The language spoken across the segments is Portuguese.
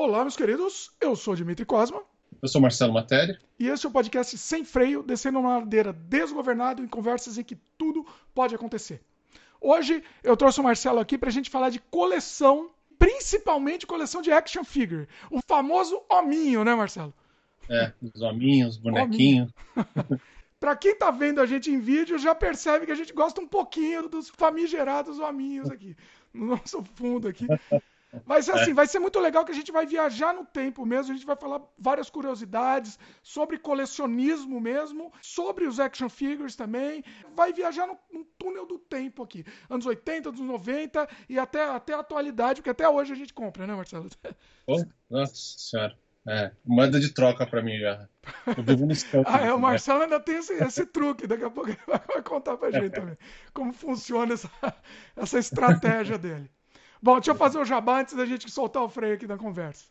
Olá, meus queridos. Eu sou Dimitri Cosma. Eu sou Marcelo Matéria. E esse é o podcast Sem Freio, descendo uma ladeira desgovernado em conversas em que tudo pode acontecer. Hoje eu trouxe o Marcelo aqui para a gente falar de coleção, principalmente coleção de action figure. O famoso hominho, né, Marcelo? É, os hominhos, bonequinhos. Para quem tá vendo a gente em vídeo, já percebe que a gente gosta um pouquinho dos famigerados hominhos aqui, no nosso fundo aqui. Mas assim, é. vai ser muito legal que a gente vai viajar no tempo mesmo, a gente vai falar várias curiosidades sobre colecionismo mesmo, sobre os action figures também. Vai viajar no, no túnel do tempo aqui. Anos 80, anos 90 e até, até a atualidade, porque até hoje a gente compra, né, Marcelo? Oh, nossa senhora. É, manda de troca para mim já. ah, é, o Marcelo ainda tem esse, esse, truque, daqui a pouco ele vai contar pra gente também como funciona essa, essa estratégia dele. Bom, deixa eu fazer o jabá antes da gente soltar o freio aqui da conversa.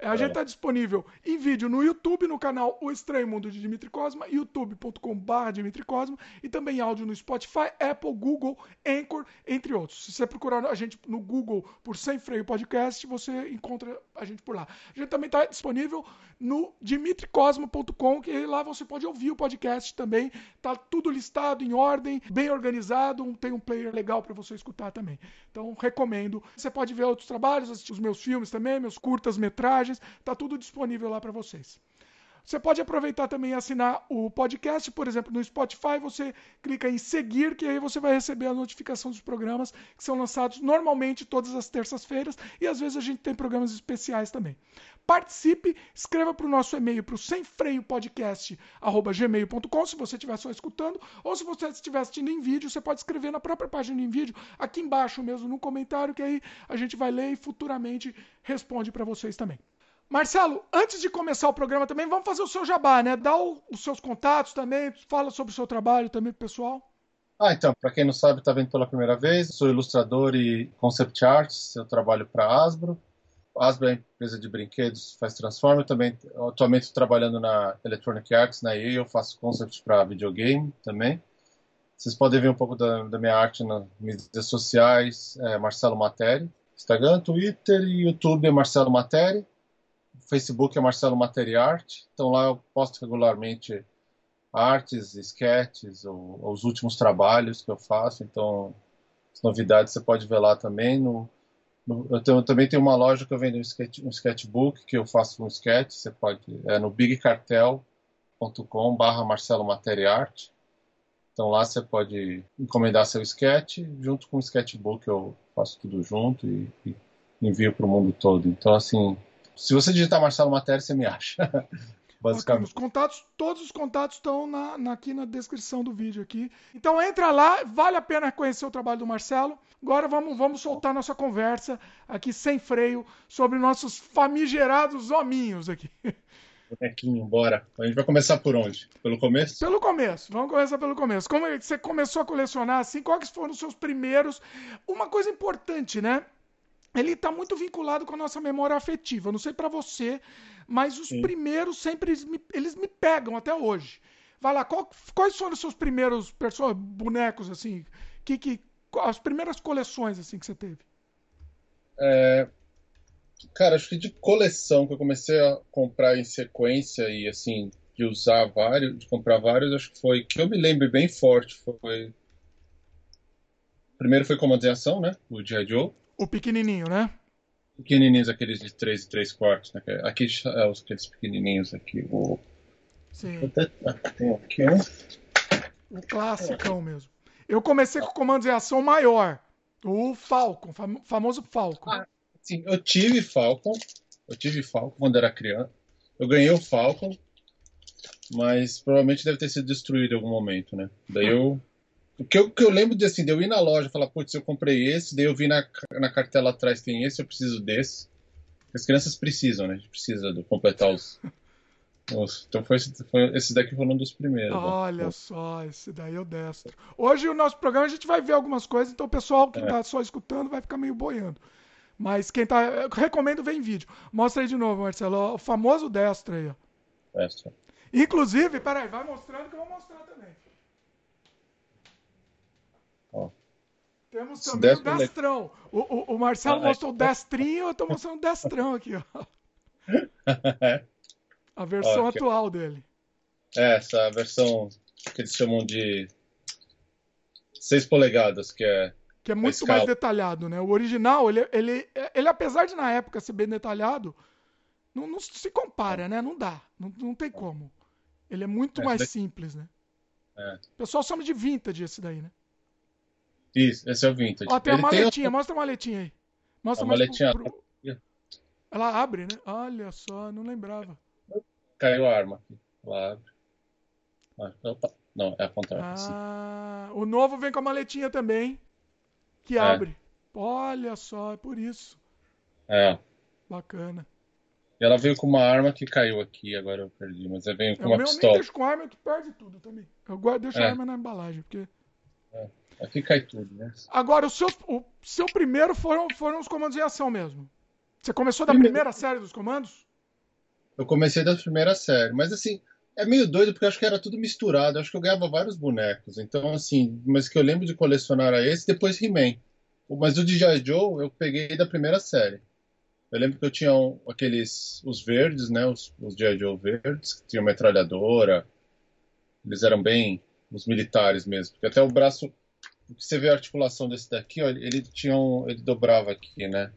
É, a gente está disponível em vídeo no YouTube, no canal O Estranho Mundo de Dimitri Cosma, youtube.com.br Dimitri Cosma, e também áudio no Spotify, Apple, Google, Anchor, entre outros. Se você procurar a gente no Google por Sem Freio Podcast, você encontra a gente por lá. A gente também está disponível no dimitricosma.com, que lá você pode ouvir o podcast também. Tá tudo listado em ordem, bem organizado, tem um player legal para você escutar também. Então, recomendo. Você pode ver outros trabalhos, assistir os meus filmes também, meus curtas-metragens mensagens, tá tudo disponível lá para vocês. Você pode aproveitar também e assinar o podcast, por exemplo, no Spotify, você clica em seguir, que aí você vai receber a notificação dos programas que são lançados normalmente todas as terças-feiras e às vezes a gente tem programas especiais também. Participe, escreva para o nosso e-mail para o semfreiopodcast.gmail.com se você estiver só escutando, ou se você estiver assistindo em vídeo, você pode escrever na própria página em vídeo, aqui embaixo mesmo, no comentário, que aí a gente vai ler e futuramente responde para vocês também. Marcelo, antes de começar o programa também, vamos fazer o seu jabá, né? Dá o, os seus contatos também, fala sobre o seu trabalho também pro pessoal. Ah, então, para quem não sabe, está vendo pela primeira vez, sou ilustrador e concept arts, eu trabalho para a Asbro. Asbro é uma empresa de brinquedos, faz transforma, também atualmente estou trabalhando na Electronic Arts, na EA, eu faço concept para videogame também. Vocês podem ver um pouco da, da minha arte nas mídias sociais, é Marcelo Materi, Instagram, Twitter e YouTube é Marcelo Materi. Facebook é Marcelo Materiarte, então lá eu posto regularmente artes, sketches, ou, ou, os últimos trabalhos que eu faço, então as novidades você pode ver lá também. No, no eu, tenho, eu, também tenho uma loja que eu vendo um, sketch, um sketchbook, que eu faço um sketch, você pode, é no bigcartel.com barra Marcelo Materiarte, então lá você pode encomendar seu sketch, junto com o sketchbook. Eu faço tudo junto e, e envio para o mundo todo. Então assim, se você digitar Marcelo Matéria, você me acha. Basicamente. Os contatos, todos os contatos estão na, na, aqui na descrição do vídeo aqui. Então entra lá, vale a pena conhecer o trabalho do Marcelo. Agora vamos, vamos soltar nossa conversa aqui sem freio sobre nossos famigerados hominhos aqui. Bonequinho, bora. A gente vai começar por onde? Pelo começo? Pelo começo. Vamos começar pelo começo. Como você começou a colecionar assim? Quais foram os seus primeiros? Uma coisa importante, né? Ele está muito vinculado com a nossa memória afetiva. Não sei para você, mas os Sim. primeiros sempre eles me, eles me, pegam até hoje. Vai lá, qual, quais foram os seus primeiros pessoas, bonecos assim? Que, que as primeiras coleções assim que você teve? É, cara, acho que de coleção que eu comecei a comprar em sequência e assim de usar vários, de comprar vários, acho que foi que eu me lembro bem forte foi primeiro foi Comando em Ação, né? O G.I. Joe. O pequenininho, né? Pequenininhos, aqueles de 3 e 3 quartos, né? Aqui é os aqueles pequenininhos aqui. O... Sim. Tem aqui um. O classicão mesmo. Eu comecei com comandos em ação maior. O Falcon, fam famoso Falcon. Ah, sim, eu tive Falcon. Eu tive Falcon quando era criança. Eu ganhei o Falcon, mas provavelmente deve ter sido destruído em algum momento, né? Daí eu o que eu, que eu lembro de assim, de eu ir na loja e falar, putz, eu comprei esse, daí eu vi na, na cartela atrás tem esse, eu preciso desse. As crianças precisam, né? A gente precisa de completar os. os então foi esse, foi esse daqui foi um dos primeiros. Né? Olha né? só, esse daí é o destro. Hoje o nosso programa a gente vai ver algumas coisas, então o pessoal que é. tá só escutando vai ficar meio boiando. Mas quem tá. Eu recomendo ver em vídeo. Mostra aí de novo, Marcelo. O famoso destro aí, ó. Destro. Inclusive, peraí, vai mostrando que eu vou mostrar também. Ó. Temos também o Destrão. O, o, o Marcelo ah, mostrou o Destrinho, eu estou mostrando o Destrão aqui, ó. A versão atual dele. É, essa versão que eles chamam de 6 polegadas, que é. Que é muito mais detalhado, né? O original, ele, ele, ele, apesar de na época ser bem detalhado, não, não se compara, né? Não dá. Não, não tem como. Ele é muito é, mais simples, né? É. O pessoal chama de vintage esse daí, né? Isso, esse é o vintage. Ó, tem a maletinha, tem... mostra a maletinha aí. Mostra a maletinha. Pro, pro... Ela abre, né? Olha só, não lembrava. Caiu a arma aqui. Ela abre. Ah, opa. Não, é a contrário. Ah, o novo vem com a maletinha também. Que é. abre. Olha só, é por isso. É. Bacana. E ela veio com uma arma que caiu aqui, agora eu perdi, mas ela veio com é, uma pistola. Nem deixo com arma que perde tudo também. Eu guardo, deixo é. a arma na embalagem, porque. É. Aqui cai tudo, né? Agora, o seu, o seu primeiro foram, foram os comandos em ação mesmo. Você começou da Primeiro... primeira série dos comandos? Eu comecei da primeira série, mas assim, é meio doido porque acho que era tudo misturado. Eu acho que eu ganhava vários bonecos. Então, assim, mas que eu lembro de colecionar era esse, depois He-Man. Mas o DJ Joe eu peguei da primeira série. Eu lembro que eu tinha um, aqueles, os verdes, né, os, os G.I. Joe verdes, que tinham metralhadora. Eles eram bem os militares mesmo. Porque até o braço, você vê a articulação desse daqui, ó, ele, tinha um, ele dobrava aqui, né?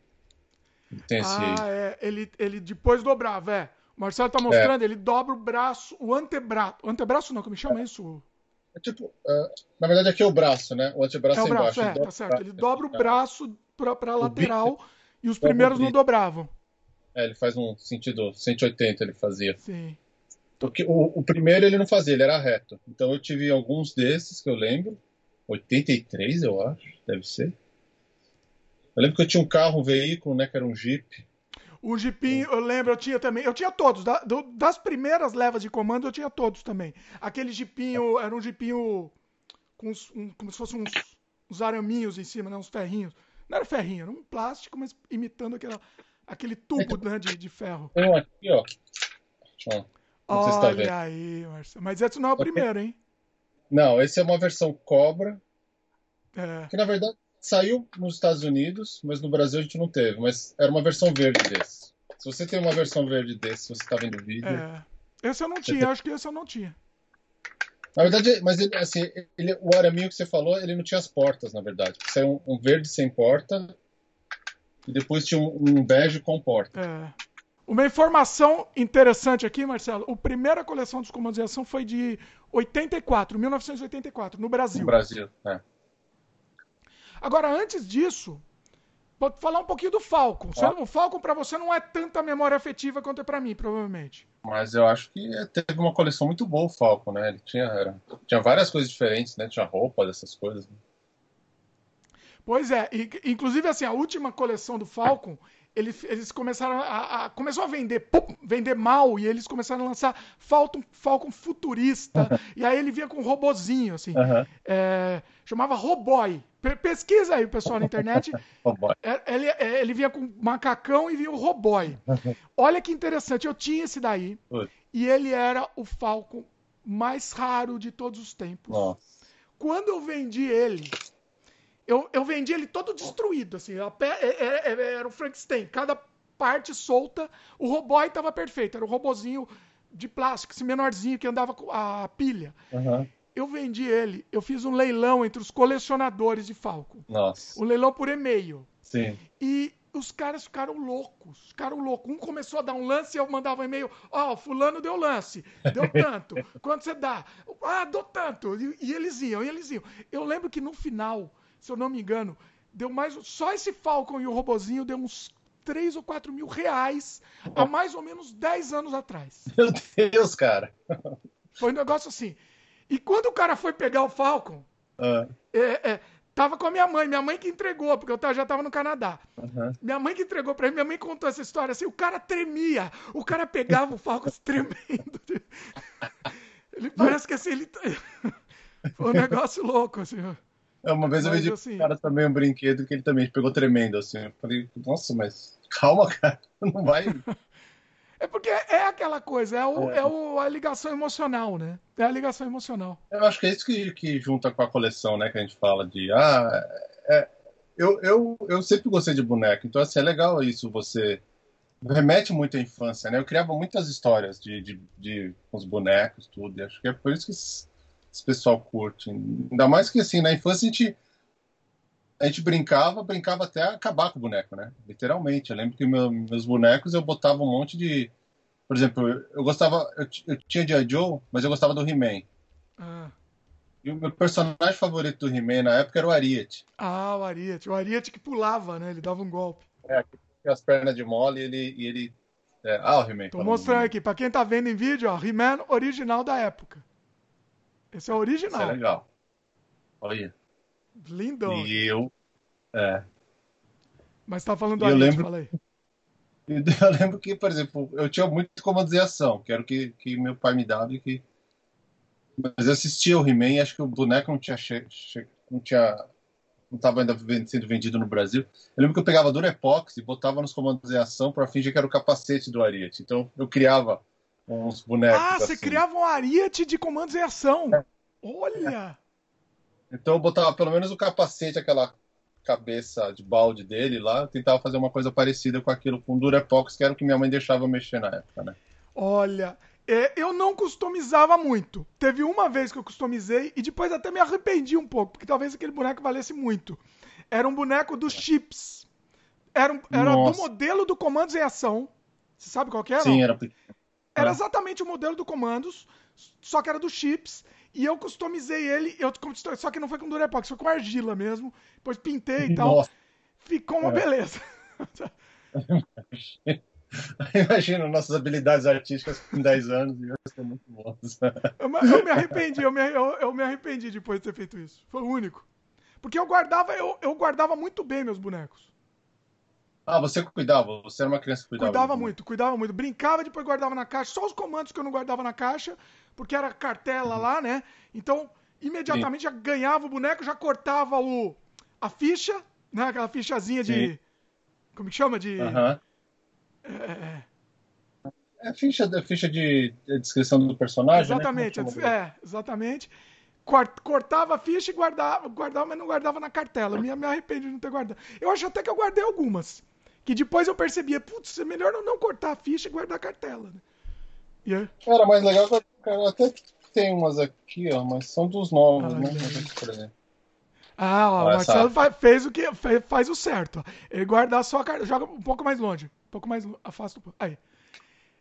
Ele tem esse... Ah, é, ele, ele depois dobrava, é. O Marcelo tá mostrando, é. ele dobra o braço, o antebraço. O antebraço não, como chama isso? É tipo, uh, na verdade aqui é o braço, né? O antebraço é, o braço, embaixo. É, tá certo. Ele dobra o braço pra, pra lateral e os primeiros não dobravam. É, ele faz um sentido 180, ele fazia. Sim. Porque o, o primeiro ele não fazia, ele era reto. Então eu tive alguns desses que eu lembro. 83, eu acho, deve ser. Eu lembro que eu tinha um carro, um veículo, né, que era um Jeep. O Jeepinho, eu lembro, eu tinha também. Eu tinha todos. Da, do, das primeiras levas de comando, eu tinha todos também. Aquele Jeepinho, era um Jeepinho com uns, um, como se fosse uns, uns araminhos em cima, né? Uns ferrinhos. Não era ferrinho, era um plástico, mas imitando aquela, aquele tubo né, de, de ferro. Tem um aqui, ó. Olha tá aí, Marcelo. Mas esse não é o primeiro, hein? Não, esse é uma versão Cobra. É. Que na verdade saiu nos Estados Unidos, mas no Brasil a gente não teve. Mas era uma versão verde desse. Se você tem uma versão verde desse, você está vendo o vídeo. É. Esse eu não tinha, tem... acho que esse eu não tinha. Na verdade, mas ele, assim, ele, o araminho que você falou, ele não tinha as portas, na verdade. Saiu um, um verde sem porta e depois tinha um, um bege com porta. É. Uma informação interessante aqui, Marcelo. A primeira coleção dos comandos de ação foi de 84, 1984, no Brasil. No Brasil, é. Agora, antes disso, pode falar um pouquinho do Falcon. Ah. O Falcon para você não é tanta memória afetiva quanto é para mim, provavelmente. Mas eu acho que teve uma coleção muito boa o Falcon, né? Ele tinha, era, tinha várias coisas diferentes, né? Tinha roupa dessas coisas. Né? Pois é, e, inclusive assim, a última coleção do Falcon, eles, eles começaram a, a, começou a vender, pum, vender mal e eles começaram a lançar Falcon, Falcon futurista e aí ele vinha com um robozinho assim, é, chamava Roboy. Pesquisa aí, pessoal, na internet. É, ele, é, ele vinha com macacão e vinha o Roboy. Olha que interessante, eu tinha esse daí e ele era o Falcon mais raro de todos os tempos. Nossa. Quando eu vendi ele, eu, eu vendi ele todo destruído, assim. É, é, é, era o Frankenstein. Cada parte solta. O robô estava perfeito. Era o um robozinho de plástico, esse menorzinho que andava com a pilha. Uhum. Eu vendi ele. Eu fiz um leilão entre os colecionadores de Falco. Nossa. Um leilão por e-mail. Sim. E os caras ficaram loucos. Ficaram loucos. Um começou a dar um lance e eu mandava um e-mail. Ó, oh, fulano deu lance. Deu tanto. Quanto você dá? Ah, dou tanto. E, e eles iam, e eles iam. Eu lembro que no final se eu não me engano, deu mais. Só esse Falcon e o robozinho deu uns 3 ou 4 mil reais há mais ou menos 10 anos atrás. Meu Deus, cara. Foi um negócio assim. E quando o cara foi pegar o Falcon, uh. é, é, tava com a minha mãe, minha mãe que entregou, porque eu já tava no Canadá. Uhum. Minha mãe que entregou pra ele, minha mãe contou essa história assim, o cara tremia, o cara pegava o Falcon tremendo. Ele parece que assim, ele... Foi um negócio louco, assim. É, uma vez mas, eu vi assim... cara também um brinquedo que ele também pegou tremendo, assim. Eu falei, nossa, mas calma, cara, não vai. É porque é aquela coisa, é, o, é. é o, a ligação emocional, né? É a ligação emocional. Eu acho que é isso que, que junta com a coleção, né? Que a gente fala de, ah, é, eu, eu, eu sempre gostei de boneco, então assim, é legal isso, você remete muito à infância, né? Eu criava muitas histórias de, de, de os bonecos, tudo. E acho que é por isso que esse, pessoal curte. Ainda mais que assim, na infância a gente, a gente brincava, brincava até acabar com o boneco, né? Literalmente. Eu lembro que meu, meus bonecos eu botava um monte de. Por exemplo, eu gostava. Eu, eu tinha de Joe, mas eu gostava do He-Man. Ah. E o meu personagem favorito do He-Man na época era o Ariete. Ah, o Ariete. O Ariete que pulava, né? Ele dava um golpe. É, as pernas de mole e ele. E ele é, ah, o He-Man. Tô mostrando aqui. Pra quem tá vendo em vídeo, ó, He-Man original da época. Esse é o original. Isso é legal. Olha. Lindo. E eu. É. Mas tá falando do Ariete, lembro... fala aí. Eu lembro que, por exemplo, eu tinha muito comandos de ação, que era o que, que meu pai me dava e que. Mas eu assistia o He-Man e acho que o boneco não tinha, che... não tinha não estava ainda sendo vendido no Brasil. Eu lembro que eu pegava Durepox e botava nos comandos em ação para fingir que era o capacete do Ariete. Então eu criava uns bonecos. Ah, você assim. criava um Ariete de comandos em ação. É. Olha! Então eu botava pelo menos o capacete, aquela cabeça de balde dele lá. Eu tentava fazer uma coisa parecida com aquilo, com Durepox, que era o que minha mãe deixava mexer na época, né? Olha, é, eu não customizava muito. Teve uma vez que eu customizei e depois até me arrependi um pouco, porque talvez aquele boneco valesse muito. Era um boneco dos chips. Era, um, era do modelo do Comandos em Ação. Você sabe qual que era? Sim, era. Era exatamente o modelo do Comandos, só que era dos chips. E eu customizei ele, eu, só que não foi com Durepox, foi com argila mesmo. Depois pintei e tal. Nossa. Ficou uma é. beleza. Imagina nossas habilidades artísticas com 10 anos e hoje são muito boas. Eu, eu, me arrependi, eu me, eu, eu me arrependi depois de ter feito isso. Foi o único. Porque eu guardava, eu, eu guardava muito bem meus bonecos. Ah, você cuidava? Você era uma criança que cuidava? Cuidava muito, cuidava muito. Brincava, depois guardava na caixa. Só os comandos que eu não guardava na caixa, porque era cartela lá, né? Então, imediatamente Sim. já ganhava o boneco, já cortava o a ficha, né? Aquela fichazinha de. Sim. Como que chama? De. Uh -huh. É, é ficha, ficha de, de, descrição do personagem. Né? Exatamente, né? é, exatamente. Cortava a ficha e guardava, guardava, mas não guardava na cartela. Me, me arrependo de não ter guardado. Eu acho até que eu guardei algumas. Que depois eu percebia, putz, é melhor não cortar a ficha e guardar a cartela. Né? Yeah. Era mais legal que até tem umas aqui, ó, mas são dos novos, ah, né? Exemplo. Ah, ó, o Marcelo fez o que faz o certo. Ele guarda só a cartela, joga um pouco mais longe pouco mais afasta. Aí.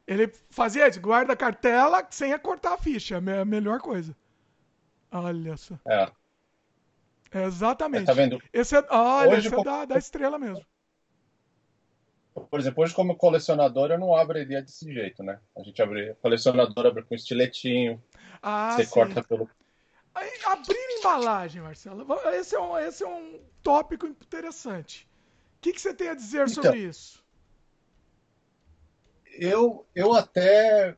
Ele fazia isso, guarda a cartela sem cortar a ficha. É a melhor coisa. Olha só. É. é exatamente. Tá vendo? Esse é, olha, hoje, esse é da, da estrela mesmo. Por exemplo, hoje como colecionador eu não abriria desse jeito, né? A gente abre, colecionador abre com estiletinho. Ah, você sim. corta pelo abrir embalagem, Marcelo. Esse é um, esse é um tópico interessante. O que, que você tem a dizer então, sobre isso? eu, eu até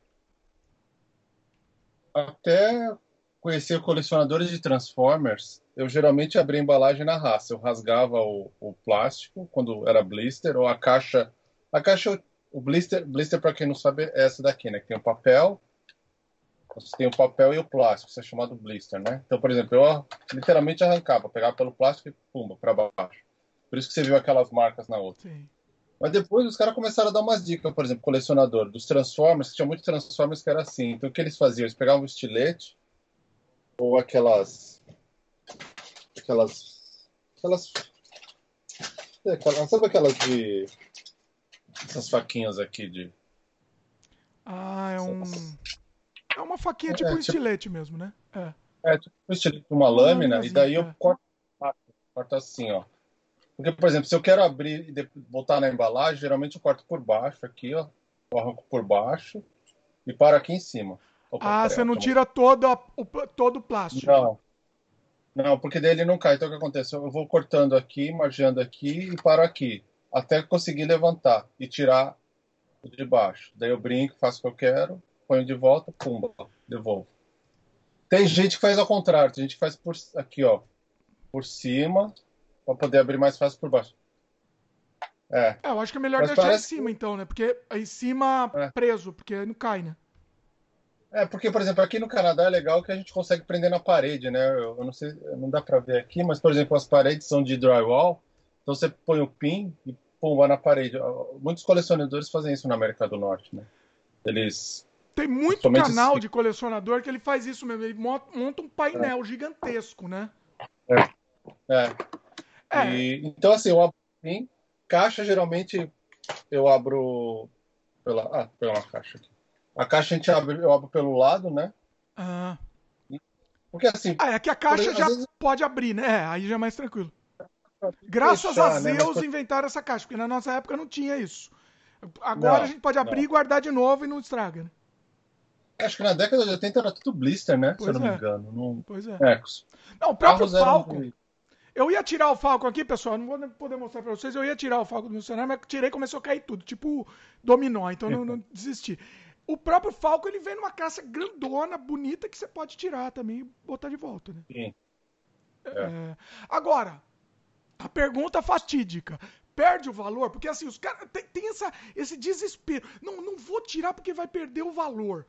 até conhecer colecionadores de Transformers, eu geralmente abria a embalagem na raça. Eu rasgava o, o, plástico quando era blister, ou a caixa. A caixa, o blister, blister para quem não sabe, é essa daqui, né? Que tem o papel. Você tem o papel e o plástico, isso é chamado blister, né? Então, por exemplo, eu literalmente arrancava, pegava pelo plástico e pumba, para baixo. Por isso que você viu aquelas marcas na outra. Sim. Mas depois os caras começaram a dar umas dicas, por exemplo, colecionador dos Transformers, tinha muitos Transformers que era assim. Então o que eles faziam? Eles pegavam um estilete ou aquelas. Aquelas. aquelas. Sabe aquelas de. essas faquinhas aqui de. Ah, é um. É uma faquinha tipo é, um tipo... estilete mesmo, né? É. É, tipo um estilete, uma lâmina, e daí eu é. corto, corto assim, ó. Porque, por exemplo, se eu quero abrir e botar na embalagem, geralmente eu corto por baixo aqui, ó. Eu arranco por baixo e paro aqui em cima. Opa, ah, você não tira todo, o, todo o plástico. Não. Não, porque daí ele não cai. Então o que acontece? Eu vou cortando aqui, margeando aqui e paro aqui. Até conseguir levantar e tirar de baixo. Daí eu brinco, faço o que eu quero, ponho de volta, pumba, devolvo. Tem gente que faz ao contrário, tem gente que faz por aqui, ó. Por cima, para poder abrir mais fácil por baixo. É. é eu acho que é melhor Mas deixar parece... em cima, então, né? Porque em cima é. preso, porque não cai, né? É, porque, por exemplo, aqui no Canadá é legal que a gente consegue prender na parede, né? Eu, eu não sei, não dá para ver aqui, mas, por exemplo, as paredes são de drywall, então você põe o pin e pumba na parede. Muitos colecionadores fazem isso na América do Norte, né? Eles tem muito canal de colecionador que ele faz isso mesmo. Ele monta um painel é. gigantesco, né? É. é. é. E, então, assim, eu abro assim, caixa, geralmente eu abro pela. Ah, pela caixa aqui. A caixa a gente abre, eu abro pelo lado, né? Ah. Porque assim. Ah, é que a caixa por, já vezes... pode abrir, né? É, aí já é mais tranquilo. Graças a né? Zeus né? inventaram essa caixa, porque na nossa época não tinha isso. Agora não, a gente pode abrir não. e guardar de novo e não estraga, né? Acho que na década de 80 era tudo blister, né? Pois Se eu não é. me engano. Não... Pois é. Ecos. Não, o próprio Falcon. Eram... Eu ia tirar o Falcon aqui, pessoal. Não vou poder mostrar pra vocês. Eu ia tirar o Falcon do meu cenário, mas tirei e começou a cair tudo. Tipo dominó, então não, não desisti. O próprio Falcon ele vem numa caixa grandona, bonita, que você pode tirar também e botar de volta, né? Sim. É. É... Agora, a pergunta fatídica perde o valor, porque assim, os caras tem, tem, essa, esse desespero. Não, não vou tirar porque vai perder o valor.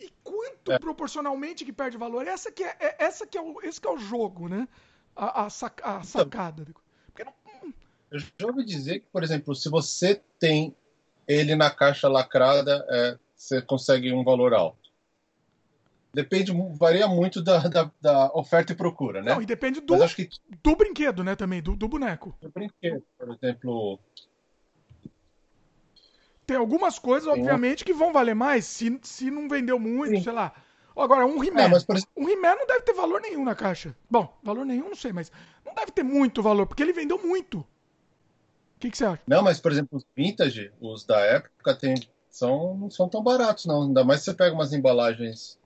E quanto é. proporcionalmente que perde valor? Essa que é, é, essa que é o, esse que é o jogo, né? A, a, sac, a então, sacada. Porque não... Hum. Eu já ouvi dizer que, por exemplo, se você tem ele na caixa lacrada, é, você consegue um valor alto. Depende, varia muito da, da, da, oferta e procura, né? Não, e depende do, que... do brinquedo, né, também, do, do boneco. Do brinquedo, por exemplo, tem algumas coisas, obviamente, que vão valer mais se, se não vendeu muito, Sim. sei lá. Agora, um He-Man. É, exemplo... Um He-Man não deve ter valor nenhum na caixa. Bom, valor nenhum, não sei, mas não deve ter muito valor, porque ele vendeu muito. O que, que você acha? Não, mas, por exemplo, os vintage, os da época, tem, são, não são tão baratos, não. Ainda mais se você pega umas embalagens.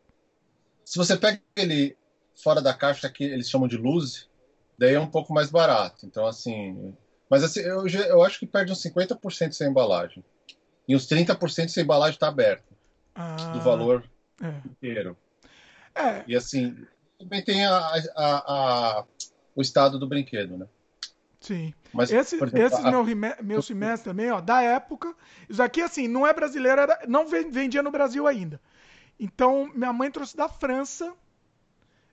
Se você pega ele fora da caixa, que eles chamam de luz, daí é um pouco mais barato. Então, assim. Mas assim, eu, eu acho que perde uns 50% sem embalagem. E os 30% se a embalagem está aberta. Ah, do valor é. inteiro. É. E assim, também tem a, a, a, o estado do brinquedo, né? Sim. Mas, Esse, exemplo, esses a... meu, meus semestres também, ó, da época. Isso aqui, assim, não é brasileiro, era, não vendia no Brasil ainda. Então, minha mãe trouxe da França.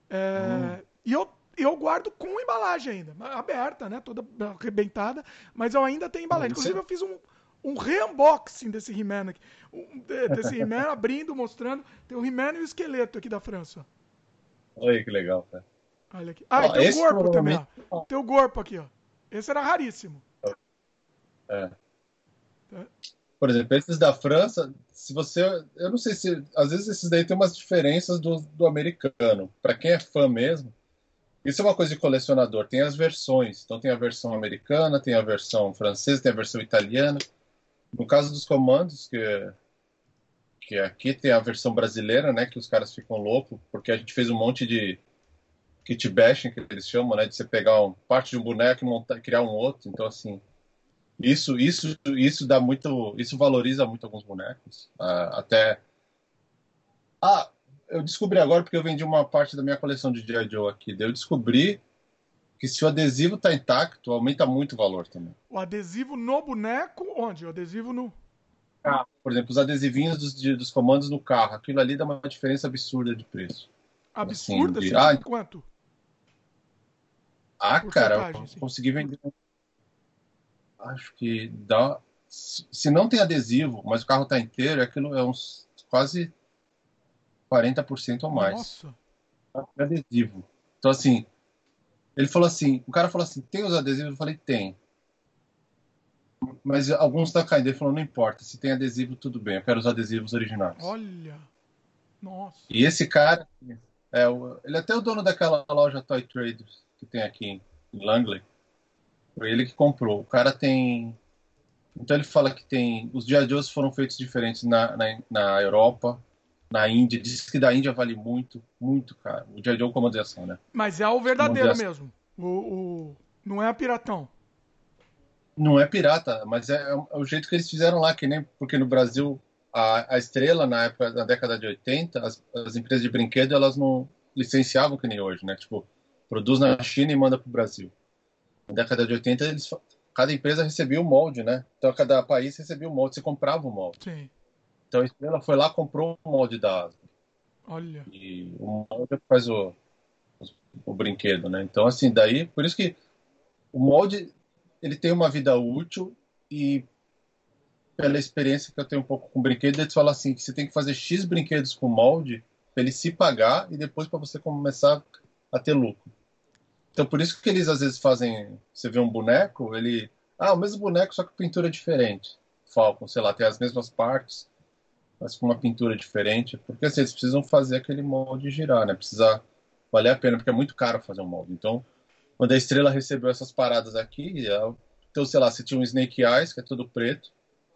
É, hum. E eu, eu guardo com embalagem ainda, aberta, né? Toda arrebentada. Mas eu ainda tenho embalagem. Inclusive, eu fiz um, um re-unboxing desse He-Man aqui. Um, desse He-Man abrindo, mostrando. Tem o He-Man e o esqueleto aqui da França. Olha que legal, cara. Olha aqui. Ah, ó, e tem o corpo também, ó. Tem o corpo aqui, ó. Esse era raríssimo. É. é. Por exemplo, esses da França, se você. Eu não sei se. Às vezes esses daí tem umas diferenças do, do americano. Para quem é fã mesmo, isso é uma coisa de colecionador. Tem as versões. Então tem a versão americana, tem a versão francesa, tem a versão italiana. No caso dos comandos, que, que aqui tem a versão brasileira, né? Que os caras ficam loucos, porque a gente fez um monte de kit bashing, que eles chamam, né? De você pegar um, parte de um boneco e montar, criar um outro. Então, assim, isso, isso, isso dá muito, isso valoriza muito alguns bonecos. Uh, até, ah, eu descobri agora porque eu vendi uma parte da minha coleção de G.I. Joe aqui. Eu descobri que se o adesivo está intacto, aumenta muito o valor também. O adesivo no boneco, onde? O adesivo no. Ah, por exemplo, os adesivinhos dos, de, dos comandos no carro. Aquilo ali dá uma diferença absurda de preço. Absurda? Assim, de... ah, quanto? Ah, cara, eu consegui vender. Acho que dá. Se não tem adesivo, mas o carro está inteiro, aquilo é uns quase 40% ou mais. Nossa. Adesivo. Então, assim, ele falou assim, o cara falou assim, tem os adesivos? Eu falei, tem. Mas alguns tá caindo. Ele falou, não importa, se tem adesivo, tudo bem, eu quero os adesivos originais. Olha! Nossa! E esse cara, é, ele é até o dono daquela loja Toy Traders que tem aqui em Langley. Foi ele que comprou. O cara tem. Então ele fala que tem. Os G.I. Foram feitos diferentes na, na, na Europa, na Índia, diz que da Índia vale muito, muito caro. O G.I. Joe Comando de Ação, né? Mas é o verdadeiro mesmo. O, o, Não é a piratão. Não é pirata, mas é, é, o jeito que eles fizeram lá, que nem porque no Brasil a, a estrela, na época, na década de 80, as, as empresas de brinquedo, elas não licenciavam que nem hoje, né? Tipo, produz na China e manda para o Brasil. Na década de 80, eles, cada empresa recebia o molde, né? Então, cada país recebia o molde, você comprava o molde. Sim. Então a Estrela foi lá comprou o molde da Asma. Olha. E o molde é faz o, o, brinquedo, né? Então, assim, daí, por isso que o molde ele tem uma vida útil e pela experiência que eu tenho um pouco com brinquedos, eles falam assim que você tem que fazer X brinquedos com molde para ele se pagar e depois para você começar a ter lucro. Então por isso que eles às vezes fazem, você vê um boneco, ele, ah, o mesmo boneco só que pintura diferente. Falcon, sei lá, tem as mesmas partes, mas com uma pintura diferente, porque assim, eles precisam fazer aquele molde girar, né? Precisa valer a pena, porque é muito caro fazer um molde. Então, quando a estrela recebeu essas paradas aqui, então, sei lá, você tinha um Snake Eyes, que é todo preto,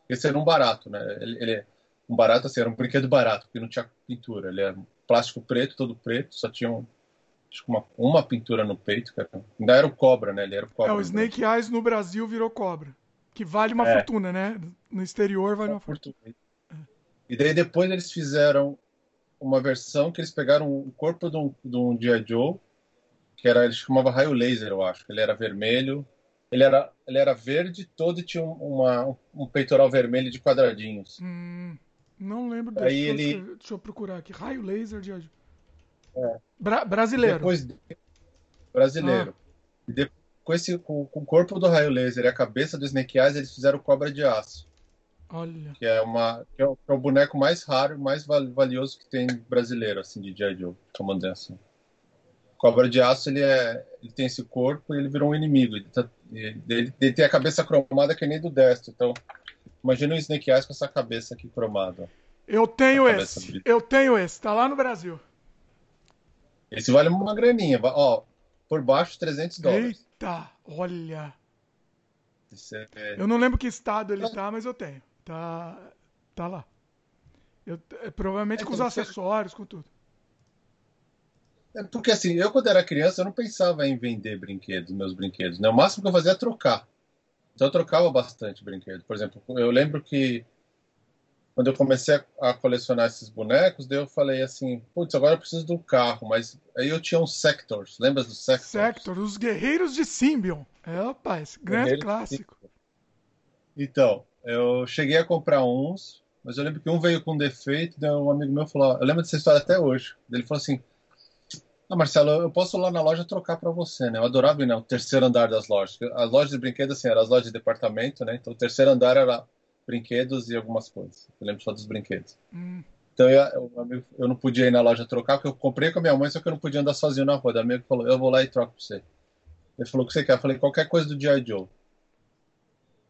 esse era um barato, né? Ele, ele é um barato assim, era um brinquedo barato, porque não tinha pintura. Ele era plástico preto, todo preto, só tinha um, acho que uma, uma pintura no peito. Cara. Ainda era o cobra, né? Ele era o cobra. É, o Snake Eyes no Brasil virou cobra. Que vale uma é. fortuna, né? No exterior vale uma, uma fortuna. fortuna. E daí depois eles fizeram uma versão que eles pegaram o corpo de um, de um G.I. Joe, que era, ele chamava raio laser, eu acho. Ele era vermelho, ele era, ele era verde todo e tinha uma, um peitoral vermelho de quadradinhos. Hum, não lembro desse. Aí ele... Deixa eu procurar aqui. Raio laser de. É. Bra brasileiro. Depois, brasileiro. Ah. Depois, com, esse, com, com, o corpo do raio laser e a cabeça do Snake Eyes, eles fizeram cobra de aço. Olha. Que é, uma, que é, o, que é o boneco mais raro, mais valioso que tem brasileiro, assim, de G.I. Joe, chamando assim. Cobra de Aço, ele, é, ele tem esse corpo e ele virou um inimigo. Ele, tá, ele, ele, tem a cabeça cromada que nem do Destro. Então, imagina o Snake Eyes com essa cabeça aqui cromada. Eu tenho esse. Eu tenho esse. Tá lá no Brasil. Esse vale uma graninha. Ó, por baixo, 300 dólares. Eita, olha. É... Eu não lembro que estado ele tá, mas eu tenho. Tá, tá lá. Eu, é, provavelmente é, com os acessórios, com tudo. É porque assim, eu quando era criança, eu não pensava em vender brinquedos, meus brinquedos. Né? O máximo que eu fazia é trocar. Então eu trocava bastante brinquedo. Por exemplo, eu lembro que quando eu comecei a, colecionar esses bonecos, daí eu falei assim, putz, agora eu preciso do carro, mas aí eu tinha uns Sectors, lembra dos Sectors? Sector, os Guerreiros de Symbion. É, rapaz, grande clássico. Então, eu cheguei a comprar uns, mas eu lembro que um veio com defeito, daí um amigo meu falou, eu lembro dessa história até hoje. Ele falou assim, ah, Marcelo, eu posso ir lá na loja trocar para você, né? Eu adorava ir no terceiro andar das lojas. As lojas de brinquedos, assim, eram as lojas de departamento, né? Então o terceiro andar era brinquedos e algumas coisas. Eu lembro só dos brinquedos. Hum. Então eu, eu, eu, não podia ir na loja trocar, porque eu comprei com a minha mãe, só que eu não podia andar sozinho na rua. O amigo falou, eu vou lá e troco pra você. Ele falou, o que você quer? Eu falei, qualquer coisa do G.I. Joe. Ele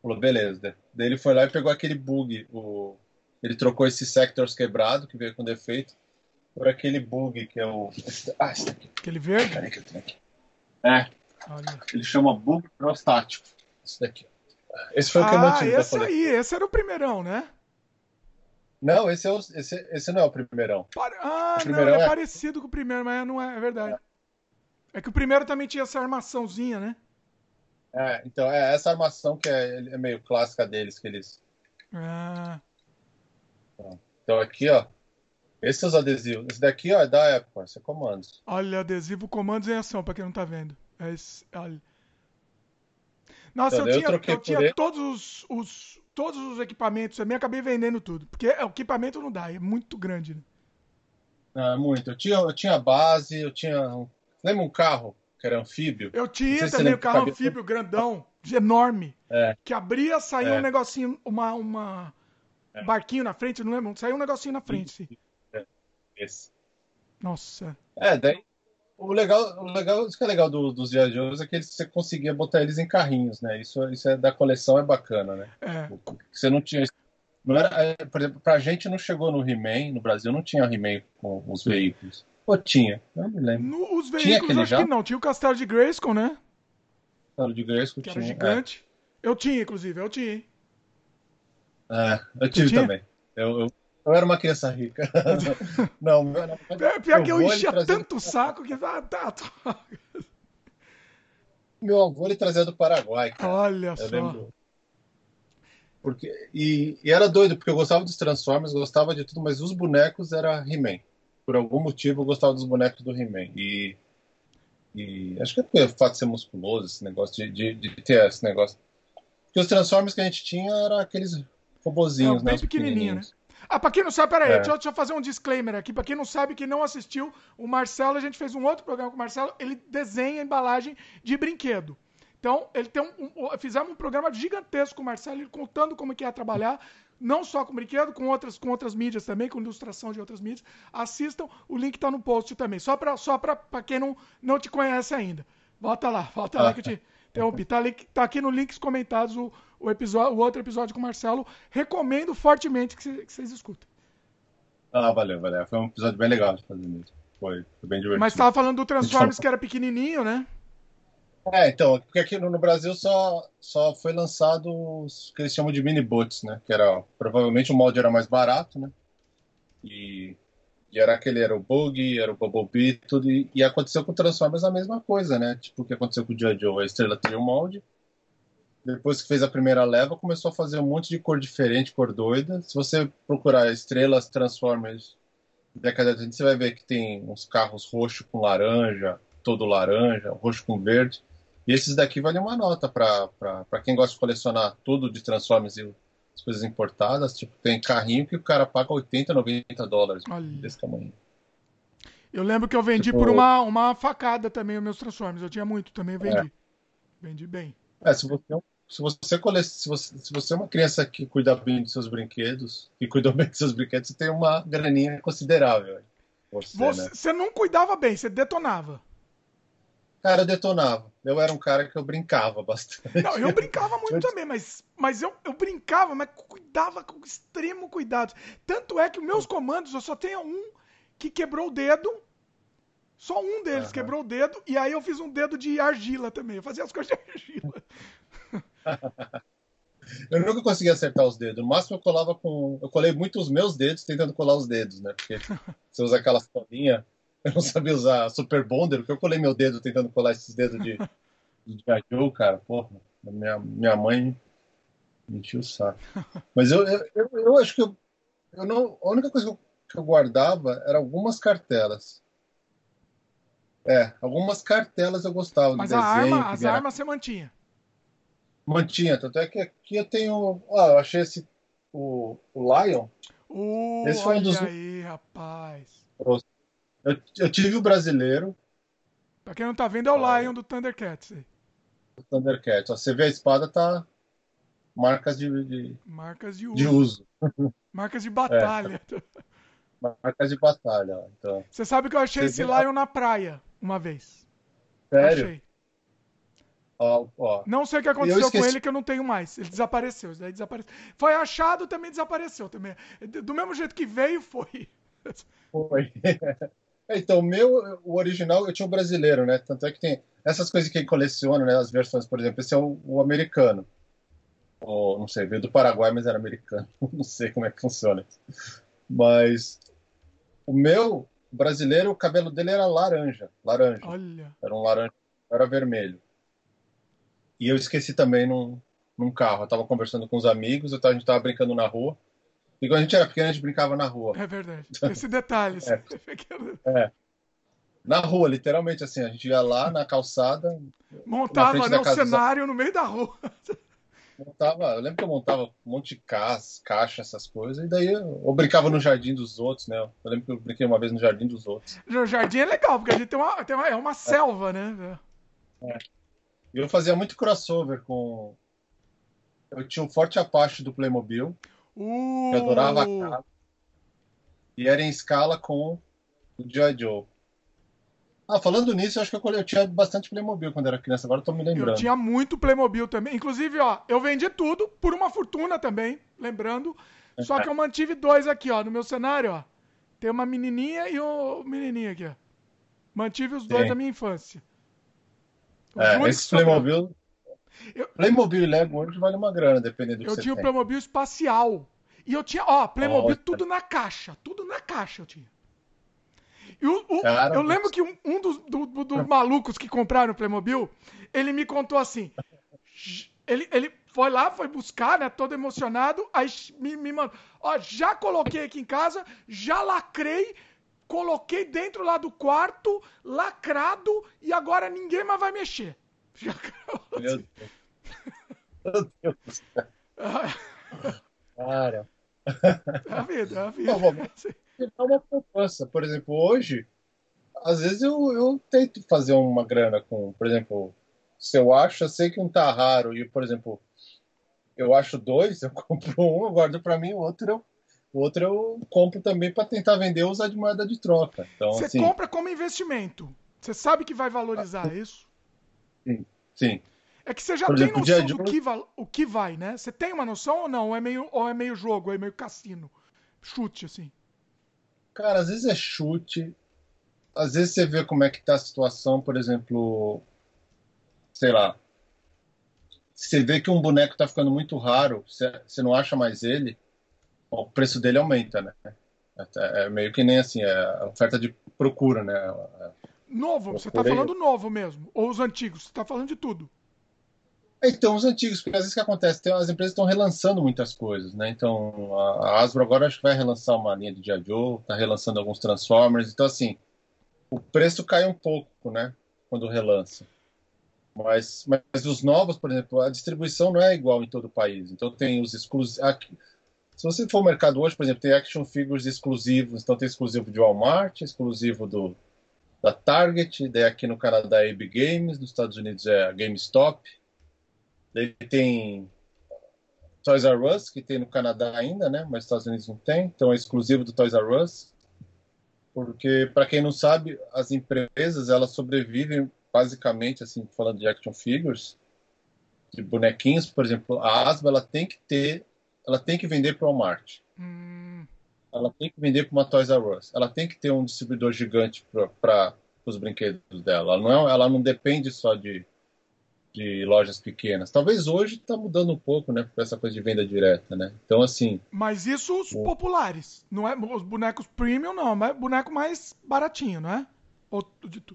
falou, beleza. Daí ele foi lá e pegou aquele bug. O... Ele trocou esse Sectors quebrado, que veio com defeito, por aquele bug que é o. Ah, esse daqui. Aquele verde? Peraí que eu tenho aqui. É. Olha. Ele chama bug prostático. Esse daqui. Esse foi o que eu mantive. Ah, esse aí, esse era o primeirão, né? Não, esse, é o, esse, esse não é o primeirão. Ah, o primeirão não, ele é, é, parecido com o primeiro, mas não é, é verdade. É. é. que o primeiro também tinha essa armaçãozinha, né? É, então é essa armação que é, é meio clássica deles, que eles. Ah. Então aqui, ó, esses são os adesivos. Esse daqui, ó, é da época, esse é comandos. Olha, adesivo comandos em ação, pra quem não tá vendo. É esse, olha. Nossa, então, eu, tinha, eu, eu tinha todos os, os, todos os equipamentos também, acabei vendendo tudo. Porque o equipamento não dá, é muito grande, né? Ah, muito. Eu tinha, eu tinha base, eu tinha. Lembra um carro que era anfíbio? Eu tinha também o um carro anfíbio grandão, enorme. É. Que abria, saía é. um negocinho, uma. uma... É. barquinho na frente, não lembro? Saiu um negocinho na frente. Esse. Nossa. É, daí. O legal, o legal, isso que é legal do, dos viajantes é que você conseguia botar eles em carrinhos, né? Isso, isso é da coleção é bacana, né? É. Você não tinha. Não era, é, por exemplo, pra gente não chegou no He-Man, no Brasil não tinha He-Man com os veículos. Ou tinha? Não me lembro. No, os veículos tinha acho já? que não. Tinha o Castelo de Grayskull, né? Castelo de Grayskull que tinha. era gigante. É. Eu tinha, inclusive, eu tinha. É, eu tive também. Eu, eu, eu era uma criança rica. não, não, Pior que eu enchia tanto o saco que. Ah, tá, tá. Meu avô ele trazia do Paraguai. Cara. Olha eu só. Lembro. Porque, e, e, era doido, porque eu gostava dos Transformers, gostava de tudo, mas os bonecos era He-Man. Por algum motivo eu gostava dos bonecos do He-Man. E, e acho que é o fato de ser musculoso, esse negócio, de, de, de, ter esse negócio. Porque os Transformers que a gente tinha eram aqueles robozinhos, é, bem né? pequenininho, né? Ah, pra quem não sabe, peraí, é. deixa, deixa eu fazer um disclaimer aqui. Pra quem não sabe, que não assistiu, o Marcelo, a gente fez um outro programa com o Marcelo, ele desenha embalagem de brinquedo. Então, ele tem um, um, fizemos um programa gigantesco com o Marcelo, contando como que é trabalhar, não só com brinquedo, com outras, com outras mídias também, com ilustração de outras mídias. Assistam, o link está no post também, só para só quem não, não te conhece ainda. Volta lá, volta lá que eu te interrompi. Tá, tá aqui no links comentados o, o, episódio, o outro episódio com o Marcelo. Recomendo fortemente que, vocês escutem. Ah, valeu, valeu. Foi um episódio bem legal de fazer mesmo. Foi, foi bem divertido. Mas estava falando do Transformers que era pequenininho, né? É, então, porque aqui no Brasil só, só foi lançado os que eles chamam de mini bots, né? Que era, provavelmente o molde era mais barato, né? E, e era aquele, era o Bug, era o Bumblebee, tudo. E, e aconteceu com o Transformers a mesma coisa, né? Tipo o que aconteceu com o G.I. Joe. A estrela tinha o molde. Depois que fez a primeira leva, começou a fazer um monte de cor diferente, cor doida. Se você procurar estrelas Transformers década de 30, você vai ver que tem uns carros roxo com laranja, todo laranja, roxo com verde. E esses daqui valem uma nota para quem gosta de colecionar tudo de Transformers e as coisas importadas. Tipo, tem carrinho que o cara paga 80, 90 dólares Olha. desse tamanho. Eu lembro que eu vendi tipo... por uma, uma facada também os meus Transformers. Eu tinha muito também, vendi. É. Vendi bem. É, se você, se você, cole... se, você, se você é uma criança que cuida bem dos seus brinquedos, e cuida bem dos seus brinquedos, você tem uma graninha considerável. Você, você, né? você não cuidava bem, você detonava. Cara, eu detonava. Eu era um cara que eu brincava bastante. Não, eu brincava muito também, mas, mas eu, eu brincava, mas cuidava com extremo cuidado. Tanto é que os meus comandos, eu só tenho um que quebrou o dedo. Só um deles uhum. quebrou o dedo, e aí eu fiz um dedo de argila também. Eu fazia as coisas de argila. eu nunca consegui acertar os dedos. No máximo eu colava com. Eu colei muito os meus dedos tentando colar os dedos, né? Porque você usa aquela colinha eu não sabia usar Super Bonder, porque eu colei meu dedo tentando colar esses dedos de, de cara. Porra, minha, minha mãe me encheu o saco. Mas eu, eu, eu, eu acho que eu, eu não, a única coisa que eu, que eu guardava era algumas cartelas. É, algumas cartelas eu gostava Mas a desenho, arma, as armas você mantinha? Mantinha, tanto é que aqui eu tenho. Ah, eu achei esse. O, o Lion. Uh, esse foi um dos. aí, rapaz. Eu, eu tive o brasileiro. Pra quem não tá vendo, é o Lion do Thundercats. O Thundercats. Ó, você vê a espada, tá. Marcas de, de, Marcas de uso. De uso. Marcas de batalha. É. Marcas de batalha. Ó, então. Você sabe que eu achei você esse Lion na praia uma vez. Sério? Achei. Ó, ó. Não sei o que aconteceu com ele que eu não tenho mais. Ele desapareceu. Daí desapareceu. Foi achado, também desapareceu. Também. Do mesmo jeito que veio, foi. Foi. Então, o meu, o original, eu tinha o brasileiro, né? Tanto é que tem essas coisas que coleciona, né? As versões, por exemplo, esse é o, o americano. Ou, não sei, veio do Paraguai, mas era americano. Não sei como é que funciona. Mas o meu brasileiro, o cabelo dele era laranja. Laranja. Olha. Era um laranja, era vermelho. E eu esqueci também num, num carro. Eu tava conversando com os amigos, eu tava, a gente tava brincando na rua. E quando a gente era pequeno, a gente brincava na rua. É verdade. Esse detalhe. é. é. Na rua, literalmente, assim, a gente ia lá na calçada. Montava né, um cenário no meio da rua. Montava, eu lembro que eu montava um monte de cas, caixa, essas coisas, e daí eu, brincava no jardim dos outros, né? Eu lembro que eu brinquei uma vez no jardim dos outros. O jardim é legal, porque a gente tem uma, tem uma, é uma selva, né? É. Eu fazia muito crossover com. Eu tinha um forte Apache do Playmobil. Uh! Que adorava a casa. E era em escala com o G.I. Joe. Ah, falando nisso, eu acho que eu, eu tinha bastante Playmobil quando era criança, agora eu tô me lembrando. Eu tinha muito Playmobil também. Inclusive, ó, eu vendi tudo por uma fortuna também, lembrando. Só que eu mantive dois aqui, ó, no meu cenário, ó. Tem uma menininha e um menininho aqui, ó. Mantive os dois Sim. da minha infância. É, esse Playmobil, eu... Playmobil e Lego hoje vale uma grana, dependendo do eu que você tinha o Playmobil espacial. E eu tinha, ó, Playmobil tudo na caixa. Tudo na caixa eu tinha. E o, o, eu lembro que um, um dos, do, do, dos malucos que compraram o Playmobil, ele me contou assim. Ele, ele foi lá, foi buscar, né? Todo emocionado. Aí me, me mandou. Ó, já coloquei aqui em casa, já lacrei, coloquei dentro lá do quarto, lacrado, e agora ninguém mais vai mexer. Meu Deus. Meu Deus. Cara. É a vida, é a vida. Não, uma poupança. Por exemplo, hoje, às vezes eu, eu tento fazer uma grana com, por exemplo, se eu acho, eu sei que um tá raro e, por exemplo, eu acho dois, eu compro um, eu guardo para mim, o outro eu, o outro eu compro também para tentar vender ou usar de moeda de troca. Então, Você assim, compra como investimento. Você sabe que vai valorizar é isso? Sim, sim. É que você já Por tem exemplo, noção do que, vai, o que vai, né? Você tem uma noção ou não? Ou é meio, ou é meio jogo, ou é meio cassino? Chute, assim. Cara, às vezes é chute. Às vezes você vê como é que tá a situação, por exemplo, sei lá. Você vê que um boneco tá ficando muito raro, você não acha mais ele, o preço dele aumenta, né? É, meio que nem assim, é a oferta de procura, né? Novo, você tá falando novo mesmo. Ou os antigos, você tá falando de tudo. Então, os antigos, porque às vezes o que acontece, tem, as empresas estão relançando muitas coisas, né? Então, a, a Hasbro agora acho que vai relançar uma linha de G.I. Joe, está relançando alguns Transformers, então assim, o preço cai um pouco, né? Quando relança. Mas, mas os novos, por exemplo, a distribuição não é igual em todo o país. Então tem os exclusivos. Se você for ao mercado hoje, por exemplo, tem action figures exclusivos. Então tem exclusivo de Walmart, exclusivo do, da Target, daí aqui no Canadá é AB Games, nos Estados Unidos é a GameStop. Daí tem Toys R Us, que tem no Canadá ainda, né? Mas nos Estados Unidos não tem. Então é exclusivo do Toys R Us. Porque, para quem não sabe, as empresas elas sobrevivem basicamente, assim, falando de action figures, de bonequinhos, por exemplo, a Asba ela tem que ter, ela tem que vender para o Walmart. Hum. Ela tem que vender para uma Toys R Us. Ela tem que ter um distribuidor gigante para os brinquedos dela. Ela não, é, ela não depende só de de lojas pequenas. Talvez hoje está mudando um pouco, né? Com essa coisa de venda direta, né? Então, assim. Mas isso os o... populares. Não é os bonecos premium, não, mas boneco mais baratinho, não é?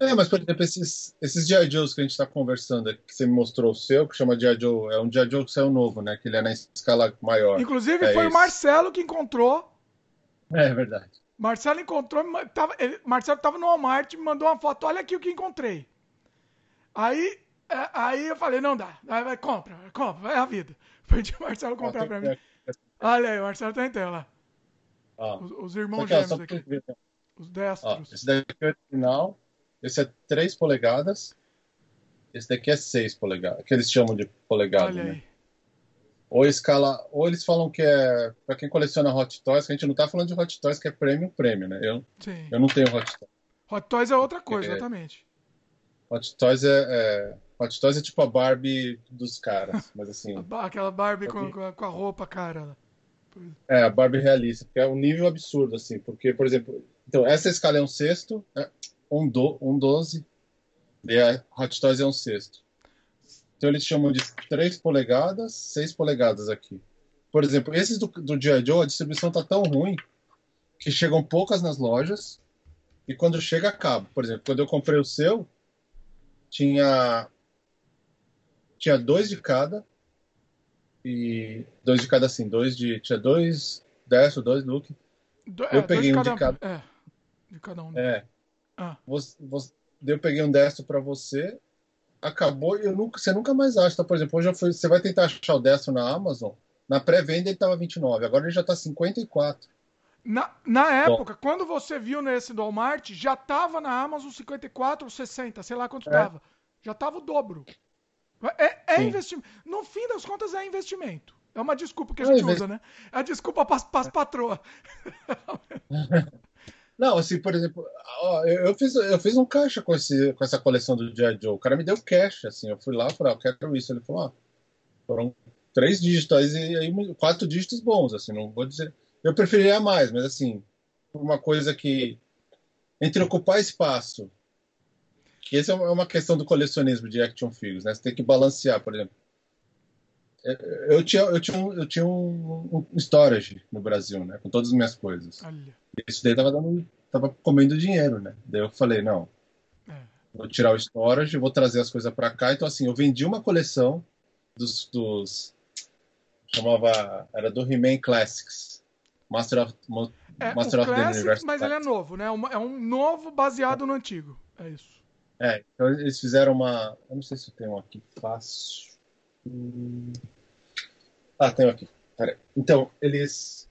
É, mas, por exemplo, esses, esses G.I. Joes que a gente está conversando, que você me mostrou o seu, que chama G.I. Joe, é um G.I. Joe que saiu novo, né? Que ele é na escala maior. Inclusive, é foi esse. o Marcelo que encontrou. É, é verdade. Marcelo encontrou, tava, ele, Marcelo estava no Walmart, me mandou uma foto, olha aqui o que encontrei. Aí é, aí eu falei, não dá. Aí vai, compra, compra, vai a vida. Foi de Marcelo comprar pra mim. Olha aí, o Marcelo tá em tela. Os, os, irmãos gêmeos aqui. Ver. Os destros. esse daqui é original. Esse é 3 polegadas. Esse daqui é 6 polegadas. Que eles chamam de polegada, né? Ou escala, ou eles falam que é para quem coleciona Hot Toys, que a gente não tá falando de Hot Toys que é prêmio, prêmio, né? Eu, Sim. eu não tenho Hot Toys. Hot Toys é outra coisa, é, exatamente. Hot Toys é, é Hot Toys é tipo a Barbie dos caras, mas assim. Aquela Barbie com, com, a roupa, cara. É, a Barbie realista, porque é um nível absurdo, assim, porque, por exemplo, então, essa escala é um sexto, é um, do, um doze, e a Hot Toys é um sexto. Então eles chamam de 3 polegadas, 6 polegadas aqui. Por exemplo, esses do, do G.I. Joe, a distribuição tá tão ruim que chegam poucas nas lojas e quando chega, acaba. Por exemplo, quando eu comprei o seu, tinha tinha dois de cada. E dois de cada assim, dois de. Tinha dois Destro, dois Luke. Do, eu é, peguei um de cada. É, de cada um. É. Ah. Você, você, eu peguei um destro para você, acabou e eu nunca, você nunca mais acha. Tá? Por exemplo, hoje fui, você vai tentar achar o destro na Amazon. Na pré-venda ele estava 29, agora ele já está 54. Na, na época, Bom. quando você viu nesse do Walmart, já estava na Amazon 54 ou 60, sei lá quanto. É. Já estava o dobro. É, é investimento. No fim das contas, é investimento. É uma desculpa que a gente usa, né? É a desculpa para as patroas. Não, assim, por exemplo, eu fiz, eu fiz um caixa com, esse, com essa coleção do G.I. Joe. O cara me deu cash, assim. Eu fui lá e falei, ah, eu quero isso. Ele falou, ah, foram três dígitos e aí quatro dígitos bons, assim, não vou dizer. Eu preferiria mais, mas assim, uma coisa que entre ocupar espaço que essa é uma questão do colecionismo de action figures, né? Você tem que balancear, por exemplo. É, eu tinha, eu tinha, um, eu tinha um, um storage no Brasil, né? Com todas as minhas coisas. Olha. Isso daí tava, dando, tava comendo dinheiro, né? Daí eu falei, não, é. vou tirar o storage, vou trazer as coisas para cá. Então, assim, eu vendi uma coleção dos, dos chamava, era do He-Man Classics. Master of, é, Master of the Universe. Mas ele é novo, né? É um novo baseado no antigo. É isso. É, então eles fizeram uma. Eu não sei se eu tenho aqui fácil. Ah, tenho aqui. Peraí. Então, eles.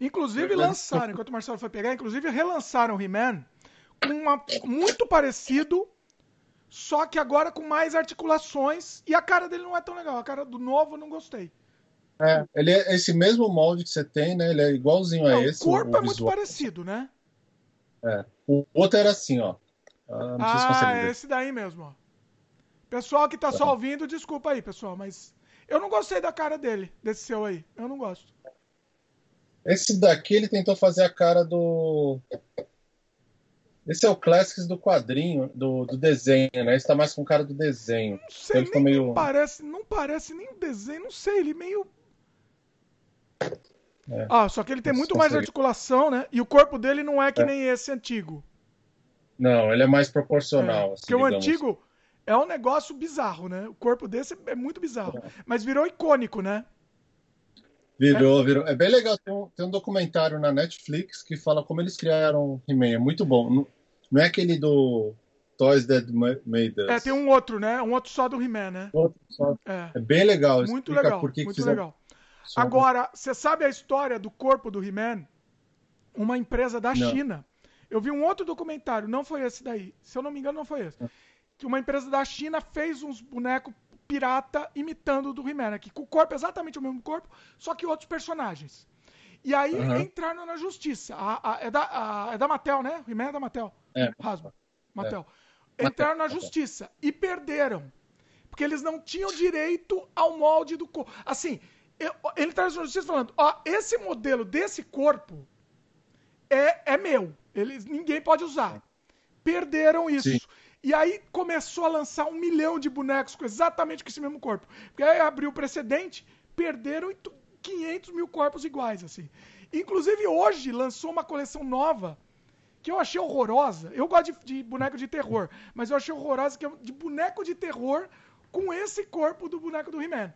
Inclusive lançaram, enquanto o Marcelo foi pegar, inclusive relançaram o He-Man com uma, muito parecido só que agora com mais articulações e a cara dele não é tão legal. A cara do novo eu não gostei. É, ele é esse mesmo molde que você tem, né? Ele é igualzinho a esse. O corpo o, é muito parecido, né? É. O outro era assim, ó. Ah, ah é esse daí mesmo, ó. Pessoal que tá, tá só ouvindo, desculpa aí, pessoal, mas eu não gostei da cara dele, desse seu aí. Eu não gosto. Esse daqui ele tentou fazer a cara do. Esse é o Classics do quadrinho, do, do desenho, né? Esse tá mais com cara do desenho. Não sei, então, nem meio... parece, não parece nem o desenho, não sei, ele meio. É. Ah, só que ele tem muito mais articulação, né? E o corpo dele não é que é. nem esse antigo. Não, ele é mais proporcional. É. Assim, Porque digamos. o antigo é um negócio bizarro, né? O corpo desse é muito bizarro. É. Mas virou icônico, né? Virou, virou. É bem legal. Tem um, tem um documentário na Netflix que fala como eles criaram He-Man. É muito bom. Não, não, é aquele do Toys That Made Us. É, tem um outro, né? Um outro só do He-Man, né? Outro só. É. é bem legal. Muito legal. Por que muito legal. Agora, você sabe a história do corpo do He-Man? Uma empresa da não. China. Eu vi um outro documentário, não foi esse daí. Se eu não me engano, não foi esse que uma empresa da China fez uns bonecos pirata imitando o do He-Man, aqui com o corpo exatamente o mesmo corpo, só que outros personagens. E aí uhum. entraram na justiça. A, a, é, da, a, é da Mattel, né? He-Man é da Mattel. É. Hasbro. Mattel. É. Entraram na justiça e perderam. Porque eles não tinham direito ao molde do corpo. Assim, eu, ele traz na justiça falando: ó, esse modelo desse corpo é, é meu. Eles, ninguém pode usar. Perderam isso. Sim. E aí começou a lançar um milhão de bonecos com exatamente com esse mesmo corpo. Porque aí abriu o precedente, perderam 500 mil corpos iguais, assim. Inclusive hoje lançou uma coleção nova que eu achei horrorosa. Eu gosto de, de boneco de terror, mas eu achei horrorosa que é de boneco de terror com esse corpo do boneco do He-Man.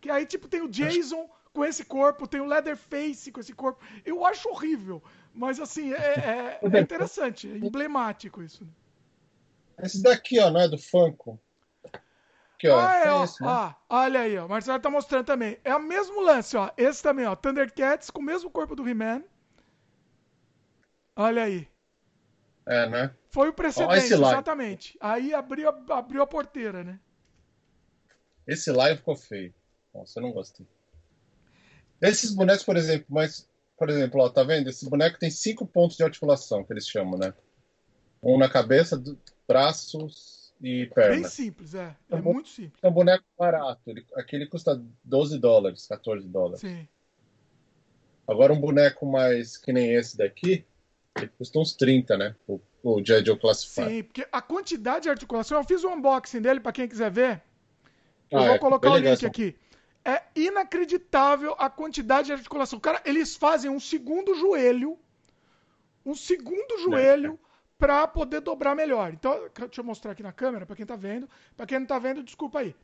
Que aí, tipo, tem o Jason com esse corpo, tem o Leatherface com esse corpo. Eu acho horrível, mas assim, é, é, é interessante, é emblemático isso. Esse daqui, ó, não é do Funko? Aqui, ó. Ah, é, ó, esse, né? ó, olha aí, ó. O Marcelo tá mostrando também. É o mesmo lance, ó. Esse também, ó. Thundercats com o mesmo corpo do He-Man. Olha aí. É, né? Foi o precedente, exatamente. Aí abriu, abriu a porteira, né? Esse live ficou feio. Nossa, eu não gostei. Esses bonecos, por exemplo, mas, por exemplo, ó, tá vendo? Esse boneco tem cinco pontos de articulação, que eles chamam, né? Um na cabeça, braços e pernas. Bem simples, é. É, é muito simples. É um boneco barato. Ele, aquele custa 12 dólares, 14 dólares. Sim. Agora um boneco mais que nem esse daqui, ele custa uns 30, né? O, o. Joe Classified. Sim, porque a quantidade de articulação, eu fiz um unboxing dele para quem quiser ver. Eu ah, vou é, colocar o link aqui. É inacreditável a quantidade de articulação. Cara, eles fazem um segundo joelho, um segundo joelho é para poder dobrar melhor. Então, deixa eu mostrar aqui na câmera para quem está vendo. Para quem não está vendo, desculpa aí.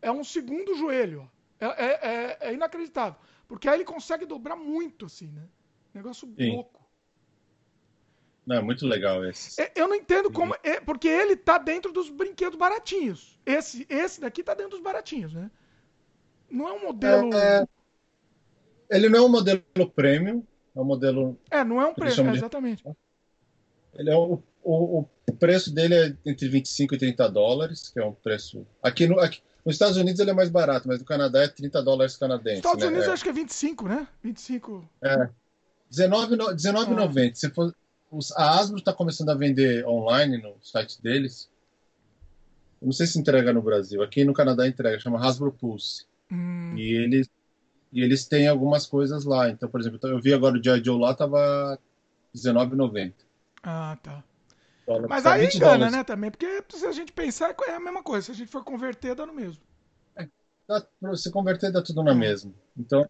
É um segundo joelho. É, é, é, é, inacreditável. Porque aí ele consegue dobrar muito, assim, né? Negócio Sim. louco. Não, é muito legal esse. É, eu não entendo como. É, porque ele tá dentro dos brinquedos baratinhos. Esse, esse daqui tá dentro dos baratinhos, né? Não é um modelo. É, ele não é um modelo premium, é um modelo. É, não é um premium, exatamente. De ele é o, o, o, preço dele é entre 25 e 30 dólares, que é um preço. Aqui, no, aqui nos Estados Unidos ele é mais barato, mas no Canadá é 30 dólares canadenses. Estados né? Unidos é. acho que é 25, né? 25. É. 19,90. 19, ah. Se for, a Asbro está começando a vender online no site deles. Não sei se entrega no Brasil. Aqui no Canadá entrega, chama Hasbro Pulse. Hum. E eles e eles têm algumas coisas lá. Então, por exemplo, eu vi agora o G.I. Joe lá, tava R$19,90. Ah, tá. Mas aí engana, dólares. né, também, porque se a gente pensar, é a mesma coisa. Se a gente for converter, dá no mesmo. É, dá, se converter, dá tudo na é. mesma. Então,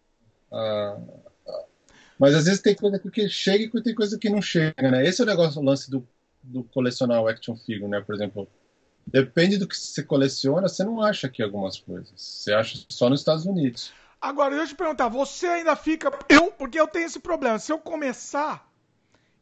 ah, ah, mas às vezes tem coisa que chega e tem coisa que não chega, né? Esse é o negócio, o lance do, do colecionar o action figure, né? Por exemplo, depende do que você coleciona, você não acha aqui algumas coisas. Você acha só nos Estados Unidos. Agora, deixa eu te perguntar, você ainda fica... Eu, porque eu tenho esse problema. Se eu começar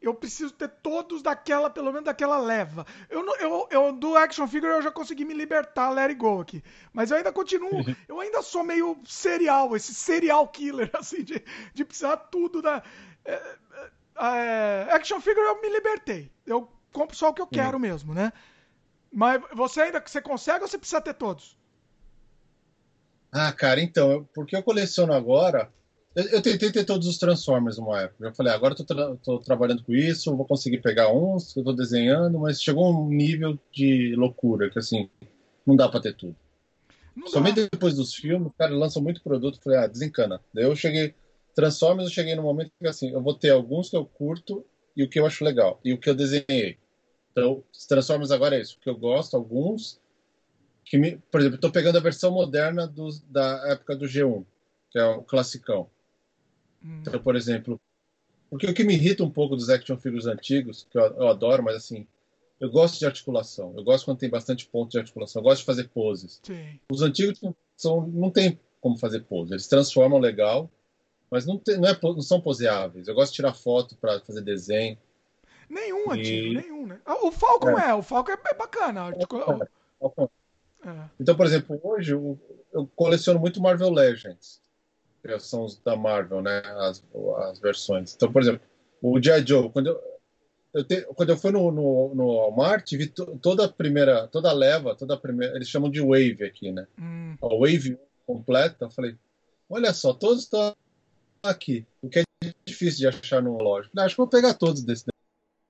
eu preciso ter todos daquela, pelo menos daquela leva. Eu, eu, eu do action figure eu já consegui me libertar, let it go aqui. Mas eu ainda continuo, eu ainda sou meio serial, esse serial killer, assim, de, de precisar tudo da. É, é, é, action figure eu me libertei. Eu compro só o que eu quero mesmo, né? Mas você ainda você consegue ou você precisa ter todos? Ah, cara, então, porque eu coleciono agora. Eu, eu, tentei ter todos os Transformers numa época. Eu falei, agora eu tô, tra tô trabalhando com isso, vou conseguir pegar uns que eu tô desenhando, mas chegou um nível de loucura que assim, não dá pra ter tudo. Não Somente dá. depois dos filmes, cara, lançam muito produto, falei, ah, desencana. Daí eu cheguei. Transformers, eu cheguei no momento que assim, eu vou ter alguns que eu curto e o que eu acho legal, e o que eu desenhei. Então, Transformers agora é isso, o que eu gosto, alguns, que me, por exemplo, estou pegando a versão moderna do, da época do G1, que é o classicão. Hum. Então, por exemplo, porque o que me irrita um pouco dos action figures antigos, que eu, eu, adoro, mas assim, eu gosto de articulação. Eu gosto quando tem bastante ponto de articulação. Eu gosto de fazer poses. Sim. Os antigos são, não tem como fazer pose. Eles transformam legal, mas não, tem, não, é, não são poseáveis. Eu gosto de tirar foto para fazer desenho. Nenhum e... antigo, nenhum, né? Ah, o Falcon é, é o Falcon é bacana. Articula... É. É. Então, por exemplo, hoje eu, eu, coleciono muito Marvel Legends, são os da Marvel, né? As, as versões. Então, por exemplo, o G.I. Joe, quando eu, eu te, quando eu fui no, no, no Walmart, vi to, toda a primeira, toda a leva, toda a primeira, eles chamam de Wave aqui, né? Hum. A Wave completa, eu falei, olha só, todos estão aqui, o que é difícil de achar no loja. Acho que vou pegar todos desses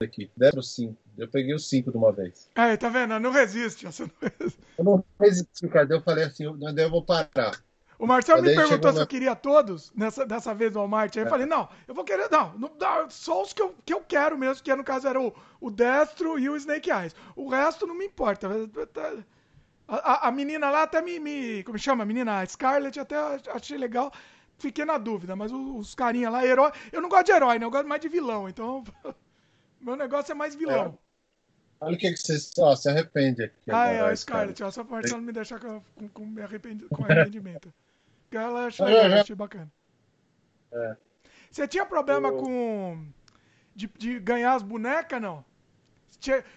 aqui. Deram cinco. Eu peguei os cinco de uma vez. Aí, tá vendo? Não resiste. Você não resiste. Eu não resisti, cara. Eu falei assim, daí eu vou parar. O Marcelo me perguntou se eu queria todos nessa, dessa vez no Walmart. Aí é. eu falei, não, eu vou querer, não, não, só os que eu, que eu quero mesmo, que no caso era o, o Destro e o Snake Eyes. O resto não me importa. A, a, a menina lá até me, me, Como chama? A menina a Scarlett, até achei legal. Fiquei na dúvida, mas os, os carinha lá, herói. Eu não gosto de herói, né? Eu gosto mais de vilão, então. Meu negócio é mais vilão. É. Olha o que, que você só se arrepende aqui. Ah, é, a Scarlett. Essa parte ela me deixar com, com, com, me arrependi, com arrependimento. Ela achei, é, achei bacana. É. Você tinha problema eu... com. De, de, ganhar as bonecas, não?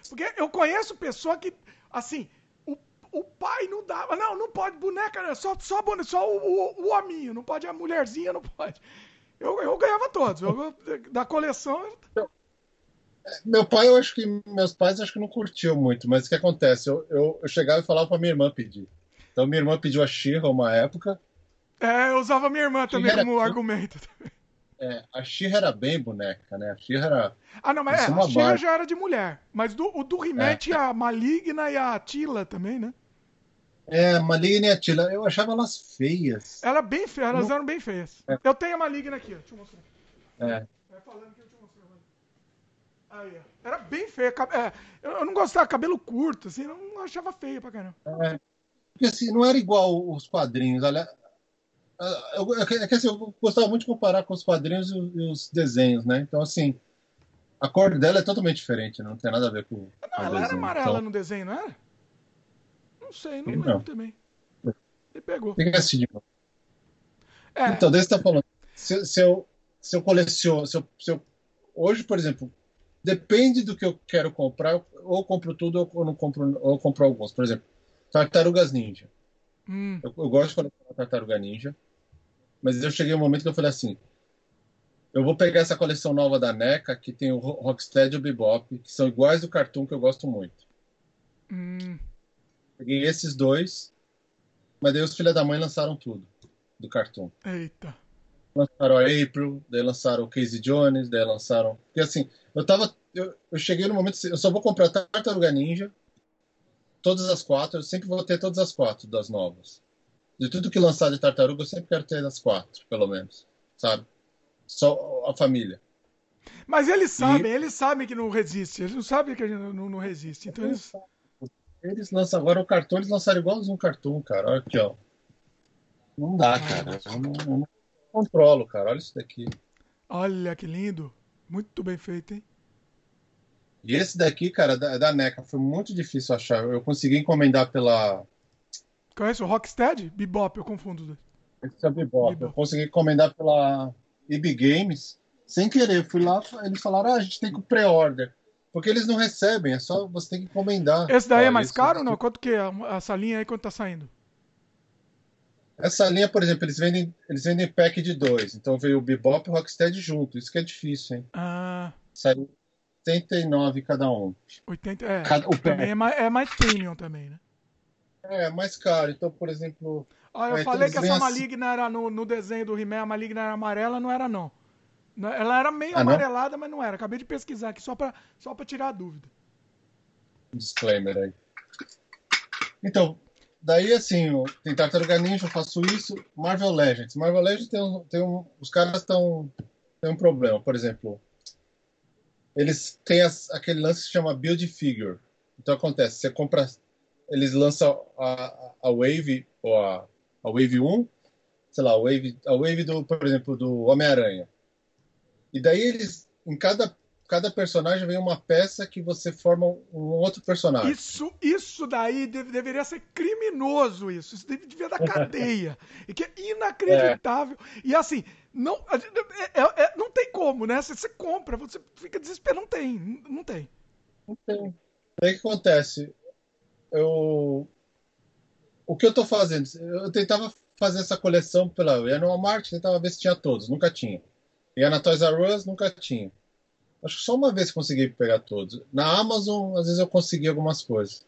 Porque eu conheço pessoa que, assim, o, o pai não dava. Não, não pode boneca, né? só, só, boneca, só o, o, o hominho, não pode a mulherzinha, não pode. Eu, eu ganhava todos. Eu, da coleção. Eu... Meu pai, eu acho que. Meus pais acho que não curtiam muito, mas o que acontece? Eu, eu, eu chegava e falava pra minha irmã pedir. Então minha irmã pediu a Xirra uma época. É, eu usava minha irmã também como era... argumento. É, a Xirra era bem boneca, né? A Xirra era. Ah, não, mas é, a Xirra já era de mulher. Mas do, o do He-Man é. a Maligna e a Tila também, né? É, Maligna e a Tila. Eu achava elas feias. Ela bem feia, elas não... eram bem feias. É. Eu tenho a Maligna aqui, ó. Deixa eu mostrar. É. Vai falando que eu Aí, Era bem feia. É, eu não gostava, cabelo curto, assim, não achava feia pra caramba. É, porque assim, não era igual os quadrinhos. Olha, é que assim, eu gostava muito de comparar com os quadrinhos e os desenhos, né? Então, assim, a cor dela é totalmente diferente, não tem nada a ver com. Não, com ela desenho. era amarela então... no desenho, não era? Não sei, não, não. lembro também. Ele pegou. Tem que assistir de É. Então, desde que tá falando. Se, se, eu, se eu coleciono. Se eu, se eu, hoje, por exemplo, depende do que eu quero comprar, ou compro tudo ou não compro, ou compro alguns. Por exemplo, Tartarugas Ninja. Hum. Eu, eu, gosto de colecionar Tartaruga Ninja, mas eu cheguei um momento que eu falei assim: eu vou pegar essa coleção nova da NECA, que tem o Rocksteady e o Bebop, que são iguais do cartoon que eu gosto muito. Hum. Peguei esses dois, mas daí os filhos da mãe lançaram tudo do cartoon. Eita. Lançaram a April, daí lançaram o Casey Jones, daí lançaram. Porque assim, eu tava. Eu, eu cheguei no momento. Eu só vou comprar Tartaruga Ninja. Todas as quatro. Eu sempre vou ter todas as quatro das novas. De tudo que lançar de tartaruga, eu sempre quero ter as quatro, pelo menos. Sabe? Só a família. Mas eles sabem, e... eles sabem que não resiste. Eles não sabem que a gente não, não resiste. Então eles. Eles lançam agora o cartão, eles lançaram igualzinho um cartão, cara. Olha aqui, ó. Não dá, cara. Eu não, eu não controlo, cara. Olha isso daqui. Olha que lindo. Muito bem feito, hein? E esse daqui, cara, da, da NECA, foi muito difícil achar. Eu consegui encomendar pela. Conhece o Rocksteady? Bebop, eu confundo. Esse é o Bebop. Bebop. Eu consegui encomendar pela EB Games. Sem querer, fui lá, eles falaram: ah, a gente tem que pré-order. Porque eles não recebem, é só você tem que encomendar. Esse daí é mais caro ou não? Quanto que é essa linha aí, quanto tá saindo? Essa linha, por exemplo, eles vendem, eles vendem pack de dois. Então veio o Bebop e o Rocksteady junto. Isso que é difícil, hein? Ah. Saiu, 89 cada um. 80, é, cada, o também é mais, é mais premium também, né? É, mais caro. Então, por exemplo. Ah, eu é, falei que essa assim... maligna era no, no desenho do He-Man, a maligna era amarela, não era não. Ela era meio ah, amarelada, não? mas não era. Acabei de pesquisar aqui só pra, só pra tirar a dúvida. Disclaimer aí. Então, daí assim, tem Tartaruga Ninja, eu faço isso. Marvel Legends. Marvel Legends tem um. Tem um os caras estão. Tem um problema. Por exemplo, eles têm as, aquele lance que se chama Build Figure. Então acontece, você compra. Eles lançam a, a Wave, ou a, a Wave 1, sei lá, a Wave, a Wave do, por exemplo, do Homem-Aranha. E daí eles, em cada, cada personagem vem uma peça que você forma um outro personagem. Isso, isso daí deve, deveria ser criminoso, isso. Isso devia dar cadeia. e que é inacreditável. É. E assim, não, é, é, é, não tem como, né? Você, você compra, você fica desesperado. Não tem, não tem. Não tem. Aí o que acontece? Eu, o que eu tô fazendo? Eu tentava fazer essa coleção pela. Eu ia no Walmart, tentava ver se tinha todos, nunca tinha. Ia na Toys R Us, nunca tinha. Acho que só uma vez consegui pegar todos. Na Amazon, às vezes eu consegui algumas coisas.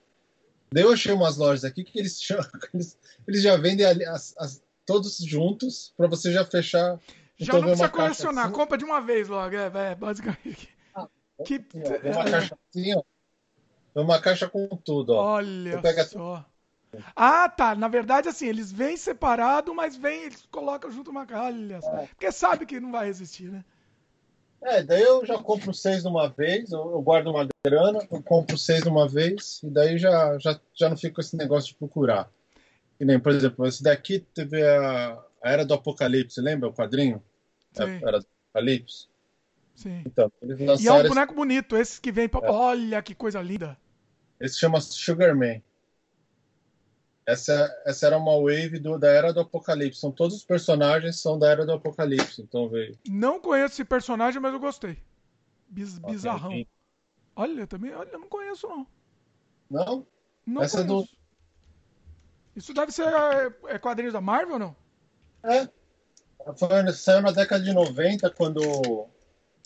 Daí eu achei umas lojas aqui que eles, eles, eles já vendem ali, as, as, todos juntos para você já fechar. Já então, não precisa colecionar, assim. compra de uma vez logo, é, é basicamente. Ah, que... uma caixa assim, ó. Uma caixa com tudo, ó. Olha só. Ah, tá. Na verdade, assim, eles vêm separado, mas vêm, eles colocam junto uma calha. É. Porque sabe que não vai existir, né? É, daí eu já compro seis de uma vez, eu, guardo uma grana, eu compro seis de uma vez, e daí já, já, já não fico com esse negócio de procurar. E nem, por exemplo, esse daqui teve a, a Era do Apocalipse, lembra o quadrinho? Sim. A Era do Apocalipse. Sim. Então, e é um boneco esse... bonito, esse que vem. É. Olha que coisa linda. Esse chama Sugarman. Essa, essa era uma wave do, da Era do Apocalipse. São todos os personagens são da Era do Apocalipse, então veio. Não conheço esse personagem, mas eu gostei. Biz, bizarrão. Olha, também, olha, eu não conheço não. Não? Não essa conheço. É do... Isso deve ser é, é quadrinhos da Marvel ou não? É. Foi, saiu na década de 90 quando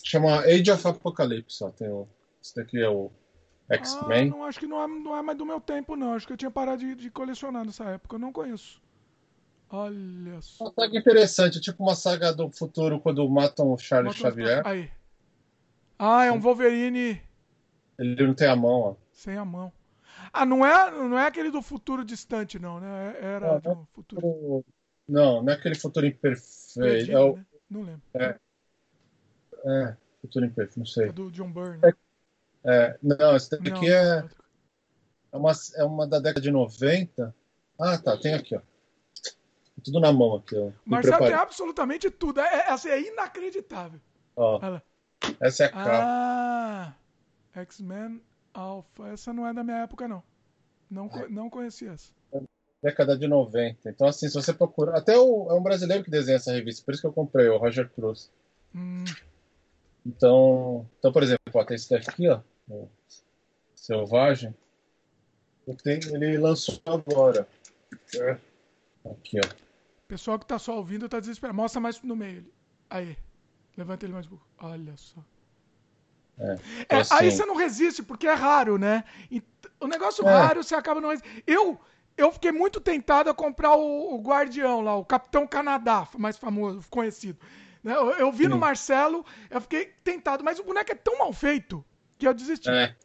chama Age of Apocalypse, ó, tem o, esse daqui é o X-Men? Ah, não, acho que não é, não é mais do meu tempo, não. Acho que eu tinha parado de, de colecionar nessa época. Eu não conheço. Olha só. Uma saga interessante, tipo uma saga do futuro quando matam o Charles Matam Xavier. Aí. Ah, é um Wolverine. Ele não tem a mão, ó. Sem a mão. Ah, não é, não é aquele do futuro distante, não, né? Era não, futuro. Não, não é aquele futuro imperfeito. é o... né? Não lembro. É. é, futuro imperfeito, não sei. É do John Byrne. É é, não, esse daqui não, é, é, uma, é uma da década de 90. Ah, tá, tem aqui, ó. Tudo na mão aqui, ó. Marcelo tem absolutamente tudo. É, é, assim, é inacreditável. Ó, essa é a capa. Ah, X-Men Alpha. Essa não é da minha época, não. Não, não conhecia essa. Década de 90. Então, assim, se você procurar. Até o, é um brasileiro que desenha essa revista, por isso que eu comprei, o Roger Cruz. Hum. Então, então, por exemplo, ó, tem esse daqui, ó. Selvagem. Ele lançou agora. É. Aqui, ó. Pessoal que tá só ouvindo tá desesperado. Mostra mais no meio. Aí. Levanta ele mais um pouco. Olha só. É, é, assim... Aí você não resiste, porque é raro, né? E o negócio é. raro você acaba não Eu eu fiquei muito tentado a comprar o, o Guardião lá, o Capitão Canadá, mais famoso, conhecido. Né? Eu, eu vi Sim. no Marcelo, eu fiquei tentado, mas o boneco é tão mal feito que eu desisti. É.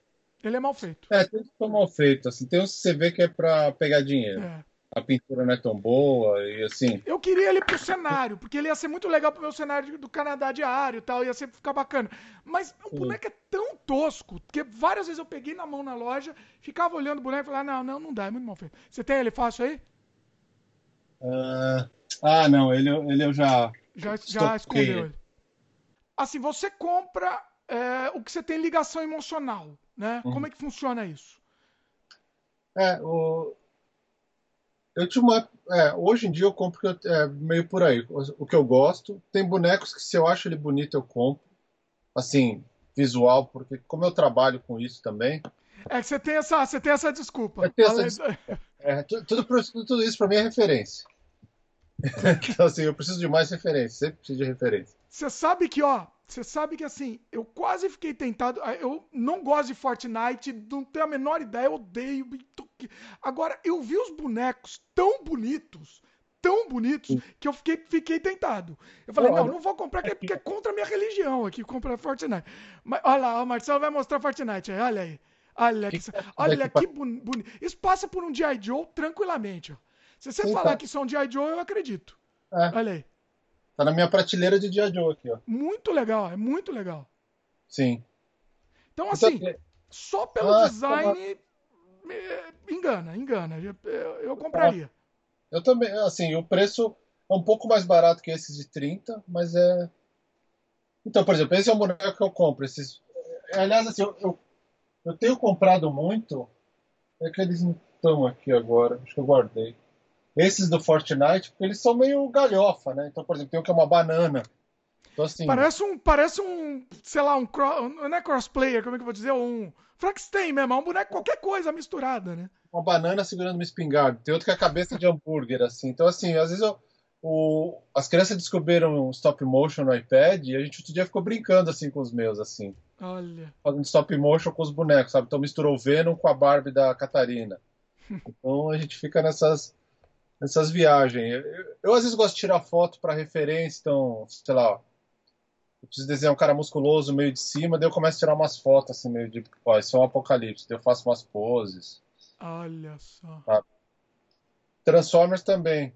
Ele é mal feito. É, tem que mal feito. Assim, tem uns que você vê que é pra pegar dinheiro. É. A pintura não é tão boa e assim. Eu queria ele pro cenário, porque ele ia ser muito legal pro meu cenário do Canadá diário e tal, ia ser, ficar bacana. Mas o boneco é tão tosco, que várias vezes eu peguei na mão na loja, ficava olhando o boneco e falava, não, não, não dá, é muito mal feito. Você tem ele fácil aí? Uh... Ah, não, ele, ele eu já. Já, já escolheu ele. Assim, você compra é, o que você tem ligação emocional, né? Uhum. Como é que funciona isso? É, o... eu tinha uma... É, hoje em dia eu compro é, meio por aí. O, que eu gosto. Tem bonecos que se eu acho ele bonito eu compro. Assim, visual, porque como eu trabalho com isso também. É que você tem essa, você tem essa desculpa. Essa desculpa. É, tudo, tudo, tudo isso para mim é referência. então, assim, eu preciso de mais referências, sempre preciso de referência. Você sabe que, ó, você sabe que assim, eu quase fiquei tentado. Ah, eu não gosto de Fortnite, não tenho a menor ideia, eu odeio. Agora, eu vi os bonecos tão bonitos, tão bonitos, que eu fiquei, fiquei tentado. Eu falei, não, não vou comprar porque é contra a minha religião aqui, comprar Fortnite. Mas olha lá, o Marcelo vai mostrar Fortnite aí, olha aí. Olha que, olha que bonito. Isso passa por um G.I. Joe tranquilamente. Ó. Se você Sim, falar tá. que é um G.I. Joe, eu acredito. É. Olha aí. Tá na minha prateleira de G.I. Joe aqui, ó. Muito legal, é muito legal. Sim. Então, assim, só pelo ah, design, engana, engana. Eu, compraria. Eu também, assim, o preço é um pouco mais barato que esses de 30, mas é. Então, por exemplo, esse é o boneco que eu compro. Esses... Aliás, assim, eu, eu eu tenho comprado muito. É que eles não estão aqui agora. Acho que eu guardei. Esses do Fortnite, porque eles são meio galhofa, né? Então, por exemplo, tem um que é uma banana. Então, assim, parece um, parece um, sei lá, um, não é crossplayer, como é que eu vou dizer? Um Frankenstein mesmo, é um boneco, qualquer coisa misturada, né? Uma banana segurando uma espingarda. Tem outro que é a cabeça de hambúrguer, assim. Então, assim, às vezes eu, o, as crianças descobriram stop motion no iPad e a gente outro dia ficou brincando, assim, com os meus, assim. Olha. Fazendo stop motion com os bonecos, sabe? Então misturou o Venom com a Barbie da Catarina. Então a gente fica nessas, nessas viagens. Eu, eu às vezes gosto de tirar foto para referência, então, sei lá, eu preciso desenhar um cara musculoso meio de cima, daí eu começo a tirar umas fotos assim, meio de, ó, isso é um apocalipse, daí eu faço umas poses. Olha só. Sabe? Transformers também.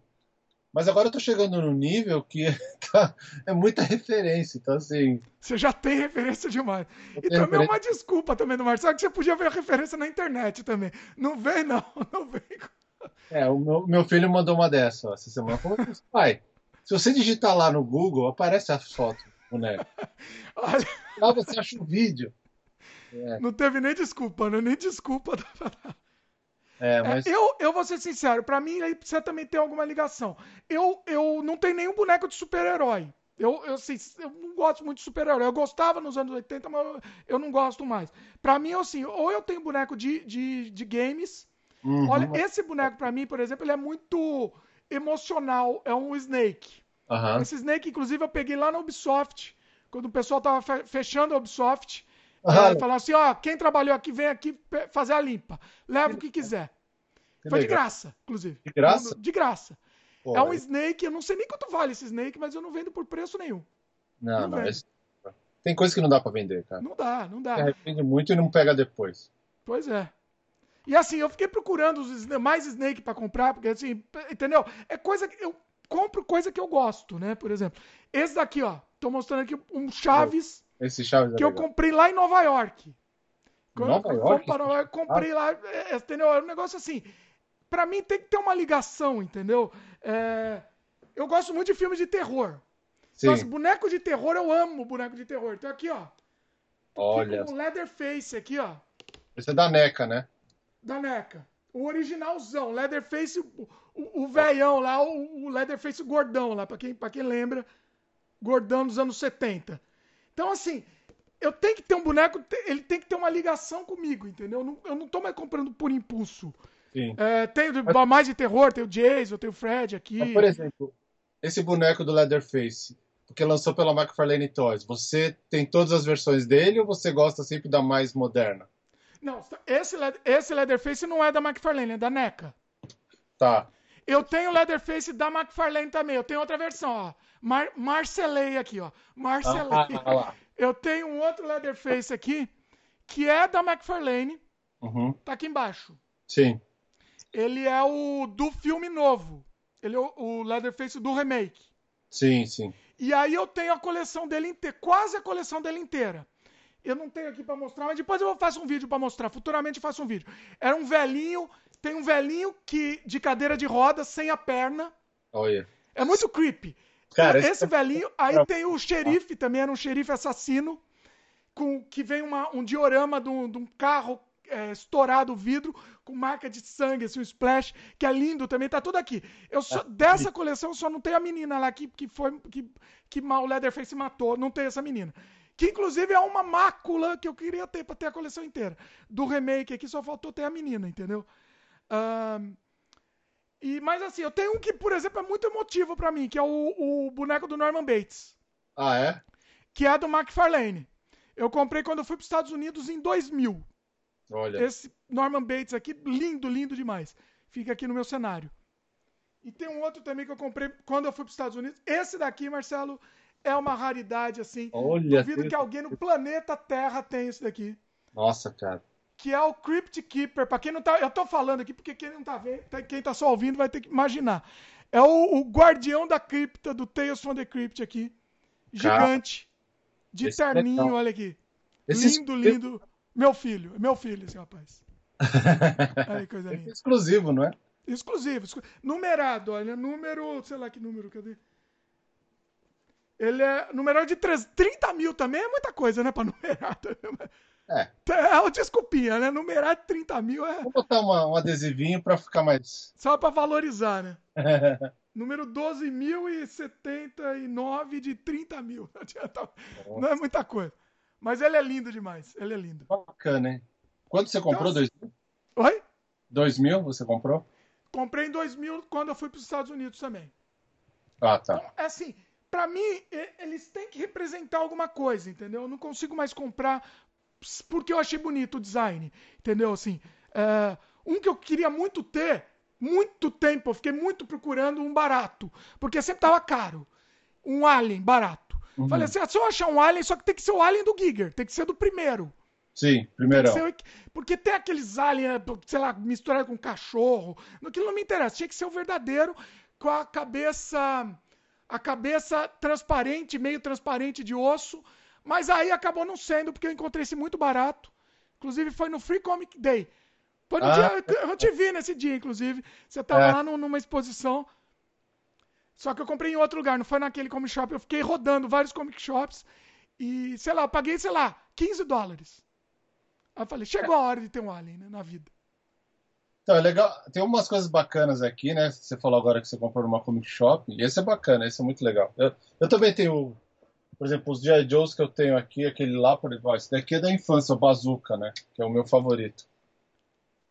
Mas agora eu tô chegando no nível que tá, é muita referência, então assim. Você já tem referência demais. E também referência... é uma desculpa também do Marcelo, que você podia ver a referência na internet também. Não vem, não, não vem. É, o meu, meu filho mandou uma dessa ó, essa semana. Falou, pai, se você digitar lá no Google, aparece a foto do boneco. Olha... Lá você acha o um vídeo. É. Não teve nem desculpa, né? Nem desculpa. É, é, mas... É, eu, eu vou ser sincero, para mim aí precisa também ter alguma ligação. Eu, eu não tenho nenhum boneco de super-herói. Eu, eu, assim, eu não gosto muito de super-herói. Eu gostava nos anos 80, mas eu, eu não gosto mais. Para mim, assim, ou eu tenho boneco de, de, de games. Uhum. Olha, esse boneco para mim, por exemplo, ele é muito emocional. É um Snake. Uhum. Esse Snake, inclusive, eu peguei lá na Ubisoft. Quando o pessoal tava fechando a Ubisoft. Uhum. É, falando assim, ó, quem trabalhou aqui vem aqui fazer a limpa. Leva o que quiser. Que Foi legal. de graça, inclusive. De graça? De graça. Pô, é um Snake, eu não sei nem quanto vale esse Snake, mas eu não vendo por preço nenhum. Não, não, não esse... Tem coisa que não dá para vender, cara. Não dá, não dá. Se arrepende muito e não pega depois. Pois é. E assim, eu fiquei procurando os, mais Snake para comprar, porque assim, entendeu? É coisa que eu compro coisa que eu gosto, né? Por exemplo, esse daqui, ó, tô mostrando aqui um Chaves esse Chaves é que é eu comprei lá em Nova York. Nova York? Para, comprei lá, é, entendeu? É um negócio assim. Para mim tem que ter uma ligação, entendeu? É, eu gosto muito de filmes de terror. Sim. Mas boneco de terror, eu amo boneco de terror. Então aqui, ó. Olha. Um Leatherface aqui, ó. Esse é da NECA, né? Da NECA. O originalzão, Leatherface, o, o, o velhão lá, o, o Leatherface gordão lá, pra quem, pra quem lembra, gordão dos anos 70. Então, assim, eu tenho que ter um boneco, ele tem que ter uma ligação comigo, entendeu? Eu não, eu não tô mais comprando por impulso. Sim. É, tenho mais de terror, tem o Jason, tem o Fred aqui. Mas, por exemplo, esse boneco do Leatherface, que lançou pela McFarlane Toys, você tem todas as versões dele ou você gosta sempre da mais moderna? Não, esse, esse Leatherface não é da McFarlane, é da NECA. Tá. Eu tenho Leatherface da McFarlane também. Eu tenho outra versão, ó. Mar Marcelei aqui, ó. Marcelei. Ah, ah, ah eu tenho um outro Leatherface aqui, que é da McFarlane. Uhum. Tá aqui embaixo. Sim. Ele é o do filme novo. Ele é o, o Leatherface do remake. Sim, sim. E aí eu tenho a coleção dele inteira, quase a coleção dele inteira. Eu não tenho aqui para mostrar, mas depois eu faço um vídeo para mostrar. Futuramente eu faço um vídeo. Era um velhinho, tem um velhinho que de cadeira de rodas sem a perna. Olha. É muito creepy. Cara, esse, velhinho. Aí tem o xerife também, era um xerife assassino, com que vem uma, um diorama de um, de um carro é, estourado o vidro, com marca de sangue, assim, um splash, que é lindo também, tá tudo aqui. Eu só, dessa coleção só não tem a menina lá que, que foi. Que, que o Leatherface matou. Não tem essa menina. Que inclusive é uma mácula que eu queria ter pra ter a coleção inteira. Do remake aqui só faltou ter a menina, entendeu? E, mas assim, eu tenho um que, por exemplo, é muito emotivo para mim, que é o, o, boneco do Norman Bates. Ah, é? Que é do McFarlane. Eu comprei quando eu fui para os Estados Unidos em 2000. Olha. Esse Norman Bates aqui, lindo, lindo demais. Fica aqui no meu cenário. E tem um outro também que eu comprei quando eu fui para os Estados Unidos. Esse daqui, Marcelo, é uma raridade, assim. Olha. Duvido que alguém no planeta Terra tenha esse daqui. Nossa, cara. Que é o Crypt Keeper. Para quem não tá. Eu tô falando aqui porque quem não tá vendo, quem tá só ouvindo vai ter que imaginar. É o, o guardião da cripta do Tales from the Crypt aqui. Gigante. Cara, de é terninho, é olha aqui. Esse lindo, lindo. Meu filho, meu filho, esse rapaz. Olha que coisa linda. É exclusivo, não é? Exclusivo, exclusivo. Numerado, olha, número, sei lá que número, cadê? Ele é numerado de 30 mil também, é muita coisa, né, pra numerar. É. É uma desculpinha, né? Numerar de 30 mil é. Vou botar uma, um adesivinho pra ficar mais. Só pra valorizar, né? Número 12.079 de 30 mil. Não é muita coisa. Mas ele é lindo demais. Ele é lindo. Bacana, hein? Quando você comprou? Então, 2000? Oi? 2000 você comprou? Comprei em 2000 quando eu fui para os Estados Unidos também. Ah, tá. Então, é assim, para mim, eles têm que representar alguma coisa, entendeu? Eu não consigo mais comprar porque eu achei bonito o design, entendeu? Assim, é, um que eu queria muito ter, muito tempo, eu fiquei muito procurando um barato, porque sempre tava caro. Um Alien barato. Uhum. Falei assim, ah, se eu achar um Alien, só que tem que ser o Alien do Giger, tem que ser do primeiro. Sim, primeiro. Porque tem aqueles aliens, sei lá, misturados com cachorro. Aquilo não me interessa. Tinha que ser o verdadeiro, com a cabeça. A cabeça transparente, meio transparente de osso. Mas aí acabou não sendo, porque eu encontrei esse muito barato. Inclusive foi no Free Comic Day. Foi no ah, dia. Eu te vi nesse dia, inclusive. Você tava é. lá numa exposição. Só que eu comprei em outro lugar, não foi naquele comic shop. Eu fiquei rodando vários comic shops. E, sei lá, eu paguei, sei lá, 15 dólares. Aí eu falei, chegou a hora de ter um Alien né, na vida. Então, é legal. Tem umas coisas bacanas aqui, né? Você falou agora que você comprou numa comic shop. E esse é bacana, esse é muito legal. Eu, eu também tenho, por exemplo, os G.I. Joes que eu tenho aqui, aquele lá, por exemplo, esse daqui é da infância, o Bazooka, né? Que é o meu favorito.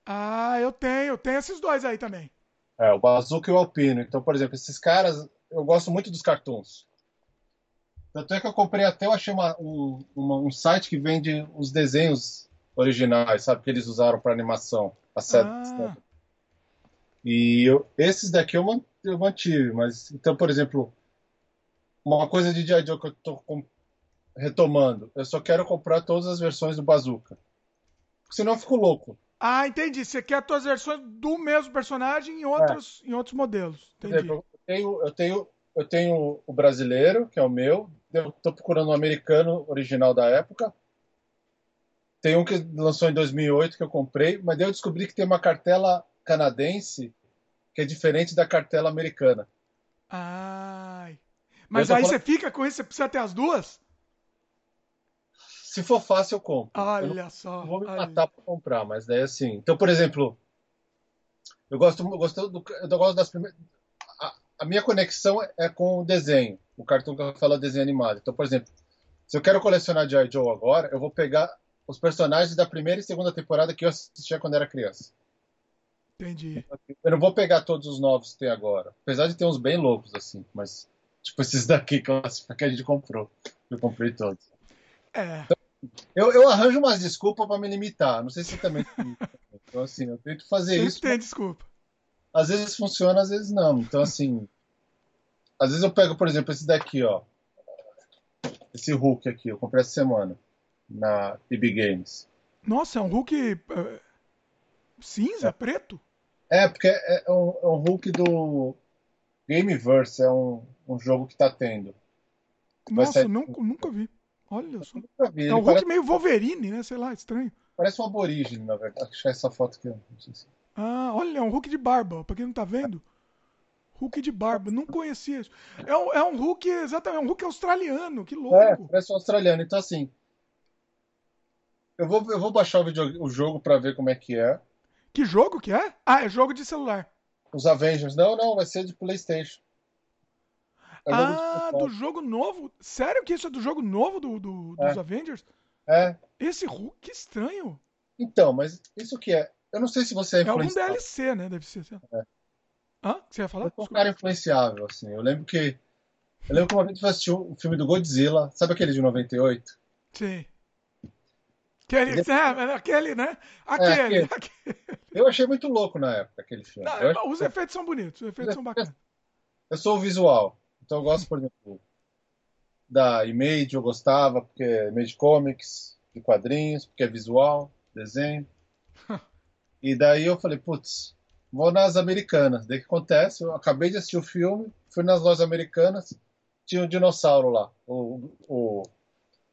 Ah, eu tenho. Eu tenho esses dois aí também. É, o Bazooka e o Alpino. Então, por exemplo, esses caras, eu gosto muito dos cartoons. Tanto é que eu comprei até, eu achei uma, um, uma, um site que vende os desenhos originais, sabe? Que eles usaram para animação. Ah. E eu, esses daqui eu, eu mantive, mas então, por exemplo, uma coisa de G.I. Joe que eu tô retomando, eu só quero comprar todas as versões do Bazooka. Senão eu fico louco. Ah, entendi. Você quer todas as versões do mesmo personagem em outros, é. em outros modelos. Entendi. Exemplo, eu, tenho, eu, tenho, eu tenho o brasileiro, que é o meu. Eu tô procurando o americano original da época. Tem um que lançou em 2008 que eu comprei, mas daí eu descobri que tem uma cartela canadense que é diferente da cartela americana. Ai. Mas aí falando... você fica com isso, você precisa ter as duas? Se for fácil, eu compro. Olha eu só. Vou me matar para comprar, mas daí assim. Então, por exemplo, eu gosto, eu gosto, do, eu gosto das primeiras. A, a, minha conexão é com o desenho, o cartão que eu falo é desenho animado. Então, por exemplo, se eu quero colecionar G.I. Joe agora, eu vou pegar os personagens da primeira e segunda temporada que eu assistia quando era criança. Entendi. Eu não vou pegar todos os novos que tem agora. Apesar de ter uns bem loucos, assim. Mas, tipo, esses daqui que, que a gente comprou. Eu comprei todos. É. Então, eu, eu arranjo umas desculpas para me limitar. Não sei se também. então, assim, eu tento fazer Sempre isso. tem desculpa. Às vezes funciona, às vezes não. Então, assim. Às vezes eu pego, por exemplo, esse daqui, ó. Esse Hulk aqui, eu comprei essa semana na EB Games. Nossa, é um Hulk uh, cinza, é. preto? É, porque é, é, um, é um Hulk do Gameverse, é um, um jogo que tá tendo. Nossa, sair... nunca, nunca vi. Olha só. Nunca vi. É um Hulk parece... meio Wolverine, né? Sei lá, estranho. Parece um aborígene, na verdade. Acho que é essa foto aqui. Não sei se... Ah, olha, é um Hulk de barba. Pra quem não tá vendo. Hulk de barba, não conhecia isso. É um, é um Hulk, exatamente, é um Hulk australiano, que louco. É, parece um australiano. Então, assim, eu vou, eu vou baixar o, video, o jogo para ver como é que é. Que jogo que é? Ah, é jogo de celular. Os Avengers. Não, não, vai ser de PlayStation. É ah, do jogo novo? Sério que isso é do jogo novo do, do dos é. Avengers? É. Esse Hulk, que estranho. Então, mas isso que é? Eu não sei se você é É algum DLC, né? Deve ser. É. Hã? Você ia falar? Eu sou um cara influenciável, assim. Eu lembro que. Eu lembro que uma vez eu assisti um filme do Godzilla, sabe aquele de 98? Sim. Aquele, é, aquele né? É, Aquele. aquele. aquele. Eu achei muito louco na época aquele filme. Não, Eu, acho- os efeitos são bonitos, os efeitos são bacanas. eu sou o visual. Então eu gosto, por exemplo, da Image, eu gostava, porque é Image Comics, de quadrinhos, porque é visual, desenho. E daí eu falei, putz, vou nas americanas. Daí o que acontece? Eu acabei de assistir o filme, fui nas lojas americanas, tinha um dinossauro lá, o, o-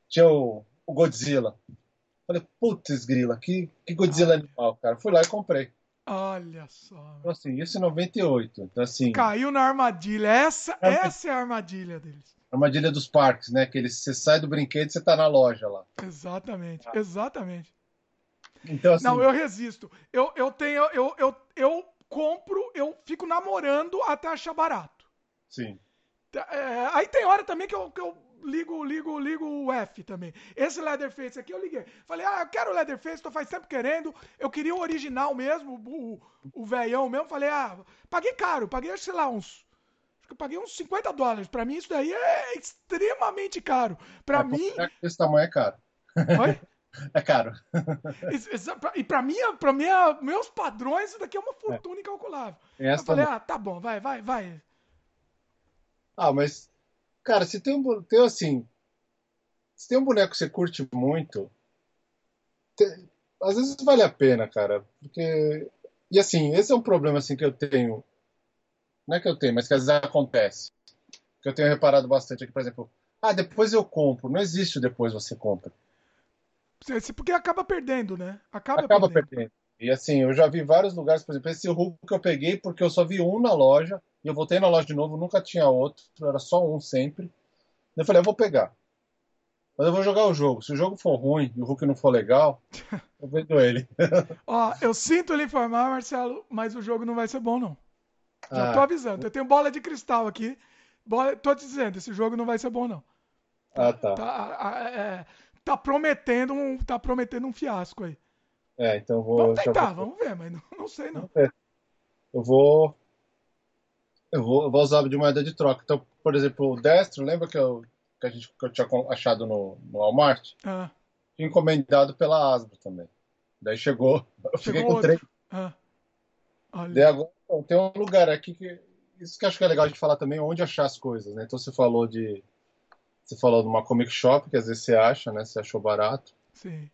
tinha o, o Godzilla. Falei, putz, grila, que, que Godzilla animal, cara. Fui lá e comprei. Olha só. Então, assim, isso em 98. Então, assim, Caiu na armadilha. Essa, essa é a armadilha deles. armadilha dos parques, né? Que eles, você sai do brinquedo e você tá na loja lá. Exatamente, exatamente. Então, assim, Não, eu resisto. Eu, eu tenho, eu, eu, eu compro, eu fico namorando até achar barato. sim. É, aí tem hora também que eu, que eu ligo, ligo, ligo o F também. Esse Leatherface aqui eu liguei. Falei, ah, eu quero o Leatherface, tô faz tempo querendo. Eu queria o original mesmo, o, o velhão mesmo. Falei, ah, paguei caro, paguei, sei lá, uns. Acho que eu paguei uns 50 dólares. Pra mim, isso daí é extremamente caro. Pra É, mim. Esse tamanho é caro. Oi? É caro. E pra mim, pra mim, meus padrões, isso daqui é uma fortuna incalculável. Essa eu falei, também. ah, tá bom, vai, vai, vai. Ah, mas, cara, se tem um, tem assim, se tem um boneco que você curte muito, te- às vezes vale a pena, cara, porque, e assim, esse é um problema, assim, que eu tenho, não é que eu tenho, mas que às vezes acontece, que eu tenho reparado bastante aqui, por exemplo, ah, depois eu compro, não existe o depois você compra, Porque acaba perdendo, né? Acaba, acaba perdendo. perdendo. E assim, eu já vi vários lugares, por exemplo, esse Hulk que eu peguei porque eu só vi um na loja, e eu voltei na loja de novo, nunca tinha outro, era só um sempre. Eu falei, eu vou pegar. Mas eu vou jogar o jogo. Se o jogo for ruim e o Hulk não for legal, eu vendo ele. Ó, eu sinto lhe informar, Marcelo, mas o jogo não vai ser bom, não. Já Ah. tô avisando. Eu tenho bola de cristal aqui. Bola... Tô te dizendo, esse jogo não vai ser bom, não. Ah, tá. Tá, a- é, tá prometendo um, tá prometendo um fiasco aí. É, então vou. Vamos tentar, vou- vamos ver, mas não, não sei, não. Eu vou. Eu vou, eu vou usar de moeda de troca. Então, por exemplo, o Destro, lembra que eu, que a gente, que eu tinha achado no, no Walmart? Ah, encomendado pela Asbro também. Daí chegou. Eu fiquei chegou com três. outro. Ah. Olha. Daí agora, tem um lugar aqui que. Isso que eu acho que é legal a gente falar também onde achar as coisas, né? Então você falou de. Você falou de uma comic shop, que às vezes você acha, né? Você achou barato. Sim.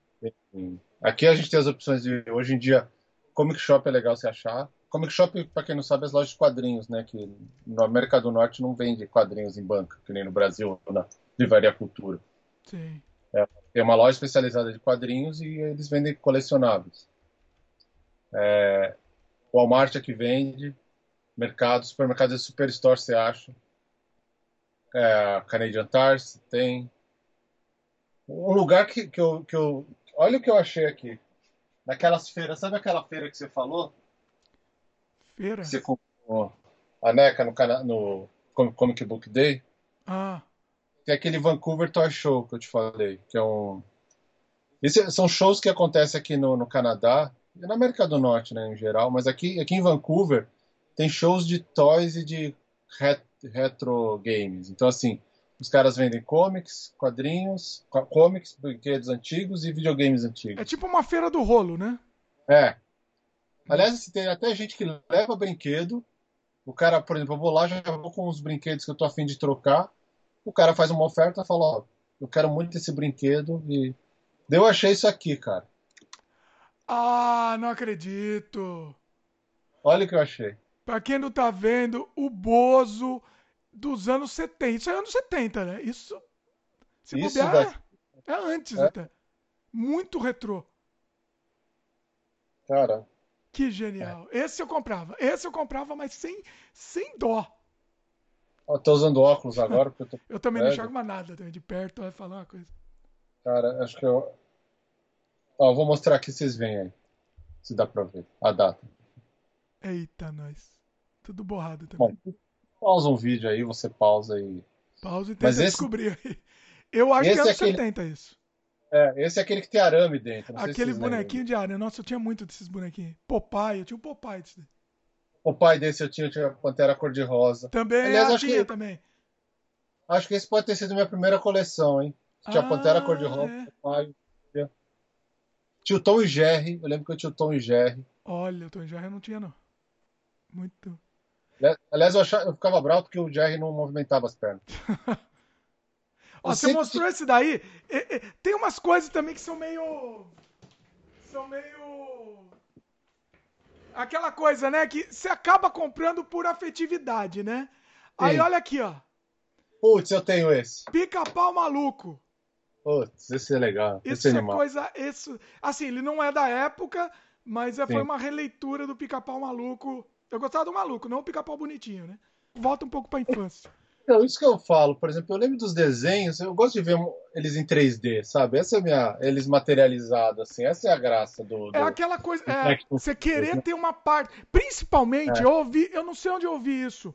Aqui a gente tem as opções de. Hoje em dia, comic shop é legal você achar. Comic shop, para quem não sabe, é as lojas de quadrinhos, né? Que na América do Norte não vende quadrinhos em banca, que nem no Brasil, na Livraria Cultura. Sim. Tem uma loja especializada de quadrinhos e eles vendem colecionáveis. É, Walmart é que vende, mercado, supermercados de Superstore você acha. É, Canadian Tars tem. Um lugar que, que, eu, que eu. Olha o que eu achei aqui. Naquelas feiras, sabe aquela feira que você falou? Feira. Você comprou a NECA no, cana- no Com- Comic Book Day? Ah, Tem aquele Vancouver Toy Show que eu te falei, que é um. Esse são shows que acontecem aqui no, no Canadá e na América do Norte, né, em geral, mas aqui, aqui em Vancouver tem shows de toys e de ret- retro games. Então, assim, os caras vendem comics, quadrinhos, co- comics, brinquedos antigos e videogames é antigos. tipo uma feira do rolo, né? É. Aliás, assim, tem até gente que leva brinquedo. O cara, por exemplo, eu vou lá, já vou com os brinquedos que eu tô afim de trocar. O cara faz uma oferta e fala, ó, eu quero muito esse brinquedo e eu achei isso aqui, cara. Ah, não acredito. Olha o que eu achei. Pra quem não tá vendo, o Bozo dos anos 70. Isso é anos 70, né? Isso. Se Isso bobear, é antes É. até. Muito retrô. Cara, Que genial. Esse eu comprava. Esse eu comprava, mas sem, sem dó. eu tô usando óculos agora porque eu tô. Eu também não É, enxergo mais nada. De perto vai falar uma coisa. Cara, acho que eu. Ó, eu vou mostrar aqui, vocês veem aí. Se dá pra ver a data. Eita, nós. Tudo borrado também. Bom, pausa um vídeo aí, você pausa e. Pausa e tenta mas esse- descobrir aí. Eu acho Esse que é é anos aquele- 70 isso. É, esse é aquele que tem arame dentro. Aquele vocês lembram. bonequinho de aranha. Nossa, eu tinha muito desses bonequinhos. Popeye, eu tinha um Popeye desse pai desse eu tinha, tinha Pantera Cor-de-Rosa. Também Aliás, acho que, também. Acho que esse pode ter sido minha primeira coleção, hein? Tinha ah, Pantera Cor-de-Rosa, é. pai. Tinha o Tom e Jerry. Eu lembro que eu tinha o Tom e Jerry. Olha, o Tom e Jerry eu não tinha, não. Muito. Aliás, eu, achava, eu ficava bravo porque o Jerry não movimentava as pernas. Ó, você mostrou esse daí. Tem umas coisas também que são meio. São meio. Aquela coisa, né? Que você acaba comprando por afetividade, né? Sim. Aí olha aqui, ó. Putz, eu tenho esse. Pica-pau maluco. Putz, esse é legal. Isso esse é, é coisa. Isso, assim, ele não é da época, mas é, foi uma releitura do pica-pau maluco. Eu gostava do maluco, não o pica-pau bonitinho, né? Volta um pouco pra infância. Então, isso que eu falo, por exemplo, eu lembro dos desenhos, eu gosto de ver eles em 3D, sabe? Essa é a minha. Eles materializados, assim, essa é a graça do. do é aquela coisa. É, você querer ter uma parte. Principalmente, é. eu ouvi, eu não sei onde eu ouvi isso.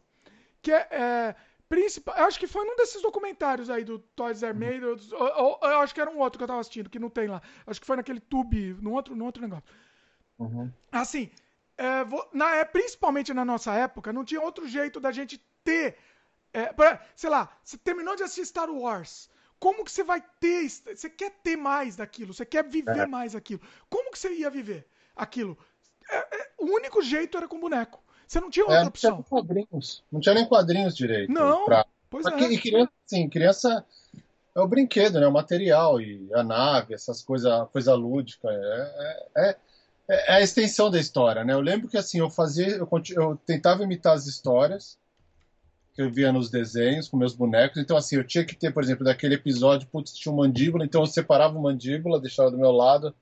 Que é. é principal, eu acho que foi num desses documentários aí do Toys R Made, ou, ou, eu acho que era um outro que eu tava assistindo, que não tem lá. Acho que foi naquele tube, num outro, num outro negócio. Uhum. Assim, é, na, é, principalmente na nossa época, não tinha outro jeito da gente ter é, pra, sei lá, você terminou de assistir Star Wars. Como que você vai ter. Você quer ter mais daquilo, você quer viver é. mais aquilo. Como que você ia viver aquilo? É, é, o único jeito era com boneco. Você não tinha é, outra não opção. Tinha quadrinhos. Não tinha nem quadrinhos direito. Não. Pra... Pois pra é. E criança, sim, criança é o brinquedo, né? O material e a nave, essas coisas, coisa lúdica. É, é, é, a extensão da história, né? Eu lembro que assim, eu fazia, eu, eu tentava imitar as histórias que eu via nos desenhos com meus bonecos. Então, assim, eu tinha que ter, por exemplo, daquele episódio, putz, tinha um mandíbula, então eu separava o mandíbula, deixava do meu lado,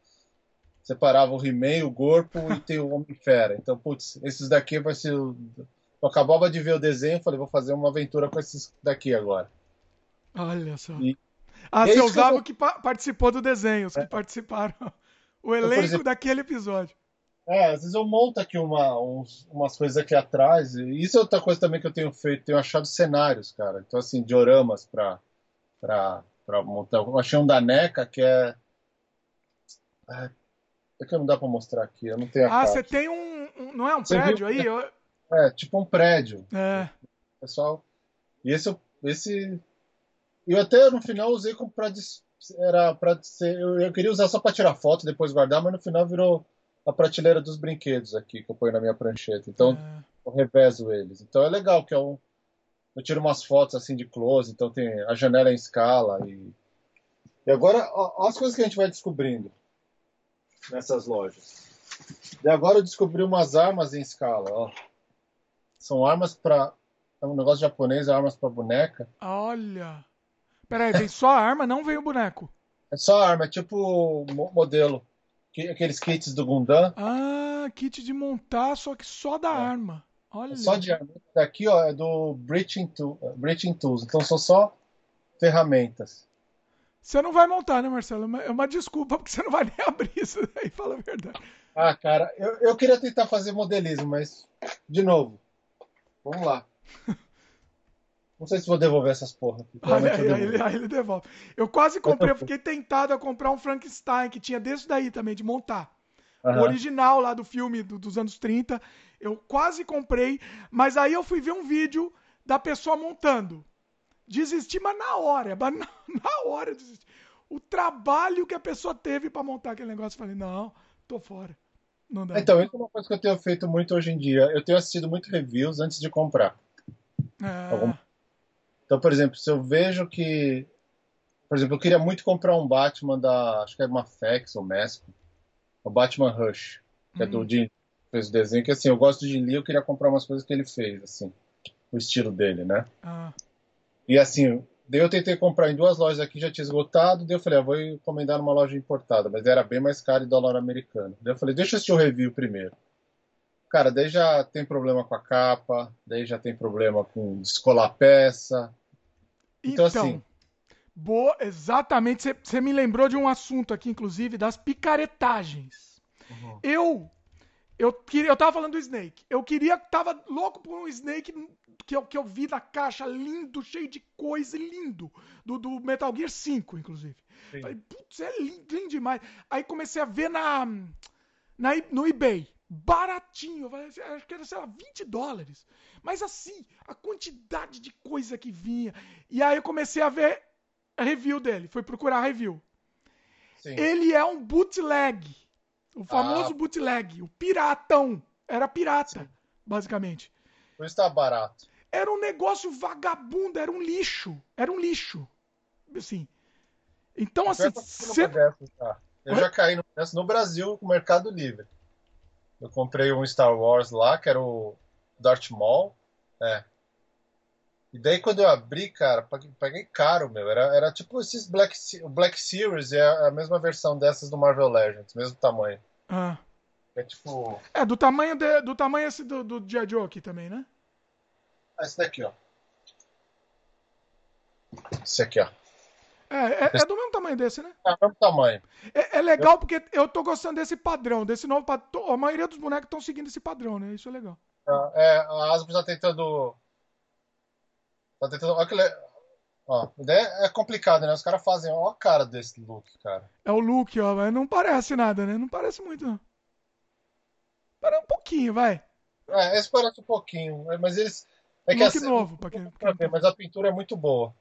separava o He-Man, o corpo e tem o Homem-Fera. Então, putz, esses daqui vai ser. Eu acabava de ver o desenho, falei, vou fazer uma aventura com esses daqui agora. Olha só. E... Ah, você usava o que participou do desenho, os é. que participaram. O elenco exemplo, daquele episódio. É, às vezes eu monto aqui uma, uns, umas coisas aqui atrás. E isso é outra coisa também que eu tenho feito. Tenho achado cenários, cara. Então, assim, dioramas pra, pra, pra montar. Eu achei um da NECA que é. É, é que não dá pra mostrar aqui. Eu não tenho a Ah, você tem um, um, Não é um você prédio viu? aí? Eu... É, tipo um prédio. É. Pessoal. E esse. esse eu até no final usei como pra. Era pra ser. Eu, eu queria usar só pra tirar foto, depois guardar, mas no final virou a prateleira dos brinquedos aqui que eu ponho na minha prancheta. Então é. eu revezo eles. Então é legal que é um, eu tiro umas fotos assim de close, então tem a janela em escala e e agora ó, as coisas que a gente vai descobrindo nessas lojas. E agora eu descobri umas armas em escala, ó. São armas para é um negócio japonês, armas para boneca. Olha. Peraí, vem só a arma, não vem o boneco. É só a arma, é tipo modelo aqueles kits do Gundam. Ah, kit de montar, só que só da é. arma. Olha. É só de arma. Daqui, ó, é do Breaching, tool, Breaching Tools. Então são só ferramentas. Você não vai montar, né, Marcelo? É uma desculpa, porque você não vai nem abrir isso daí, fala a verdade. Ah, cara, eu, eu queria tentar fazer modelismo, mas, de novo, vamos lá. Não sei se vou devolver essas porra. Aí, aí, aí, ele, aí, ele, devolve. Eu quase comprei, eu fiquei tentado a comprar um Frankenstein, que tinha desse daí também, de montar. Uhum. O original lá do filme do, dos anos 30. Eu quase comprei, mas aí eu fui ver um vídeo da pessoa montando. Desisti, mas na hora, mas na, na hora desisti. O trabalho que a pessoa teve para montar aquele negócio, eu falei, não, tô fora. Não dá. Então, isso é uma coisa que eu tenho feito muito hoje em dia. Eu tenho assistido muito reviews antes de comprar. É... Algum então, por exemplo, se eu vejo que. Por exemplo, eu queria muito comprar um Batman da. Acho que é Mafex ou Mesco. O Batman Rush, que uhum. é do uhum. Jim. Fez o desenho, que assim, eu gosto do Jim Lee, eu queria comprar umas coisas que ele fez, assim. O estilo dele, né? Ah. E assim, daí eu tentei comprar em duas lojas aqui, já tinha esgotado, daí eu falei, ah, vou encomendar numa loja importada, mas era bem mais caro em dólar americano. Daí eu falei, deixa eu assistir o review primeiro. Cara, daí já tem problema com a capa, daí já tem problema com descolar peça. Então, então assim. Boa, exatamente. Você me lembrou de um assunto aqui, inclusive, das picaretagens. Uhum. Eu. Eu, queria, eu tava falando do Snake. Eu queria. Tava louco por um Snake que eu, que eu vi na caixa, lindo, cheio de coisa, lindo. Do, do Metal Gear 5, inclusive. Sim. Falei, putz, é lindo, lindo demais. Aí comecei a ver na, na, no eBay. Baratinho, acho que era, sei lá, 20 dólares. Mas assim, a quantidade de coisa que vinha. E aí eu comecei a ver a review dele, fui procurar a review. Sim. Ele é um bootleg. O famoso ah. bootleg, o piratão. Era pirata, Sim. basicamente. Por isso tá barato. Era um negócio vagabundo, era um lixo. Era um lixo. Assim. Então, assim. Cê... Tá? Eu já caí no, no Brasil com o Mercado Livre. Eu comprei um Star Wars lá, que era o Darth Maul. É. E daí quando eu abri, cara, paguei caro, meu. Era, era tipo esses Black, Black Series, é a mesma versão dessas do Marvel Legends, mesmo tamanho. Ah. É tipo. É, do tamanho, de, do tamanho esse do, do G.I. Joe aqui também, né? Ah, esse daqui, ó. Esse aqui, ó. É, é, é, do mesmo tamanho desse, né? É do mesmo tamanho. É, é legal eu... porque eu tô gostando desse padrão, desse novo padrão. A maioria dos bonecos estão seguindo esse padrão, né? Isso é legal. É, a Asbro tá tentando. Tá tentando. Olha que le... Ó, é complicado, né? Os caras fazem. Olha a cara desse look, cara. É o look, ó, mas não parece nada, né? Não parece muito, não. Parece um pouquinho, vai. É, esse parece um pouquinho, mas eles. É que look assim, novo, pra quem. Pra ver, mas a pintura é muito boa.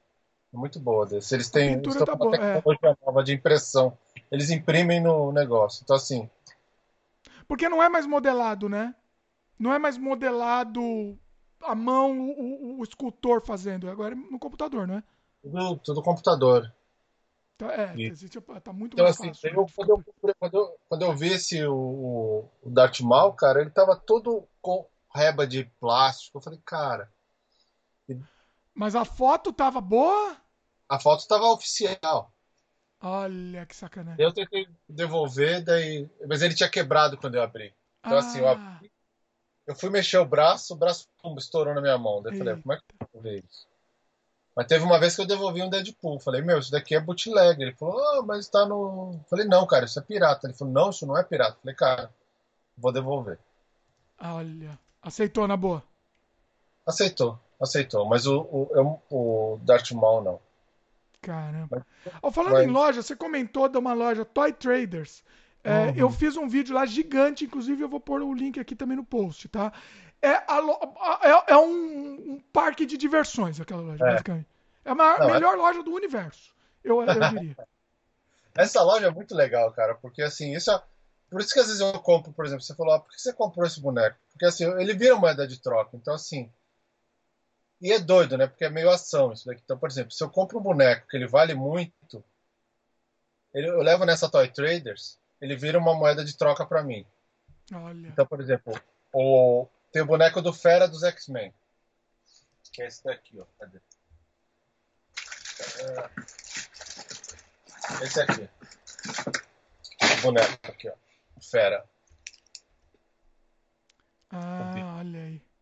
Muito boa desse. Eles têm eles tá uma é. tecnologia é. nova de impressão. Eles imprimem no negócio. Então, assim. Porque não é mais modelado, né? Não é mais modelado a mão, o, o, o escultor fazendo. Agora é no computador, não é? Tudo, tudo computador. Tá, é, existe, tá muito então, assim, fácil. Eu, quando, eu, quando, eu, quando eu vi esse, o, o Darth Maul, cara, ele tava todo com reba de plástico. Eu falei, cara. Mas a foto tava boa? A foto estava oficial. Olha que sacanagem. Eu tentei devolver, daí. Mas ele tinha quebrado quando eu abri. Então, ah. assim, eu, ah. abri, eu fui mexer o braço, o braço pum, estourou na minha mão. Daí eu falei, como é que eu vou ver isso? Mas teve uma vez que eu devolvi um Deadpool. Falei, meu, isso daqui é bootleg. Ele falou, oh, mas tá no. Falei, não, cara, isso é pirata. Ele falou, não, isso não é pirata. Falei, cara, vou devolver. Olha. Aceitou na boa? Aceitou, aceitou. Mas o, o, o Darth Maul não. Caramba. Oh, falando Mas... em loja, você comentou de uma loja Toy Traders. É, uhum. Eu fiz um vídeo lá gigante, inclusive eu vou pôr o link aqui também no post, tá? É, a, é, é um, um, parque de diversões aquela loja, é. basicamente. É a maior, Não, é melhor loja do universo, eu, eu diria. Essa loja é muito legal, cara, porque assim, isso é... Por isso que às vezes eu compro, por exemplo, você falou, ah, por que você comprou esse boneco? Porque assim, ele vira moeda de troca. Então, assim, e é doido, né? Porque é meio ação isso daqui. Então, por exemplo, se eu compro um boneco que ele vale muito, ele, eu levo nessa Toy Traders, ele vira uma moeda de troca para mim. Olha. Então, por exemplo, o, tem o boneco do Fera dos X-Men. Que é esse daqui, ó. Cadê? É, esse aqui. O boneco aqui, ó. Fera. Ah, olha aí.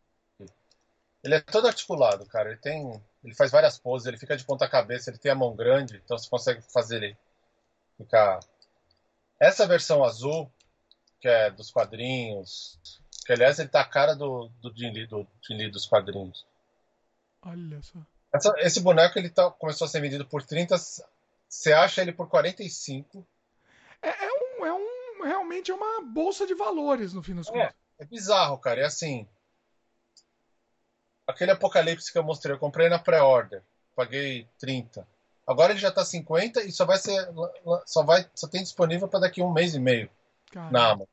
Ele é todo articulado, cara. Ele tem. Ele faz várias poses, ele fica de ponta cabeça, ele tem a mão grande, então você consegue fazer ele ficar. Essa versão azul, que é dos quadrinhos, que aliás ele tá a cara do, do Jin Lee, do Jin Lee dos quadrinhos. Olha só. Essa, esse boneco ele tá, começou a ser vendido por 30. Você acha ele por 45. É, é, um, é um. Realmente é uma bolsa de valores no fim das é, contas. É bizarro, cara. É assim aquele Apocalipse que eu mostrei, eu comprei na pré-order, paguei 30. Agora ele já tá 50 e só vai ser só vai só tem disponível para daqui um mês e meio Caramba. na Amazon.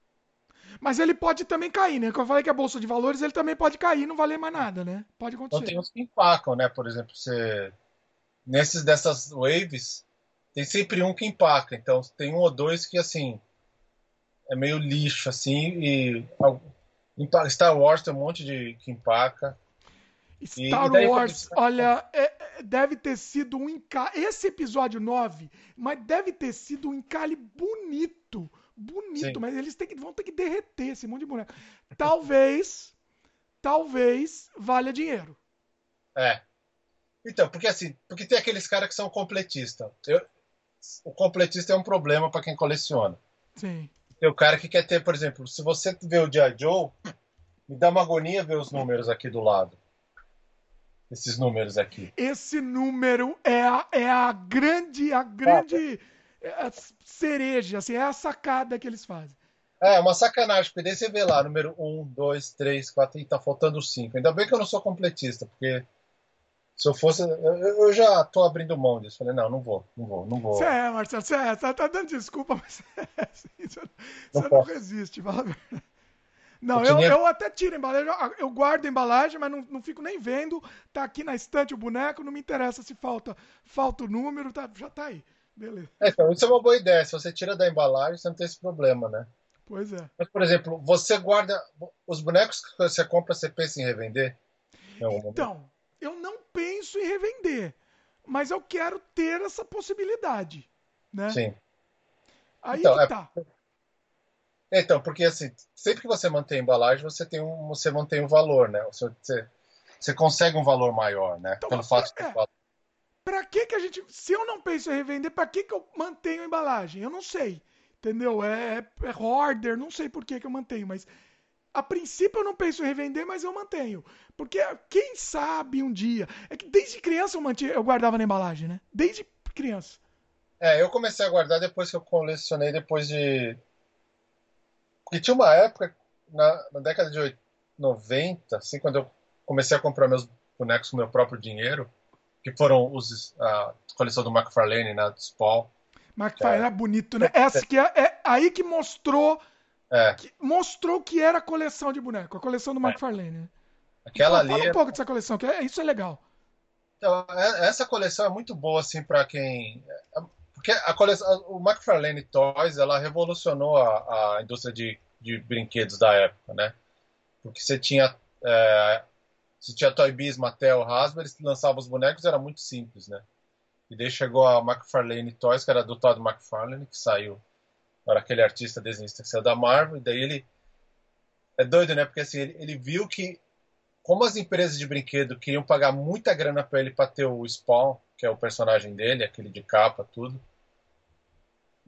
Mas ele pode também cair, né? Quando eu falei que é bolsa de valores, ele também pode cair, não valer mais nada, né? Pode acontecer. Então tem uns que empacam, né? Por exemplo, você nesses dessas waves tem sempre um que empaca. Então tem um ou dois que assim é meio lixo assim e Star Wars tem um monte de que empaca. Star e, Wars, olha, é, é, deve ter sido um encalhe. Esse episódio 9, mas deve ter sido um encalhe bonito. Bonito, Sim. mas eles que, vão ter que derreter esse monte de boneco. Talvez, talvez valha dinheiro. É. Então, porque assim, porque tem aqueles caras que são completistas. O completista é um problema para quem coleciona. Sim. Tem o cara que quer ter, por exemplo, se você vê o G.I. Joe, me dá uma agonia ver os números aqui do lado esses números aqui. Esse número é a, é a grande, a grande ah, cereja, assim, é a sacada que eles fazem. É, uma sacanagem, porque daí você vê lá, número 1, 2, 3, 4, e tá faltando 5. Ainda bem que eu não sou completista, porque se eu fosse. Eu, eu já tô abrindo mão disso. Falei, não, não vou, não vou, não vou. Você é, Marcelo, você é, tá, tá dando desculpa, mas é, assim, você, não, você não resiste, fala a verdade. Não, eu, eu, até tiro a embalagem, eu guardo a embalagem, mas não, não fico nem vendo. Tá aqui na estante o boneco, não me interessa se falta, falta o número, tá, já tá aí. Beleza. É, então, isso é uma boa ideia. Se você tira da embalagem, você não tem esse problema, né? Pois é. Mas, por exemplo, você guarda. Os bonecos que você compra, você pensa em revender? Então, eu não penso em revender. Mas eu quero ter essa possibilidade. Né? Sim. Aí então, que é... tá. Então, porque assim, sempre que você mantém a embalagem, você tem um, você mantém um valor, né? Você, você consegue um valor maior, né? Então, Pelo fato é, de ter Pra que que a gente, se eu não penso em revender, pra que que eu mantenho a embalagem? Eu não sei, entendeu? É, é, é hoarder, não sei por que que eu mantenho, mas a princípio eu não penso em revender, mas eu mantenho. Porque quem sabe um dia. É que desde criança eu, mantinha, eu guardava na embalagem, né? Desde criança. É, eu comecei a guardar depois que eu colecionei, depois de e tinha uma época, na, na década de 90, assim, quando eu comecei a comprar meus bonecos com meu próprio dinheiro, que foram os, a coleção do McFarlane, né, do Spawn. McFarlane é, é bonito, né? Essa que é, é aí que mostrou é. que mostrou que era a coleção de boneco, a coleção do é. McFarlane. Né? Aquela então, ali. Fala um pouco dessa coleção, que é, isso é legal. Então, é, essa coleção é muito boa assim para quem porque a coleção, o McFarlane Toys, ela revolucionou a, a indústria de, de brinquedos da época, né? Porque você tinha é, você tinha Toy Biz, Mattel, Hasbro, eles lançavam os bonecos, era muito simples, né? E daí chegou a McFarlane Toys, que era do Todd McFarlane, que saiu, era aquele artista desenhista que saiu da Marvel, e daí ele é doido, né? Porque assim, ele, ele viu que como as empresas de brinquedo queriam pagar muita grana para ele para ter o Spawn, que é o personagem dele, aquele de capa, tudo.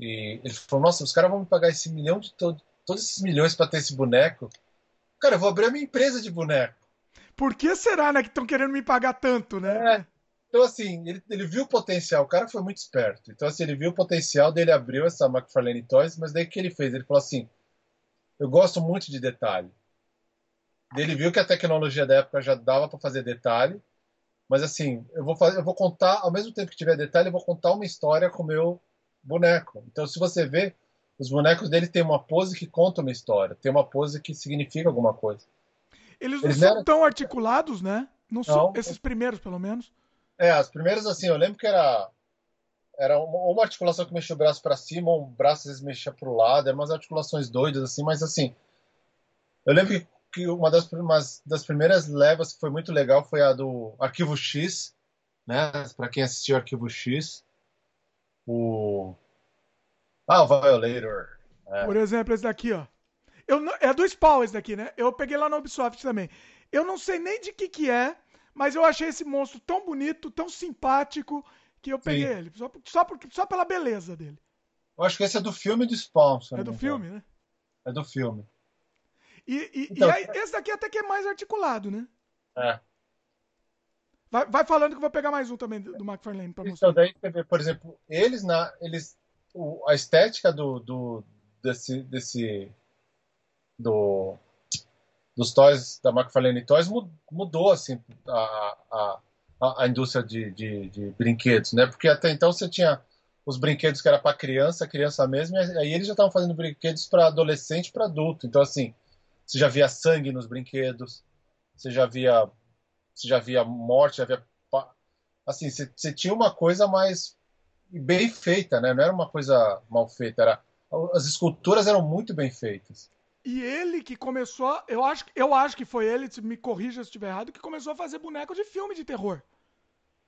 E ele falou: Nossa, os caras vão me pagar esse milhão de todo, todos esses milhões para ter esse boneco. Cara, eu vou abrir a minha empresa de boneco. Por que será, né, que estão querendo me pagar tanto, né? É. Então, assim, ele, ele viu o potencial. O cara foi muito esperto. Então, assim, ele viu o potencial dele, abriu essa McFarlane Toys, mas daí o que ele fez? Ele falou assim: Eu gosto muito de detalhe. Ele viu que a tecnologia da época já dava para fazer detalhe, mas assim, eu vou fazer, eu vou contar, ao mesmo tempo que tiver detalhe, eu vou contar uma história com o meu boneco. Então, se você vê, os bonecos dele têm uma pose que conta uma história, tem uma pose que significa alguma coisa. Eles não Eles são eram... tão articulados, né? Não, não são esses primeiros, pelo menos. É, as primeiras assim, eu lembro que era era uma, uma articulação que mexia o braço para cima, um braço às vezes mexia para o lado, eram umas articulações doidas assim, mas assim, eu lembro que, uma das, das primeiras levas que foi muito legal foi a do Arquivo X, né? Para quem assistiu Arquivo X, o. Ah, o Violator. É. Por exemplo, esse daqui, ó. Eu não... É do Spawn esse daqui, né? Eu peguei lá no Ubisoft também. Eu não sei nem de que que é, mas eu achei esse monstro tão bonito, tão simpático, que eu peguei Sim. ele. Só, só, por, só pela beleza dele. Eu acho que esse é do filme do Spawn. É do filme, né? É do filme. E, e, então, e aí, esse daqui até que é mais articulado, né? É. Vai, vai falando que eu vou pegar mais um também do McFarlane para mostrar. Então, daí, por exemplo, eles, na, eles o, a estética do, do, desse, desse do, dos toys da McFarlane Toys mudou assim a, a, a indústria de, de, de, brinquedos, né? Porque até então você tinha os brinquedos que era para criança, criança mesmo, e aí eles já estavam fazendo brinquedos para adolescente, para adulto. Então assim, você já via sangue nos brinquedos, você já via você já via morte, já via. Assim, você, você tinha uma coisa mais bem feita, né? Não era uma coisa mal feita, era as esculturas eram muito bem feitas. E ele que começou, eu acho, eu acho que foi ele, me corrija se estiver errado, que começou a fazer boneco de filme de terror.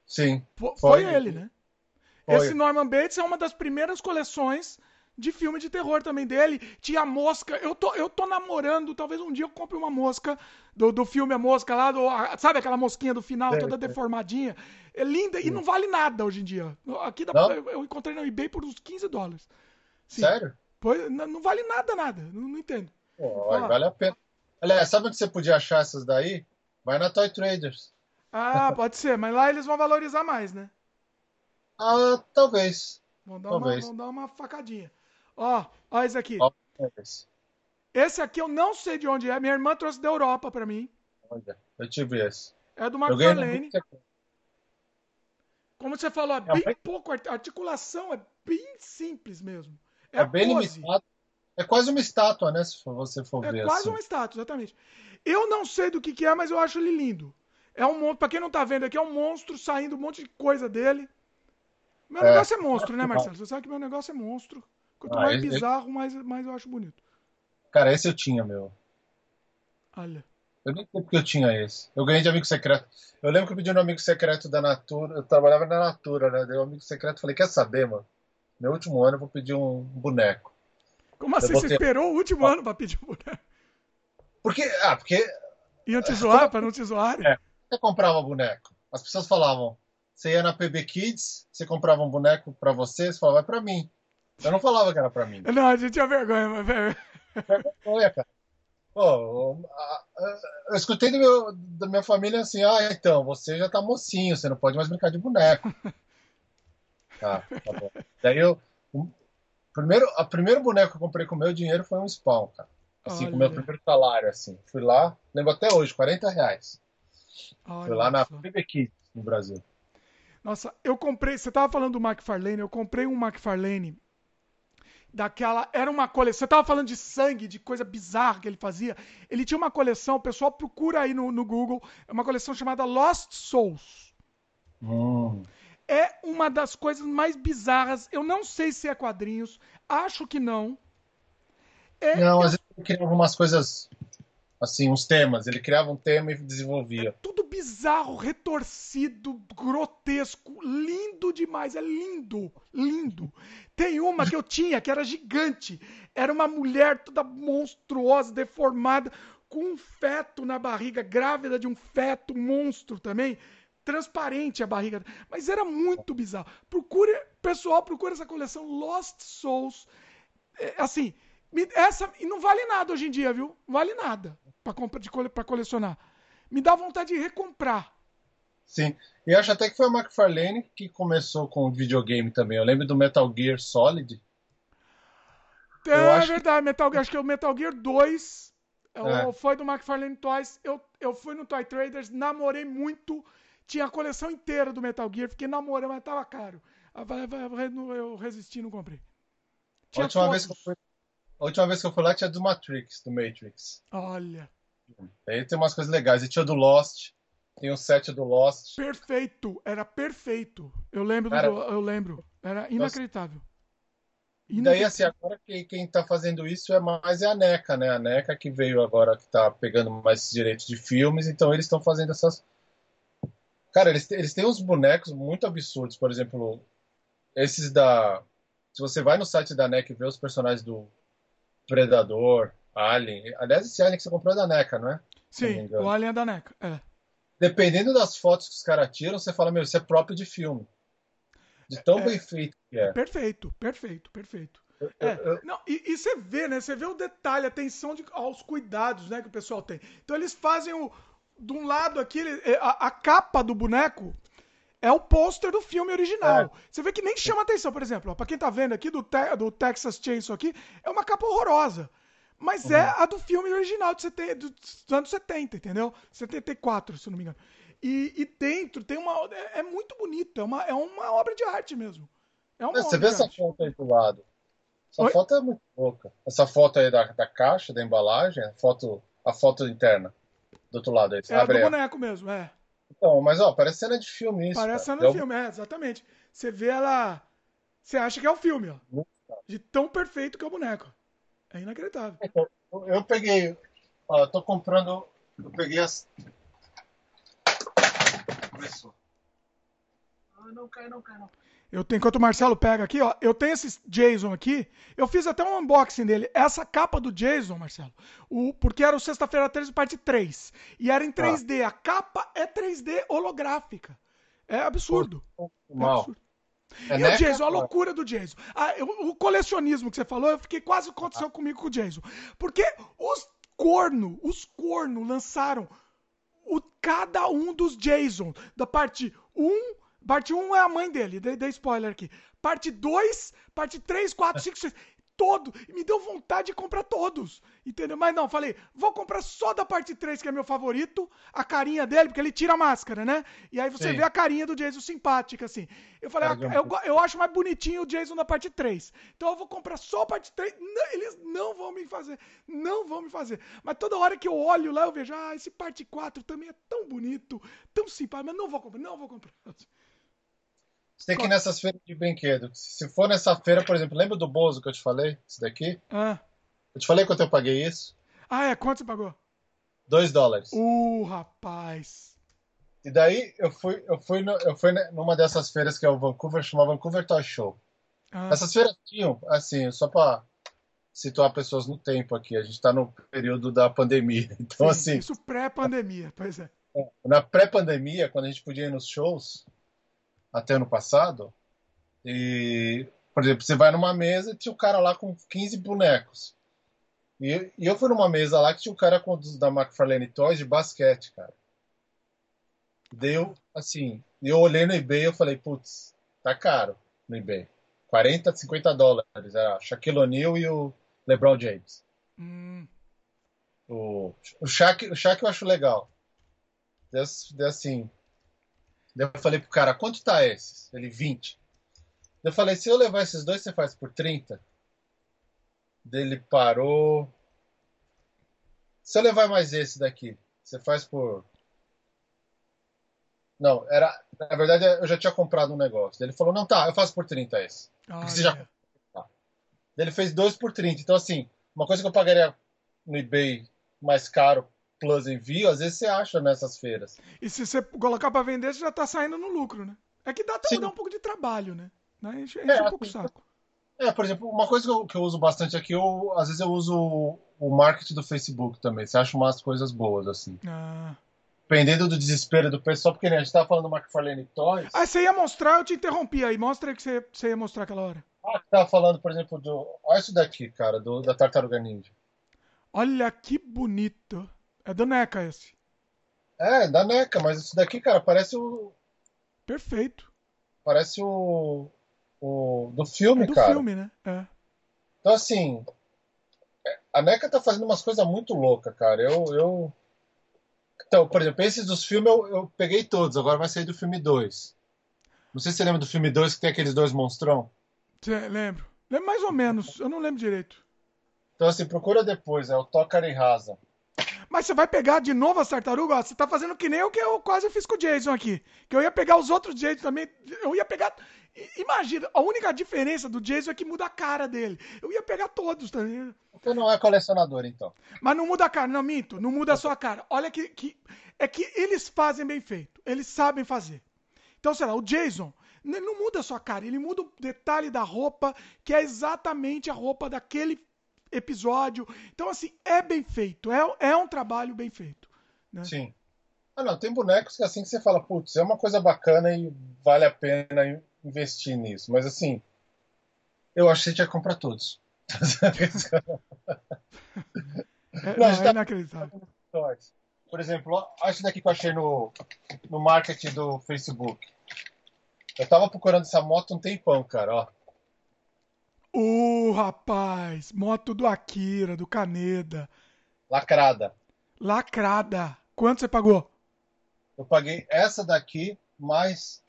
Sim. Foi, foi ele, né? Foi. Esse Norman Bates é uma das primeiras coleções de filme de terror também dele. Tinha mosca. Eu tô, eu tô namorando, talvez um dia eu compre uma mosca do, do filme A Mosca lá, do, sabe aquela mosquinha do final, é, toda é. deformadinha. É linda e não vale nada hoje em dia. Aqui dá, eu, eu encontrei no eBay por uns 15 dólares. Sim. Sério? Pois, não, não, vale nada, nada. Não, não entendo. Pô, ah. Vale a pena. Aliás, sabe onde você podia achar essas daí? Vai na Toy Traders. Ah, pode ser, mas lá eles vão valorizar mais, né? Ah, talvez. Vão dar, talvez. Uma, vão dar uma facadinha. Ó, ó esse aqui. Esse. Aqui eu não sei de onde é. Minha irmã trouxe da Europa para mim. Olha, eu tive esse. É do McFarlane. Como você falou, é, é bem pouco. A articulação é bem simples mesmo. É, é bem limitado. É quase uma estátua, né? Se você for é ver. É quase assim. uma estátua, exatamente. Eu não sei do que, que é, mas eu acho ele lindo. É um monstro. Pra quem não tá vendo aqui, é um monstro saindo um monte de coisa dele. Meu é. negócio é monstro, né, Marcelo? Você sabe que meu negócio é monstro. Quanto ah, mais esse, bizarro, mais, mais eu acho bonito. Cara, esse eu tinha, meu. Olha. Eu nem sei porque eu tinha esse. Eu ganhei de amigo secreto. Eu lembro que eu pedi no amigo secreto da Natura. Eu trabalhava na Natura, né? Dei um amigo secreto falei: Quer saber, mano? Meu último ano eu vou pedir um boneco. Como assim? Botei... Você esperou o último ano pra pedir um boneco? Porque. Ah, porque. Iam te zoar pra não te zoar? É. Você comprava boneco. As pessoas falavam: Você ia na PB Kids, você comprava um boneco pra você, você falava: Vai pra mim. Eu não falava que era pra mim. Não, a gente tinha vergonha, mas. Vergonha, cara. Pô, eu escutei do meu, da minha família assim: ah, então, você já tá mocinho, você não pode mais brincar de boneco. tá, tá bom. Daí eu. O primeiro, a primeiro boneco que eu comprei com o meu dinheiro foi um spawn, cara. Assim, Olha. com o meu primeiro salário, assim. Fui lá, lembro até hoje, 40 reais. Olha Fui lá na PB no Brasil. Nossa, eu comprei. Você tava falando do McFarlane, eu comprei um McFarlane daquela. Era uma coleção. Você tava falando de sangue, de coisa bizarra que ele fazia. Ele tinha uma coleção, o pessoal procura aí no, no Google. É uma coleção chamada Lost Souls. Hum. É uma das coisas mais bizarras. Eu não sei se é quadrinhos. Acho que não. É, não, às vezes ele criava umas coisas assim, uns temas. Ele criava um tema e desenvolvia. É tudo bizarro, retorcido, grotesco, lindo demais. É lindo, lindo. Tem uma que eu tinha que era gigante. Era uma mulher toda monstruosa, deformada, com um feto na barriga, grávida de um feto monstro também. Transparente a barriga. Mas era muito bizarro. Procure, pessoal, procure essa coleção Lost Souls. É, assim, essa não vale nada hoje em dia, viu? Não vale nada para colecionar. Me dá vontade de recomprar. Sim. E acho até que foi o McFarlane que começou com o videogame também. Eu lembro do Metal Gear Solid. É, é verdade, que... Metal Gear, acho que é o Metal Gear 2 é. foi do McFarlane Toys. Eu, eu fui no Toy Traders, namorei muito. Tinha a coleção inteira do Metal Gear, fiquei namorando, mas tava caro. Ah, eu resisti não comprei. Tinha a última, vez que eu fui, a última vez que eu fui lá tinha do Matrix, do Matrix. Olha. Aí tem umas coisas legais. E tinha do Lost. Tem o set do Lost. Perfeito, era perfeito. Eu lembro, Cara, do, eu lembro. Era inacreditável. E daí, assim, agora quem, quem tá fazendo isso é mais é a NECA, né? A NECA que veio agora, que tá pegando mais direitos de filmes, então eles estão fazendo essas. Cara, eles, eles têm uns bonecos muito absurdos, por exemplo, esses da. Se você vai no site da NECA e vê os personagens do Predador, Alien. Aliás, esse Alien que você comprou é da NECA, não é? Sim, o Alien é da NECA, é dependendo das fotos que os caras tiram, você fala, meu, isso é próprio de filme. De tão é, bem feito que é. Perfeito, perfeito, perfeito. É, não, e, e, você vê, né? Você vê o detalhe, a atenção de, aos cuidados né, que o pessoal tem. Então eles fazem o. De um lado aqui, é, a, a capa do boneco é o pôster do filme original. É. Você vê que nem chama atenção, por exemplo, para quem tá vendo aqui do, te, do Texas Chainsaw aqui, é uma capa horrorosa. Mas uhum. é a do filme original de 70, dos anos 70, entendeu? 74, se não me engano. E, e dentro tem uma. É, é, muito bonito, é uma, é uma obra de arte mesmo. É uma é, você vê essa arte. foto aí do lado. Essa Oi? foto é muito louca. Essa foto aí da, da caixa, da embalagem, a foto, a foto interna. Do outro lado aí. É Abre do boneco mesmo, é. Então, mas ó, parece cena de filme isso. Parece cara. cena de filme, é, exatamente. Você vê ela. Você acha que é o filme, ó. De tão perfeito que é o boneco. É inacreditável. Então, eu peguei. Ó, eu tô comprando. Eu peguei as. Começou. Ah, não cai, não cai, não. Eu tenho, enquanto o Marcelo pega aqui, ó, eu tenho esse Jason aqui. Eu fiz até um unboxing dele. Essa capa do Jason, Marcelo, o, porque era o Sexta-feira 13, parte 3. E era em 3D. Ah. A capa é 3D holográfica. É absurdo. É absurdo. É e o Jason, a loucura do Jason. Ah, eu, o colecionismo que você falou, eu fiquei quase aconteceu comigo com o Jason. Porque os corno, os corno lançaram o, cada um dos Jason. Da parte 1, parte 1 é a mãe dele, dei, dei spoiler aqui. Parte 2, parte 3, 4, 5, 6. todo. E me deu vontade de comprar todos. Entendeu? Mas não, falei, vou comprar só da parte 3, que é meu favorito, a carinha dele, porque ele tira a máscara, né? E aí você Sim. vê a carinha do Jason simpática, assim. Eu falei, ah, eu, eu acho mais bonitinho o Jason da parte 3. Então eu vou comprar só a parte 3. Não, eles não vão me fazer. Não vão me fazer. Mas toda hora que eu olho lá, eu vejo, ah, esse parte 4 também é tão bonito, tão simpático, mas não vou comprar, não vou comprar. Você tem que ir nessas feiras de brinquedo. Se for nessa feira, por exemplo, lembra do Bozo que eu te falei? Esse daqui? Ah. Eu te falei quanto eu paguei isso? Ah, é? Quanto você pagou? Dois dólares. Uh, rapaz. E daí eu fui, eu fui, no, eu fui numa dessas feiras que é o Vancouver, chama Vancouver Toy Show. Ah. Essas feiras tinham, assim, só para situar pessoas no tempo aqui. A gente está no período da pandemia. Então, Sim, assim. Isso pré-pandemia, pois é. é na pré-pandemia, quando a gente podia ir nos shows, até ano passado, e, por exemplo, você vai numa mesa e tinha o um cara lá com 15 bonecos. E, e, eu fui numa mesa lá que tinha um cara com, da McFarlane Toys de basquete, cara. Deu, assim, eu olhei no eBay e eu falei, putz, tá caro no eBay. 40, 50 dólares. Era Shaquille O'Neal e o LeBron James. Hum. O, o, Shaq, o Shaq eu acho legal. Assim, Daí eu falei pro cara, quanto tá esses? Ele, 20. Daí eu falei, se eu levar esses dois, você faz por 30? Daí ele parou. Se eu levar mais esse daqui, você faz por. Não, era. Na verdade, eu já tinha comprado um negócio. Daí ele falou, não, tá, eu faço por 30 esse. Ah, você já... Tá. Daí ele fez dois por 30. Então, assim, uma coisa que eu pagaria no eBay mais caro Plus Envio, às vezes você acha nessas feiras. E se você colocar para vender, você já tá saindo no lucro, né? É que dá até um pouco de trabalho, né? Enche, enche é, um pouco o assim, saco. É, por exemplo, uma coisa que eu, que eu uso bastante aqui, eu, às vezes eu uso o marketing do Facebook também. Você acha umas coisas boas, assim. Ah. Dependendo do desespero do pessoal, porque né, a gente tava falando do McFarlane Toys. Ah, você ia mostrar, eu te interrompi aí. Mostra aí que você, você ia mostrar aquela hora. Ah, você tava falando, por exemplo, do. Olha isso daqui, cara, do, da Tartaruga Ninja. Olha que bonito. É do NECA esse. É, da NECA, mas esse daqui, cara, parece o. Perfeito. Parece o. o do filme, é do cara. Do filme, né? É. Então, assim. A NECA tá fazendo umas coisas muito loucas, cara. Eu, eu. Então, por exemplo, esses dos filmes eu, eu peguei todos, agora vai sair do filme 2. Não sei se você lembra do filme 2 que tem aqueles dois monstrão. lembro. Lembro mais ou menos, eu não lembro direito. Então, assim, procura depois, é o Tocar e Rasa. Mas você vai pegar de novo as tartarugas? Você tá fazendo que nem o que eu quase fiz com o Jason aqui. Que eu ia pegar os outros Jason também. Eu ia pegar. Imagina, a única diferença do Jason é que muda a cara dele. Eu ia pegar todos também. Você não é colecionador, então. Mas não muda a cara, não minto, não muda a sua cara. Olha que, que. É que eles fazem bem feito. Eles sabem fazer. Então, sei lá, o Jason. Não muda a sua cara, ele muda o detalhe da roupa, que é exatamente a roupa daquele episódio. Então, assim, é bem feito. É, é um trabalho bem feito. Né? Sim. Ah, não, tem bonecos que assim que você fala, putz, é uma coisa bacana e vale a pena investir nisso. Mas assim, eu achei que tinha que comprar todos. é, não, é tá... inacreditável. Por exemplo, acho daqui que eu achei no, no marketing do Facebook. Eu tava procurando essa moto um tempão, cara, ó. Uh, rapaz! Moto do Akira, do Caneda. Lacrada. Lacrada. Quanto você pagou? Eu paguei essa daqui, mais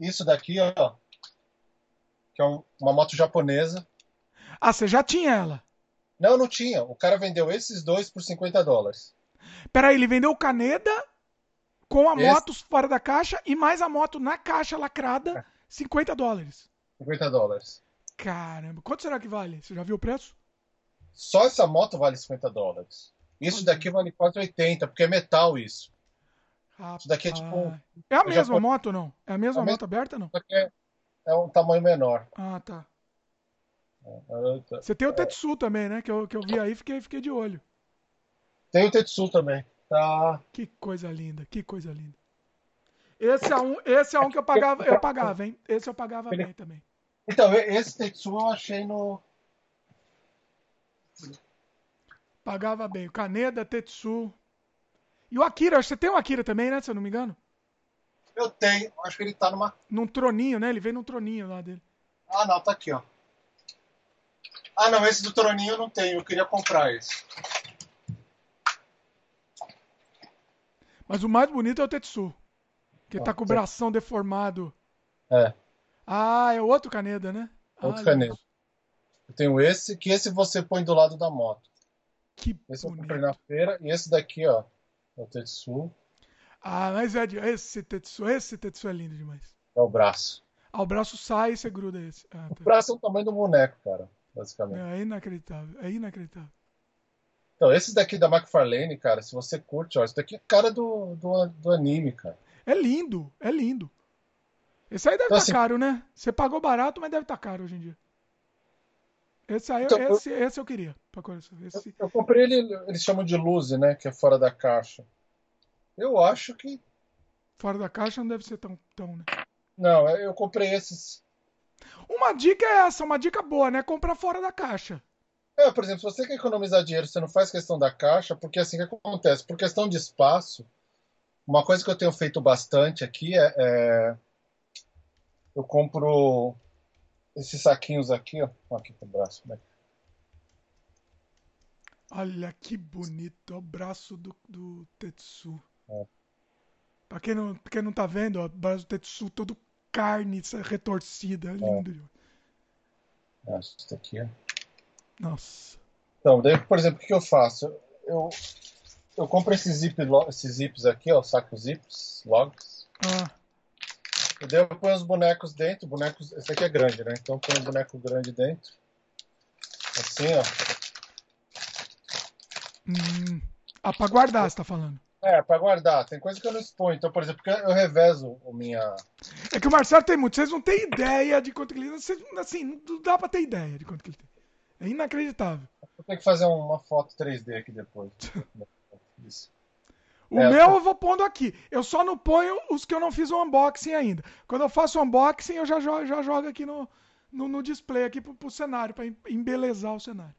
isso daqui, ó. Que é um, uma moto japonesa. Ah, você já tinha ela? Não, não tinha. O cara vendeu esses dois por 50 dólares. Peraí, ele vendeu o Caneda com a Esse... moto fora da caixa e mais a moto na caixa lacrada, 50 dólares. 50 dólares. Caramba, quanto será que vale? Você já viu o preço? Só essa moto vale 50 dólares. Isso daqui vale quase 80, porque é metal isso. Rapaz. Isso daqui é tipo. É a mesma já... moto, não? É a mesma é moto aberta, não? É, é um tamanho menor. Ah, tá. É, Você tem o Tetsu também, né? Que eu, que eu vi aí fiquei, fiquei de olho. Tem o Tetsu também. Tá. Que coisa linda, que coisa linda. Esse é um, esse é um que eu pagava, eu pagava, hein? Esse eu pagava bem também. Então, esse Tetsu eu achei no. Pagava bem. O Kaneda, Tetsu. E o Akira, você tem o Akira também, né? Se eu não me engano. Eu tenho, acho que ele tá numa. Num troninho, né? Ele vem num troninho lá dele. Ah, não, tá aqui, ó. Ah, não, esse do Troninho eu não tenho. Eu queria comprar esse. Mas o mais bonito é o Tetsu. Que tá com o bração deformado. É. Ah, é outro Caneda, né? Outro ah, Caneda. Eu tenho esse, que esse você põe do lado da moto. Que esse bonito. eu comprei na feira. E esse daqui, ó. É o Tetsu. Ah, mas é de... esse Tetsu, esse Tetsu é lindo demais. É o braço. Ah, o braço sai e você gruda esse. Ah, O tá. braço é o tamanho do boneco, cara. Basicamente. É inacreditável, é inacreditável. Então, esses daqui da McFarlane, cara, se você curte, ó, isso daqui é cara do, do, do anime, cara. É lindo, é lindo. Esse aí deve Então, estar assim- caro, né? Você pagou barato, mas deve estar caro hoje em dia. Esse aí, Então, eu- esse, esse eu queria. Esse, Eu comprei ele, eles chamam de Luze, né? Que é fora da caixa. Eu acho que. fora da caixa não deve ser tão, tão, né? Não, é, eu comprei esses. Uma dica é essa, uma dica boa, né? Comprar fora da caixa. É, por exemplo, se você quer economizar dinheiro, você não faz questão da caixa, porque assim o que acontece? Por questão de espaço, uma coisa que eu tenho feito bastante aqui é. é- eu compro esses saquinhos aqui, ó. Aqui pro braço. Né? Olha que bonito, é o braço do, do Tetsu. É. Pra quem não, pra quem não tá vendo, ó, o braço do Tetsu todo carne essa retorcida, é lindo. demais. Ah, Isso daqui, ó. Nossa. Então, daí, por exemplo, o que que eu faço? Eu, eu compro esses, zip, esses zips aqui, ó, saco zips, logs. Ah, E daí eu ponho os bonecos dentro. Bonecos, esse aqui é grande, né? Então eu ponho um boneco grande dentro. Assim, ó. hum. ah, pra guardar, você tá falando. É, pra guardar. Tem coisa que eu não exponho. Então, por exemplo, eu revezo o minha. É que o Marcelo tem muito, vocês não têm ideia de quanto que ele vocês, Assim, não dá pra ter ideia de quanto que ele tem. É inacreditável. Eu tenho que fazer uma foto 3D aqui depois. Isso. O É, meu eu- vou pondo aqui. Eu só não ponho os que eu não fiz o unboxing ainda. Quando eu faço o unboxing, eu já jogo, já jogo aqui no, no, no display, aqui pro, pro cenário, pra em- embelezar o cenário.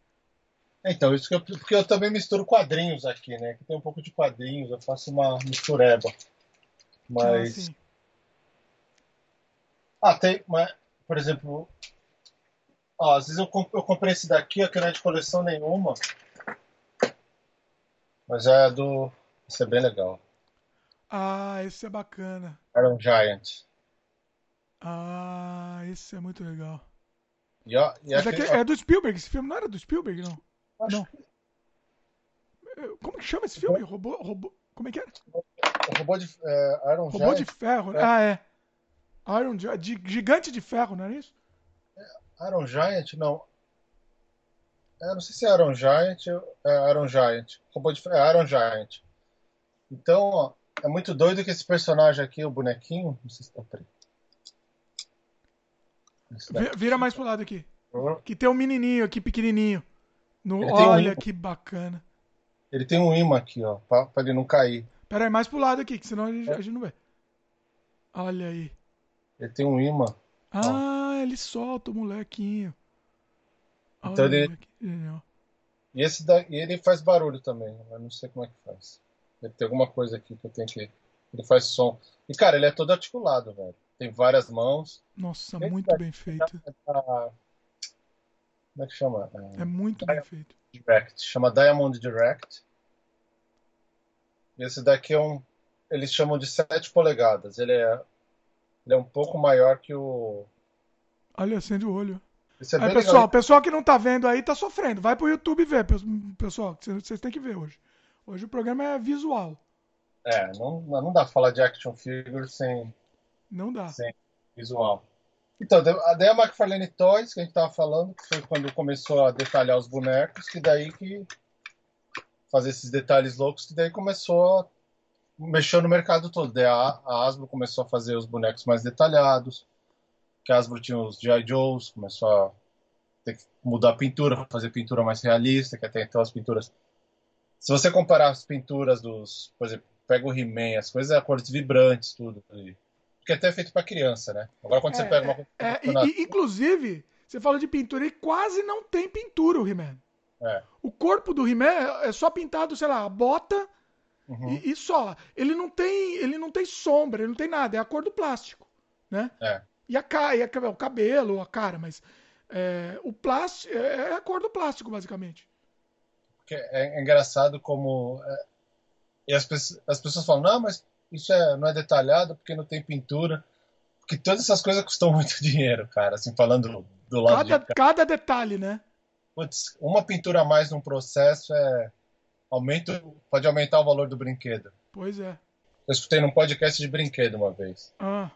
Então, isso que eu, porque eu também misturo quadrinhos aqui, né? Aqui tem um pouco de quadrinhos, eu faço uma mistureba. Mas. Assim, Ah, tem, mas, por exemplo, ó, às vezes eu, comp- eu comprei esse daqui, ó, que não é de coleção nenhuma, mas é do, esse é bem legal, ah, esse é bacana. Iron Giant. Ah, esse é muito legal. E, ó, e Esse aqui, aqui é do Spielberg, esse filme não era do Spielberg, não. acho não. Eh, Como que chama esse filme? Robô, robô, como é que era? que o robô de é, Iron Robô de Giant, ferro. né? É. Ah, é. Iron de- gigante de ferro, não era isso? Iron Giant, não, é, não sei se é Iron Giant, é Iron Giant, robô de é Iron Giant. Então, ó, é muito doido que esse personagem aqui, o bonequinho, não sei se tá preto. Vira mais pro lado aqui. daqui. Que tem um menininho aqui, pequenininho. No, um olha ímã. que bacana. Ele tem um imã aqui, ó, pra, pra ele não cair. Pera aí, mais pro lado aqui, que senão a gente, É. a gente não vê. Olha aí. Ele tem um imã. Ah, ele solta o molequinho. Olha Então ele- moleque. E esse daí, e ele faz barulho também, eu não sei como é que faz. Ele tem alguma coisa aqui que eu tenho que. Ele faz som. E cara, ele é todo articulado, velho. Tem várias mãos. Nossa, muito daqui bem feito. Ah, Como é que chama? É muito bem feito. Direct. Chama Diamond Direct. E esse daqui é um. Eles chamam de 7 polegadas. Ele é, ele é um pouco maior que o. Olha, acende o olho. É Aí, pessoal, legal. pessoal que não tá vendo aí tá sofrendo. Vai pro YouTube ver, pes- pessoal. Vocês têm que ver hoje. Hoje o programa é visual. É, não, não dá pra falar de action figure sem, Não dá. sem visual. Então, a daí a McFarlane Toys, que a gente tava falando, que foi quando começou a detalhar os bonecos, que daí que fazer esses detalhes loucos, que daí começou a mexer no mercado todo. Daí a, a Hasbro começou a fazer os bonecos mais detalhados, que a Hasbro tinha os G.I. Joes, começou a ter que mudar a pintura, fazer pintura mais realista, que até então as pinturas... Se você comparar as pinturas dos, por exemplo, pega o He-Man, as coisas, é cores vibrantes, tudo. e- Porque até é feito pra criança, né? Agora quando você pega uma coisa É, e- e- inclusive, você falou de pintura, ele quase não tem pintura, o He-Man. É. O corpo do He-Man é é só pintado, sei lá, a bota Uhum. e, e só. Ele não tem, ele não tem sombra, ele não tem nada, é a cor do plástico, né? É. E a cara, e a- o cabelo, a cara, mas É, o plástico é, é a cor do plástico, basicamente. É, é engraçado como. É, e as, as pessoas falam, não, mas isso é, não é detalhado porque não tem pintura. Porque todas essas coisas custam muito dinheiro, cara. Assim, falando do lado cada, de cada detalhe, né? Putz, uma pintura a mais num processo é. Aumenta, pode aumentar o valor do brinquedo. Pois é. Eu escutei num podcast de brinquedo uma vez. Ah.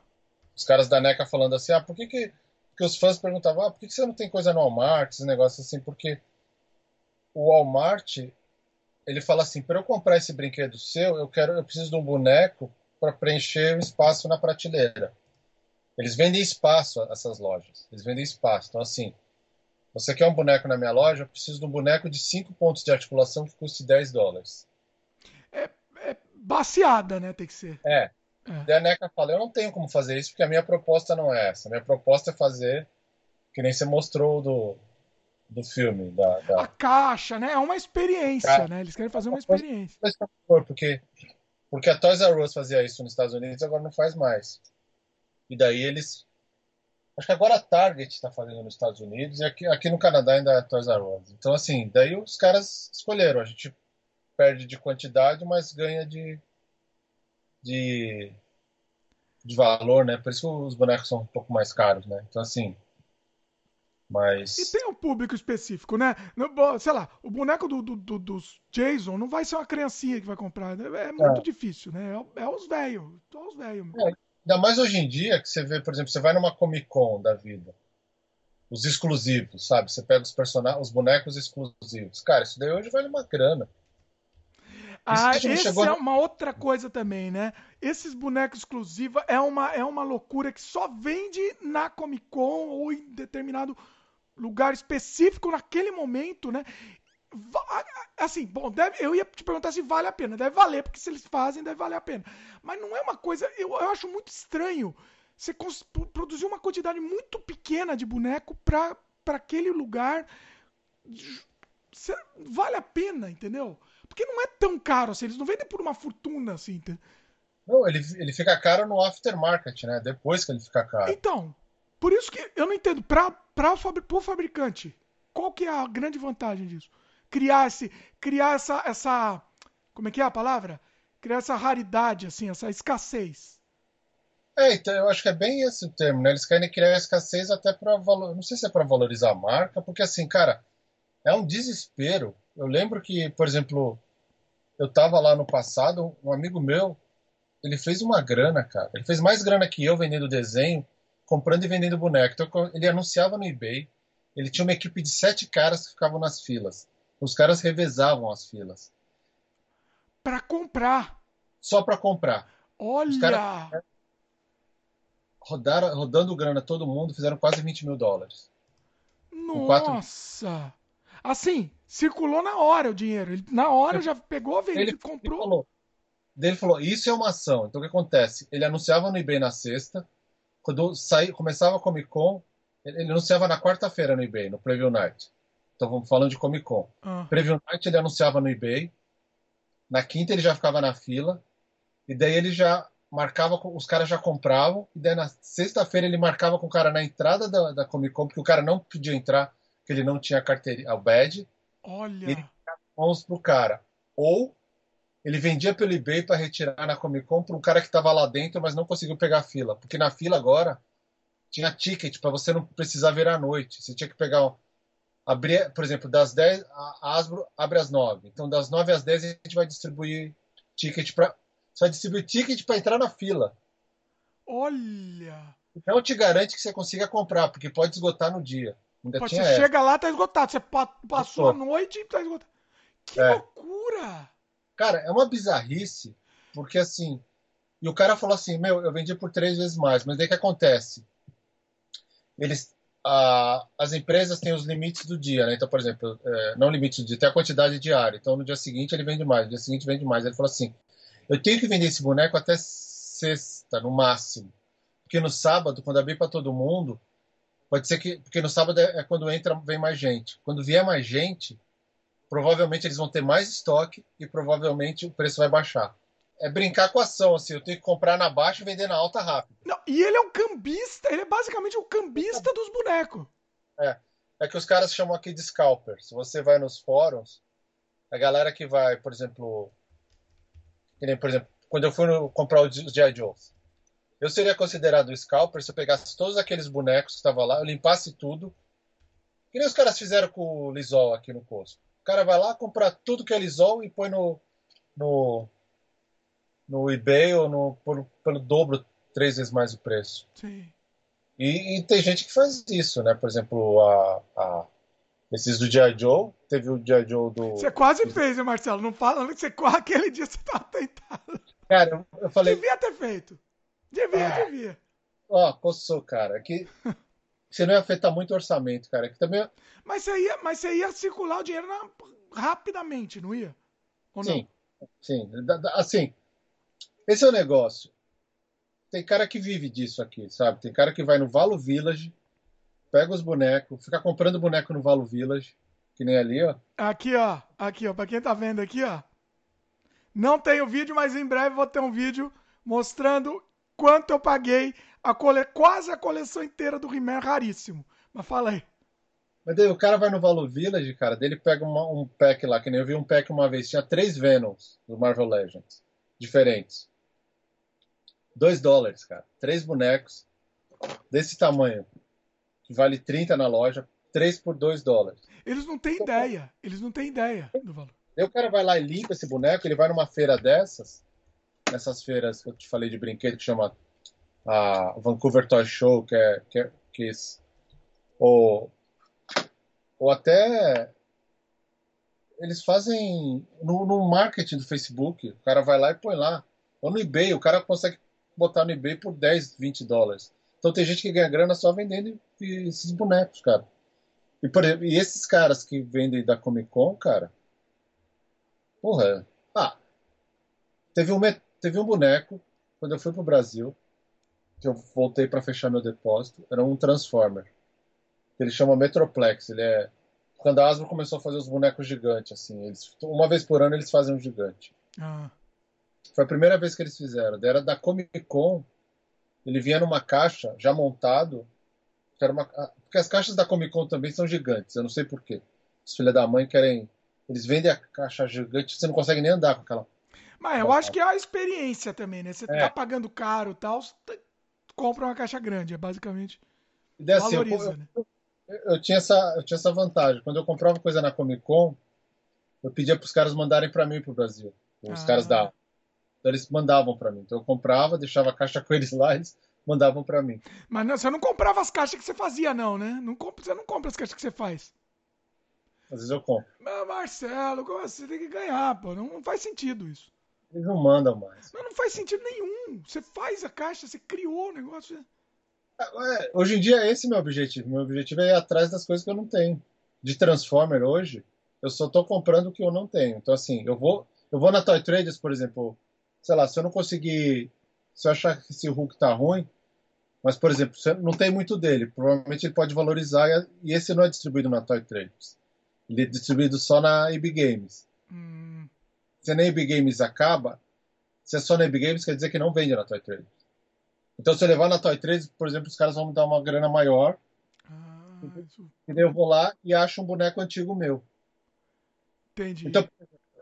Os caras da NECA falando assim, ah, por que que... Porque os fãs perguntavam, ah, por que, que você não tem coisa no Walmart, esse negócio assim? Porque o Walmart, ele fala assim, para eu comprar esse brinquedo seu, eu quero, eu preciso de um boneco para preencher o espaço na prateleira. Eles vendem espaço essas lojas. Eles vendem espaço. Então assim, você quer um boneco na minha loja? Eu preciso de um boneco de 5 pontos de articulação que custe 10 dólares. É, é baseada, né? Tem que ser. É. é. A NECA fala, eu não tenho como fazer isso porque a minha proposta não é essa. A minha proposta é fazer, que nem você mostrou do, do filme. Da, da... A caixa, né? É uma experiência, né? Eles querem fazer uma experiência. Porque, porque a Toys R Us fazia isso nos Estados Unidos agora não faz mais. E daí eles Acho que agora a Target está fazendo nos Estados Unidos e aqui, aqui no Canadá ainda é Toys R Us. Então, assim, daí os caras escolheram. A gente perde de quantidade, mas ganha de, de, de valor, né? Por isso os bonecos são um pouco mais caros, né? Então, assim, mas... E tem um público específico, né? Sei lá, o boneco do, do, do, dos Jason não vai ser uma criancinha que vai comprar. Né? É muito é. difícil, né? É, é os velhos. Os velhos. É, Ainda mais hoje em dia, que você vê, por exemplo, você vai numa Comic Con da vida. Os exclusivos, sabe? Você pega os personagens, os bonecos exclusivos. Cara, isso daí hoje vale uma grana. Ah, esse chegou... é uma outra coisa também, né? Esses bonecos exclusivos é uma, é uma loucura que só vende na Comic Con ou em determinado lugar específico naquele momento, né? Assim, bom, deve, eu ia te perguntar se vale a pena. Deve valer, porque se eles fazem, deve valer a pena. Mas não é uma coisa. Eu, eu acho muito estranho você produzir uma quantidade muito pequena de boneco para aquele lugar. Cê, vale a pena, entendeu? Porque não é tão caro assim. Eles não vendem por uma fortuna assim. Não, ele, ele fica caro no aftermarket, né? Depois que ele fica caro. Então, por isso que eu não entendo. Para o fabricante, qual que é a grande vantagem disso? criar, esse, criar essa, essa. Como é que é a palavra? Criar essa raridade, assim, essa escassez. É, então eu acho que é bem esse o termo, né? Eles querem criar escassez até para valor. Não sei se é para valorizar a marca, porque assim, cara, é um desespero. Eu lembro que, por exemplo, eu tava lá no passado, um amigo meu, ele fez uma grana, cara. Ele fez mais grana que eu vendendo desenho, comprando e vendendo boneco. Então, ele anunciava no eBay. Ele tinha uma equipe de sete caras que ficavam nas filas. Os caras revezavam as filas. Para comprar. Só para comprar. Olha! Os caras rodaram, rodando grana todo mundo, fizeram quase 20 mil dólares. Nossa! Quatro... Assim, circulou na hora o dinheiro. Ele, na hora já pegou, vendeu, ele comprou. Ele falou, ele falou, isso é uma ação. Então o que acontece? Ele anunciava no eBay na sexta, quando saí, começava a Comic Con, ele anunciava na quarta-feira no eBay, no Preview Night. Então vamos falando de Comic Con. Ah. Preview Night ele anunciava no eBay. Na quinta ele já ficava na fila. E daí ele já marcava, os caras já compravam. E daí na sexta-feira ele marcava com o cara na entrada da, da, Comic Con, porque o cara não podia entrar, porque ele não tinha carteirinha, o badge. Olha! E ele mãos pro cara. Ou ele vendia pelo eBay para retirar na Comic Con para um cara que estava lá dentro, mas não conseguiu pegar a fila. Porque na fila agora tinha ticket para você não precisar ver à noite. Você tinha que pegar abrir, por exemplo, das 10, a Asbro abre às 9. Então, das 9 às 10 a gente vai distribuir ticket para. Você vai distribuir ticket para entrar na fila. Olha! Não te garante que você consiga comprar, porque pode esgotar no dia. Ainda você essa. chega lá, tá esgotado. Você passou a noite e tá esgotado. Que é. loucura! Cara, é uma bizarrice, porque assim. E o cara falou assim: Meu, eu vendi por três vezes mais, mas daí que acontece? Eles a, as empresas têm os limites do dia, né? Então, por exemplo, é, não limite do dia, tem a quantidade diária. Então, no dia seguinte ele vende mais, no dia seguinte vende mais. Ele falou assim: eu tenho que vender esse boneco até sexta, no máximo. Porque no sábado, quando abrir para todo mundo, pode ser que. Porque no sábado é, é quando entra, vem mais gente. Quando vier mais gente, provavelmente eles vão ter mais estoque e provavelmente o preço vai baixar é brincar com a ação, assim, eu tenho que comprar na baixa e vender na alta rápido. Não, e ele é um cambista, ele é basicamente o cambista dos bonecos. É. é que os caras chamam aqui de scalper. Se você vai nos fóruns, a galera que vai, por exemplo, nem, por exemplo, quando eu fui no, comprar os G.I. Joes, eu seria considerado scalper se eu pegasse todos aqueles bonecos que estavam lá, eu limpasse tudo, que nem os caras fizeram com o Lisol aqui no Costco. O cara vai lá comprar tudo que é Lisol e põe no, no, no eBay ou no, por, pelo dobro, três vezes mais o preço. Sim. E, e, tem gente que faz isso, né? Por exemplo, a, a esses do G.I. Joe, teve o G.I. Joe do. Você quase fez, hein, Marcelo? Não fala que você aquele dia você tava tentado. Cara, eu falei. Devia ter feito. Devia, ah. devia. Ó, oh, coçou, cara. Que você não ia afetar muito o orçamento, cara. Que também... mas, você ia, mas você ia circular o dinheiro na... rapidamente, não ia? Ou sim, não? sim. Assim, esse é o negócio. Tem cara que vive disso aqui, sabe? Tem cara que vai no Valo Village, pega os bonecos, fica comprando boneco no Valo Village, que nem ali, ó. Aqui, ó. Aqui, ó. Pra quem tá vendo aqui, ó. Não tenho vídeo, mas em breve vou ter um vídeo mostrando quanto eu paguei a cole... quase a coleção inteira do He-Man raríssimo. Mas fala aí. Mas daí o cara vai no Valo Village, cara, dele pega uma, um pack lá, que nem eu vi um pack uma vez, tinha três Venoms do Marvel Legends, diferentes. Dois dólares, cara. Três bonecos desse tamanho, que vale 30 na loja, três por dois dólares. Eles não têm ideia, eles não têm ideia do valor. Aí o cara vai lá e limpa esse boneco, ele vai numa feira dessas, nessas feiras que eu te falei de brinquedo, que chama a Vancouver Toy Show, que é, que, é, que é, ou, ou até eles fazem no, no, marketing do Facebook, o cara vai lá e põe lá. Ou no eBay, o cara consegue botar no eBay por 10, 20 dólares. Então tem gente que ganha grana só vendendo esses bonecos, cara. E, por, e esses caras que vendem da Comic Con, cara, porra, ah, teve um, teve um boneco, quando eu fui pro Brasil, que eu voltei para fechar meu depósito, era um Transformer. Ele chama Metroplex, ele é quando a Asbro começou a fazer os bonecos gigantes, assim, eles, uma vez por ano eles fazem um gigante. Ah. Foi a primeira vez que eles fizeram. Era da Comic Con. Ele vinha numa caixa já montado. Era uma, porque as caixas da Comic Con também são gigantes. Eu não sei porquê. Os filhos da mãe querem. Eles vendem a caixa gigante, você não consegue nem andar com aquela. Mas eu acho que é a experiência também, né? Você é. tá pagando caro e tal, compra uma caixa grande, é basicamente. E assim, valoriza, eu, né? eu, eu, tinha essa, eu tinha essa vantagem. Quando eu comprava coisa na Comic Con, eu pedia para os caras mandarem para mim pro Brasil. Os ah. caras da então eles mandavam para mim. Então eu comprava, deixava a caixa com eles lá, eles mandavam para mim. Mas não, você não comprava as caixas que você fazia, não, né? Não compra, você não compra as caixas que você faz. Às vezes eu compro. Mas Marcelo, assim? você tem que ganhar, pô. Não, não faz sentido isso. Eles não mandam mais. Não, não faz sentido nenhum. Você faz a caixa, você criou o negócio. É, hoje em dia é esse meu objetivo. Meu objetivo é ir atrás das coisas que eu não tenho. De Transformer hoje, eu só estou comprando o que eu não tenho. Então, assim, eu vou, eu vou na Toy Traders, por exemplo, sei lá, se eu não conseguir, se eu achar que esse Hulk tá ruim, mas, por exemplo, não tem muito dele, provavelmente ele pode valorizar e esse não é distribuído na Toy Traders. Ele é distribuído só na EB Games. Hum. Se na EB Games acaba, se é só na EB Games, quer dizer que não vende na Toy Traders. Então, se eu levar na Toy Traders, por exemplo, os caras vão me dar uma grana maior. Ah, isso... E eu vou lá e acho um boneco antigo meu. Entendi. Então,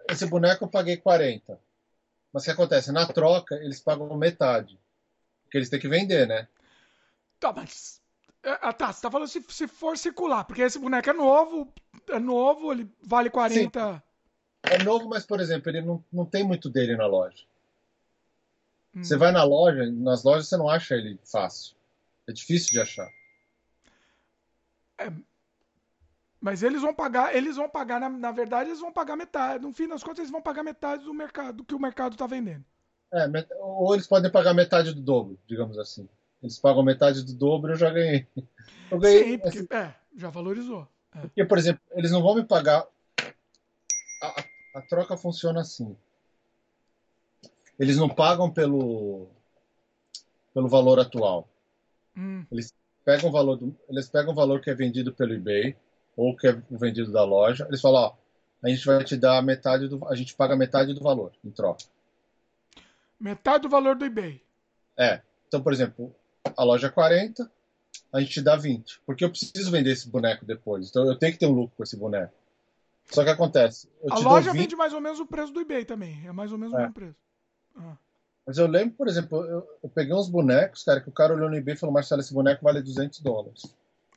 esse boneco eu paguei 40. Mas o que acontece? Na troca, eles pagam metade. Porque eles têm que vender, né? Tá, mas. É, ah, tá, você tá falando se, se for circular, porque esse boneco é novo, é novo, ele vale 40. Sim. É novo, mas, por exemplo, ele não, não tem muito dele na loja. Hum. Você vai na loja, nas lojas você não acha ele fácil. É difícil de achar. É, mas eles vão pagar, eles vão pagar, na, na, verdade, eles vão pagar metade. No fim das contas, eles vão pagar metade do mercado, do que o mercado está vendendo. É, ou eles podem pagar metade do dobro, digamos assim. Eles pagam metade do dobro, eu já ganhei. Eu ganhei Sim, porque, assim, é, já valorizou. É. Porque, por exemplo, eles não vão me pagar. A, a, a troca funciona assim. Eles não pagam pelo, pelo valor atual. Hum. Eles pegam o valor do, eles pegam o valor que é vendido pelo eBay ou que é vendido da loja, eles falam, ó, a gente vai te dar metade do, a gente paga metade do valor em troca. Metade do valor do eBay. É. Então, por exemplo, a loja é 40, a gente dá 20. Porque eu preciso vender esse boneco depois. Então eu tenho que ter um lucro com esse boneco. Só que acontece. a loja 20... vende mais ou menos o preço do eBay também. É mais ou menos é. o mesmo preço. Ah. Mas eu lembro, por exemplo, eu, eu, peguei uns bonecos, cara, que o cara olhou no eBay e falou: Marcelo, esse boneco vale 200 dólares.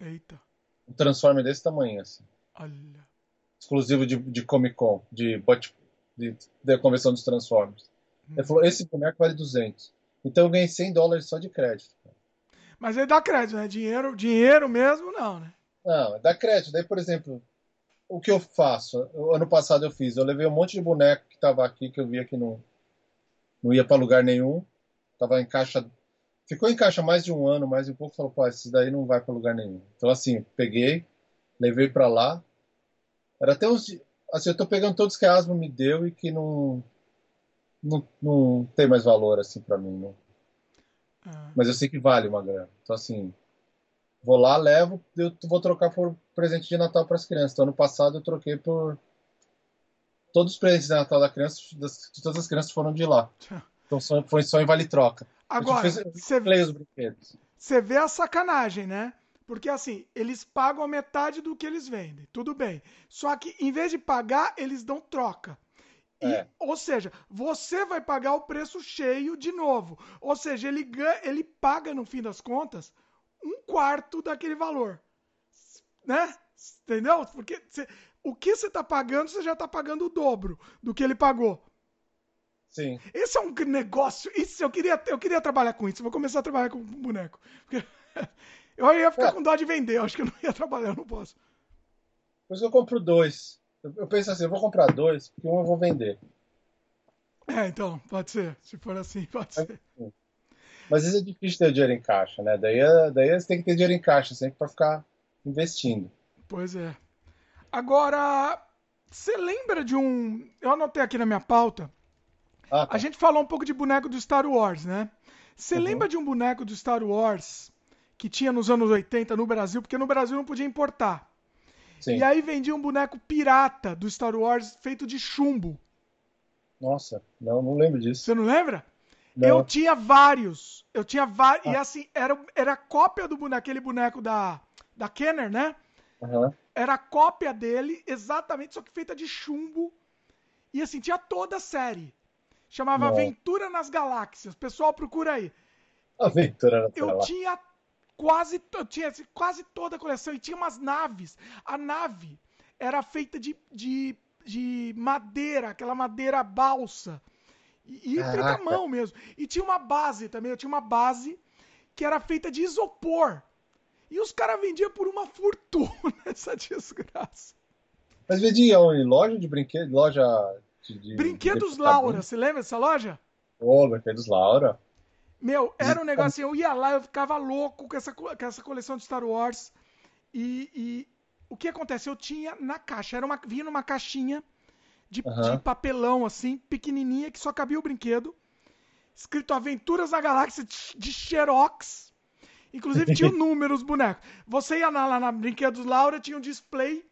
Eita. Um Transformer desse tamanho, assim. Olha. Exclusivo de, de Comic Con, de, de, de convenção dos Transformers. Hum. Ele falou: esse boneco vale 200. Então eu ganhei 100 dólares só de crédito. Mas ele dá crédito, né? Dinheiro, dinheiro mesmo, não, né? Não, dá crédito. Daí, por exemplo, o que eu faço? Ano passado eu fiz, eu levei um monte de boneco que tava aqui, que eu via que não, não ia para lugar nenhum. Tava em caixa. Ficou em caixa mais de um ano, mais um pouco, falou, pô, esse daí não vai para lugar nenhum. Então, assim, peguei, levei para lá. Era até uns. Assim, eu tô pegando todos que a Asma me deu e que não. Não, não tem mais valor, assim, para mim, não. Ah. Mas eu sei que vale uma grana. Então, assim, vou lá, levo, eu vou trocar por presente de Natal para as crianças. Então, ano passado eu troquei por. Todos os presentes de Natal da criança, das, de todas as crianças foram de lá. Então só, foi só em vale troca. Agora, você vê, vê a sacanagem, né? Porque assim, eles pagam a metade do que eles vendem. Tudo bem. Só que em vez de pagar, eles dão troca. E, é. Ou seja, você vai pagar o preço cheio de novo. Ou seja, ele, ganha, ele paga, no fim das contas, um quarto daquele valor. Né? Entendeu? Porque você, o que você está pagando, você já está pagando o dobro do que ele pagou. Sim. Esse é um negócio. Isso, eu, queria, eu queria trabalhar com isso. Eu vou começar a trabalhar com boneco. Porque eu ia ficar é. com dó de vender. Eu acho que eu não ia trabalhar, eu não posso. Por isso eu compro dois. Eu penso assim, eu vou comprar dois, porque um eu vou vender. É, então, pode ser. Se for assim, pode ser. Mas isso é difícil ter dinheiro em caixa, né? Daí, é, daí você tem que ter dinheiro em caixa sempre para ficar investindo. Pois é. Agora, você lembra de um. Eu anotei aqui na minha pauta. Ah, tá. A gente falou um pouco de boneco do Star Wars, né? Você uhum. lembra de um boneco do Star Wars que tinha nos anos 80 no Brasil? Porque no Brasil não podia importar. Sim. E aí vendia um boneco pirata do Star Wars feito de chumbo. Nossa, não, não lembro disso. Você não lembra? Não. Eu tinha vários. Eu tinha vários. Ah. E assim, era, era cópia do boneco, aquele boneco da, da Kenner, né? Uhum. Era cópia dele, exatamente, só que feita de chumbo. E assim, tinha toda a série. Chamava. Aventura nas Galáxias. Pessoal, procura aí. Aventura nas Eu tinha quase, eu tinha assim, quase toda a coleção e tinha umas naves. A nave era feita de, de, de madeira, aquela madeira balsa. E, e feita à mão mesmo. E tinha uma base também, eu tinha uma base que era feita de isopor. E os caras vendiam por uma fortuna essa desgraça. Mas vendiam em loja de brinquedos, loja de, de Brinquedos de Laura, você lembra dessa loja? Ô, oh, Brinquedos Laura. Meu, era um negócio assim, eu ia lá, eu ficava louco com essa, com essa coleção de Star Wars. E, e o que acontece? Eu tinha na caixa, era uma, vinha numa caixinha de, de, papelão, assim, pequenininha, que só cabia o brinquedo. Escrito Aventuras na Galáxia de Xerox. Inclusive tinha o número, os bonecos. Você ia lá, lá na Brinquedos Laura, tinha um display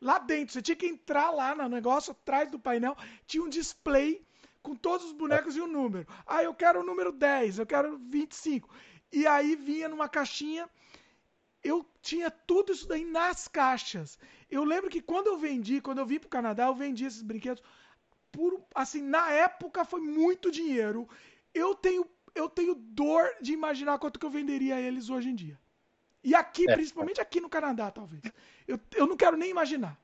lá dentro. Você tinha que entrar lá no negócio, atrás do painel, tinha um display com todos os bonecos e o número. Ah, eu quero o número 10, eu quero 25. E aí vinha numa caixinha. Eu tinha tudo isso daí nas caixas. Eu lembro que quando eu vendi, quando eu vim pro Canadá, eu vendi esses brinquedos por assim, na época foi muito dinheiro. Eu tenho eu tenho dor de imaginar quanto que eu venderia eles hoje em dia. E aqui, é. principalmente aqui no Canadá, talvez. Eu, eu não quero nem imaginar.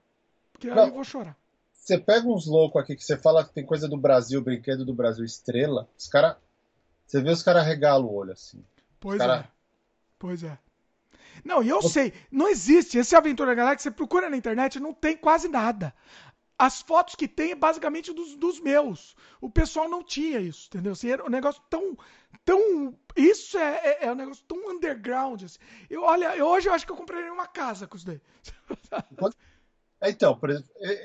Porque não. aí eu vou chorar. Você pega uns loucos aqui que você fala que tem coisa do Brasil, brinquedo do Brasil estrela, os caras. Você vê os caras regalam o olho assim. Pois cara... é. Pois é. Não, e eu sei, não existe. Esse Aventura Galáctica, você procura na internet, não tem quase nada. As fotos que tem é basicamente dos, dos meus. O pessoal não tinha isso, entendeu? Assim, era um negócio tão. Tão isso é, é, é um negócio tão underground. Assim. Eu, olha, eu, hoje eu acho que eu compraria uma casa com isso daí. Então,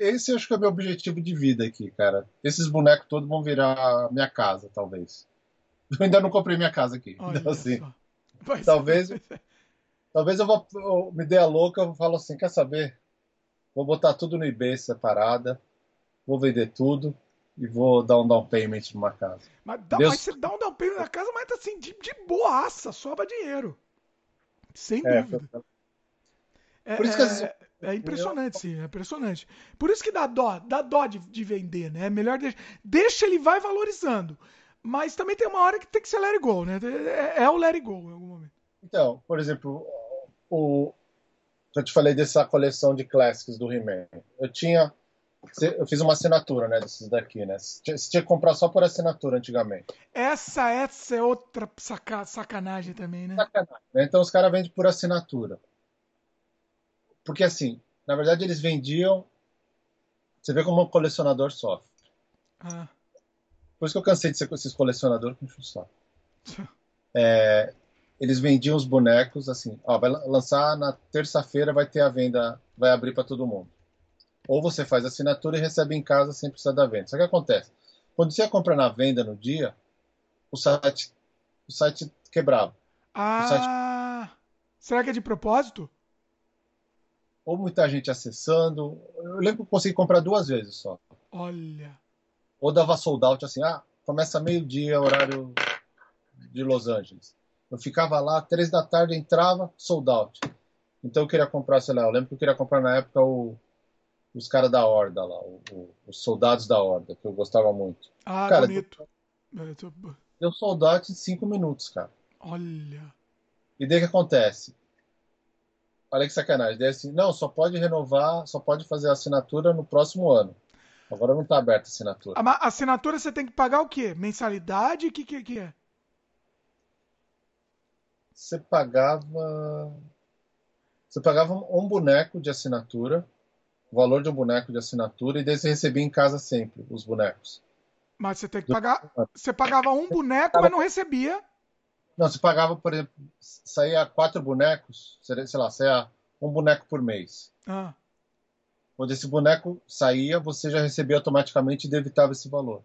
esse eu acho que é o meu objetivo de vida aqui, cara. Esses bonecos todos vão virar minha casa, talvez. Eu ainda não comprei minha casa aqui. então, assim, talvez, é. talvez eu, vou, eu me dê a louca, eu falo assim, quer saber? Vou botar tudo no eBay separada, vou vender tudo e vou dar um down payment numa casa. Mas, dá, Deus... mas você dá um down payment na casa, mas assim, de, de boaça, sobra dinheiro. Sem é, dúvida. Foi... É, Por isso que é, é impressionante, sim, é impressionante. Por isso que dá dó, dá dó de, de vender, né? É melhor deixa, deixa ele vai valorizando. Mas também tem uma hora que tem que ser let it go, né? É, é o let it go em algum momento. Então, por exemplo, o, eu te falei dessa coleção de classics do He-Man. Eu tinha. Eu fiz uma assinatura, né, desses daqui, né? Você tinha que comprar só por assinatura antigamente. Essa, essa é outra saca, sacanagem também, né? Sacanagem. Né? Então os caras vendem por assinatura. Porque assim, na verdade eles vendiam. Você vê como um colecionador sofre. Ah. Por isso que eu cansei de ser com esses colecionadores com só. É, eles vendiam os bonecos assim, ó, vai lançar na terça-feira, vai ter a venda, vai abrir para todo mundo. Ou você faz assinatura e recebe em casa sem precisar da venda. Só que acontece, quando você ia comprar na venda no dia, o site, o site quebrava. Ah, site... será que é de propósito? Ou muita gente acessando. Eu lembro que eu consegui comprar duas vezes só. Olha. Ou dava sold out assim, ah, começa meio-dia, horário de Los Angeles. Eu ficava lá, três da tarde, entrava, sold out. Então eu queria comprar, sei lá, eu lembro que eu queria comprar na época o, os caras da Horda lá, o, o, os soldados da Horda, que eu gostava muito. Ah, cara, bonito. Deu, deu sold out em cinco minutos, cara. Olha. E daí o que acontece? Olha que sacanagem. Daí assim, não, só pode renovar, só pode fazer a assinatura no próximo ano. Agora não está aberta a assinatura. A assinatura você tem que pagar o quê? Mensalidade? O que, que, que é? Você pagava. Você pagava um boneco de assinatura, o valor de um boneco de assinatura, e daí você recebia em casa sempre os bonecos. Mas você tem que pagar. Você pagava um boneco, mas não recebia. Não, você pagava, por exemplo, saía quatro bonecos, sei lá, saía um boneco por mês. Ah. Quando esse boneco saía, você já recebia automaticamente e debitava esse valor.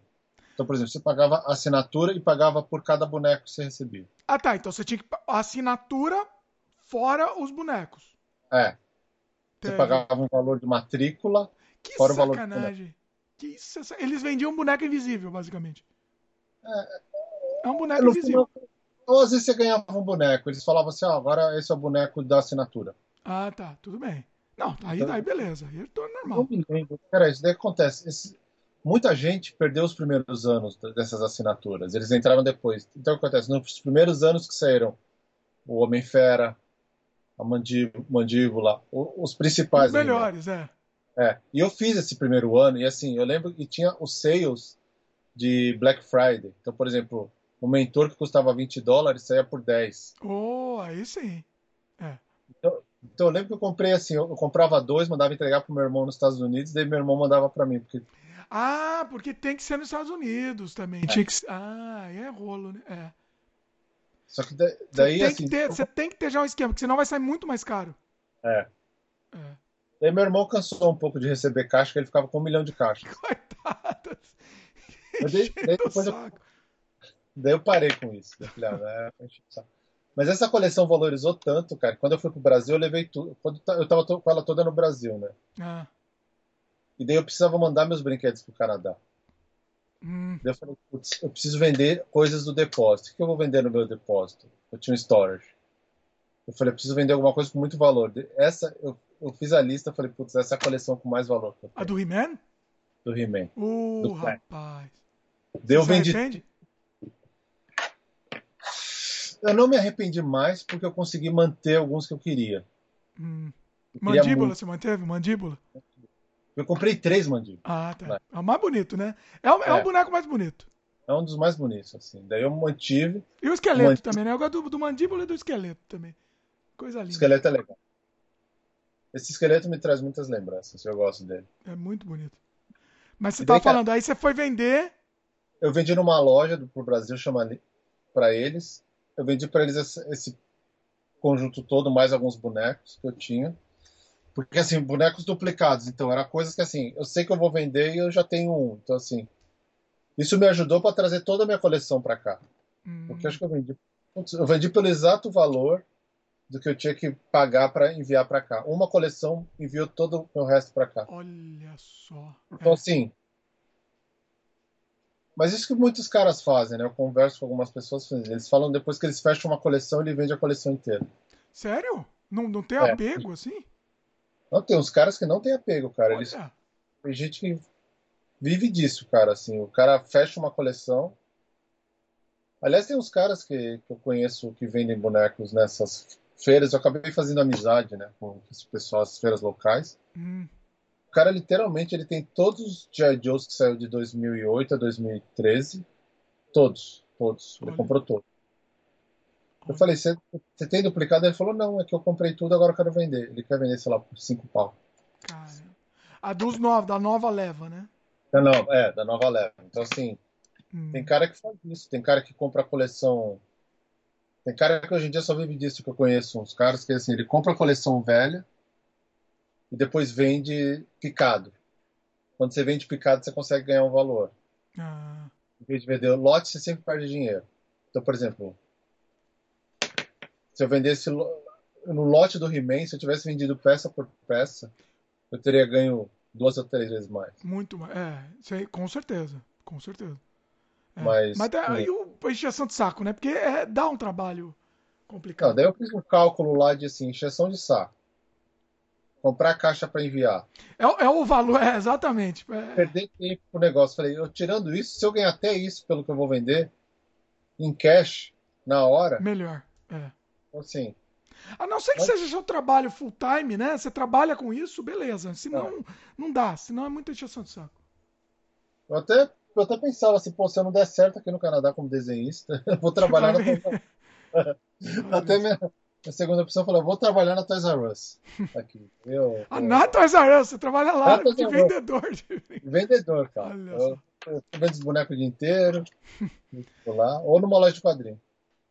Então, por exemplo, você pagava assinatura e pagava por cada boneco que você recebia. Ah, tá. Então você tinha que. Assinatura fora os bonecos. É. Você pagava um valor de matrícula. Que fora sacanagem. O valor de que isso, eles vendiam um boneco invisível, basicamente. É, é um boneco invisível. Ou às vezes você ganhava um boneco. Eles falavam assim: ah, agora esse é o boneco da assinatura. Ah, tá. Tudo bem. Não, aí, então, aí beleza. Aí tô normal. Peraí, isso daí acontece. Esse, muita gente perdeu os primeiros anos dessas assinaturas. Eles entraram depois. Então o que acontece? Nos primeiros anos que saíram o Homem-Fera, a Mandíbula, os principais. Os melhores, é. É. E eu fiz esse primeiro ano, e assim, eu lembro que tinha os sales de Black Friday. Então, por exemplo, o mentor que custava 20 dólares saía por 10. Oh, aí sim. É. Então, então eu lembro que eu comprei assim, eu, comprava dois, mandava entregar pro meu irmão nos Estados Unidos, daí meu irmão mandava para mim, porque ah, porque tem que ser nos Estados Unidos também. É. Tinha que... Ah, é rolo, né? É. Só que daí, você tem, assim, que ter, você tem que ter já um esquema, porque senão vai sair muito mais caro. É. é. Daí meu irmão cansou um pouco de receber caixa, que ele ficava com um milhão de caixas. Coitado. Daí, daí, depois eu, daí eu parei com isso. Daí, ah, mas essa coleção valorizou tanto, cara. Quando eu fui pro Brasil, eu levei tudo. Quando eu tava com ela toda no Brasil, né? Ah. E daí eu precisava mandar meus brinquedos pro Canadá. Hum. Daí eu falei, putz, eu preciso vender coisas do depósito. O que eu vou vender no meu depósito? Eu tinha um storage. Eu falei, eu preciso vender alguma coisa com muito valor. Essa, eu, eu fiz a lista, falei, putz, essa é a coleção com mais valor. A do He-Man? Do He-Man. Uh, do rapaz. Deu Você vendi. Arrepende? Eu não me arrependi mais porque eu consegui manter alguns que eu queria. Hum. Eu mandíbula, queria você manteve? Mandíbula? Eu comprei três mandíbulas. Ah, tá. É o mais bonito, né? É o, é. é o boneco mais bonito. É um dos mais bonitos, assim. Daí eu mantive. E o esqueleto mantive... também, né? Eu gosto do, do mandíbula e do esqueleto também. Coisa linda. O esqueleto é legal. Esse esqueleto me traz muitas lembranças, eu gosto dele. É muito bonito. Mas você tava falando, aí você foi vender. Eu vendi numa loja do pro Brasil, chama para eles. Eu vendi para eles esse, esse, conjunto todo, mais alguns bonecos que eu tinha. Porque, assim, bonecos duplicados. Então, era coisas que, assim, eu sei que eu vou vender e eu já tenho um. Então, assim, isso me ajudou para trazer toda a minha coleção para cá. Hum. Porque acho que eu vendi. Eu vendi pelo exato valor do que eu tinha que pagar para enviar para cá. Uma coleção enviou todo o meu resto para cá. Olha só. Então, é. assim. Mas isso que muitos caras fazem, né? Eu converso com algumas pessoas, eles falam depois que eles fecham uma coleção, ele vende a coleção inteira. Sério? Não, não tem é. apego assim? Não, tem uns caras que não tem apego, cara. Eles, tem gente que vive disso, cara. Assim, o cara fecha uma coleção. Aliás, tem uns caras que, que eu conheço que vendem bonecos nessas feiras. Eu acabei fazendo amizade, né, com esse pessoal, as feiras locais. Hum. O cara, literalmente, ele tem todos os G.I. Joes que saiu de 2008 a 2013. Todos, todos. Ele Olha. comprou todos. Eu falei, você tem duplicado? Ele falou, não, é que eu comprei tudo, agora eu quero vender. Ele quer vender, sei lá, por 5 pau. Cara. A dos novos, da nova leva, né? Da nova, é, da nova leva. Então, assim, hum. tem cara que faz isso, tem cara que compra a coleção. Tem cara que hoje em dia só vive disso que eu conheço. Uns caras que, assim, ele compra a coleção velha e depois vende picado. Quando você vende picado, você consegue ganhar um valor. Ah. Em vez de vender o lote, você sempre perde dinheiro. Então, por exemplo, se eu vendesse no lote do He-Man, se eu tivesse vendido peça por peça, eu teria ganho duas ou três vezes mais. Muito mais. É, sei, com certeza. Com certeza. É. Mas, Mas é, aí o encheção de saco, né? Porque é, dá um trabalho complicado. Não, daí eu fiz um cálculo lá de assim, encheção de saco. Comprar caixa para enviar. É, é, o valor, é, exatamente. É... Perder tempo pro negócio. Falei, eu tirando isso, se eu ganhar até isso pelo que eu vou vender, em cash, na hora. Melhor. É. Assim. A não ser que seja seu trabalho full time, né? Você trabalha com isso, beleza. Senão, não, não dá. Senão é muita encheção de saco. Eu até, eu até pensava assim, pô, se eu não der certo aqui no Canadá como desenhista, eu vou trabalhar na. até minha, a segunda opção falou, vou trabalhar na Toys R Us. Aqui. Eu, ah, eu... na Toys R Us, você trabalha lá de vendedor. De... Vendedor, cara. Eu, eu vendo os bonecos o dia inteiro. lá, ou numa loja de quadrinho.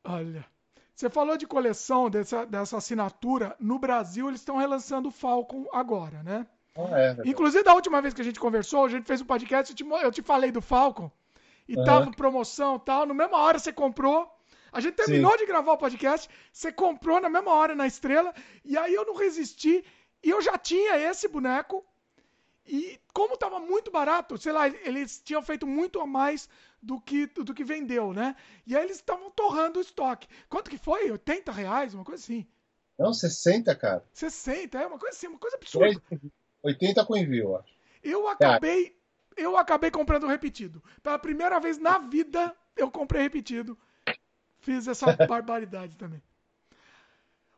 Olha. Você falou de coleção, dessa, dessa assinatura. No Brasil, eles estão relançando o Falcon agora, né? Ah, é, Inclusive, da última vez que a gente conversou, a gente fez um podcast, eu te, eu te falei do Falcon. E uhum. tava promoção tal. No mesma hora você comprou. A gente terminou Sim. de gravar o podcast, você comprou na mesma hora na estrela. E aí eu não resisti. E eu já tinha esse boneco. E como estava muito barato, sei lá, eles tinham feito muito a mais do que, do que vendeu, né? E aí eles estavam torrando o estoque. Quanto que foi? 80 reais? Uma coisa assim. Não, 60, cara. 60, é uma coisa assim, uma coisa absurda. 80 com envio, eu acho. Eu acabei, eu acabei comprando repetido. Pela primeira vez na vida, eu comprei repetido. Fiz essa barbaridade também.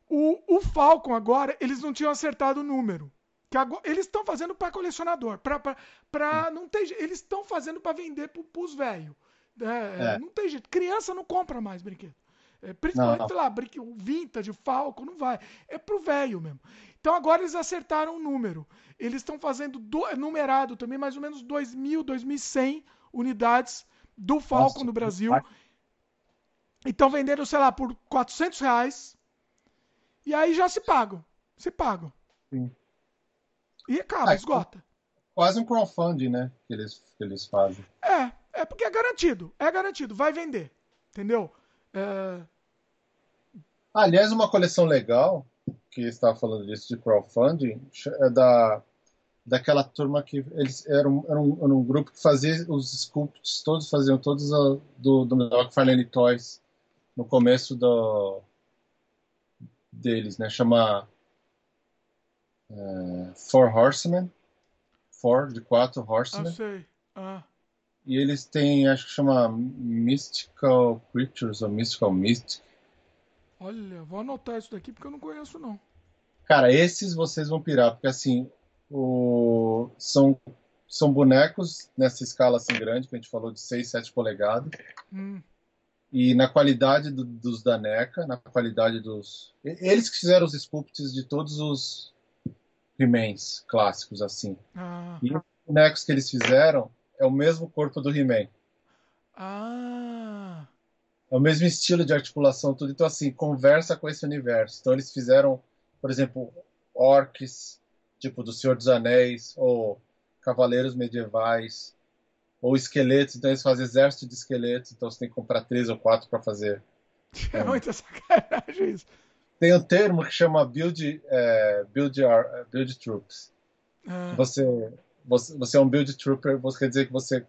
O, o Falcon agora, eles não tinham acertado o número. Que agora, eles estão fazendo para colecionador, para não ter, eles estão fazendo para vender para os velhos. É, é. Não tem jeito. Criança não compra mais brinquedo. É, principalmente, não, não. lá, o vintage, Falco, não vai. É pro velho mesmo. Então agora eles acertaram o número. Eles estão fazendo do, é numerado também, mais ou menos 2.000, 2.100 unidades do Falcon no Brasil. E estão vendendo, sei lá, por 400 reais. E aí já se pagam. Se pagam. Sim. E acaba, ah, esgota. Quase um crowdfunding, né? Que eles, que eles fazem. É, é porque é garantido. É garantido. Vai vender. Entendeu? É... Aliás, uma coleção legal, que estava falando disso de crowdfunding, é da, daquela turma que eles eram, eram, eram um grupo que fazia os sculpts, todos faziam todos a, do, do McFarlane Toys no começo do, deles, né? Chama é, Four Horsemen. Four, de quatro Horsemen. Ah, sei. Ah. E eles têm, acho que chama Mystical Creatures ou Mystical Mystic. Olha, vou anotar isso daqui porque eu não conheço não. Cara, esses vocês vão pirar, porque assim, o... são, são bonecos nessa escala assim grande, que a gente falou de 6, 7 polegadas. Hum. E na qualidade do, dos da NECA, na qualidade dos. Eles que fizeram os sculpts de todos os He-Mans clássicos, assim. Ah. E os bonecos que eles fizeram é o mesmo corpo do He-Man. Ah. É o mesmo estilo de articulação, tudo. Então, assim, conversa com esse universo. Então, eles fizeram, por exemplo, orcs, tipo do Senhor dos Anéis, ou cavaleiros medievais, ou esqueletos. Então, eles fazem exército de esqueletos. Então, você tem que comprar três ou quatro para fazer. É muita sacanagem isso. Tem um termo que chama build, é, build, build troops. Ah. Você, você, você é um build trooper, você quer dizer que você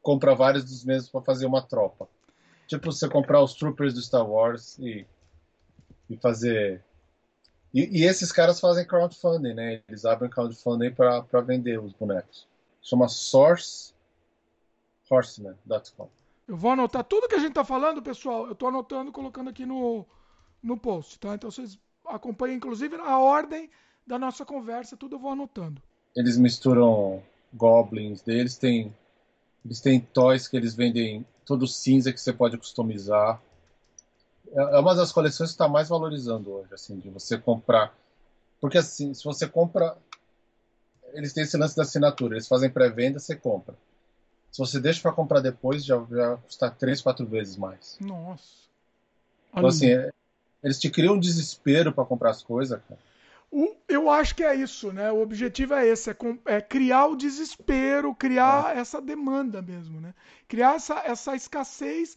compra vários dos mesmos para fazer uma tropa. Tipo você comprar os troopers do Star Wars e e fazer. E, e, esses caras fazem crowdfunding, né? Eles abrem crowdfunding para vender os bonecos. Chama sourcehorseman.com. Eu vou anotar tudo que a gente tá falando, pessoal. Eu tô anotando, colocando aqui no, no post, tá? Então vocês acompanhem, inclusive, a ordem da nossa conversa, tudo eu vou anotando. Eles misturam goblins deles, tem eles têm toys que eles vendem todo cinza que você pode customizar. É, é uma das coleções que está mais valorizando hoje, assim, de você comprar. Porque assim, se você compra, eles têm esse lance da assinatura, eles fazem pré-venda, você compra. Se você deixa para comprar depois, já, já custa três, quatro vezes mais. Nossa. Então, assim, é, eles te criam um desespero para comprar as coisas, cara. O, eu acho que é isso, né? O objetivo é esse, é, com, é criar o desespero, criar é. essa demanda mesmo, né? Criar essa, essa escassez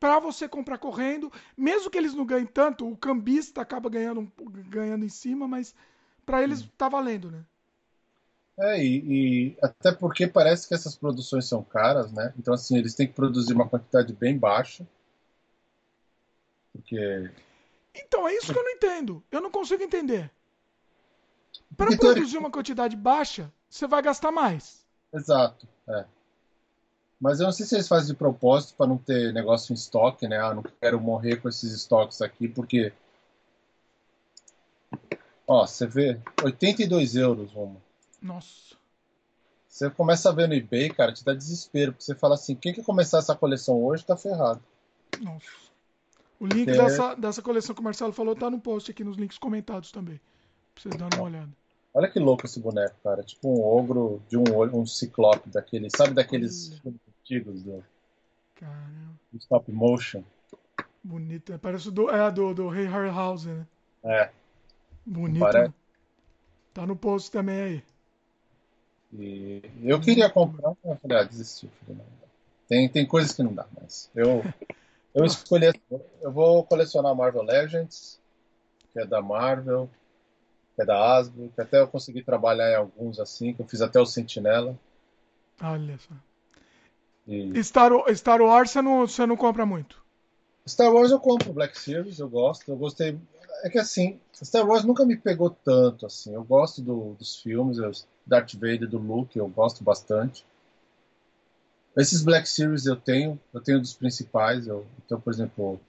para você comprar correndo, mesmo que eles não ganhem tanto, o cambista acaba ganhando, ganhando em cima, mas para eles tá valendo, né? É, e, e, até porque parece que essas produções são caras, né? Então, assim, eles têm que produzir uma quantidade bem baixa. Porque. Então, é isso que eu não entendo. Eu não consigo entender. Para produzir uma quantidade baixa, você vai gastar mais. Exato, é. Mas eu não sei se eles fazem de propósito para não ter negócio em estoque, né? Ah, não quero morrer com esses estoques aqui, porque. Ó, você vê, 82 euros uma. Nossa. Você começa a ver no eBay, cara, te dá desespero, porque você fala assim: quem que começar essa coleção hoje tá ferrado. Nossa. O link é... dessa, dessa coleção que o Marcelo falou tá no post aqui nos links comentados também. Pra vocês darem uma olhada. Olha que louco esse boneco, cara. Tipo um ogro de um olho, um ciclope daquele. Sabe daqueles antigos do. Caramba. Do stop motion. Bonito. Parece do, é do, do Rei Harryhausen, né? É. Bonito. Parece... Tá no post também aí. E eu queria comprar, mas falei, ah, desisti. Tem, tem coisas que não dá, mas eu, eu escolhi. Eu vou colecionar Marvel Legends, que é da Marvel que é da Asbro, que até eu consegui trabalhar em alguns assim, que eu fiz até o Sentinela. Olha só. E... Star, Star Wars você não, você não compra muito? Star Wars eu compro Black Series, eu gosto. Eu gostei. É que assim, Star Wars nunca me pegou tanto assim. Eu gosto do, dos filmes, eu, Darth Vader, do Luke, eu gosto bastante. Esses Black Series eu tenho, eu tenho dos principais. Eu, então, por exemplo,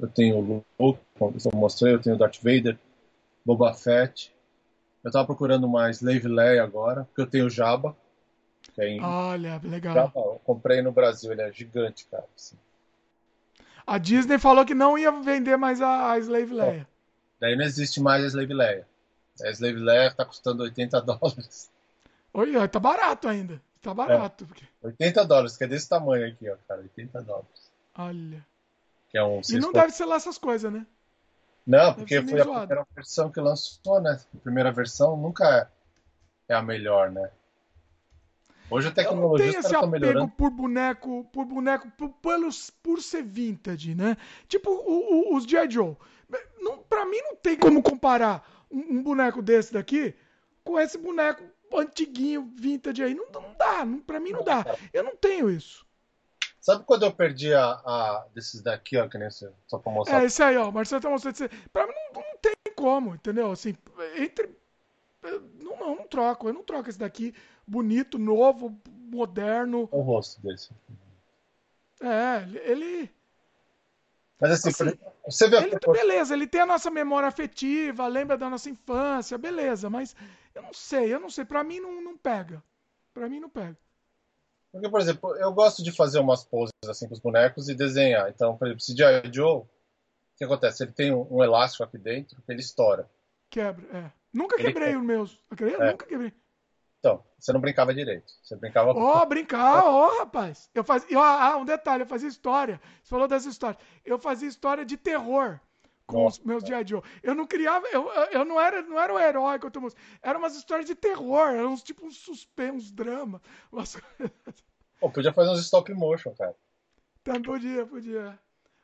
eu tenho o Luke, como eu mostrei, eu tenho o Darth Vader, Boba Fett. Eu tava procurando mais Slave Leia agora, porque eu tenho Jabba. Que é em... Olha, legal. Jabba, eu comprei no Brasil, ele é gigante, cara. Assim. A Disney falou que não ia vender mais a, a Slave Leia. daí não existe mais a Slave Leia. A Slave Leia tá custando 80 dólares. Olha, tá barato ainda. Tá barato. É, porque... 80 dólares, que é desse tamanho aqui, ó, cara. 80 dólares. Olha. Que é um e não deve ser lá essas coisas, né? Não, porque foi a primeira versão que lançou, né? A primeira versão nunca é a melhor, né? Hoje a tecnologia está esse melhorando. por boneco, por boneco, por, pelos, por ser vintage, né? Tipo o, o, os G.I. Joe. Não, pra mim não tem como comparar um, um, boneco desse daqui com esse boneco antiguinho, vintage aí. Não, não dá, não, pra mim não dá. Eu não tenho isso. Sabe quando eu perdi a, a desses daqui, ó, que nem você, só pra mostrar? É, esse aí, ó, o Marcelo tá mostrando. Esse... Pra mim não, não tem como, entendeu? Assim, entre. Não, não, não troco. Eu não troco esse daqui. Bonito, novo, moderno. O rosto desse. É, ele. Mas assim, assim você vê ele, Beleza, ele tem a nossa memória afetiva, lembra da nossa infância, beleza, mas eu não sei, eu não sei. Pra mim não, não pega. Pra mim não pega. Porque, por exemplo, eu gosto de fazer umas poses assim com os bonecos e desenhar. Então, por exemplo, se G.I. Joe, o que acontece? Ele tem um, um, elástico aqui dentro que ele estoura. Quebra, é. Nunca ele quebrei os meus. Eu é. nunca quebrei. Então, você não brincava direito. Você brincava. Ó, oh, brincar, ó, oh, rapaz. Eu fazia. Ah, um detalhe, eu fazia história. Você falou das histórias. Eu fazia história de terror com Nossa, os meus G.I. Joe. Eu não criava, eu, eu não era, não era o herói que eu mostrando. Eram umas histórias de terror, eram uns tipo uns suspense, uns drama. Umas... Pô, podia fazer uns stop motion, cara. Então, podia, podia.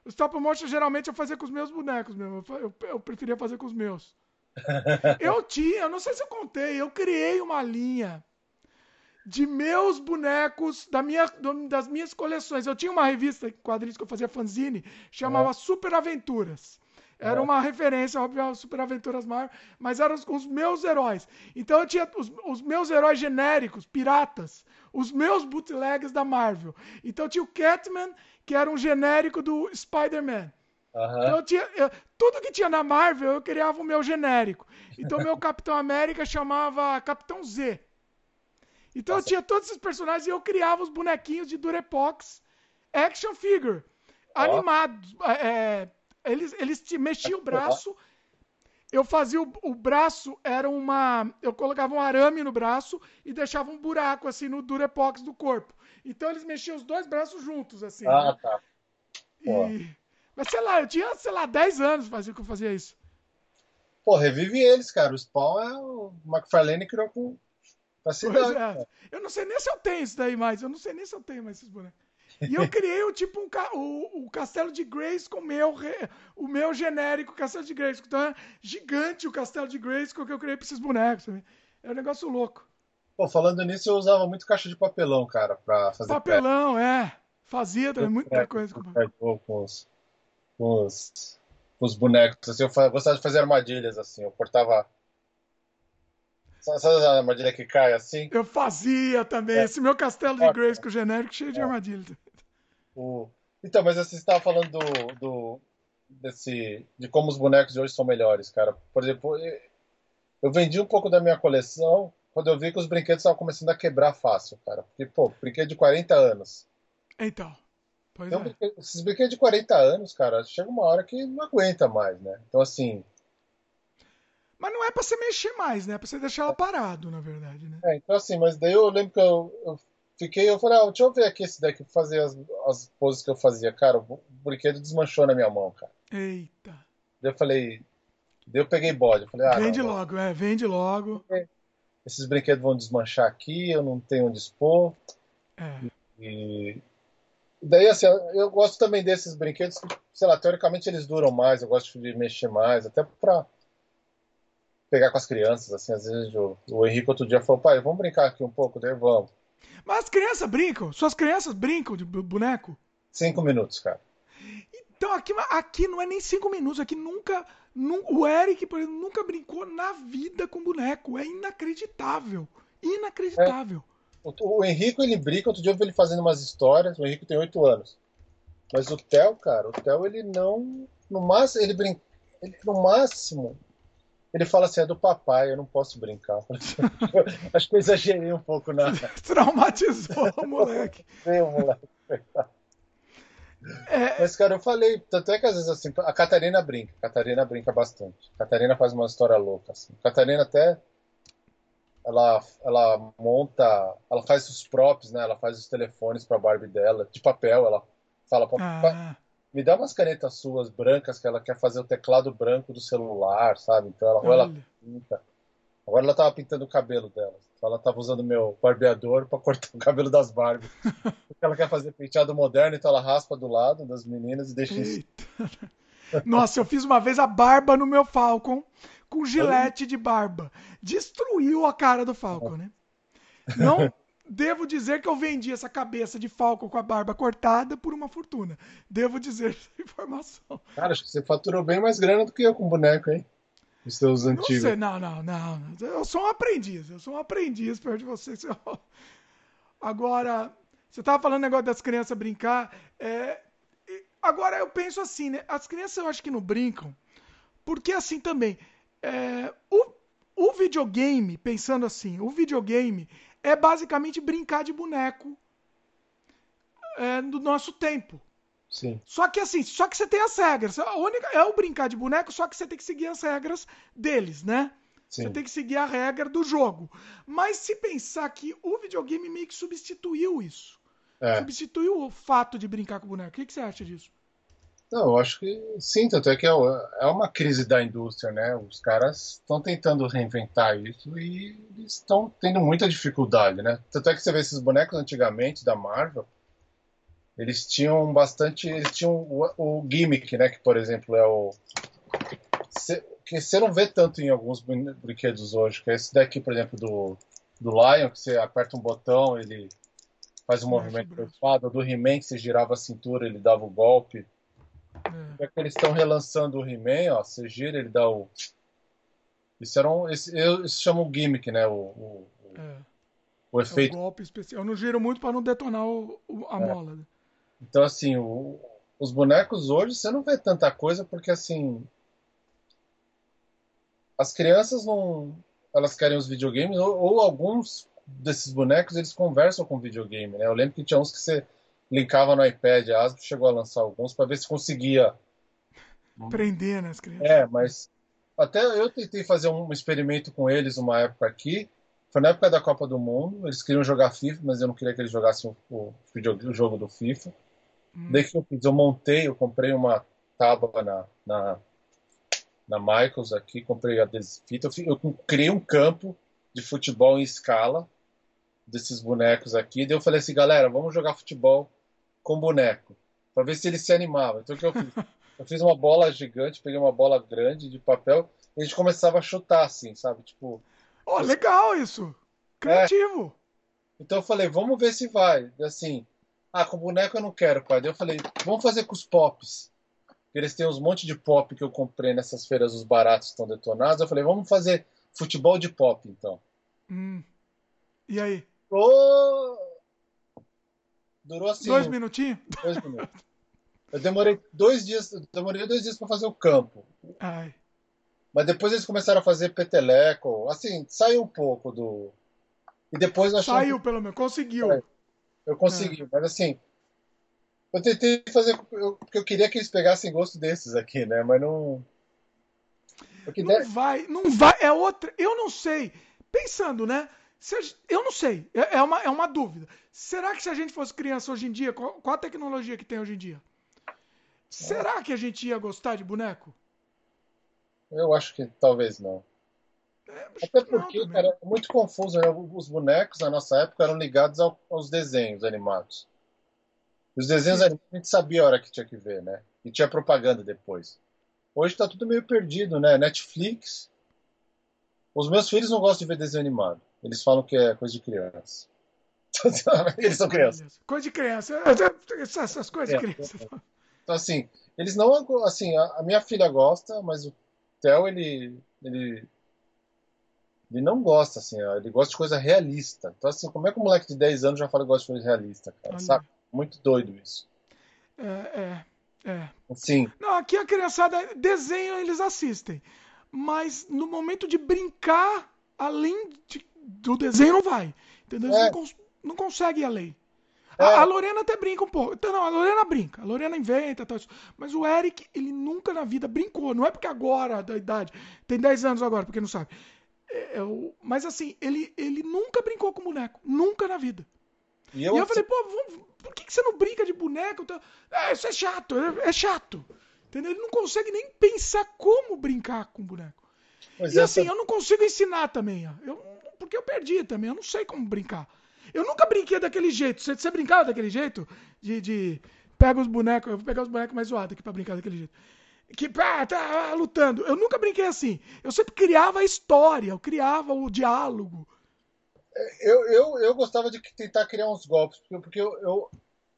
O stop motion geralmente eu fazia com os meus bonecos mesmo. Eu, eu, eu preferia fazer com os meus. eu tinha, não sei se eu contei, eu criei uma linha de meus bonecos da minha, das minhas coleções. Eu tinha uma revista quadrinhos que eu fazia fanzine, chamava Super Aventuras. Era é. uma referência, óbvio, às Super Aventuras Marvel, mas eram os, os meus heróis. Então eu tinha os, os, meus heróis genéricos, piratas, os meus bootlegs da Marvel. Então tinha o Catman, que era um genérico do Spider-Man. Uhum. Então eu tinha, eu, tudo que tinha na Marvel eu criava o meu genérico. Então meu Capitão América chamava Capitão Z. Então Nossa. eu tinha todos esses personagens e eu criava os bonequinhos de Durepox action figure. Oh. Animados. É, eles, eles te mexiam o braço. Eu fazia o, o, braço, era uma. Eu colocava um arame no braço e deixava um buraco assim no Durepox do corpo. Então eles mexiam os dois braços juntos, assim. Ah, né? tá. E... Mas sei lá, eu tinha, sei lá, 10 anos fazia que eu fazia isso. Pô, revive eles, cara. O Spawn é o McFarlane criou com facilidade. É. Eu não sei nem se eu tenho isso daí mais. Eu não sei nem se eu tenho mais esses bonecos. E eu criei o tipo um, o, o Castelo de Grace com o meu, o meu genérico Castelo de Grace. Então é gigante o Castelo de Grace que eu criei pra esses bonecos. É um negócio louco. Pô, falando nisso, eu usava muito caixa de papelão, cara, pra fazer. Papelão, é. Fazia também, muita coisa com papelão. Com os, com os, com os bonecos. Assim, eu gostava de fazer armadilhas, assim. Eu cortava Sabe a armadilha que cai assim? Eu fazia também. É. Esse meu castelo de Grace com o genérico cheio de é. O... Então, mas você estava falando do, do, desse, de como os bonecos de hoje são melhores, cara. Por exemplo, eu vendi um pouco da minha coleção quando eu vi que os brinquedos estavam começando a quebrar fácil, cara. Porque, pô, brinquedo de 40 anos. Então. Pois então, é. Esses brinquedos de 40 anos, cara, chega uma hora que não aguenta mais, né? Então, assim, mas não é para você mexer mais, né? É pra você deixar ela parado, na verdade, né? É, então assim, mas daí eu lembro que eu, eu fiquei, eu falei, ah, deixa eu ver aqui esse daqui, fazer as, as poses que eu fazia. Cara, o brinquedo desmanchou na minha mão, cara. Eita. Daí eu falei, daí eu peguei bode. Eu falei, ah, vende não, logo, é, vende logo. Esses brinquedos vão desmanchar aqui, eu não tenho onde expor. É. E, daí, assim, eu gosto também desses brinquedos que, sei lá, teoricamente eles duram mais, eu gosto de mexer mais, até pra pegar com as crianças, assim, às vezes o, o Henrique outro dia falou, pai, vamos brincar aqui um pouco, daí vamos. Mas as crianças brincam? Suas crianças brincam de boneco? Cinco minutos, cara. Então aqui, aqui não é nem cinco minutos, aqui nunca. o Eric, por exemplo, nunca brincou na vida com boneco. É inacreditável. Inacreditável. É. O, o Henrique ele brinca, outro dia eu vi ele fazendo umas histórias, o Henrique tem oito anos. Mas o Theo, cara, o Theo ele não. No máximo, ele brinca. Ele, no máximo, ele fala assim, é do papai, eu não posso brincar. Acho que eu exagerei um pouco na. Traumatizou o moleque. O moleque. É... Mas, cara, eu falei, tanto é que às vezes assim, a Catarina brinca, a Catarina brinca bastante. A Catarina faz uma história louca, assim. A Catarina até ela, ela monta, ela faz os props, né? Ela faz os telefones pra Barbie dela, de papel, ela fala, ah me dá umas canetas suas brancas que ela quer fazer o teclado branco do celular, sabe? Então ela, ela pinta. Agora ela tava pintando o cabelo dela. Então ela tava usando meu barbeador para cortar o cabelo das Barbies. Porque ela quer fazer penteado moderno, então ela raspa do lado das meninas e deixa isso. Nossa, eu fiz uma vez a barba no meu Falcon com gilete de barba. Destruiu a cara do Falcon, né? Não, Devo dizer que eu vendi essa cabeça de falco com a barba cortada por uma fortuna. Devo dizer essa informação. Cara, acho que você faturou bem mais grana do que eu com boneco, hein? Os seus antigos. Não, sei, não, não, não. Eu sou um aprendiz. Eu sou um aprendiz perto de você. Agora, você estava falando negócio das crianças brincar. É... Agora eu penso assim, né? As crianças eu acho que não brincam. Porque assim também. É... O, o videogame, pensando assim, o videogame é basicamente brincar de boneco é, do nosso tempo. Sim. Só que assim, só que você tem as regras. A única, é o brincar de boneco, só que você tem que seguir as regras deles, né? Sim. Você tem que seguir a regra do jogo. Mas se pensar que o videogame meio que substituiu isso. É. Substituiu o fato de brincar com boneco. O que, que você acha disso? Não, eu acho que sim, tanto é que é, é uma crise da indústria, né? Os caras estão tentando reinventar isso e estão tendo muita dificuldade, né? Tanto é que você vê esses bonecos antigamente da Marvel, eles tinham bastante, eles tinham o, o gimmick, né? Que por exemplo é o que você não vê tanto em alguns brinquedos hoje, que é esse daqui, por exemplo, do, do Lion, que você aperta um botão, ele faz um movimento perfado, do He-Man, que você girava a cintura, ele dava o golpe. É. que eles estão relançando o He-Man, ó. Você gira, ele dá o. Isso era um. Esse, eu, isso chama um gimmick, né? O, o, é. o efeito. É um golpe especial. Eu não giro muito para não detonar o, a é. mola. Né? Então, assim, o, os bonecos hoje você não vê tanta coisa porque, assim. As crianças não. Elas querem os videogames, ou, ou alguns desses bonecos eles conversam com videogame, né? Eu lembro que tinha uns que você linkava no iPad, a Asbro chegou a lançar alguns para ver se conseguia prender nas né, crianças. É, mas até eu tentei fazer um experimento com eles uma época aqui. Foi na época da Copa do Mundo. Eles queriam jogar FIFA, mas eu não queria que eles jogassem o, o, o jogo do FIFA. Hum. Daí que eu fiz, eu montei, eu comprei uma tábua na, na, na Michaels aqui, comprei a fita. Eu, eu criei um campo de futebol em escala desses bonecos aqui. Daí eu falei assim, galera, vamos jogar futebol com boneco, para ver se ele se animava. Então o que eu fiz? Eu fiz uma bola gigante, peguei uma bola grande de papel e a gente começava a chutar assim, sabe? Tipo. Oh, legal isso! Criativo! É. Então eu falei, vamos ver se vai. Assim, ah, com boneco eu não quero, pai. Daí eu falei, vamos fazer com os pops. Eles têm uns monte de pop que eu comprei nessas feiras, os baratos estão detonados. Eu falei, vamos fazer futebol de pop, então. Hum. E aí? Oh! Durou assim. Dois minutinhos? Dois minutos. Eu demorei dois dias, demorei dois dias para fazer o campo. Ai. Mas depois eles começaram a fazer peteleco, assim, saiu um pouco do. E depois eu Saiu, que... pelo menos, conseguiu. É, eu consegui, é. mas assim. Eu tentei fazer. Eu, porque eu queria que eles pegassem gosto desses aqui, né? Mas não. Não vai, não vai. É outra. Eu não sei. Pensando, né? Eu não sei. É, é uma, é uma dúvida. Será que se a gente fosse criança hoje em dia, qual, qual a tecnologia que tem hoje em dia? Será que a gente ia gostar de boneco? Eu acho que talvez não. É, Até porque, não, cara, é muito confuso. Né? Os bonecos na nossa época eram ligados ao, aos desenhos animados. Os desenhos animados a gente sabia a hora que tinha que ver, né? E tinha propaganda depois. Hoje tá tudo meio perdido, né? Netflix. Os meus filhos não gostam de ver desenho animado. Eles falam que é coisa de criança. Eles são crianças. Coisa de criança. Essas coisas de criança. Então, assim, eles não. Assim, a, minha filha gosta, mas o Theo, ele, ele. Ele não gosta, assim, ele gosta de coisa realista. Então, assim, como é que um moleque de 10 anos já fala que gosta de coisa realista, cara? Sabe? Muito doido isso. É, é, é. Sim. Não, aqui a criançada, desenho eles assistem. Mas no momento de brincar, além de, do desenho, não vai. Entendeu? É. não, cons não conseguem ir além. É. A, a, Lorena até brinca um pouco. Então, não, a Lorena brinca. A Lorena inventa tal. Mas o Eric, ele nunca na vida brincou. Não é porque agora, da idade, tem 10 anos agora, porque não sabe. É, é, o, mas assim, ele, ele nunca brincou com boneco. Nunca na vida. E eu, e eu falei, pô, vamos, por que, que você não brinca de boneco? É, isso é chato, é, é, chato. Entendeu? Ele não consegue nem pensar como brincar com boneco. Mas e essa... assim, eu não consigo ensinar também. Eu, porque eu perdi também, eu não sei como brincar. Eu nunca brinquei daquele jeito. Você, você brincava daquele jeito? De, de. Pega os bonecos. Eu vou pegar os bonecos mais zoados aqui pra brincar daquele jeito. Que pá, tá lutando. Eu nunca brinquei assim. Eu sempre criava a história, eu criava o diálogo. Eu, eu, eu gostava de tentar criar uns golpes, porque, porque eu, eu,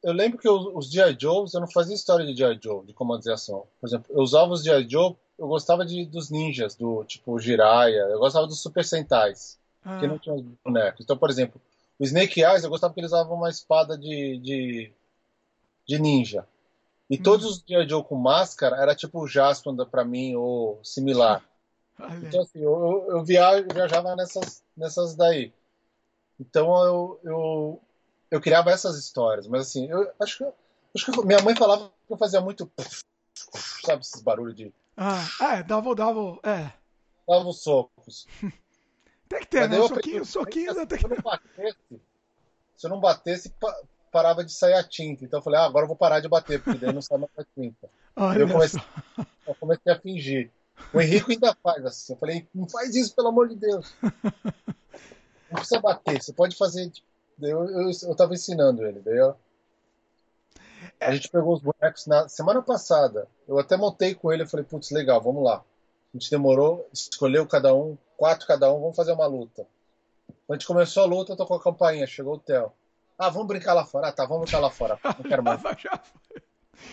eu lembro que os, os G.I. Joes, eu não fazia história de G.I. Joe, de comandos de ação. Por exemplo, eu usava os G.I. Joe, eu gostava de, dos ninjas, do tipo Jiraiya, eu gostava dos Super Sentais, ah. que não tinham bonecos. Então, por exemplo, o Snake Eyes, eu gostava que eles usavam uma espada de, de, de ninja. E hum. todos os G.I. Joe com máscara era tipo o Jaspion pra mim, ou similar. Olha. Então, assim, eu, eu, viajava nessas, nessas daí. Então, eu, eu, eu criava essas histórias. Mas, assim, eu acho que, acho que minha mãe falava que eu fazia muito. Sabe, esses barulhos de. Ah, é, dava, dava, é. Dava os socos. Tem que ter, né? Um soquinho, soquinho até que. Se eu não batesse, se eu não batesse parava de sair a tinta. Então eu falei, ah, agora eu vou parar de bater, porque daí não sai mais a tinta. eu, comecei, eu comecei a fingir. O Henrique ainda faz assim. Eu falei, não faz isso, pelo amor de Deus. Não precisa bater, você pode fazer. Eu, eu, eu tava ensinando ele. Daí eu... A gente pegou os bonecos na semana passada. Eu até montei com ele. Eu falei, putz, legal, vamos lá. A gente demorou, escolheu cada um, quatro cada um, vamos fazer uma luta. Quando a gente começou a luta, tocou a campainha, chegou o Theo. Ah, vamos brincar lá fora. Ah, tá, vamos brincar lá fora. Não quero mais.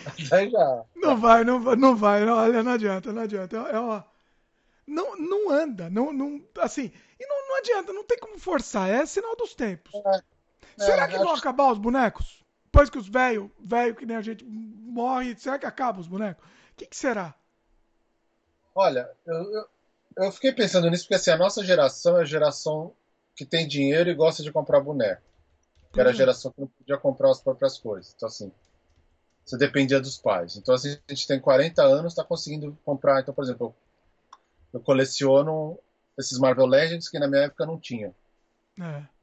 Já. Não vai, não vai, não vai. Olha, não adianta, não adianta. É, é, não, não anda, não, não, assim, e não, não adianta, não tem como forçar, é sinal dos tempos. É, será que vão acabar os bonecos? Depois que os velhos, velho que nem a gente morre, será que acaba os bonecos? O que, que será? Olha, eu, eu, eu, fiquei pensando nisso porque assim, a nossa geração é a geração que tem dinheiro e gosta de comprar boneco. Que era a geração que não podia comprar as próprias coisas. Então, assim, você dependia dos pais. Então, assim, a gente tem 40 anos, está conseguindo comprar. Então, por exemplo, eu, eu coleciono esses Marvel Legends que na minha época não tinha. É.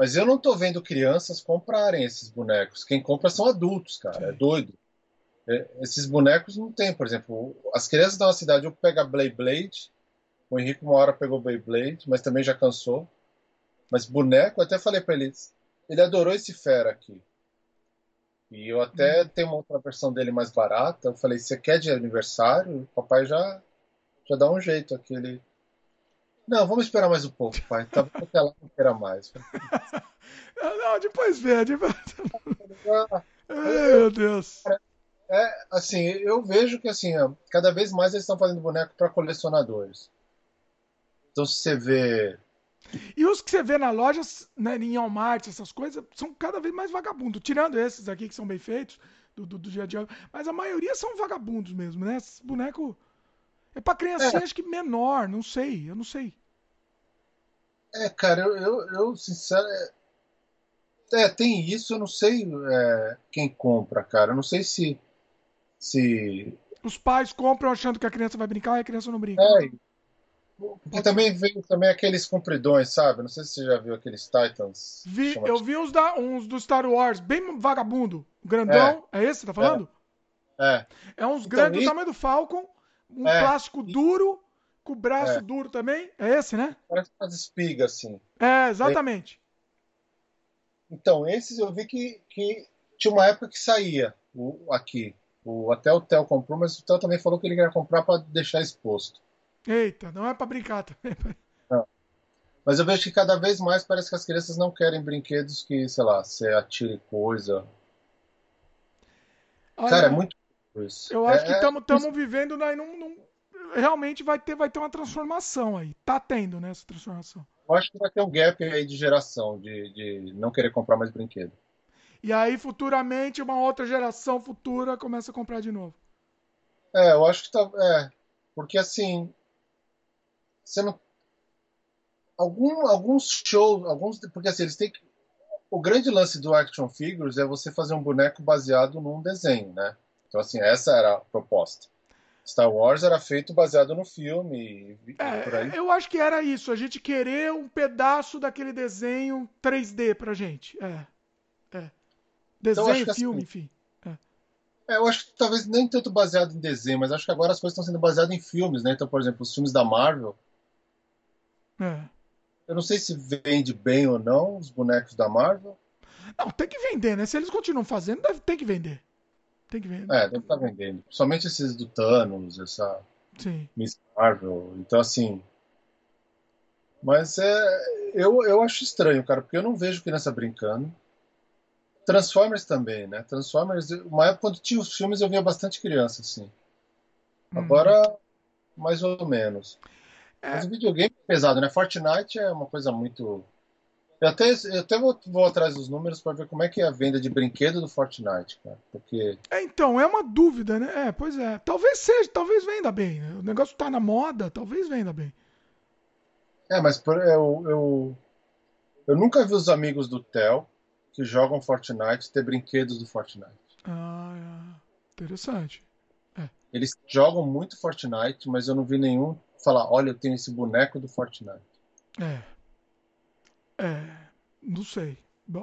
Mas eu não tô vendo crianças comprarem esses bonecos. Quem compra são adultos, cara. É doido. É, esses bonecos não tem, por exemplo, as crianças da nossa cidade, eu pego a Blade Blade, o Henrique uma hora pegou Beyblade, mas também já cansou. Mas boneco, eu até falei para ele, ele adorou esse fera aqui. E eu até uhum. tenho uma outra versão dele mais barata. Eu falei, você quer de aniversário? O papai já, já dá um jeito aqui. Não, vamos esperar mais um pouco, pai. Tá até lá não queira mais. não, não, depois vê. Depois... Ai, meu Deus. É, assim, eu vejo que assim, cada vez mais eles estão fazendo boneco para colecionadores. Então se você vê. E os que você vê na loja, né, em Walmart, essas coisas, são cada vez mais vagabundos. Tirando esses aqui que são bem feitos, do, do, do dia a dia. Mas a maioria são vagabundos mesmo, né? Esse boneco. É pra criancinha, é. acho que menor, não sei, eu não sei. É, cara, eu, eu, eu sincero. É, é, tem isso, eu não sei é, quem compra, cara. Eu não sei se. se... Os pais compram achando que a criança vai brincar e a criança não brinca. É, porque também veio também aqueles compridões, sabe? Não sei se você já viu aqueles Titans. Vi, eu vi uns, da, uns do Star Wars, bem vagabundo. Grandão. É, é esse que tá falando? É. É, é uns então, grandes do tamanho do Falcon. Um é. plástico duro, com o braço é. duro também. É esse, né? Parece umas espigas, assim. É, exatamente. Então, esses eu vi que, que tinha uma época que saía o, aqui. O, até o Theo comprou, mas o Theo também falou que ele queria comprar para deixar exposto. Eita, não é para brincar também. Não. Mas eu vejo que cada vez mais parece que as crianças não querem brinquedos que, sei lá, você atire coisa. Olha, Cara, é muito isso. Eu acho é, que estamos é... vivendo né, num, num, realmente vai ter, vai ter uma transformação aí. Tá tendo, né, essa transformação. Eu acho que vai ter um gap aí de geração, de, de não querer comprar mais brinquedo. E aí, futuramente, uma outra geração futura começa a comprar de novo. É, eu acho que tá. É, porque assim, você não. Algum, alguns shows, alguns. Porque assim, eles têm que. O grande lance do Action Figures é você fazer um boneco baseado num desenho, né? Então, assim, essa era a proposta. Star Wars era feito baseado no filme. É, eu acho que era isso, a gente querer um pedaço daquele desenho 3D pra gente. É. é. Então, desenho, então, filme, assim, enfim. É. é. eu acho que talvez nem tanto baseado em desenho, mas acho que agora as coisas estão sendo baseadas em filmes, né? Então, por exemplo, os filmes da Marvel é. Eu não sei se vende bem ou não os bonecos da Marvel. Não, tem que vender, né? Se eles continuam fazendo, deve, tem que vender. Tem que vender. É, deve estar tá vendendo. Somente esses do Thanos, essa Sim. Miss Marvel. Então, assim. Mas é. Eu, eu acho estranho, cara, porque eu não vejo criança brincando. Transformers também, né? Transformers, uma época quando tinha os filmes eu via bastante criança, assim. Hum. Agora, mais ou menos. É. Mas o videogame é pesado, né? Fortnite é uma coisa muito. Eu até, eu até vou, vou atrás dos números para ver como é que é a venda de brinquedo do Fortnite, cara. Porque. É, então, é uma dúvida, né? É, pois é. Talvez seja, talvez venda bem. Né? O negócio tá na moda, talvez venda bem. É, mas eu, eu, eu nunca vi os amigos do Theo que jogam Fortnite ter brinquedos do Fortnite. Ah, é. interessante. É. Eles jogam muito Fortnite, mas eu não vi nenhum falar, olha, eu tenho esse boneco do Fortnite. É. É. Não sei.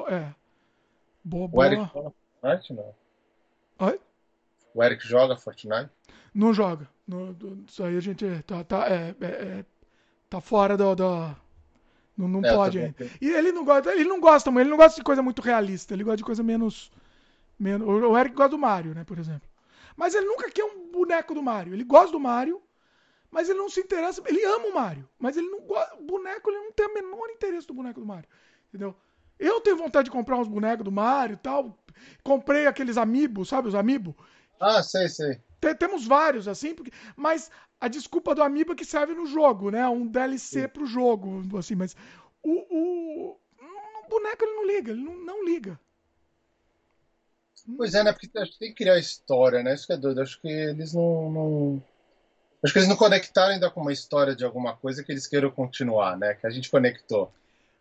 É. Boa, boa. O Eric joga Fortnite, não? Oi? O Eric joga Fortnite? Não joga. No, isso aí a gente tá, tá, é, é, é tá fora do. do não, não é, pode ainda. E ele não gosta, ele não gosta, ele não gosta de coisa muito realista, ele gosta de coisa menos. menos o Eric gosta do Mario, né, por exemplo. Mas ele nunca quer um boneco do Mario. Ele gosta do Mario, mas ele não se interessa. Ele ama o Mario, mas ele não gosta. O boneco, ele não tem o menor interesse do boneco do Mario. Entendeu? Eu tenho vontade de comprar uns bonecos do Mario e tal. Comprei aqueles amiibo, sabe? Os amiibo. Ah, sei, sei. temos vários, assim, porque, mas a desculpa do Amiibo é que serve no jogo, né? Um DLC Sim. pro jogo, assim, mas o, o, o boneco ele não liga, ele não, não liga. Pois é, né? Porque tem que criar história, né? Isso que é doido. Acho que eles não, não, Acho que eles não conectaram ainda com uma história de alguma coisa que eles queiram continuar, né? Que a gente conectou.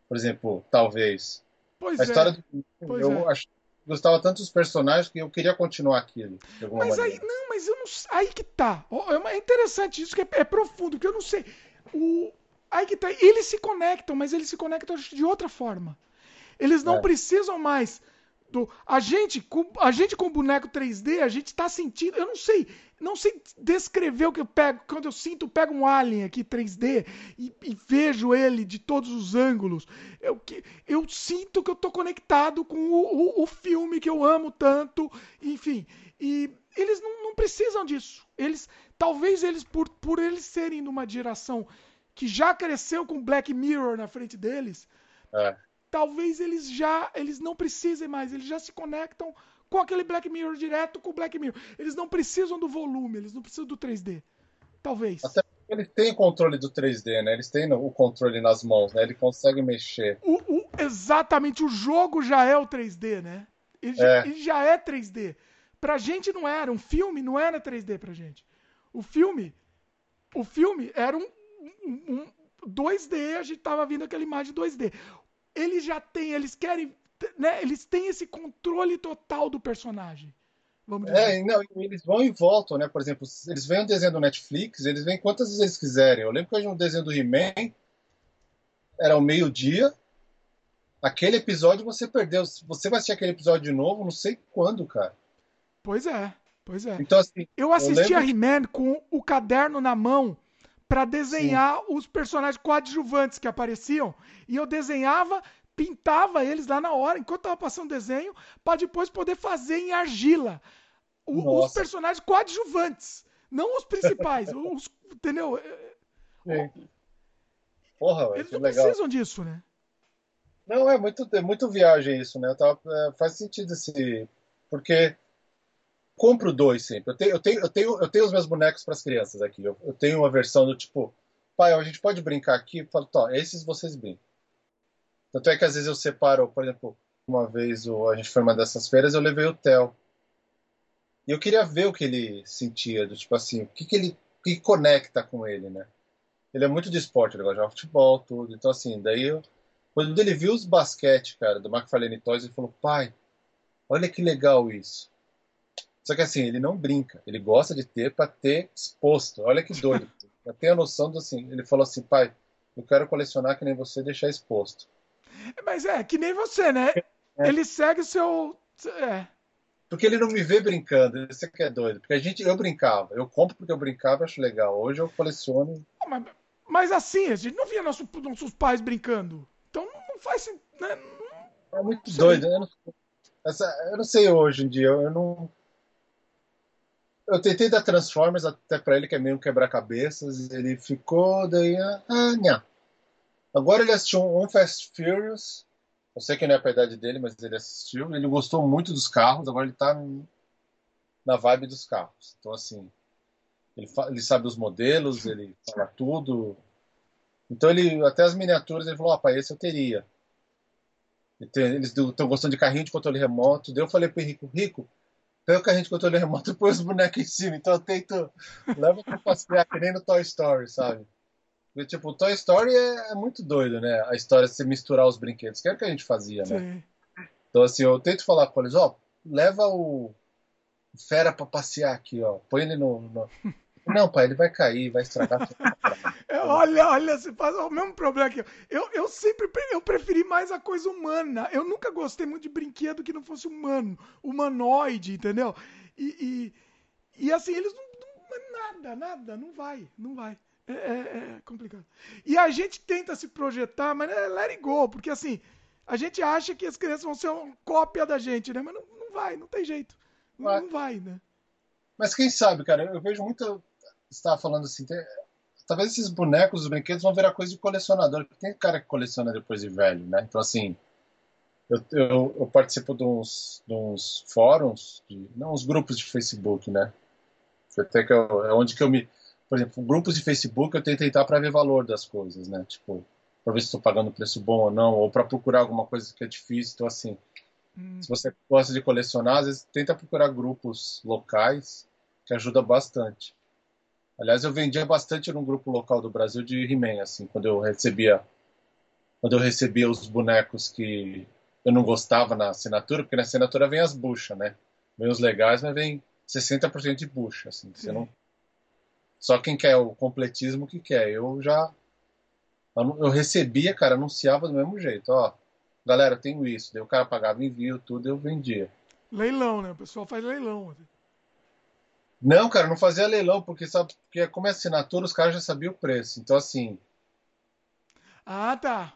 Por exemplo, talvez. Pois a é. história do. Pois eu é. acho gostava tanto dos personagens que eu queria continuar aquilo. mas maneira. aí, não, mas eu não Aí que tá. É, é interessante isso, que é, é profundo, porque eu não sei. O, aí que tá. Eles se conectam, mas eles se conectam de outra forma. Eles não é. precisam mais do. A gente, com, a gente com boneco 3D, a gente tá sentindo. Eu não sei. Não sei descrever o que eu pego. Quando eu sinto, pego um alien aqui 3D e, e vejo ele de todos os ângulos. Eu, eu sinto que eu tô conectado com o, o, o filme que eu amo tanto. Enfim. E eles não, não, precisam disso. Eles. Talvez eles, por, por eles serem numa geração que já cresceu com Black Mirror na frente deles. É talvez eles já eles não precisem mais, eles já se conectam com aquele Black Mirror direto com o Black Mirror. Eles não precisam do volume, eles não precisam do 3D. Talvez. Até porque eles têm controle do 3D, né? Eles têm o controle nas mãos, né? Ele consegue mexer. O, o, exatamente, o jogo já é o 3D, né? Ele, é. ele já é 3D. Pra gente não era, um filme não era 3D pra gente. O filme, o filme era um, um, um 2D, a gente tava vendo aquela imagem 2D eles já têm, eles querem, né, eles têm esse controle total do personagem. Vamos dizer. É, não, eles vão e voltam, né? Por exemplo, eles veem um desenho do Netflix, eles vêm quantas vezes eles quiserem. Eu lembro que hoje um desenho do He-Man era ao meio-dia. Aquele episódio você perdeu. Você vai assistir aquele episódio de novo, não sei quando, cara. Pois é, pois é. Então, assim, eu assisti eu lembro... a He-Man com o caderno na mão para desenhar Sim. os personagens coadjuvantes que apareciam. E eu desenhava, pintava eles lá na hora, enquanto tava passando o desenho, para depois poder fazer em argila o, os personagens coadjuvantes, não os principais, os, entendeu? Sim. Porra, Eles não legal. precisam disso, né? Não, é muito, é muito viagem isso, né? Tava, é, faz sentido esse. Porque compro dois sempre. Eu tenho, eu tenho, eu tenho, eu tenho os meus bonecos para as crianças aqui. Eu, eu, tenho uma versão do tipo, pai, a gente pode brincar aqui? Eu falo, tá, esses vocês brincam. Tanto é que às vezes eu separo, por exemplo, uma vez a gente foi uma dessas feiras, eu levei o Theo. E eu queria ver o que ele sentia, do tipo assim, o que, que ele o que conecta com ele, né? Ele é muito de esporte, ele gosta de futebol, tudo. Então, assim, daí eu, quando ele viu os basquete, cara, do McFarlane Toys, ele falou, pai, olha que legal isso. Só que assim, ele não brinca, ele gosta de ter para ter exposto. Olha que doido. Eu tenho a noção do assim, ele falou assim, pai, eu quero colecionar que nem você deixar exposto. Mas é, que nem você, né? É. Ele segue o seu. É. Porque ele não me vê brincando, isso é que é doido. Porque a gente, eu brincava, eu compro porque eu brincava, acho legal. Hoje eu coleciono. Mas, mas assim, a gente não via nosso, nossos pais brincando. Então não faz. Né? é muito doido. Eu não, essa, eu não sei hoje em dia, eu não eu tentei dar Transformers até pra ele, que é meio quebra-cabeças. Ele ficou, daí. Ah, nha. Agora ele assistiu um Fast Furious. Eu sei que não é a idade dele, mas ele assistiu. Ele gostou muito dos carros. Agora ele tá na vibe dos carros. Então, assim. Ele, ele sabe os modelos, ele fala tudo. Então, ele até as miniaturas, ele falou: ó, pai, esse eu teria. Eles estão gostando de carrinho de controle remoto. Daí eu falei pro Rico: Rico pega o carrinho de controle remoto e põe os bonecos em cima. Então eu tento. Leva pra passear, que nem no Toy Story, sabe? Porque, tipo, o Toy Story é, é, muito doido, né? A história de se misturar os brinquedos, que era o que a gente fazia, né? Sim. Então, assim, eu tento falar com eles: ó, leva o Fera pra passear aqui, ó. Põe ele no. no... Não, pai, ele vai cair, vai estragar. É, olha, olha, você faz o mesmo problema aqui. Eu, eu sempre eu preferi mais a coisa humana. Eu nunca gostei muito de brinquedo que não fosse humano, humanoide, entendeu? E, e, e assim, eles não, não, Nada, nada, não vai, não vai. É, é, é, complicado. E a gente tenta se projetar, mas é let it go, porque assim, a gente acha que as crianças vão ser uma cópia da gente, né? Mas não, não vai, não tem jeito. Não, não vai, né? Mas quem sabe, cara, eu vejo muito. Você estava falando assim, tem talvez esses bonecos, os brinquedos vão virar coisa de colecionador. Porque tem cara que coleciona depois de velho, né? Então, assim, eu, eu, eu, participo de uns, de uns fóruns, de, não, uns grupos de Facebook, né? Até que eu, é onde que eu me. Por exemplo, grupos de Facebook eu tento entrar para ver valor das coisas, né? Tipo, para ver se estou pagando preço bom ou não, ou para procurar alguma coisa que é difícil. Então, assim, hum. se você gosta de colecionar, às vezes tenta procurar grupos locais, que ajuda bastante. Aliás, eu vendia bastante num grupo local do Brasil de He-Man, assim, quando eu recebia quando eu recebia os bonecos que eu não gostava na assinatura, porque na assinatura vem as buchas, né? Vem os legais, mas vem 60% de bucha, assim. Você não... Só quem quer o completismo que quer. Eu já... Eu recebia, cara, anunciava do mesmo jeito, ó. Galera, eu tenho isso. Daí o cara pagava envio, tudo, eu vendia. Leilão, né? O pessoal faz leilão. Não, cara, não fazia leilão, porque sabe, porque como é assinatura, os caras já sabiam o preço. Então, assim. Ah, tá.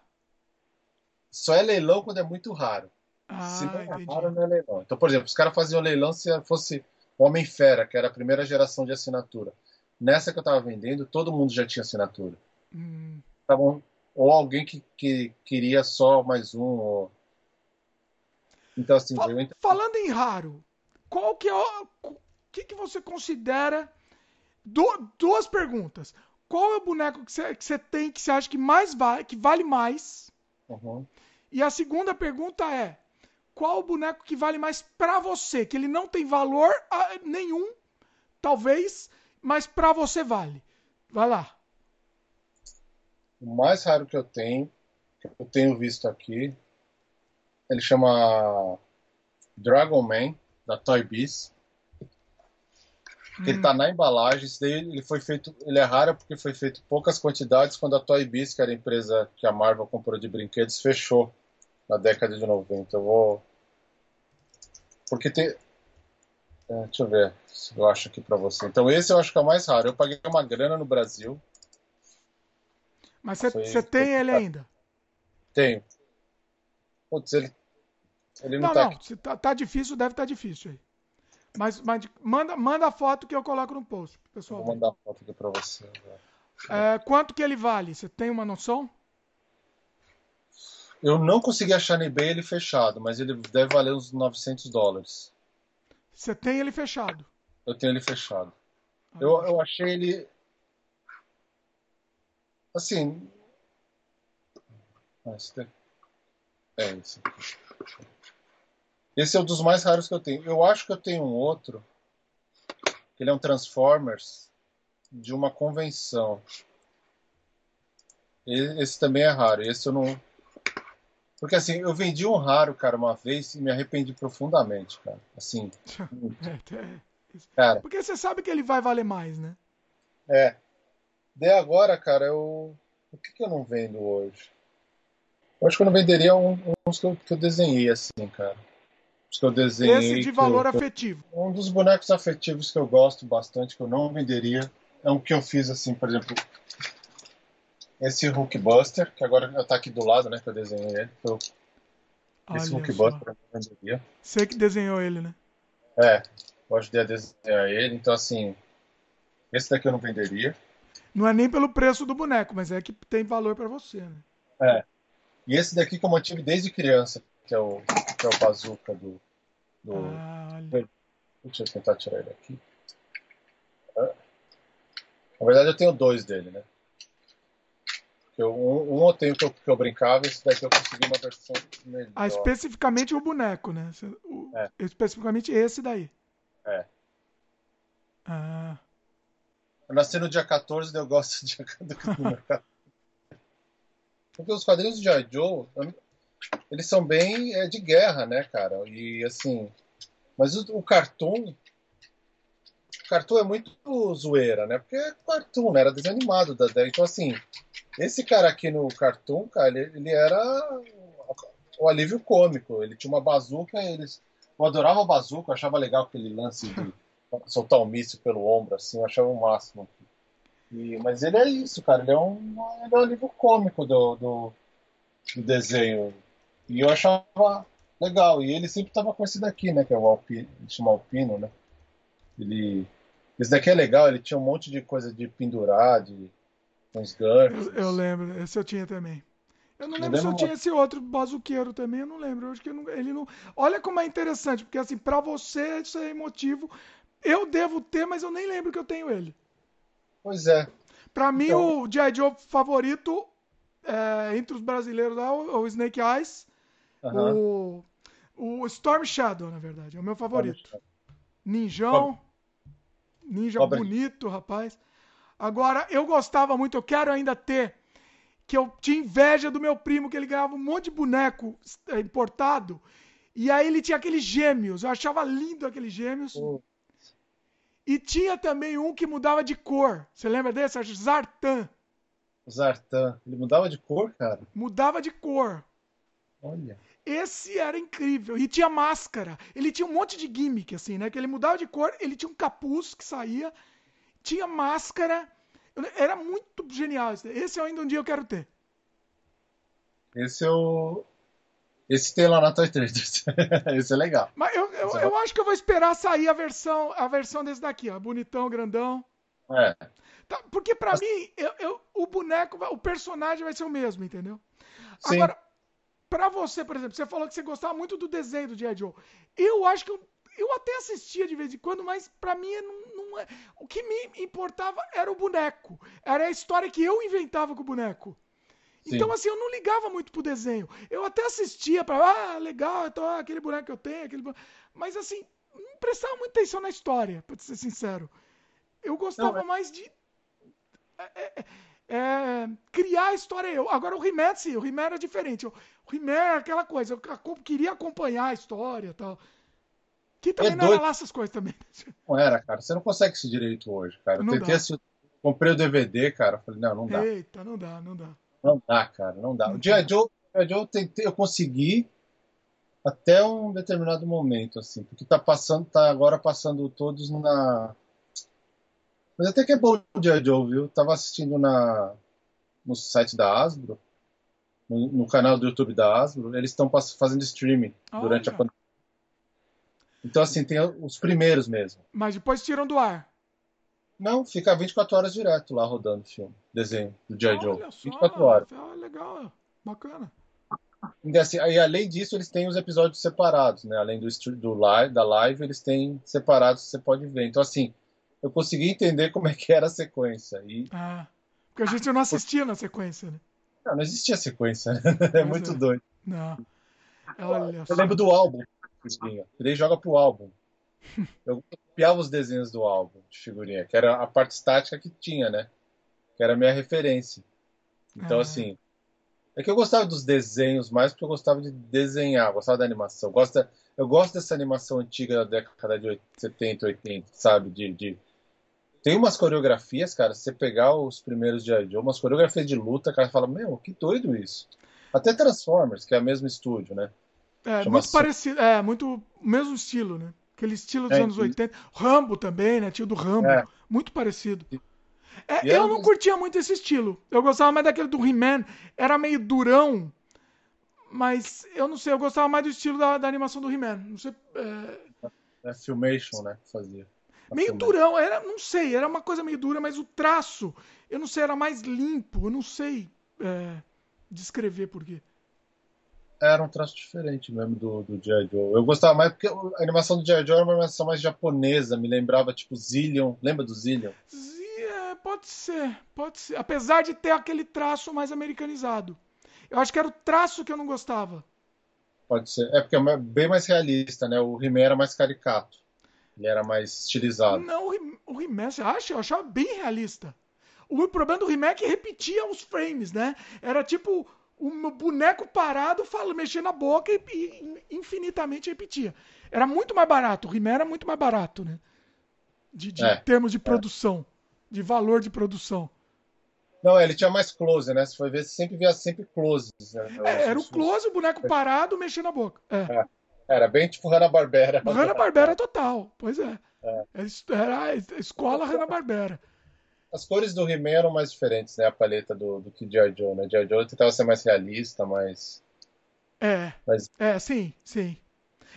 Só é leilão quando é muito raro. Ah, se não é entendi. raro, não é leilão. Então, por exemplo, os caras faziam leilão se fosse Homem-Fera, que era a primeira geração de assinatura. Nessa que eu estava vendendo, todo mundo já tinha assinatura. Hum. Tavam, ou alguém que, que queria só mais um. Ou... Então, assim, Fal eu... Falando em raro, qual que é o que, que você considera. Du duas perguntas. Qual é o boneco que você, que você tem que você acha que mais vale, que vale mais? Uhum. E a segunda pergunta é: qual o boneco que vale mais para você? Que ele não tem valor nenhum, talvez, mas para você vale. Vai lá. O mais raro que eu tenho, que eu tenho visto aqui, ele chama Dragon Man, da Toy Biz. Hum. Ele tá na embalagem, daí ele foi feito, ele é raro porque foi feito poucas quantidades quando a Toy Biz, que era a empresa que a Marvel comprou de brinquedos, fechou na década de 90. Eu vou porque tem é, deixa eu ver se eu acho aqui para você. Então esse eu acho que é o mais raro. Eu paguei uma grana no Brasil. Mas você tem ele ainda? Tenho. Putz, ele, ele não, não tá não, Se tá, tá difícil, deve estar tá difícil aí. Mas, mas manda, manda a foto que eu coloco no post, pessoal. Vou mandar a foto aqui para você. É, quanto que ele vale? Você tem uma noção? Eu não consegui achar no eBay ele fechado, mas ele deve valer uns 900 dólares. Você tem ele fechado? Eu tenho ele fechado. Ah, eu, eu achei ele. Assim. Ah, é isso. Esse é um dos mais raros que eu tenho. Eu acho que eu tenho um outro, que ele é um Transformers de uma convenção. Esse também é raro. Esse eu não. Porque assim, eu vendi um raro, cara, uma vez e me arrependi profundamente, cara. Assim. É, é. Cara. Porque você sabe que ele vai valer mais, né? É. De agora, cara, eu. O que, que eu não vendo hoje? Eu acho que eu não venderia uns que eu, que eu desenhei, assim, cara que eu desenhei. Esse de valor eu, afetivo. Um dos bonecos afetivos que eu gosto bastante, que eu não venderia, é um que eu fiz assim, por exemplo, esse Hulkbuster, que agora está aqui do lado, né, que eu desenhei ele. Eu, esse Hulkbuster eu não venderia. Você que desenhou ele, né? É, eu ajudei a desenhar ele, então assim, esse daqui eu não venderia. Não é nem pelo preço do boneco, mas é que tem valor para você, né? É. E esse daqui que eu mantive desde criança, que é o, que é o bazooka do. do... Ah, Deixa eu tentar tirar ele aqui. Na verdade, eu tenho dois dele, né? Eu, um, um eu tenho que eu, que eu brincava, esse daqui eu consegui uma versão melhor. Ah, especificamente o boneco, né? O, é. Especificamente esse daí. É. Ah. Eu nasci no dia 14, eu gosto de número 14. Porque os quadrinhos de Joy Joe, eles são bem é, de guerra, né, cara? E assim, mas o, o cartoon, o cartoon é muito zoeira, né? Porque é cartoon, né? Era desanimado da então assim, esse cara aqui no cartoon, cara, ele, ele era o alívio cômico. Ele tinha uma bazuca, eles eu adorava a bazuca, eu achava legal aquele lance de soltar o um míssil pelo ombro, assim, eu achava o máximo. E, mas ele é isso, cara, ele é um, ele é um alívio cômico do, do, do desenho e eu achava legal. E ele sempre estava com esse daqui, né? Que é o Alpino, chama Alpino, né? Ele. Esse daqui é legal, ele tinha um monte de coisa de pendurar, de uns. Eu, eu lembro, esse eu tinha também. Eu não lembro se eu tinha esse outro bazuqueiro também, eu não lembro. Eu acho que não, ele não. Olha como é interessante, porque assim, para você isso é emotivo. Eu devo ter, mas eu nem lembro que eu tenho ele. Pois é. Pra mim, então... o G.I. Joe favorito é, entre os brasileiros lá, o, o Snake Eyes. O, o Storm Shadow, na verdade, é o meu favorito. Ninjão. Ninja bonito, rapaz. Agora, eu gostava muito, eu quero ainda ter, que eu tinha inveja do meu primo, que ele ganhava um monte de boneco é, importado. E aí ele tinha aqueles gêmeos. Eu achava lindo aqueles gêmeos. Oh. E tinha também um que mudava de cor. Você lembra desse? Zartan. Zartan. Ele mudava de cor, cara? Mudava de cor. Olha. Esse era incrível. E tinha máscara. Ele tinha um monte de gimmick, assim, né? Que ele mudava de cor, ele tinha um capuz que saía, tinha máscara. Era muito genial. Esse é ainda um dia eu quero ter. Esse eu. Esse tem lá na Toy Traders. Esse é legal. Mas eu, eu, é eu, acho que eu vou esperar sair a versão, a versão desse daqui, ó. Bonitão, grandão. É. Tá, porque pra Mas... mim, eu, eu, o boneco, o personagem vai ser o mesmo, entendeu? Sim. Agora, pra você, por exemplo, você falou que você gostava muito do desenho do G.I. Joe. Eu acho que eu, eu até assistia de vez em quando, mas pra mim não, não é. O que me importava era o boneco. Era a história que eu inventava com o boneco. Sim. Então, assim, eu não ligava muito pro desenho. Eu até assistia pra, ah, legal, então, ah, aquele boneco que eu tenho, aquele Mas, assim, não prestava muita atenção na história, pra ser sincero. Eu gostava não, é... mais de. É, é, é, criar a história eu. Agora o He-Man, sim, o He-Man era diferente. O He-Man era aquela coisa, eu queria acompanhar a história e tal. Que também é não era lá essas coisas também. Não era, cara. Você não consegue esse direito hoje, cara. Eu tentei assistir, comprei o DVD, cara. Falei, não, não dá. Eita, não dá, não dá. Não dá, cara, não dá. Não o G.I. Joe, eu tentei, eu consegui até um determinado momento, assim, porque tá passando, tá agora passando todos na. Mas até que é bom o G.I. Joe, viu? Tava assistindo na, no site da Asbro, no, no canal do YouTube da Asbro, eles estão fazendo streaming Olha. durante a pandemia. Então, assim, tem os primeiros mesmo. Mas depois tiram do ar. Não, fica 24 horas direto lá rodando o filme, desenho do J. Joe. 24 horas. Ah, legal, bacana. E, assim, aí, além disso, eles têm os episódios separados, né? Além do, do live, da live, eles têm separados, você pode ver. Então, assim, eu consegui entender como é que era a sequência. E... Ah, porque a gente não assistia na sequência, né? Não, não existia sequência, né? É muito é. doido. Não. Olha eu só. lembro do álbum, ele joga pro álbum. Eu copiava os desenhos do álbum de figurinha, que era a parte estática que tinha, né? Que era a minha referência. Então, ah. assim. É que eu gostava dos desenhos mais porque eu gostava de desenhar, gostava da animação. Eu gosto, eu gosto dessa animação antiga da década de 70, 80, sabe? De, de... Tem umas coreografias, cara, se você pegar os primeiros de Joe, umas coreografias de luta, cara, fala, meu, que doido isso. Até Transformers, que é o mesmo estúdio, né? É, Chama muito parecido, é, muito mesmo estilo, né? Aquele estilo dos é, anos 80. Rambo também, né? Tio do Rambo. É. Muito parecido. É, eu não curtia muito esse estilo. Eu gostava mais daquele do He-Man. Era meio durão. Mas eu não sei, eu gostava mais do estilo da, da animação do He-Man. Não sei. É... é Filmation, né? Fazia. meio filmation. durão, era, não sei, era uma coisa meio dura, mas o traço, eu não sei, era mais limpo, eu não sei é, descrever por quê era um traço diferente mesmo do, do G.I. Joe. Eu gostava mais porque a animação do G.I. Joe era uma animação mais japonesa, me lembrava tipo Zillion. Lembra do Zillion? É, pode ser, pode ser. Apesar de ter aquele traço mais americanizado. Eu acho que era o traço que eu não gostava. Pode ser. É porque é bem mais realista, né? O He-Man era mais caricato. Ele era mais estilizado. Não, o He-Man, você acha? Eu achava bem realista. O problema do He-Man é que repetia os frames, né? Era tipo o boneco parado fala, mexendo na boca e, e, infinitamente repetia. Era muito mais barato, o He-Man era muito mais barato, né? De, de é, termos de é. produção, é. de valor de produção. Não, ele tinha mais close, né? Se for ver, você sempre via sempre close. Né? É, era o close, o boneco parado, mexendo na boca. É. é. Era bem tipo Hanna-Barbera. Hanna-Barbera total, pois é. Era a escola Hanna-Barbera as cores do He-Man eram mais diferentes, né? A paleta do, do que G.I. Joe, né? G.I. Joe tentava ser mais realista, mais... É, Mas... é, sim, sim.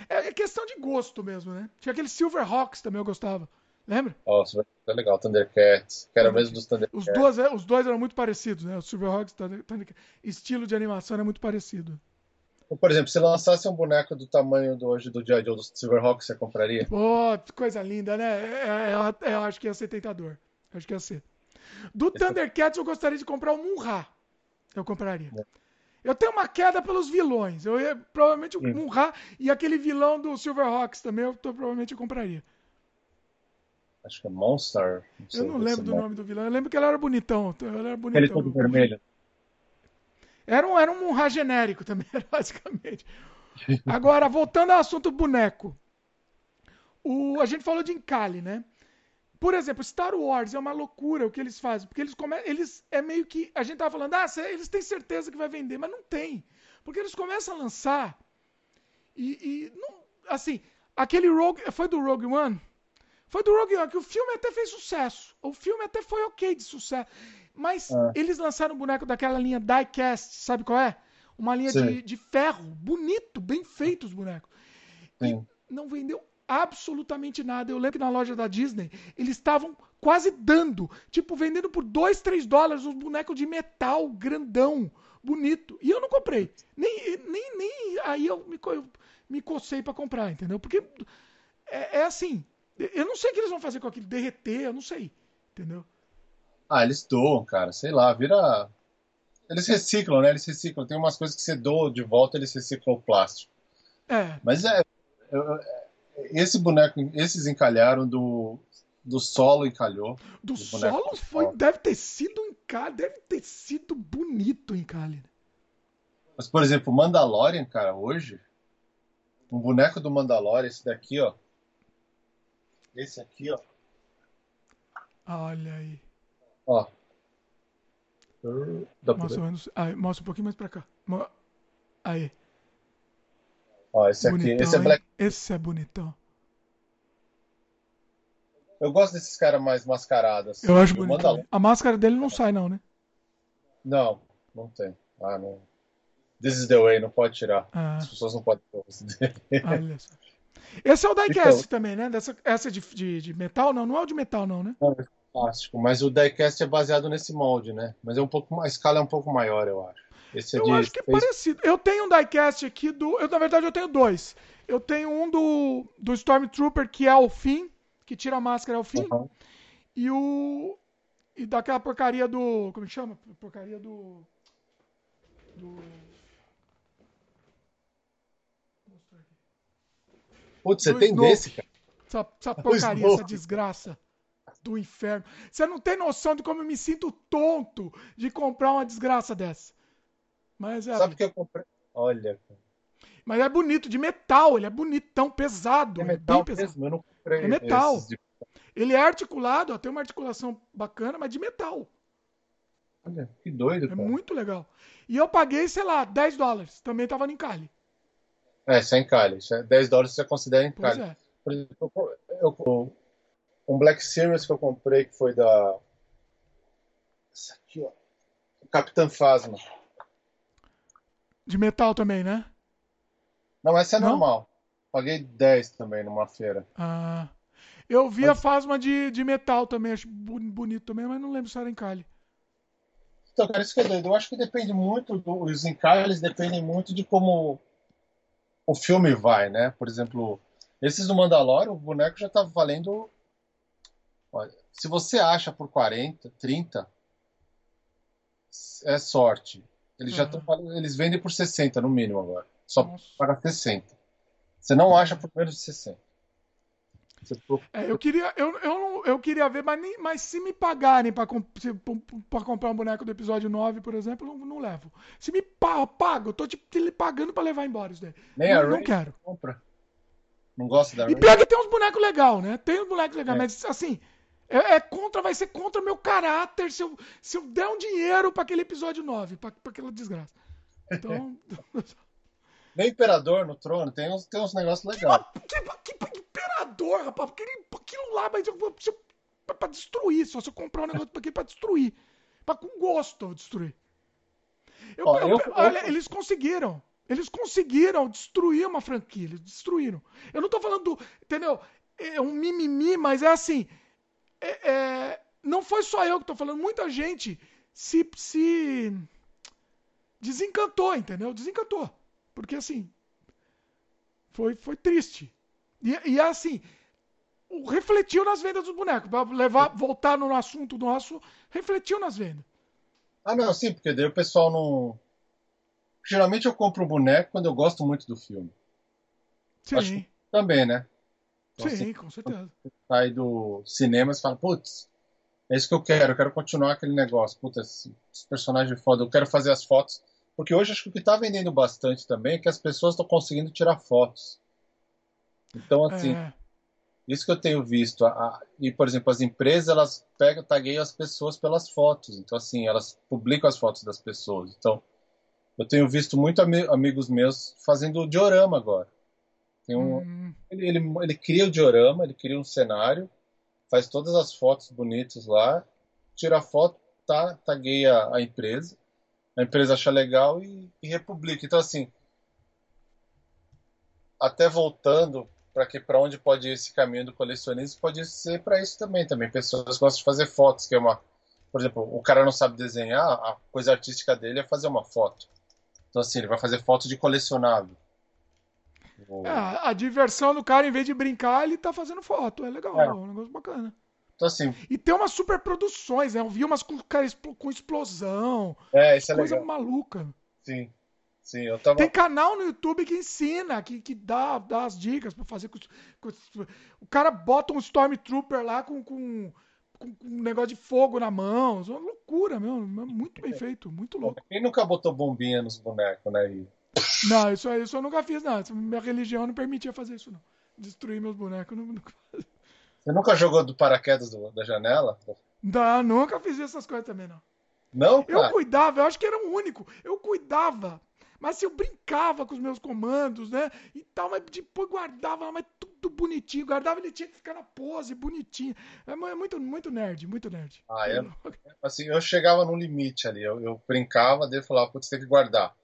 É, é questão de gosto mesmo, né? Tinha aquele Silver Hawks também eu gostava. Lembra? Ó, é legal, Thundercats, que era o mesmo dos Thundercats. Os dois, é, os dois eram muito parecidos, né? O Silverhawks e Thundercats. Estilo de animação era muito parecido. Por exemplo, se lançasse um boneco do tamanho do, hoje do G.I. Joe do Silverhawks, você compraria? Pô, coisa linda, né? É, é, eu acho que ia ser tentador. Acho que ia ser. Do Thundercats, eu gostaria de comprar o Munra. Eu compraria. É. Eu tenho uma queda pelos vilões. Eu ia, provavelmente o Munra e aquele vilão do Silverhawks também, eu tô, provavelmente eu compraria. Acho que é Monster. Não eu não lembro do nome do vilão. Eu lembro que ele era bonitão. Ele era bonitão. Ele todo vermelho. Era um, era um Munra genérico também, basicamente. Agora, voltando ao assunto boneco. O, a gente falou de encalhe, né? Por exemplo, Star Wars é uma loucura o que eles fazem, porque eles come... eles é meio que a gente tava falando, ah, eles têm certeza que vai vender, mas não tem, porque eles começam a lançar e, e não, assim, aquele Rogue foi do Rogue One, foi do Rogue One que o filme até fez sucesso, o filme até foi ok de sucesso, mas é. eles lançaram um boneco daquela linha Diecast, sabe qual é? Uma linha de, de, ferro, bonito, bem feito os bonecos. Sim. E não vendeu absolutamente nada. Eu lembro que na loja da Disney eles estavam quase dando, tipo, vendendo por 2, 3 dólares um boneco de metal grandão, bonito. E eu não comprei. Nem, nem, nem aí eu me, eu me cocei para comprar, entendeu? Porque é, é, assim, eu não sei o que eles vão fazer com aquilo, derreter, eu não sei, entendeu? Ah, eles doam, cara, sei lá, vira. Eles reciclam, né? Eles reciclam. Tem umas coisas que você doa de volta, eles reciclam o plástico. É. Mas é. Eu, esse boneco, esses encalharam do, do solo encalhou. Do, do solo foi, deve ter sido um encalhe, deve ter sido bonito o encalhe. Mas, por exemplo, o Mandalorian, cara, hoje, um boneco do Mandalorian, esse daqui, ó. Esse aqui, ó. Olha aí. Ó. Mostra, menos, aí, mostra um pouquinho mais pra cá. Aí. Ó, esse aqui, bonitão, esse é Black. Esse é bonitão. Eu gosto desses caras mais mascarados. Assim. Eu acho bonito. A máscara dele não sai, não, né? Não, não tem. Ah, não. This is the way, não pode tirar. Ah. As pessoas não podem Olha só. Esse é o diecast então, também, né? Dessa, essa é de, de, de, metal? Não, não é o de metal, não, né? Não, é plástico. Mas o diecast é baseado nesse molde, né? Mas é um pouco, a escala é um pouco maior, eu acho. Esse é eu de... acho que é parecido. Eu tenho um diecast aqui do. Eu, na verdade, eu tenho dois. Eu tenho um do, do Stormtrooper, que é o fim, que tira a máscara ao fim. Uhum. E o. E daquela porcaria do. Como é que chama? Porcaria do. Do. Putz, você tem Snoke. desse, cara? Essa, essa porcaria, essa desgraça do inferno. Você não tem noção de como eu me sinto tonto de comprar uma desgraça dessa. Mas é. Que eu comprei? Olha. Mas é bonito, de metal, ele é bonitão, pesado. É metal é pesado. mesmo, eu não comprei. É metal. De... Ele é articulado, ó, tem uma articulação bacana, mas de metal. Olha, que doido, É cara. muito legal. E eu paguei, sei lá, 10 dólares. Também tava no encalhe. É, sem encalhe. 10 dólares você considera encalhe. Pois é. Por exemplo, eu, eu, um Black Series que eu comprei, que foi da... Essa aqui, ó. Capitã Phasma. De metal também, né? Não, essa é Não? normal. Paguei 10 também numa feira. Ah. Eu vi mas... a Fasma de, de metal também, acho bonito também, mas não lembro se era encalhe. Então, cara, isso que é doido. Eu acho que depende muito, do, os encalhes dependem muito de como o filme vai, né? Por exemplo, esses do Mandalorian, o boneco já tá valendo. Olha, se você acha por 40, 30, é sorte. Eles já estão uhum. eles vendem por 60 no mínimo agora. Só Nossa. para 60. Você não acha por menos de 60. É, eu queria, eu, eu, eu queria ver, mas, nem, mas se me pagarem para comp, comprar um boneco do episódio 9, por exemplo, não, não levo. Se me paga, eu tô tipo, pagando para levar embora isso daí. Nem não, a não quero. Compra. Não gosta da E pior que tem uns bonecos legais, né? Tem uns bonecos legais, é. mas assim, é, é, contra, vai ser contra meu caráter se eu, se eu der um dinheiro para aquele episódio 9, para aquela desgraça. Então. Nem imperador no trono, tem uns, tem uns negócios legais. Que, que, que, imperador, rapaz? Aquele, aquilo lá, mas eu, pra, pra destruir. Só se eu comprar um negócio pra, pra destruir. Pra com gosto eu destruir. Eu, Ó, eu, eu, olha, eles conseguiram. Eles conseguiram destruir uma franquia. Eles destruíram. Eu não tô falando do. Entendeu? É um mimimi, mas é assim é, é, não foi só eu que tô falando, muita gente se, se desencantou, entendeu? Desencantou. Porque assim, foi, foi triste. E, e assim, refletiu nas vendas dos bonecos. Pra levar, voltar no assunto nosso, refletiu nas vendas. Ah, não, sim, porque daí o pessoal não. Geralmente eu compro um boneco quando eu gosto muito do filme. Sim. Acho também, né? Então, sim, assim, com certeza. Sai do cinema e fala, putz, é isso que eu quero, eu quero continuar aquele negócio. Putz, esse, esse personagem é foda, eu quero fazer as fotos. Porque hoje acho que o que está vendendo bastante também é que as pessoas estão conseguindo tirar fotos. Então, assim, é. isso que eu tenho visto. A, e, por exemplo, as empresas, elas pegam, tagueiam as pessoas pelas fotos. Então, assim, elas publicam as fotos das pessoas. Então, eu tenho visto muito ami amigos meus fazendo diorama agora. Um, hum. ele, ele, ele cria o diorama, ele cria um cenário, faz todas as fotos bonitas lá, tira a foto, tá, tagueia a empresa, a empresa acha legal e, e republica. Então, assim, até voltando para que para onde pode ir esse caminho do colecionismo, pode ser para isso também. Também pessoas gostam de fazer fotos, que é uma, por exemplo, o cara não sabe desenhar, a coisa artística dele é fazer uma foto. Então assim, ele vai fazer foto de colecionável. É, a diversão do cara, em vez de brincar, ele tá fazendo foto. É legal, é, é um negócio bacana. Então, assim. E tem umas super produções, né? Eu vi umas com, com explosão. É, isso é coisa legal. maluca. Sim. Sim, eu tava... Tem canal no YouTube que ensina, que, que dá, dá as dicas para fazer. Com, com, o cara bota um Stormtrooper lá com, com, com, um negócio de fogo na mão. É uma loucura, meu. Muito bem feito, muito louco. Quem nunca botou bombinha nos bonecos, né? E... Não, isso, isso eu nunca fiz, não. Minha religião não permitia fazer isso, não. Destruir meus bonecos. Não, nunca... Você nunca jogou do paraquedas do, da janela? Não, nunca fiz essas coisas também, não. Não, cara? Eu cuidava, eu acho que era o único. Eu cuidava mas eu brincava com os meus comandos, né? E tal, mas depois guardava, mas tudo bonitinho. Guardava, ele tinha que ficar na pose, bonitinho. É muito, muito nerd, muito nerd. Ah, é? Assim, eu chegava no limite ali. Eu, eu brincava, daí falava, putz, tem que guardar.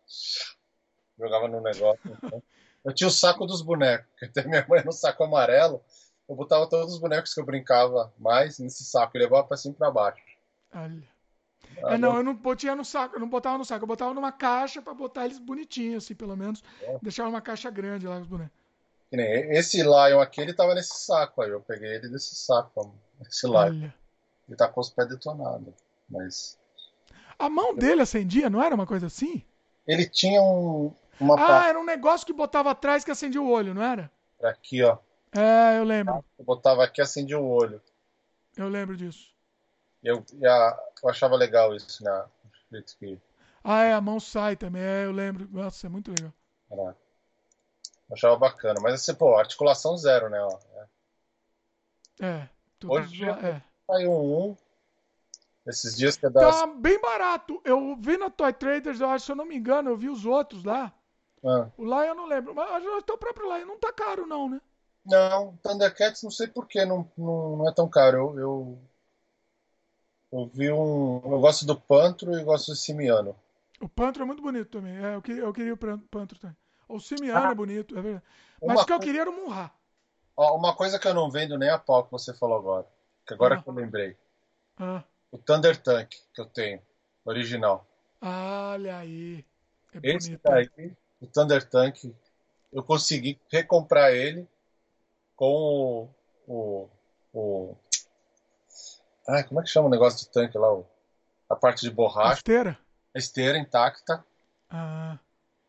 Jogava no negócio. Então. Eu tinha o saco dos bonecos, que até minha mãe no saco amarelo. Eu botava todos os bonecos que eu brincava mais nesse saco e levava pra cima e pra baixo. Olha. Ah, é, não, eu não botia no saco, eu não botava no saco, eu botava numa caixa para botar eles bonitinhos, assim, pelo menos. É. Deixava uma caixa grande lá os bonecos. Esse Lion aqui, ele tava nesse saco aí, eu peguei ele desse saco, esse Lion. Olha. Ele tá com os pés detonados, mas... A mão dele acendia, não era uma coisa assim? Ele tinha um... Uma ah, era um negócio que botava atrás que acendia o olho, não era? Era aqui, ó. É, eu lembro. Eu botava aqui e acendia o olho. Eu lembro disso. Eu, eu achava legal isso, né? jeito que. Ah, é, a mão sai também, é, eu lembro. Nossa, é muito legal. Era. Eu achava bacana. Mas assim, pô, articulação zero, né? Ó, é. é Hoje é. saiu um 1. Esses dias que é da. Tá bem barato. Eu vi na Toy Traders, eu acho, se eu não me engano, eu vi os outros lá. Ah. O Lion eu não lembro. Mas o próprio Lion não tá caro, não, né? Não, Thundercats não sei porquê, não, não, não é tão caro. Eu, eu eu vi um. Eu gosto do Pantro e gosto do Simiano. O Pantro é muito bonito também. É, eu, queria, eu queria o Pantro também. O Simiano ah, é bonito, é verdade. Mas o que eu queria era o Munra. Uma coisa que eu não vendo nem a pau que você falou agora. Que agora ah. que eu lembrei. Ah. O Thunder Tank que eu tenho. Original. olha aí. É Esse bonito. daí, o Thunder Tank, eu consegui recomprar ele com o, o, o ah, como é que chama o negócio de tanque lá? A parte de borracha. A esteira? A esteira intacta. Ah.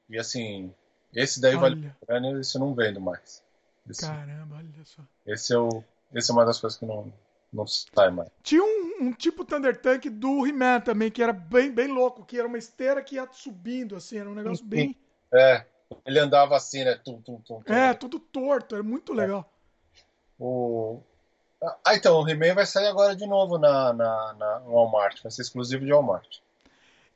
E assim, esse daí olha. vale a esse eu não vendo mais. Esse, Caramba, olha só. Esse é, o, esse é uma das coisas que não, não sai mais. Tinha um, um tipo Thunder Tank do He-Man também, que era bem, bem louco, que era uma esteira que ia subindo, assim, era um negócio bem. É, ele andava assim, né? Tum, tum, tum, tum. É, tudo torto, era muito legal. O, ah, então, o He-Man vai sair agora de novo na, na, na Walmart. Vai ser exclusivo de Walmart.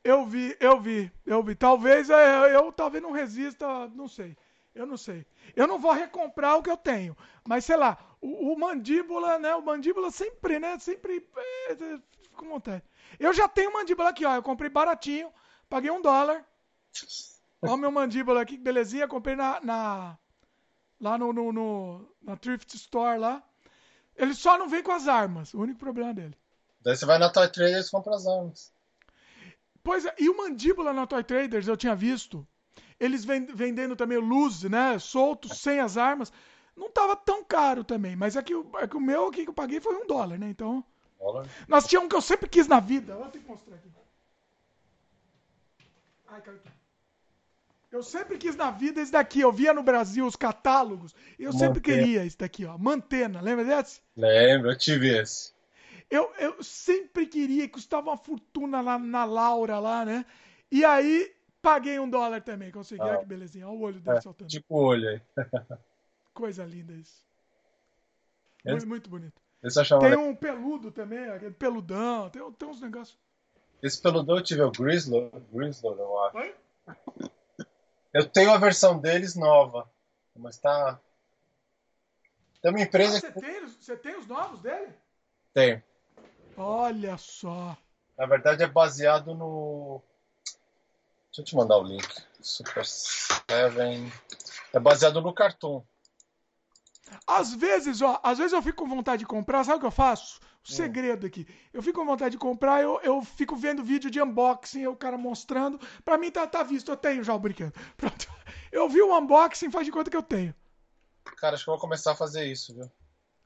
Eu vi, eu vi, eu vi. Talvez é, eu talvez não resista, não sei. Eu não sei. Eu não vou recomprar o que eu tenho. Mas, sei lá, o, o mandíbula, né? O mandíbula sempre, né? Sempre é, é, vontade. Eu já tenho mandíbula aqui, ó. Eu comprei baratinho, paguei um dólar. Ó o meu mandíbula aqui, que belezinha. Comprei na, na lá no, no, no, na Thrift Store lá. Ele só não vem com as armas, o único problema dele. Daí você vai na Toy Traders e compra as armas. Pois é, e o Mandíbula na Toy Traders eu tinha visto. Eles vendendo também luz, né? Solto, sem as armas. Não tava tão caro também, mas é que, o, é que o meu aqui que eu paguei foi um dólar, né? Então. Dólar? Nós tínhamos um que eu sempre quis na vida. Eu vou ter que mostrar aqui. Ai, caiu aqui. Eu sempre quis na vida esse daqui. Eu via no Brasil os catálogos. Eu Mantena. sempre queria esse daqui, ó. Mantena. Lembra desse? Lembro, eu tive esse. Eu, eu sempre queria, custava uma fortuna lá na Laura, lá, né? E aí, paguei um dólar também. Consegui. Ah. Olha que belezinha. Olha o olho dele é, soltando. Tipo o olho aí. Coisa linda isso. Esse, muito, muito bonito. Esse tem um peludo também, aquele peludão. Tem, tem uns negócios. Esse peludão eu tive o Grizzly, Grizzly, eu acho. Oi? Eu tenho a versão deles nova, mas tá. Tem uma empresa. Ah, você, tem, você tem os novos dele? Tenho. Olha só. Na verdade é baseado no. Deixa eu te mandar o link. Super Seven. É baseado no cartoon. Às vezes, ó, às vezes eu fico com vontade de comprar, sabe o que eu faço? O hum. segredo aqui. Eu fico com vontade de comprar, eu, eu fico vendo vídeo de unboxing, o cara mostrando. Pra mim tá, tá visto, eu tenho já o brinquedo. Pronto. Eu vi o unboxing, faz de conta que eu tenho. Cara, acho que eu vou começar a fazer isso, viu?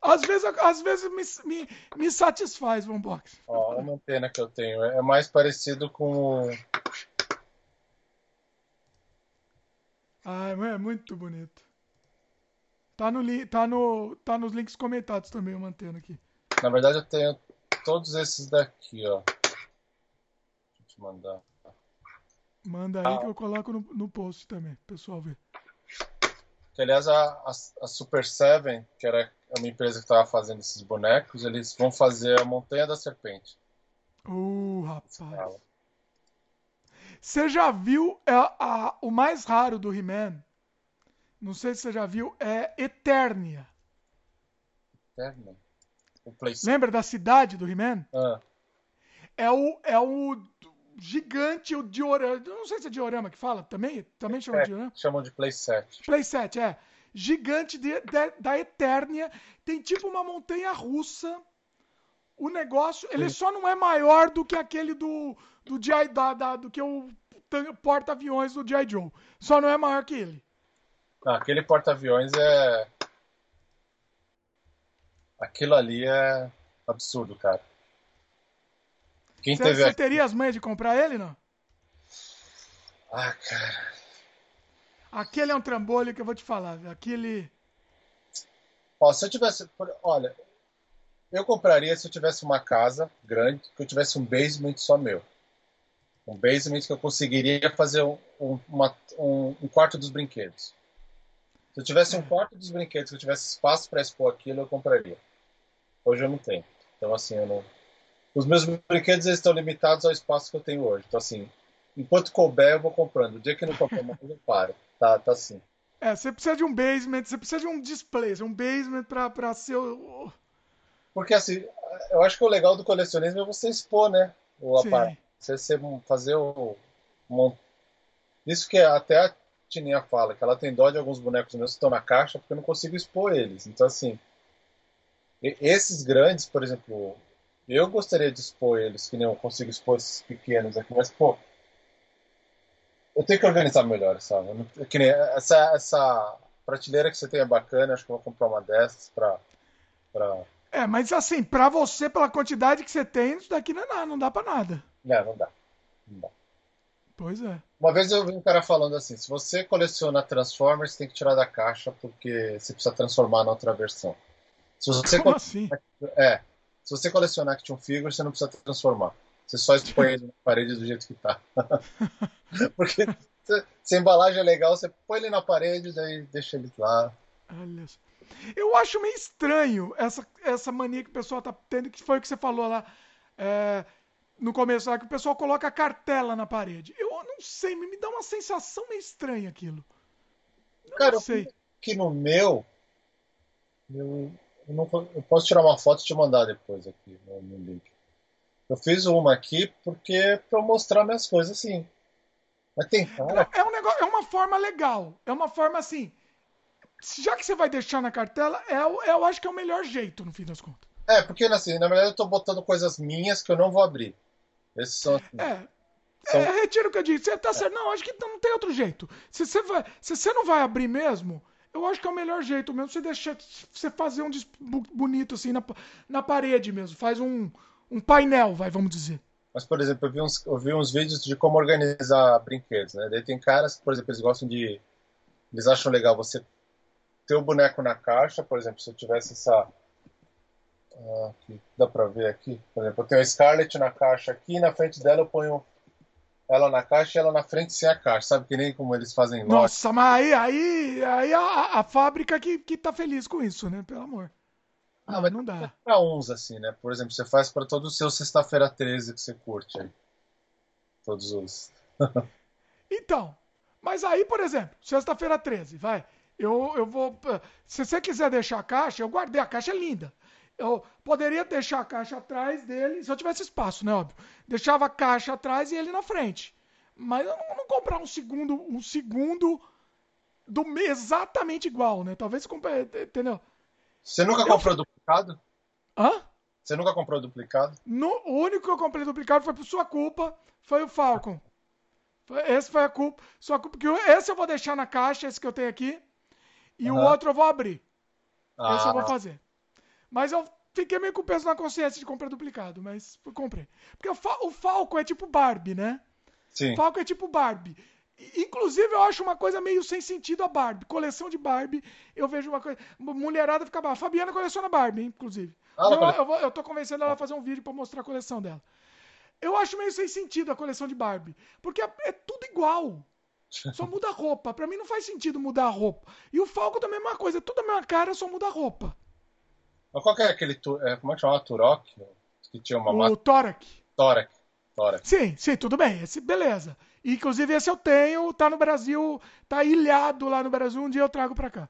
Às vezes, às vezes me, me, me satisfaz o unboxing. Ó, uma antena que eu tenho. É mais parecido com. Ah, é muito bonito. Tá, no, tá, no, tá nos links comentados também, eu mantendo aqui. Na verdade, eu tenho todos esses daqui, ó. Deixa eu te mandar. Manda aí ah. que eu coloco no, no post também, pessoal ver. Que, aliás, a, a, a, Super Seven, que era uma empresa que estava fazendo esses bonecos, eles vão fazer a Montanha da Serpente. Uh, rapaz. Você já viu a, é, a, o mais raro do He-Man? não sei se você já viu, é Eternia. Eternia? Lembra da cidade do He-Man? Ah. É o, é o gigante, o diorama. Não sei se é diorama que fala também. Também chamam é, de diorama? Chamam de playset. Playset, é. Gigante de, de, da Eternia. Tem tipo uma montanha russa. O negócio, Sim. ele só não é maior do que aquele do, do, G.I. Da, da, do que o porta-aviões do G.I. Joe. Só não é maior que ele. Não, aquele porta-aviões é. Aquilo ali é absurdo, cara. Quem você, teve você teria as manhas de comprar ele, não? Ah, cara. Aquele é um trambolho que eu vou te falar. Aquele. Ó, se eu tivesse. Olha, eu compraria se eu tivesse uma casa grande, que eu tivesse um basement só meu. Um basement que eu conseguiria fazer um, um, uma, um, um quarto dos brinquedos. Se eu tivesse um quarto dos brinquedos, se eu tivesse espaço para expor aquilo, eu compraria. Hoje eu não tenho. Então, assim, eu não. Os meus brinquedos eles estão limitados ao espaço que eu tenho hoje. Então, assim, enquanto couber, eu vou comprando. O dia que não couber mais, eu paro. Tá, tá assim. É, você precisa de um basement, você precisa de um display, um basement pra, pra ser o. Porque, assim, eu acho que o legal do colecionismo é você expor, né? O aparato. Você, você fazer o. Isso que até Tininha fala, que ela tem dó de alguns bonecos meus que estão na caixa porque eu não consigo expor eles. Então, assim, esses grandes, por exemplo, eu gostaria de expor eles, que nem eu consigo expor esses pequenos aqui, mas, pô, eu tenho que organizar melhor, sabe? Que nem essa, essa prateleira que você tem é bacana, acho que eu vou comprar uma dessas pra. pra... É, mas assim, pra você, pela quantidade que você tem, isso daqui não, é nada, não dá pra nada. Não, não dá. Não dá. Pois é. Uma vez eu vi um cara falando assim: se você coleciona Transformers, tem que tirar da caixa porque você precisa transformar na outra versão. Se você Como assim? É. Se você colecionar Action Figure, você não precisa transformar. Você só expõe ele na parede do jeito que tá. porque se, se, a embalagem é legal, você põe ele na parede, daí deixa ele lá. Olha só. Eu acho meio estranho essa, essa mania que o pessoal tá tendo, que foi o que você falou lá. É, no começo lá que o pessoal coloca a cartela na parede. Eu não sei, me dá uma sensação meio estranha aquilo. Eu Cara, não sei. que no meu. Eu, eu, não, eu, posso tirar uma foto e te mandar depois aqui no, no link. Eu fiz uma aqui porque para eu mostrar minhas coisas assim. Mas tem cara. É um negócio, é uma forma legal. É uma forma assim. já que você vai deixar na cartela, é, eu acho que é o melhor jeito, no fim das contas. É, porque assim, na verdade eu tô botando coisas minhas que eu não vou abrir. Esses são. Assim, é. São... É, retiro o que eu disse. Você tá certo. Não, acho que não tem outro jeito. Se você, vai, se você não vai abrir mesmo, eu acho que é o melhor jeito mesmo. Você deixar. Você fazer um bonito assim na, na parede mesmo. Faz um, um painel, vai, vamos dizer. Mas, por exemplo, eu vi, uns, eu vi uns vídeos de como organizar brinquedos, né? Daí tem caras por exemplo, eles gostam de. Eles acham legal você ter o boneco na caixa, por exemplo, se eu tivesse essa. Ah, aqui, dá pra ver aqui? Por exemplo, eu tenho a Scarlett na caixa aqui, e na frente dela eu ponho ela na caixa e ela na frente sem a caixa, sabe? Que nem como eles fazem loja. Nossa, mas aí, aí, aí a, a fábrica que, que tá feliz com isso, né? Pelo amor. Ah, mas não dá. É pra uns, assim, né? Por exemplo, você faz para todo o seu Sexta-feira 13 que você curte aí. Todos os. então, mas aí, por exemplo, Sexta-feira 13, vai. Eu, eu vou. Se você quiser deixar a caixa, eu guardei. A caixa é linda. Eu poderia deixar a caixa atrás dele, se eu tivesse espaço, né? Óbvio. Deixava a caixa atrás e ele na frente. Mas eu não, não comprar um segundo, um segundo do exatamente igual, né? Talvez compre, entendeu? Você nunca comprou eu... duplicado? Hã? Você nunca comprou duplicado? No, o único que eu comprei duplicado foi por sua culpa, foi o Falcon. Esse foi a culpa. Sua culpa, porque esse eu vou deixar na caixa, esse que eu tenho aqui. E uhum. o outro eu vou abrir. Ah. Esse eu vou fazer. Mas eu fiquei meio com peso na consciência de comprar duplicado, mas comprei. Porque o, Fa o Falcon é tipo Barbie, né? Sim. O Falcon é tipo Barbie. Inclusive, eu acho uma coisa meio sem sentido a Barbie. Coleção de Barbie, eu vejo uma coisa. Mulherada fica. A Fabiana coleciona Barbie, inclusive. Ah, eu, eu, vou, eu tô convencendo ela a fazer um vídeo para mostrar a coleção dela. Eu acho meio sem sentido a coleção de Barbie. Porque é, é tudo igual. Só muda a roupa. Pra mim não faz sentido mudar a roupa. E o Falcon também é a mesma coisa. É tudo a mesma cara, só muda a roupa. Mas qual que é aquele. É, como é que chama? Turok? Que tinha uma. O Torak. Torak. Torak. Sim, sim, tudo bem. Esse, beleza. Inclusive, esse eu tenho, tá no Brasil, tá ilhado lá no Brasil, um dia eu trago pra cá.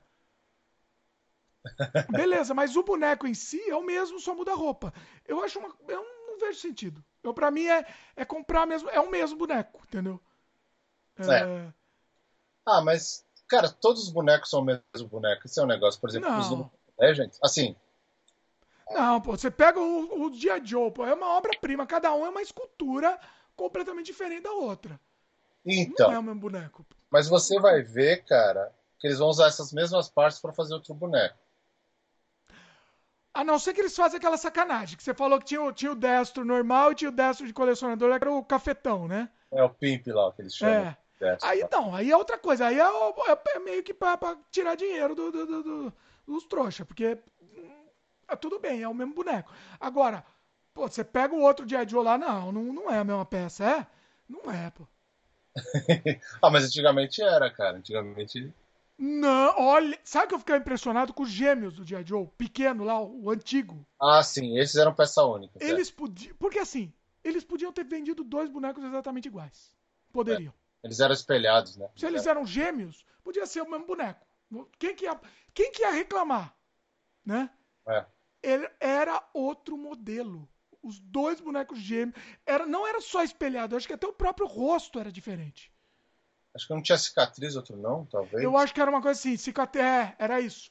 Beleza, mas o boneco em si é o mesmo, só muda a roupa. Eu acho uma. Eu não vejo sentido. Eu, pra mim é, é comprar mesmo. É o mesmo boneco, entendeu? É... é. Ah, mas, cara, todos os bonecos são o mesmo boneco. Esse é um negócio, por exemplo, não. os é, gente? Assim. Não, pô, você pega o, o Dia Joe, pô, é uma obra-prima. Cada um é uma escultura completamente diferente da outra. Então. Não é o mesmo boneco. Mas você vai ver, cara, que eles vão usar essas mesmas partes para fazer outro boneco. A não ser que eles fazem aquela sacanagem, que você falou que tinha, o, tinha o destro normal e tinha o destro de colecionador, era o cafetão, né? É o pimp lá, que eles chamam. É. aí não, aí é outra coisa, aí é, é, meio que pra, pra, tirar dinheiro do, do, do, do dos trouxas, porque tudo bem, é o mesmo boneco. Agora, pô, você pega o outro de Joe lá, não, não, não é a mesma peça, é? Não é, pô. ah, mas antigamente era, cara. Antigamente. Não, olha, sabe que eu fiquei impressionado com os gêmeos do G.I. Joe, pequeno lá, o antigo. Ah, sim, esses eram peça única. Eles podiam. Porque assim, eles podiam ter vendido dois bonecos exatamente iguais. Poderiam. É, eles eram espelhados, né? Se eles eram gêmeos, podia ser o mesmo boneco. Quem que ia, quem que ia reclamar? Né? É. Ele era outro modelo os dois bonecos gêmeos. Era, não era só espelhado, acho que até o próprio rosto era diferente. Acho que não tinha cicatriz, outro não, talvez. Eu acho que era uma coisa assim, cicatriz. É, era isso.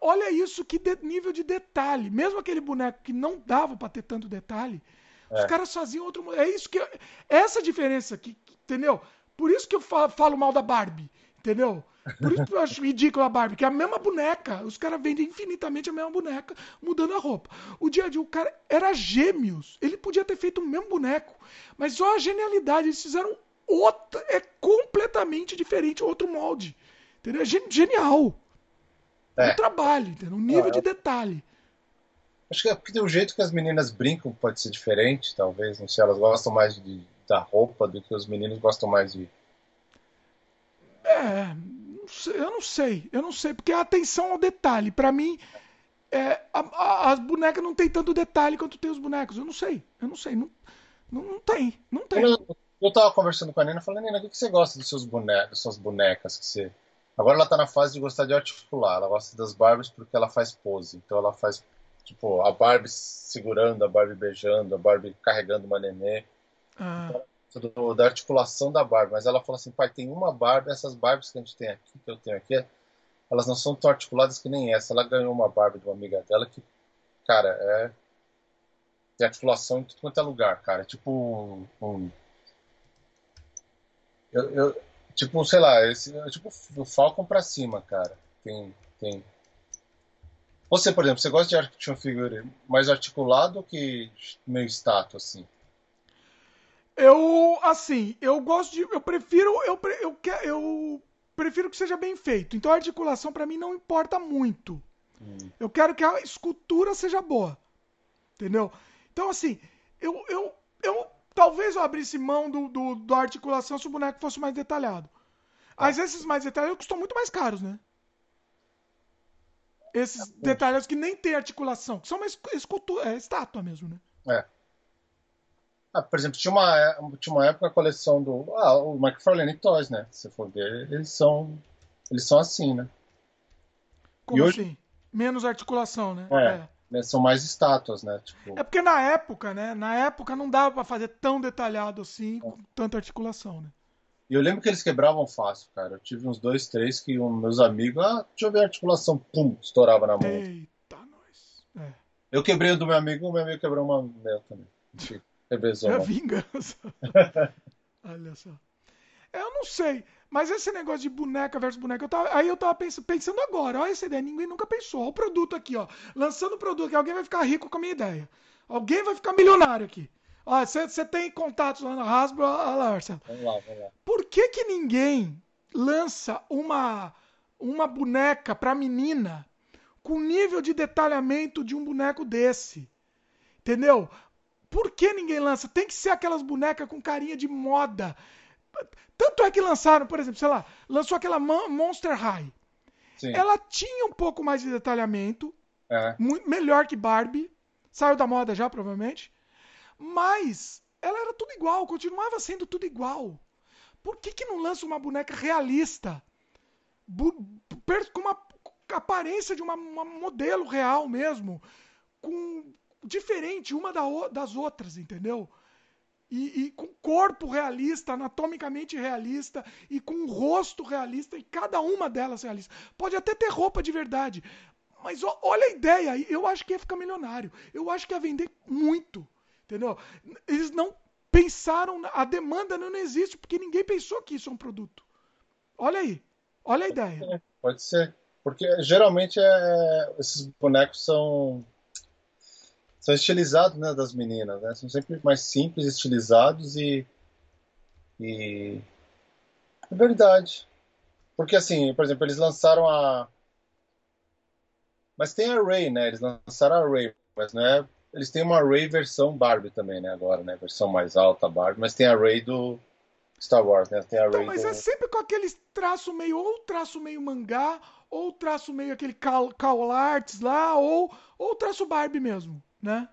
Olha isso, que de, nível de detalhe. Mesmo aquele boneco que não dava para ter tanto detalhe, é. os caras faziam outro. É isso que. Essa diferença aqui, entendeu? Por isso que eu falo, falo mal da Barbie, entendeu? Por isso que eu acho ridículo a Barbie, que é a mesma boneca. Os caras vendem infinitamente a mesma boneca, mudando a roupa. O dia a dia, o cara era gêmeos. Ele podia ter feito o mesmo boneco. Mas só a genialidade, eles fizeram outra. É completamente diferente, outro molde. Entendeu? É genial. É. O trabalho, entendeu? O nível de detalhe. Acho que é porque o jeito que as meninas brincam pode ser diferente, talvez. Não sei, elas gostam mais de, da roupa do que os meninos gostam mais de. É, eu não sei, eu não sei, porque a atenção ao detalhe, para mim, é, as bonecas não tem tanto detalhe quanto tem os bonecos. Eu não sei, eu não sei, não, não, não tem, não tem. Eu, eu tava conversando com a Nina, falando, Nina, o que, que você gosta dos seus bonecos, suas bonecas que você... Agora ela tá na fase de gostar de articular, ela gosta das Barbies porque ela faz pose, então ela faz, tipo, a Barbie segurando, a Barbie beijando, a Barbie carregando uma nenê. Ah. Então, do, da articulação da Barbie, mas ela falou assim, pai, tem uma Barbie, essas Barbies que a gente tem aqui, que eu tenho aqui, elas não são tão articuladas que nem essa. Ela ganhou uma Barbie de uma amiga dela que, cara, é. Articulação em tudo quanto é lugar, cara. É tipo um... Eu, eu, tipo, sei lá, esse, é tipo o Falcon pra cima, cara. Tem. tem... Você, por exemplo, você gosta de action figure mais articulado ou que meio estátua, assim? Eu, assim, eu gosto de. Eu prefiro. Eu, eu, eu, eu prefiro que seja bem feito. Então a articulação para mim não importa muito. Hum. Eu quero que a escultura seja boa. Entendeu? Então, assim, eu, eu, eu talvez eu abrisse mão do, do, da articulação se o boneco fosse mais detalhado. Mas esses mais detalhados custam muito mais caros, né? Esses é detalhes que nem tem articulação, que são uma escultura, é estátua mesmo, né? É. Ah, por exemplo, tinha uma, é, tinha uma época a coleção do. Ah, o McFarlane Toys, né? Se for ver, eles são. Eles são assim, né? Como hoje... assim? Menos articulação, né? É, é. Né, são mais estátuas, né? Tipo... É porque na época, né? Na época não dava para fazer tão detalhado assim, com tanta articulação, né? E eu lembro que eles quebravam fácil, cara. Eu tive uns dois, três que um, meus amigos, ah, deixa eu ver a articulação, pum, estourava na mão. Eita, nós. É. Eu quebrei o do meu amigo, o meu amigo quebrou uma meu também. É vingança. Olha só. Eu não sei. Mas esse negócio de boneca versus boneca, eu tava, aí eu tava pensando, pensando agora. Olha essa ideia, ninguém nunca pensou. Olha o produto aqui, ó. Lançando o produto que alguém vai ficar rico com a minha ideia. Alguém vai ficar milionário aqui. Você tem contatos lá na Hasbro, olha lá, Marcelo. Vamos lá, vamos lá. Por que, que ninguém lança uma, uma boneca pra menina com nível de detalhamento de um boneco desse? Entendeu? Por que ninguém lança? Tem que ser aquelas bonecas com carinha de moda. Tanto é que lançaram, por exemplo, sei lá, lançou aquela Monster High. Sim. Ela tinha um pouco mais de detalhamento, é. muito melhor que Barbie. Saiu da moda já, provavelmente. Mas ela era tudo igual, continuava sendo tudo igual. Por que, que não lança uma boneca realista? com uma aparência de uma, uma modelo real mesmo. Com diferente uma das outras, entendeu? E, e, com corpo realista, anatomicamente realista, e com rosto realista, e cada uma delas realista. Pode até ter roupa de verdade, mas ó, olha a ideia, eu acho que ia ficar milionário. Eu acho que ia vender muito, entendeu? Eles não pensaram, a demanda não existe, porque ninguém pensou que isso é um produto. Olha aí, olha a ideia. Pode ser, porque geralmente é, esses bonecos são são estilizados, né, das meninas, né? São sempre mais simples, estilizados e e é verdade. Porque assim, por exemplo, eles lançaram a mas tem a Ray, né? Eles lançaram a Ray, mas não é eles têm uma Ray versão Barbie também, né, agora, né? Versão mais alta Barbie, mas tem a Ray do Star Wars, né? Tem a então, Ray mas do... é sempre com aqueles traço meio ou traço meio mangá, ou traço meio aquele Cal, Cal Arts lá, ou ou traço Barbie mesmo né?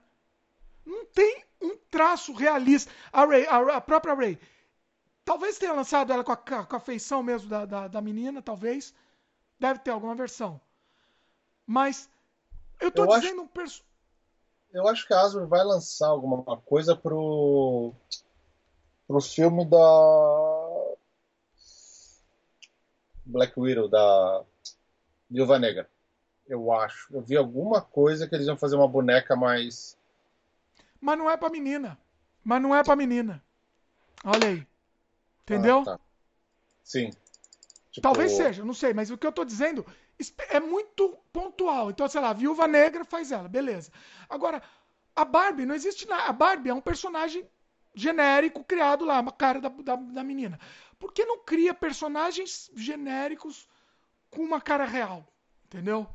Não tem um traço realista. A Ray, a, a própria Ray, talvez tenha lançado ela com a, com a feição mesmo da, da, da, menina, talvez. Deve ter alguma versão. Mas eu tô eu dizendo acho, um perso... Eu acho que a Hasbro vai lançar alguma coisa pro pro filme da Black Widow da Viúva Negra eu acho. Eu vi alguma coisa que eles iam fazer uma boneca mais. Mas não é pra menina. Mas não é pra menina. Olha aí. Entendeu? Ah, tá. Sim. Tipo... Talvez seja, não sei, mas o que eu tô dizendo é muito pontual. Então, sei lá, viúva negra faz ela, beleza. Agora, a Barbie não existe nada. A Barbie é um personagem genérico criado lá, uma cara da, da, da menina. Por que não cria personagens genéricos com uma cara real? Entendeu?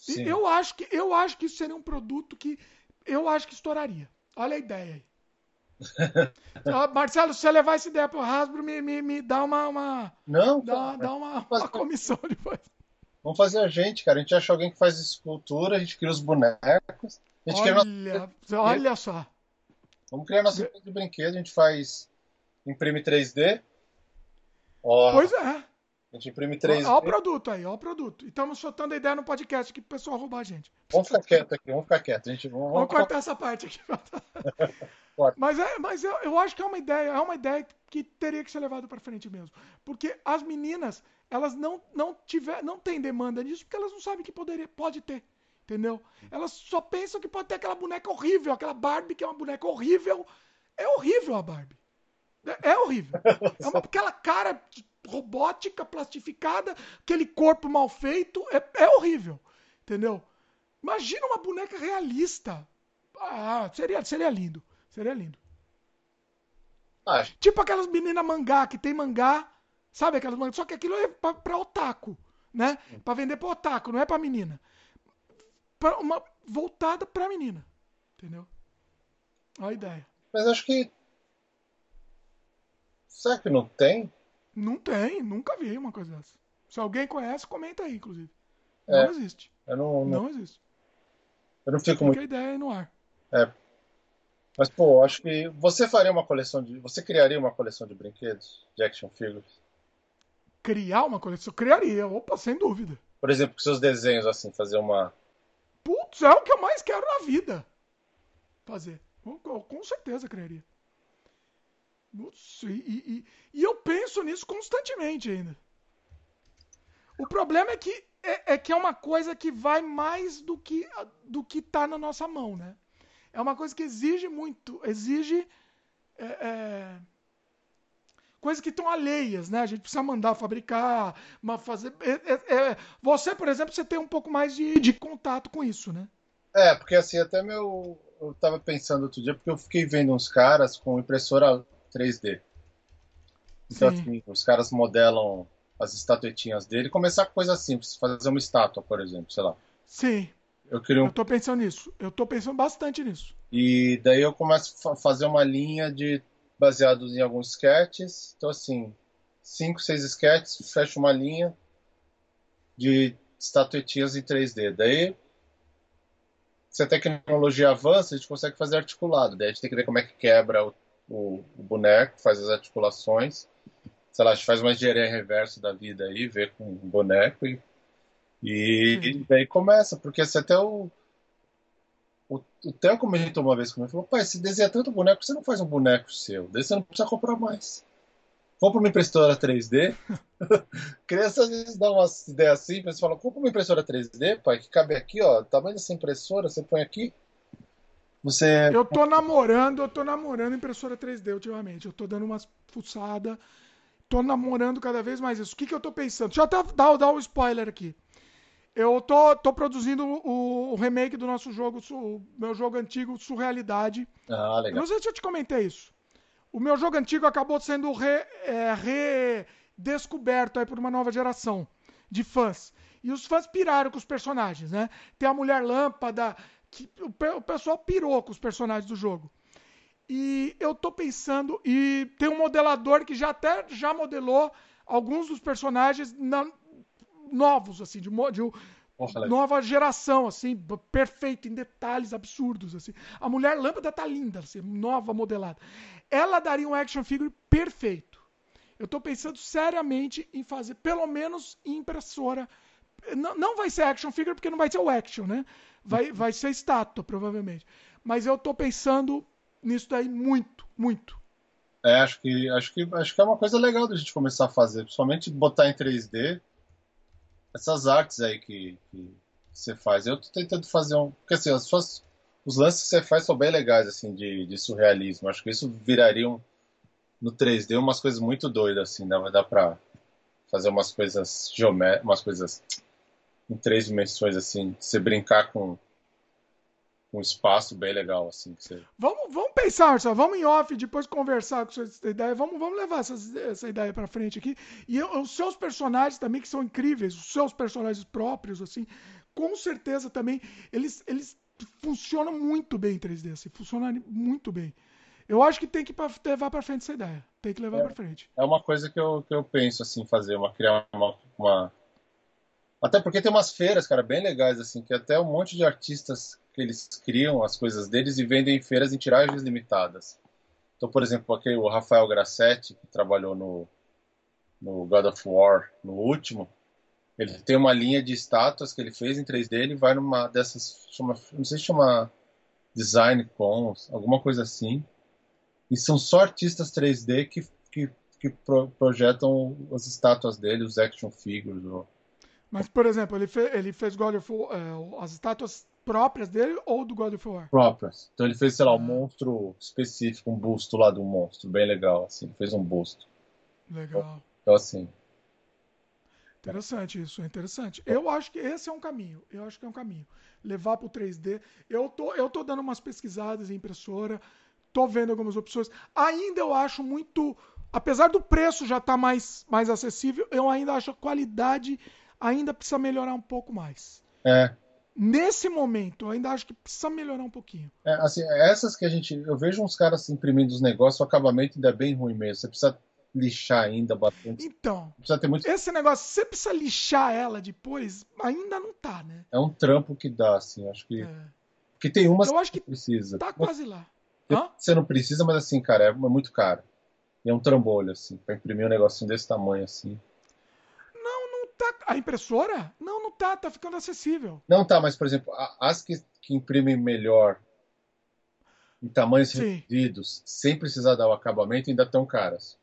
Sim. Eu acho que eu acho que isso seria um produto que eu acho que estouraria. Olha a ideia aí. Marcelo, se você levar essa ideia para o Hasbro, me, me, me dá uma, uma não, dá, dá uma, uma comissão depois. Vamos fazer a gente, cara. A gente acha alguém que faz escultura, a gente cria os bonecos. A gente olha, cria nosso... olha só. Vamos criar nossa empresa de brinquedo, a gente faz imprime 3D. Ó, pois é. A gente imprime três. Olha o produto aí, olha o produto. E estamos soltando a ideia no podcast aqui pro pessoal roubar a gente. Vamos ficar quieto aqui, vamos ficar quieto. A gente, vamos, vamos cortar essa parte aqui. mas é, mas eu, eu acho que é uma ideia, é uma ideia que teria que ser levada para frente mesmo. Porque as meninas, elas não não tiver, não tem demanda nisso porque elas não sabem que poderia, pode ter, entendeu? Elas só pensam que pode ter aquela boneca horrível, aquela Barbie que é uma boneca horrível. É horrível a Barbie. É, é horrível. É uma, aquela cara robótica, plastificada, aquele corpo mal feito, é, é horrível, entendeu? Imagina uma boneca realista. Ah, seria, seria lindo. Seria lindo. Tipo aquelas meninas mangá, que tem mangá, sabe aquelas mangá? Só que aquilo é pra, pra otaku, né? Pra vender pra otaku, não é pra menina. Pra uma voltada pra menina. Entendeu? Olha a ideia. Mas acho que. Será que não tem? Não tem, nunca vi uma coisa dessa. Se alguém conhece, comenta aí, inclusive. É, não existe. Eu não, não... não existe. Eu não fico muito. a ideia aí no ar. É, mas, pô, acho que você faria uma coleção de. Você criaria uma coleção de brinquedos? De action figures? Criar uma coleção? Criaria, opa, sem dúvida. Por exemplo, com seus desenhos, assim, fazer uma. Putz, é o que eu mais quero na vida. Fazer. Com certeza criaria. E, e, e eu penso nisso constantemente ainda. O problema é que é, é, que é uma coisa que vai mais do que do que tá na nossa mão, né? é uma coisa que exige muito, exige é, é, coisas que estão alheias, né? A gente precisa mandar fabricar, fazer. É, é, é, você, por exemplo, você tem um pouco mais de, de contato com isso, né? É, porque assim, até meu. Eu tava pensando outro dia, porque eu fiquei vendo uns caras com impressora 3D. Então, assim, os caras modelam as estatuetinhas dele, começar com coisa simples, fazer uma estátua, por exemplo, sei lá. Sim. Eu queria um... Eu tô pensando nisso. Eu tô pensando bastante nisso. E daí eu começo a fazer uma linha de baseados em alguns sketches. Então assim, cinco, seis sketches, fecho uma linha de estatuetinhas em 3D. Daí se a tecnologia avança, a gente consegue fazer articulado. Daí a gente tem que ver como é que quebra o, o, o boneco, faz as articulações. Sei lá, a gente faz uma engenharia reversa da vida aí, vê com o boneco e e, e daí começa, porque se até o, o, o Theo comentou uma vez comigo, falou, pai, se desenha tanto boneco, você não faz um boneco seu, daí você não precisa comprar mais. Compra uma impressora 3D. Criança às vezes dá umas ideias simples, fala, compra uma impressora 3D, pai, que cabe aqui, ó, tamanho dessa impressora, você põe aqui. Você... Eu tô namorando, eu tô namorando impressora 3D ultimamente. Eu tô dando umas fuçadas. Tô namorando cada vez mais isso. O que, que eu tô pensando? Deixa eu até dar, dar um spoiler aqui. Eu tô, tô produzindo o, o, remake do nosso jogo, o meu jogo antigo, Surrealidade. Ah, legal. não sei se eu te comentei isso. O meu jogo antigo acabou sendo re, é, redescoberto aí por uma nova geração de fãs. E os fãs piraram com os personagens, né? Tem a Mulher Lâmpada, que o, pessoal pirou com os personagens do jogo. E eu tô pensando, e tem um modelador que já até já modelou alguns dos personagens na, novos, assim, de, de nova geração, assim, perfeito, em detalhes absurdos, assim. A mulher lâmpada tá linda, assim, nova modelada. Ela daria um action figure perfeito. Eu estou pensando seriamente em fazer, pelo menos em impressora. Não, não vai ser action figure porque não vai ser o action, né? Vai, vai ser estátua, provavelmente. Mas eu estou pensando nisso daí muito, muito. É, acho que, acho que, acho que é uma coisa legal da gente começar a fazer, principalmente botar em 3D essas artes aí que, que você faz. Eu tô tentando fazer um. Porque assim, as suas, os lances que você faz são bem legais, assim, de, de surrealismo. Acho que isso viraria um, no 3D umas coisas muito doidas, assim, né? Vai dar pra fazer umas coisas geométricas, umas coisas em três dimensões, assim, você brincar com um espaço bem legal, assim. Você... Vamos, vamos pensar, Marcelo, vamos em off, depois conversar com essa ideia, vamos, vamos levar essa, essa ideia para frente aqui. E os seus personagens também, que são incríveis, os seus personagens próprios, assim, com certeza também, eles, eles funcionam muito bem em 3D, assim, funcionam muito bem. Eu acho que tem que levar para frente essa ideia. Tem que levar é, para frente. É uma coisa que eu, que eu penso, assim, fazer, uma, criar uma, uma... Até porque tem umas feiras, cara, bem legais, assim, que até um monte de artistas que eles criam as coisas deles e vendem em feiras em tiragens limitadas. Então, por exemplo, aquele, o Rafael Grassetti, que trabalhou no, no God of War, no último, ele tem uma linha de estátuas que ele fez em 3D, ele vai numa dessas, chama, não sei se chama Design Cons, alguma coisa assim, e são só artistas 3D que, que que pro, projetam as estátuas dele, os action figures. Ou... Mas, por exemplo, ele, fe, ele fez God of War, é, as estátuas próprias dele ou do God of War? Próprias. Então ele fez, sei lá, um ah. monstro específico, um busto lá do monstro, bem legal, assim. Fez um busto. Legal. Então, assim. Interessante isso, é interessante. Eu acho que esse é um caminho. Eu acho que é um caminho. Levar para o 3D. Eu tô, eu tô dando umas pesquisadas em impressora, tô vendo algumas opções. Ainda eu acho muito. Apesar do preço já estar tá mais, mais acessível, eu ainda acho a qualidade ainda precisa melhorar um pouco mais. É. Nesse momento, eu ainda acho que precisa melhorar um pouquinho. É, assim, essas que a gente. Eu vejo uns caras imprimindo os negócios, o acabamento ainda é bem ruim mesmo. Você precisa lixar ainda bastante. Então, precisa ter muito... esse negócio, você precisa lixar ela depois, ainda não tá, né? É um trampo que dá, assim, acho que. É. Porque tem umas eu acho que precisa. Tá quase lá. Hã? Você não precisa, mas assim, cara, é muito caro. E é um trambolho, assim, pra imprimir um negocinho desse tamanho, assim. A impressora? Não, não tá, tá ficando acessível. Não tá, mas por exemplo, as que, que imprimem melhor em tamanhos Sim. reduzidos, sem precisar dar o acabamento, ainda estão caras.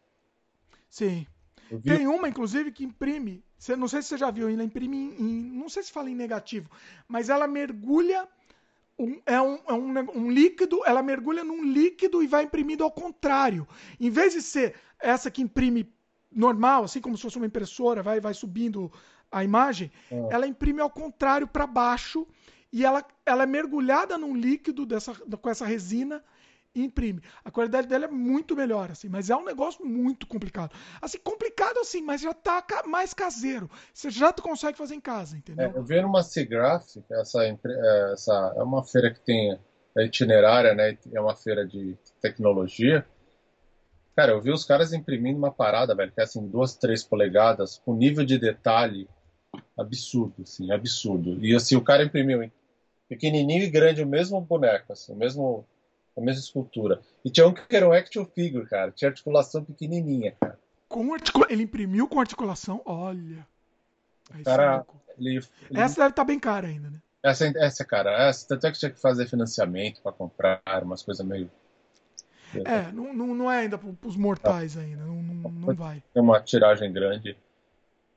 Sim. Tem uma, inclusive, que imprime. Não sei se você já viu, ela imprime em, em, Não sei se fala em negativo, mas ela mergulha. Um, é, um, é um, um, líquido, ela mergulha num líquido e vai imprimindo ao contrário. Em vez de ser essa que imprime normal, assim como se fosse uma impressora, vai, vai subindo a imagem, é. ela imprime ao contrário para baixo e ela, ela é mergulhada num líquido dessa, com essa resina e imprime. A qualidade dela é muito melhor, assim, mas é um negócio muito complicado. Assim, complicado assim, mas já tá mais caseiro. Você já consegue fazer em casa, entendeu? É, eu vi numa Cigraph, essa, é, essa é uma feira que tem é itinerária, né? É uma feira de tecnologia. Cara, eu vi os caras imprimindo uma parada, velho, que é assim, duas, três polegadas, com nível de detalhe absurdo, assim, absurdo. E assim, o cara imprimiu hein? pequenininho e grande o mesmo boneco, assim, o mesmo, a mesma escultura. E tinha um que era um action figure, cara, tinha articulação pequenininha, cara. Com articula... Ele imprimiu com articulação? Olha. Aí cara, ele, ele... Essa deve estar tá bem cara ainda, né? Essa, essa cara, essa, tanto é que tinha que fazer financiamento para comprar, umas coisas meio é, não, não, não é ainda para os mortais ainda, não, não, não vai. Tem uma tiragem grande,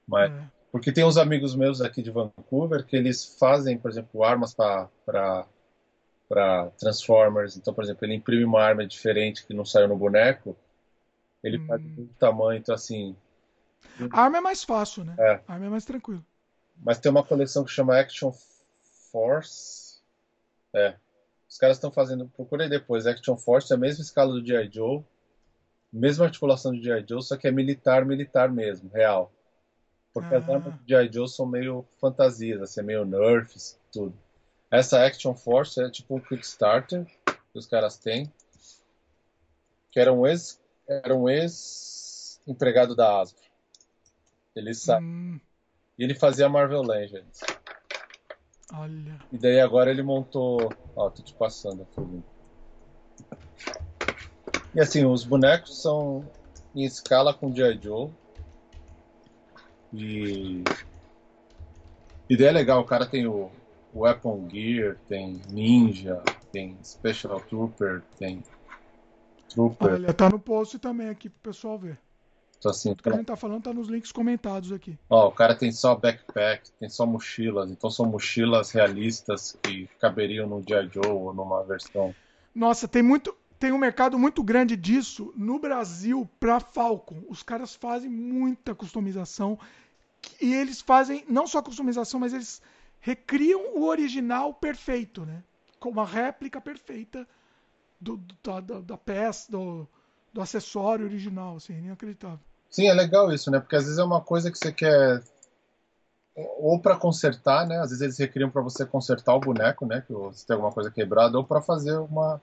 mas é. Porque tem uns amigos meus aqui de Vancouver que eles fazem, por exemplo, armas para para Transformers. Então, por exemplo, ele imprime uma arma diferente que não saiu no boneco, ele hum. faz do tamanho, então assim. A arma é mais fácil, né? É. A arma é mais tranquilo. Mas tem uma coleção que chama Action Force. É, os caras estão fazendo, procurei depois, Action Force, é a mesma escala do G.I. Joe, mesma articulação do G.I. Joe, só que é militar, militar mesmo, real. Porque ah. as armas do G.I. Joe são meio fantasias, assim, meio nerfs, tudo. Essa Action Force é tipo um Quick Starter que os caras têm, que era um ex, era um ex empregado da Asbro. Ele sabe. Hum. E ele fazia Marvel Legends. Olha. E daí agora ele montou. Ó, tô te passando aqui. E assim, os bonecos são em escala com G.I. Joe. E. Daí é legal, o cara tem o, o Weapon Gear, tem Ninja, tem Special Trooper, tem Trooper. Olha, tá no post também aqui pro pessoal ver. Então, assim, o que a gente tá falando tá nos links comentados aqui. Ó, o cara tem só backpack, tem só mochilas, então são mochilas realistas que caberiam no G.I. Joe ou numa versão. Nossa, tem muito. Tem um mercado muito grande disso no Brasil para Falcon. Os caras fazem muita customização e eles fazem não só customização, mas eles recriam o original perfeito, né? Com uma réplica perfeita do, da, da, da peça, do, do acessório original, assim, inacreditável. Sim, é legal isso, né? Porque às vezes é uma coisa que você quer ou para consertar, né? Às vezes eles recriam para você consertar o boneco, né? Que você tem alguma coisa quebrada, ou para fazer uma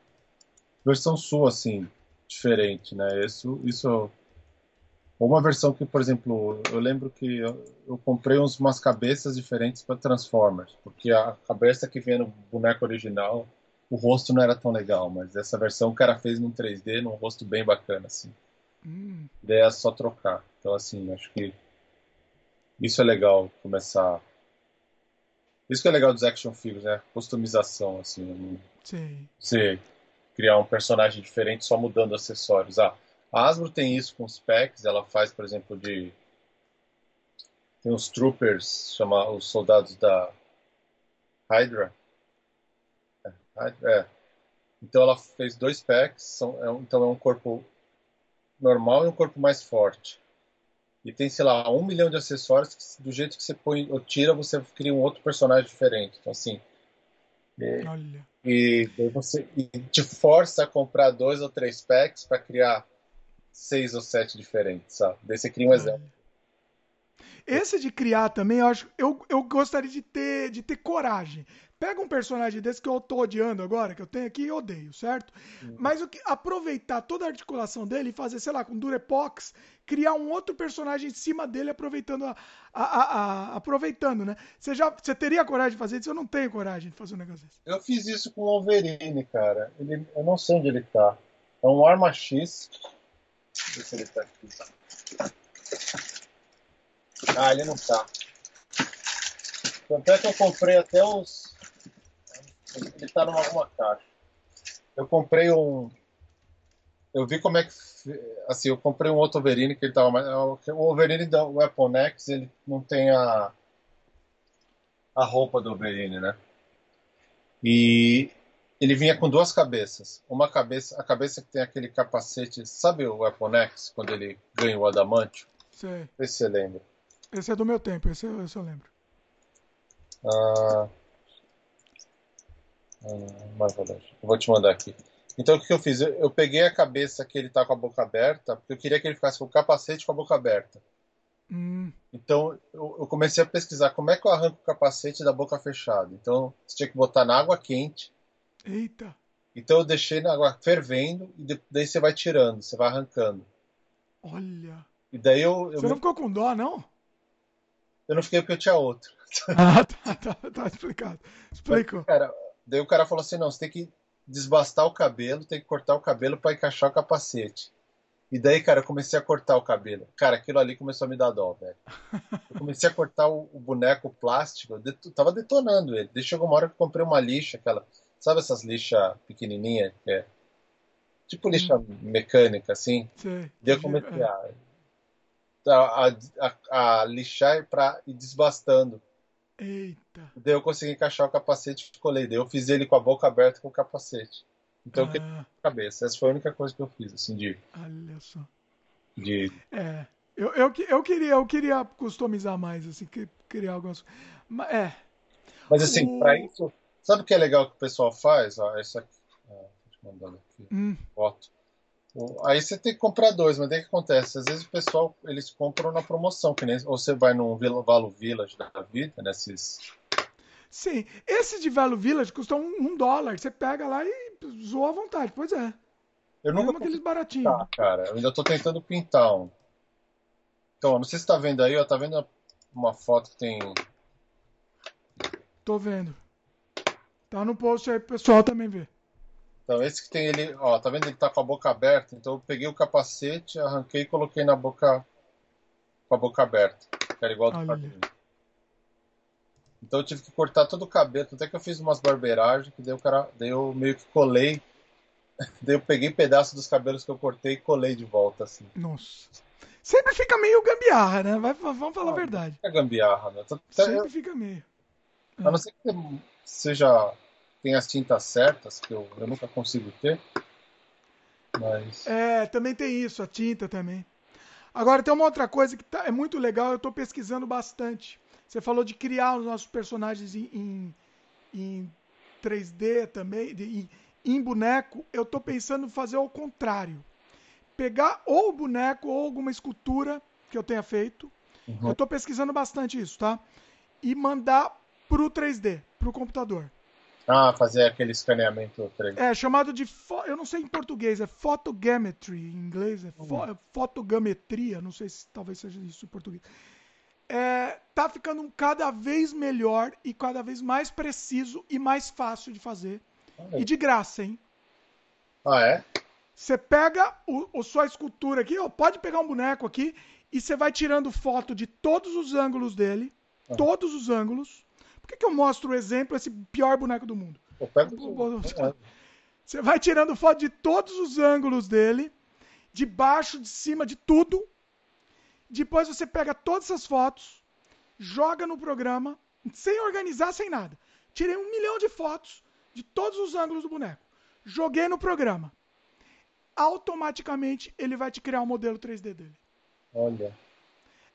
versão sua, assim, diferente, né? Isso, isso ou uma versão que, por exemplo, eu lembro que eu, eu comprei uns, umas cabeças diferentes para Transformers, porque a cabeça que vem no boneco original, o rosto não era tão legal, mas essa versão o cara fez num 3D, num rosto bem bacana, assim. Hum. Ideia é só trocar. Então, assim, acho que isso é legal começar. Isso que é legal dos action figures, né? Customização, assim. Sim. Você criar um personagem diferente só mudando acessórios. Ah, A Asbro tem isso com os packs, ela faz, por exemplo, de tem os troopers, chama os soldados da Hydra. É, é. Então ela fez dois packs, são, é, então é um corpo normal e um corpo mais forte. E tem, sei lá, um milhão de acessórios que, do jeito que você põe ou tira, você cria um outro personagem diferente. Então, assim. E, Olha. E, você e te força a comprar dois ou três packs para criar seis ou sete diferentes, sabe? Daí você cria um exemplo. Esse de criar também, eu acho, eu, eu gostaria de ter, de ter coragem. Pega um personagem desse que eu tô odiando agora, que eu tenho aqui e odeio, certo? Uhum. Mas o que, aproveitar toda a articulação dele e fazer, sei lá, com Durepox, criar um outro personagem em cima dele, aproveitando a, a, a, a aproveitando, né? Você já você teria coragem de fazer isso? Eu não tenho coragem de fazer um negócio desse. Eu fiz isso com o Wolverine, cara. Ele, eu não sei onde ele tá. É um Arma X. Deixa eu ver se ele tá aqui. Ah, ele não tá. Tanto é que eu comprei até os ele tá numa alguma caixa. Eu comprei um. Eu vi como é que. Assim, eu comprei um outro Wolverine que ele tava mais. O Wolverine da Weapon X, ele não tem a. A roupa do Wolverine, né? E ele vinha com duas cabeças. Uma cabeça, a cabeça que tem aquele capacete, sabe o Weapon X, quando ele ganha o adamantio? Sei. Esse você lembra. Esse é do meu tempo, esse, esse eu lembro. Ah, Eu vou te mandar aqui. Então o que eu fiz? Eu, eu, peguei a cabeça que ele tá com a boca aberta, porque eu queria que ele ficasse com o capacete com a boca aberta. Hum. Então eu, eu, comecei a pesquisar como é que eu arranco o capacete da boca fechada. Então você tinha que botar na água quente. Eita! Então eu deixei na água fervendo e daí você vai tirando, você vai arrancando. Olha! E daí eu. eu você não ficou com dó, não? Eu não fiquei porque eu tinha outro. Ah, tá, tá, tá explicado. Explicou. Cara, Daí o cara falou assim: não, você tem que desbastar o cabelo, tem que cortar o cabelo para encaixar o capacete. E daí, cara, eu comecei a cortar o cabelo. Cara, aquilo ali começou a me dar dó, velho. Eu comecei a cortar o, o boneco plástico, eu det tava detonando ele. Daí chegou uma hora que eu comprei uma lixa, aquela. Sabe essas lixas pequenininhas? Que é tipo lixa hum. mecânica, assim? Sim. Daí eu comecei a, a, a, a lixar para ir desbastando. Eita. Daí eu consegui encaixar o capacete e colei. Daí eu fiz ele com a boca aberta com o capacete. Então ah. eu quebrei a cabeça. Essa foi a única coisa que eu fiz, assim, de. Olha só. De. É. Eu, eu, eu, queria, eu queria customizar mais, assim, criar algumas. É. Mas assim, o... pra isso. Sabe o que é legal que o pessoal faz? Ó, essa aqui. Ah, te mandando aqui. Hum. Foto. Aí você tem que comprar dois, mas o que acontece? Às vezes o pessoal eles compram na promoção, que nem ou você vai num Valo Village da vida, nesses. Sim, esse de Valo Village custa um, um, dólar. Você pega lá e zoa à vontade. Pois é. Eu nunca Mesmo aqueles baratinhos. Ah, cara, eu ainda tô tentando pintar um. Então, não sei se tá vendo aí, ó, tá vendo uma foto que tem. Tô vendo. Tá no post aí pro pessoal também ver. Então, esse que tem ele, ó, tá vendo? Ele tá com a boca aberta. Então, eu peguei o capacete, arranquei e coloquei na boca. com a boca aberta. Que era igual do quadrinho. Então, eu tive que cortar todo o cabelo. Até que eu fiz umas barbeiragens, que daí, o cara, daí eu meio que colei. daí eu peguei pedaço dos cabelos que eu cortei e colei de volta, assim. Nossa. Sempre fica meio gambiarra, né? Vai, vamos falar ah, a verdade. É gambiarra, né? Sempre eu... fica meio. A não ser que seja tem as tintas certas, que eu, eu nunca consigo ter. Mas... É, também tem isso, a tinta também. Agora tem uma outra coisa que tá, é muito legal, eu estou pesquisando bastante. Você falou de criar os nossos personagens em, em, em 3D também, em, em boneco. Eu estou pensando em fazer o contrário. Pegar ou o boneco ou alguma escultura que eu tenha feito. Uhum. Eu estou pesquisando bastante isso, tá? E mandar pro 3D, pro computador. Ah, fazer aquele escaneamento 3D. É, chamado de. Eu não sei em português, é photogrammetry. Em inglês é, fo... é fotogrametria. Não sei se talvez seja isso em português. É, tá ficando cada vez melhor e cada vez mais preciso e mais fácil de fazer. Ah, e de graça, hein? Ah, é? Você pega o, o, sua escultura aqui, ó, pode pegar um boneco aqui e você vai tirando foto de todos os ângulos dele, ah. todos os ângulos, por que, que eu mostro o exemplo, esse pior boneco do mundo? Você vai tirando foto de todos os ângulos dele. de baixo, de cima, de tudo. Depois você pega todas essas fotos, joga no programa, sem organizar, sem nada. Tirei um milhão de fotos de todos os ângulos do boneco. Joguei no programa. Automaticamente ele vai te criar um modelo 3D dele. Olha.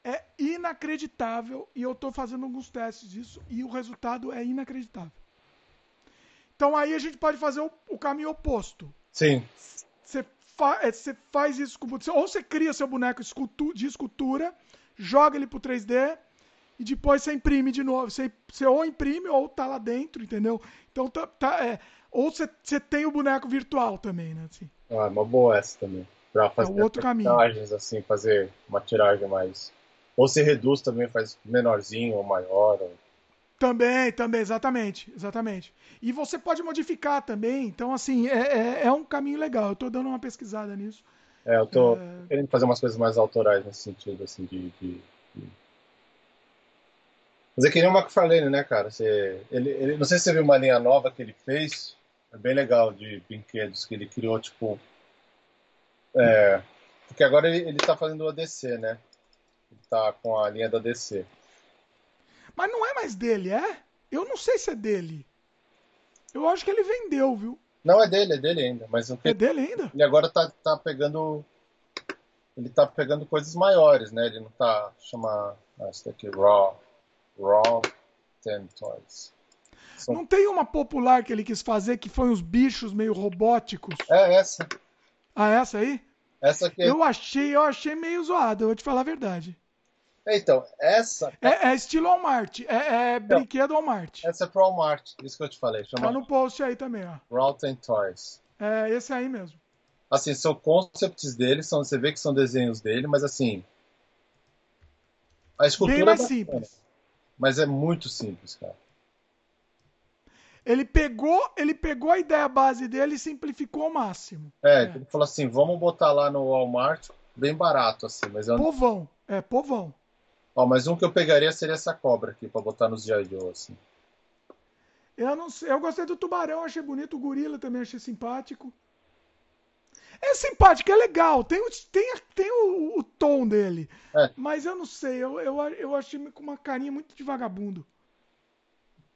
É inacreditável e eu estou fazendo alguns testes disso e o resultado é inacreditável. Então aí a gente pode fazer o, o caminho oposto. Sim. Você, fa é, faz isso com ou você cria seu boneco de escultura, joga ele pro 3D e depois você imprime de novo. Você, você ou imprime ou tá lá dentro, entendeu? Então tá, tá é, ou você, você tem o boneco virtual também, né? Assim. Ah, uma boa essa também. Pra fazer é outro caminho. assim, fazer uma tiragem mais ou se reduz também, faz menorzinho ou maior. Ou... Também, também, exatamente, exatamente. E você pode modificar também, então assim, é, é, é um caminho legal. Eu estou dando uma pesquisada nisso. É, eu tô é... querendo fazer umas coisas mais autorais nesse sentido, assim, de... de, de... Mas é que nem o McFarlane, né, cara? Você, ele, ele, não sei se você viu uma linha nova que ele fez, é bem legal, de brinquedos, que ele criou, tipo... É, porque agora ele, ele tá fazendo o ADC, né? Tá com a linha da DC. Mas não é mais dele, é? Eu não sei se é dele. Eu acho que ele vendeu, viu? Não é dele, é dele ainda. Mas o que... É dele ainda? Ele agora tá, tá pegando. Ele tá pegando coisas maiores, né? Ele não tá. Chama. Ah, esse daqui, Raw. Raw Ten Toys. São... Não tem uma popular que ele quis fazer que foi uns bichos meio robóticos? É essa. Ah, essa aí? Essa aqui. Eu achei, eu achei meio zoado, eu vou te falar a verdade. Então, essa. É, é estilo Walmart. É, é então, brinquedo Walmart. Essa é pro Walmart, isso que eu te falei. Chama... Tá no post aí também, ó. Route Toys. É, esse aí mesmo. Assim, são concepts dele, são, você vê que são desenhos dele, mas assim. A escultura. Bem mais é simples. Mas é muito simples, cara. Ele pegou, ele pegou a ideia base dele e simplificou ao máximo. É, é. ele falou assim: vamos botar lá no Walmart, bem barato, assim. Mas eu... Povão, é, povão. Ó, mas um que eu pegaria seria essa cobra aqui, pra botar nos G.I. assim. Eu não sei, eu gostei do tubarão, achei bonito, o gorila também achei simpático. É simpático, é legal, tem, o, tem, tem o, o tom dele. É. Mas eu não sei, eu, eu, eu achei com uma carinha muito de vagabundo.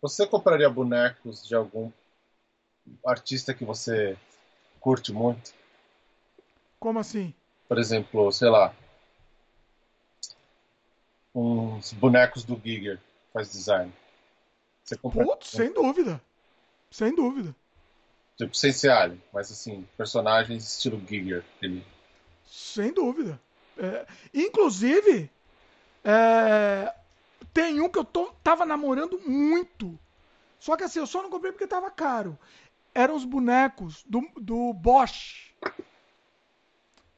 Você compraria bonecos de algum artista que você curte muito? Como assim? Por exemplo, sei lá, uns bonecos do Giger faz design. Você compra... Putz, sem dúvida. Sem dúvida. Tipo, sem ser Alien, mas assim, personagens estilo Giger. Ele... Sem dúvida. É, inclusive, é, tem um que eu tô, tava namorando muito. Só que assim, eu só não comprei porque tava caro. Eram os bonecos do, do Bosch.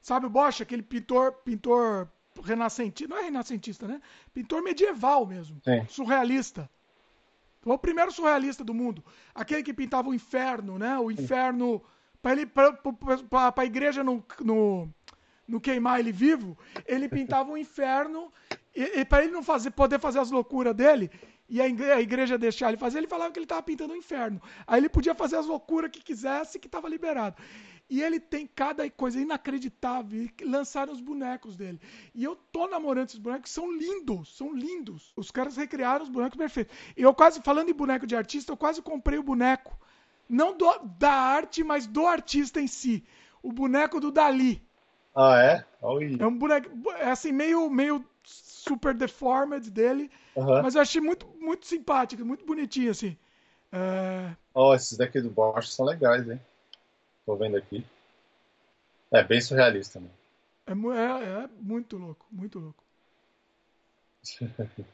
Sabe o Bosch? Aquele pintor, pintor renascentista, não é renascentista, né? Pintor medieval mesmo, Sim. surrealista. Foi o primeiro surrealista do mundo. Aquele que pintava o inferno, né? O inferno para ele para a igreja não, no, no queimar ele vivo, ele pintava o inferno e, e para ele não fazer poder fazer as loucuras dele, e a igreja, a igreja deixar ele fazer, ele falava que ele estava pintando o inferno. Aí ele podia fazer as loucuras que quisesse, que estava liberado. E ele tem cada coisa inacreditável. E lançaram os bonecos dele. E eu tô namorando esses bonecos, são lindos, são lindos. Os caras recriaram os bonecos perfeitos. E eu quase, falando em boneco de artista, eu quase comprei o boneco. Não do, da arte, mas do artista em si. O boneco do Dali. Ah, é? Oi. É um boneco, é assim, meio, meio super deformed dele. Uhum. Mas eu achei muito, muito simpático, muito bonitinho, assim. É... Oh, esses daqui do Bosch são legais, hein? Tô vendo aqui. É bem surrealista, né? É, é, é muito louco, muito louco.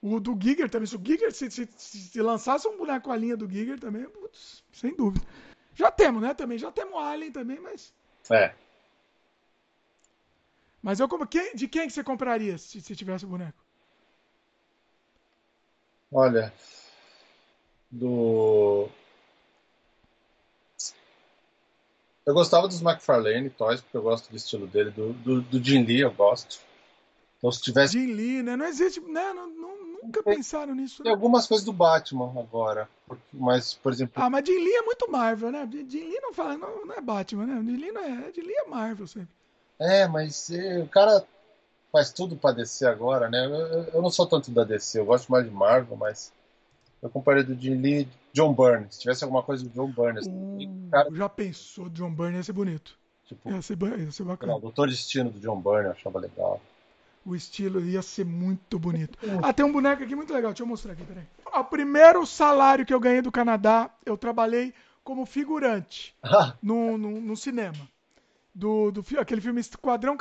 o do Giger também. Se o Giger, se, se, se, lançasse um boneco a linha do Giger também, putz, sem dúvida. Já temos, né? Também. Já temos Alien também, mas. É. Mas eu como. Quem, de quem que você compraria se, se tivesse o boneco? Olha. Do. Eu gostava dos McFarlane Toys, porque eu gosto do estilo dele. Do, do, do Jim Lee eu gosto. Então se tivesse. Jim Lee, né? Não existe. Né? Não, não, nunca tem, pensaram nisso. Tem né? algumas coisas do Batman agora. Mas, por exemplo. Ah, mas Jim Lee é muito Marvel, né? Jim Lee não, fala, não, não é Batman, né? Jim Lee não é. Jim Lee é Marvel sempre. É, mas é, o cara faz tudo pra DC agora, né? Eu, eu, não sou tanto da DC, eu gosto mais de Marvel, mas. Eu comparei do Jim Lee John Byrne. Se tivesse alguma coisa do John Byrne. Uh, cara... Já pensou, John Byrne ia ser bonito. Tipo, ia ser, ia ser bacana. o Doutor Destino do John Byrne eu achava legal. O estilo ia ser muito bonito. Ah, tem um boneco aqui muito legal. Deixa eu mostrar aqui, peraí. O primeiro salário que eu ganhei do Canadá, eu trabalhei como figurante no, no, no, cinema. Do, do, aquele filme Esquadrão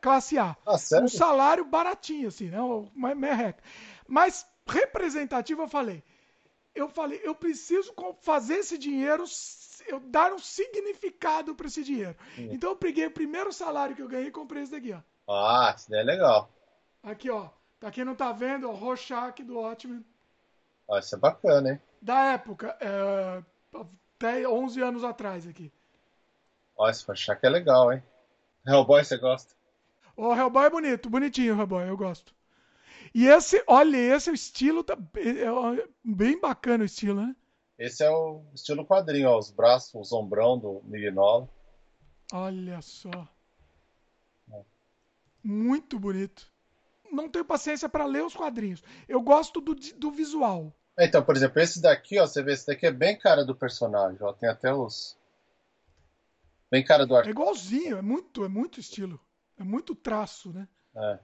Classe A. Ah? Um salário baratinho, assim, né? Merreca. Mas representativo, eu falei. Eu falei, eu preciso fazer esse dinheiro, eu dar um significado para esse dinheiro. Sim. Então eu peguei o primeiro salário que eu ganhei e comprei esse daqui, ó. Ah, isso daí é legal. Aqui, ó. Pra quem não tá vendo, o Rorschach do Watchmen. Ah, isso é bacana, hein? Da época, é, até 11 anos atrás aqui. Ó, esse Rorschach é legal, hein? Hellboy você gosta? O Hellboy é bonito, bonitinho o Hellboy, eu gosto. E esse, olha, esse é o estilo, tá, é bem bacana o estilo, né? Esse é o estilo quadrinho, ó, os braços, os ombrão do Mignola. Olha só. Muito bonito. Não tenho paciência para ler os quadrinhos. Eu gosto do, do visual. Então, por exemplo, esse daqui, ó, você vê, esse daqui é bem cara do personagem, ó, tem até os bem cara do artista. É igualzinho, é muito, é muito estilo. É muito traço, né? É.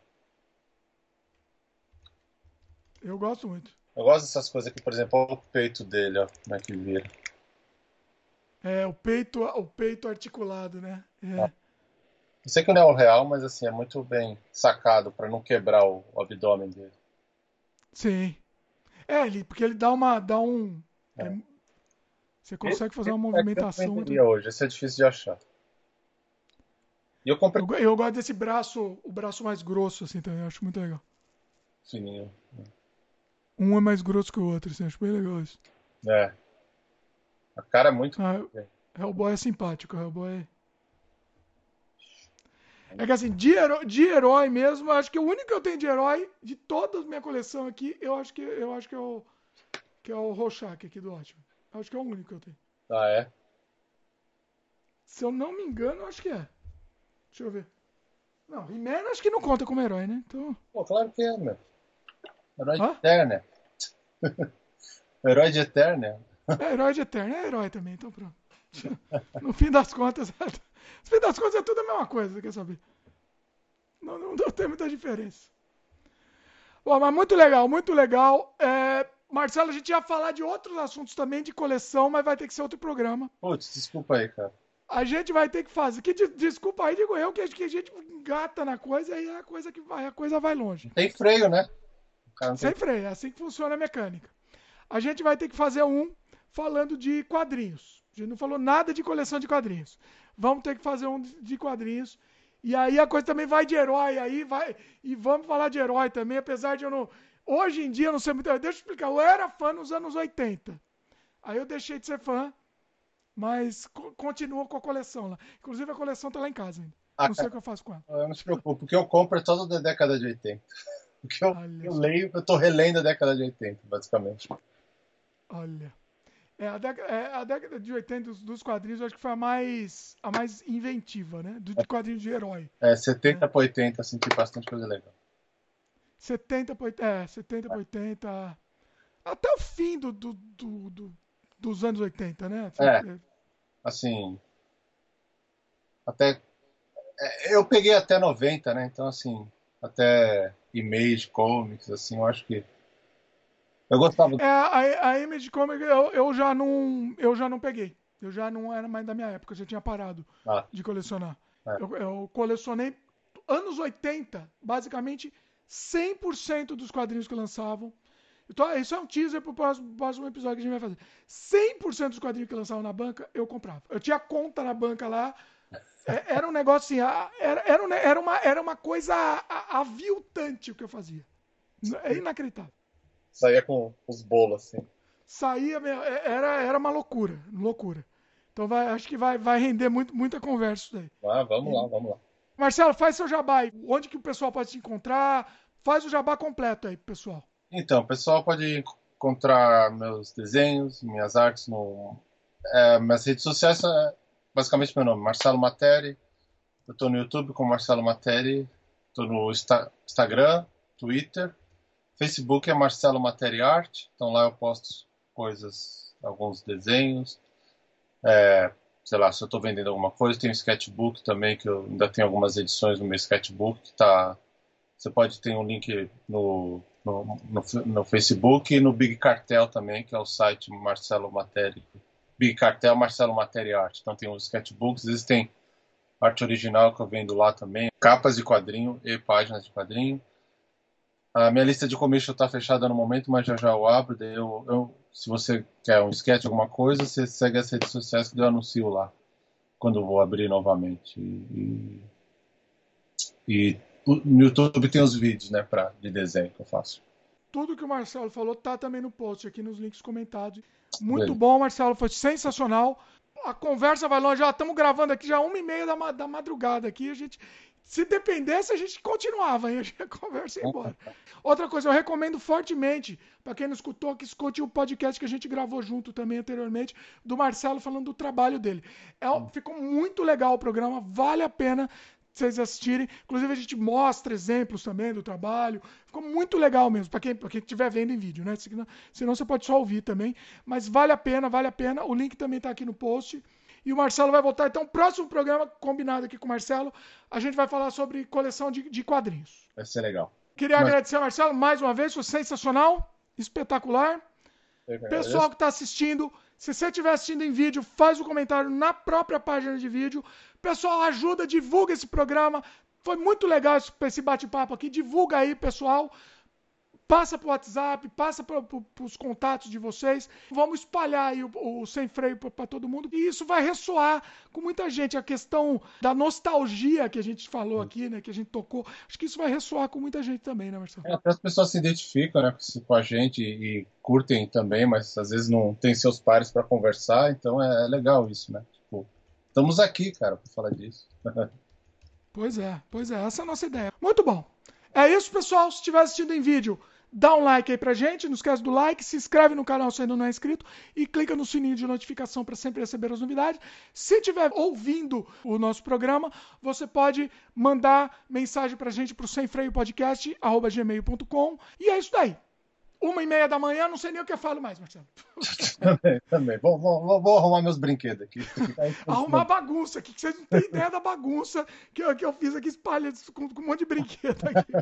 Eu gosto muito. Eu gosto dessas coisas aqui, por exemplo, olha o peito dele, ó, como é que vira. É, o peito, o peito articulado, né? É. Ah. Eu sei que não é o real, mas assim, é muito bem sacado para não quebrar o, o, abdômen dele. Sim. É, ele, porque ele dá uma. dá um. É. É, você consegue fazer uma movimentação. Eu hoje, esse é difícil de achar. E eu comprei. Eu, eu, gosto desse braço, o braço mais grosso, assim, também, eu acho muito legal. Fininho. Um é mais grosso que o outro, assim, acho bem legal isso. É. A cara é muito. Ah, Hellboy é simpático, Hellboy é. É que assim, de herói, de herói mesmo, acho que o único que eu tenho de herói, de toda a minha coleção aqui, eu acho que, eu acho que é o. Que é o Rorschach aqui do ótimo. Acho que é o único que eu tenho. Ah, é? Se eu não me engano, acho que é. Deixa eu ver. Não, He-Man acho que não conta como herói, né? Então... Pô, claro que é, meu. Herói de Eterna. herói de Eterna. É, herói de Eterna. É herói também, então pronto. No fim das contas, no fim das contas é tudo a mesma coisa, quer saber? Não, não, não tem muita diferença. Bom, mas muito legal, muito legal. É, Marcelo, a gente ia falar de outros assuntos também de coleção, mas vai ter que ser outro programa. Putz, desculpa aí, cara. A gente vai ter que fazer. Que, desculpa aí, digo eu, que, que a gente engata na coisa e a coisa que vai, a coisa vai longe. Tem freio, né? Sem freio, é assim que funciona a mecânica. A gente vai ter que fazer um falando de quadrinhos. A gente não falou nada de coleção de quadrinhos. Vamos ter que fazer um de quadrinhos. E aí a coisa também vai de herói aí, vai. E vamos falar de herói também, apesar de eu não. Hoje em dia eu não sei muito. Deixa eu explicar. Eu era fã nos anos 80. Aí eu deixei de ser fã, mas continuo com a coleção lá. Inclusive a coleção tá lá em casa ainda. Ah, não sei o que eu faço com ela. Eu não se preocupe, porque eu compro é todo da década de 80. O que eu, eu leio, eu tô relendo a década de 80, basicamente. Olha. É, a, década, é, a década de 80 dos, dos, quadrinhos, eu acho que foi a mais, a mais inventiva, né? Do, de quadrinhos de herói. É, 70 é. para 80, assim, tem bastante coisa legal. 70 para é, 70 para 80. Até o fim do, do, do, do dos anos 80, né? É. é. Assim. Até. É, eu peguei até 90, né? Então, assim. Até Image Comics, assim, eu acho que eu gostava. É, a, a Image Comics eu, eu, já não, eu já não peguei. Eu já não era mais da minha época, eu já tinha parado ah. de colecionar. É. Eu, eu, colecionei anos 80, basicamente 100% dos quadrinhos que lançavam. Então, isso é um teaser pro próximo, próximo episódio que a gente vai fazer. 100% dos quadrinhos que lançavam na banca, eu comprava. Eu tinha conta na banca lá. É, era um negócio assim, era, era, era, uma, era uma coisa aviltante o que eu fazia. É inacreditável. Saía com os bolos, assim. Saía, é, era, era uma loucura, loucura. Então vai, acho que vai, vai render muito, muita conversa isso daí. Ah, vamos lá, vamos lá. Marcelo, faz seu jabá aí. Onde que o pessoal pode te encontrar? Faz o jabá completo aí, pessoal. Então, o pessoal pode encontrar meus desenhos, minhas artes no. É, minhas redes sociais, é, basicamente meu nome, Marcelo Materi. Eu estou no YouTube com Marcelo Materi. Estou no Insta Instagram, Twitter. Facebook é Marcelo Materi Art. Então lá eu posto coisas, alguns desenhos. É, sei lá, se eu estou vendendo alguma coisa, tem um sketchbook também, que eu ainda tenho algumas edições no meu sketchbook, que tá. Você pode ter um link no, no, no, no Facebook e no Big Cartel também, que é o site Marcelo Materi. Big Cartel Marcelo Materi Art. Então tem os sketchbooks, existem arte original que eu vendo lá também, capas de quadrinho e páginas de quadrinho. A minha lista de commission está fechada no momento, mas já já eu abro. Eu, eu se você quer um sketch, alguma coisa, você segue as redes sociais que eu anuncio lá quando eu vou abrir novamente. E, e, no YouTube tem os vídeos, né, pra, de desenho que eu faço. Tudo que o Marcelo falou tá também no post aqui nos links comentados. Muito bom, Marcelo, foi sensacional. A conversa vai longe, já estamos gravando aqui já uma e meia da, da madrugada aqui. A gente se dependesse, a gente continuava, aí a conversa ia embora. Outra coisa, eu recomendo fortemente, para quem não escutou, que escute o podcast que a gente gravou junto também anteriormente, do Marcelo falando do trabalho dele. É, ficou muito legal o programa, vale a pena vocês assistirem. Inclusive, a gente mostra exemplos também do trabalho. Ficou muito legal mesmo, para quem estiver vendo em vídeo, né? Senão, senão você pode só ouvir também. Mas vale a pena, vale a pena. O link também está aqui no post. E o Marcelo vai voltar. Então, próximo programa, combinado aqui com o Marcelo, a gente vai falar sobre coleção de, de quadrinhos. Vai ser legal. Queria Mas... agradecer ao Marcelo mais uma vez, foi sensacional, espetacular. Pessoal que está assistindo, se você estiver assistindo em vídeo, faz o um comentário na própria página de vídeo. Pessoal, ajuda, divulga esse programa. Foi muito legal esse bate-papo aqui. Divulga aí, pessoal passa para o WhatsApp, passa para os contatos de vocês. Vamos espalhar aí o, o sem freio para todo mundo. E isso vai ressoar com muita gente. A questão da nostalgia que a gente falou aqui, né? Que a gente tocou. Acho que isso vai ressoar com muita gente também, né, Marcelo? É, as pessoas se identificam né, com a gente e curtem também, mas às vezes não tem seus pares para conversar. Então é, é legal isso, né? Estamos aqui, cara, para falar disso. pois é, pois é. Essa é a nossa ideia. Muito bom. É isso, pessoal. Se estiver assistindo em vídeo, Dá um like aí pra gente, não esquece do like, se inscreve no canal se ainda não é inscrito e clica no sininho de notificação para sempre receber as novidades. Se estiver ouvindo o nosso programa, você pode mandar mensagem pra gente pro semfreiopodcast@gmail.com e é isso daí. Uma e meia da manhã, não sei nem o que eu falo mais, Marcelo. também, também. Vou, vou, vou, arrumar meus brinquedos aqui. arrumar bagunça aqui, que vocês não têm ideia da bagunça que eu, que eu fiz aqui, espalha com, com um monte de brinquedo aqui.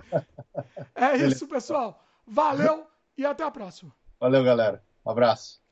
É isso, pessoal. Valeu e até a próxima. Valeu, galera. Um abraço.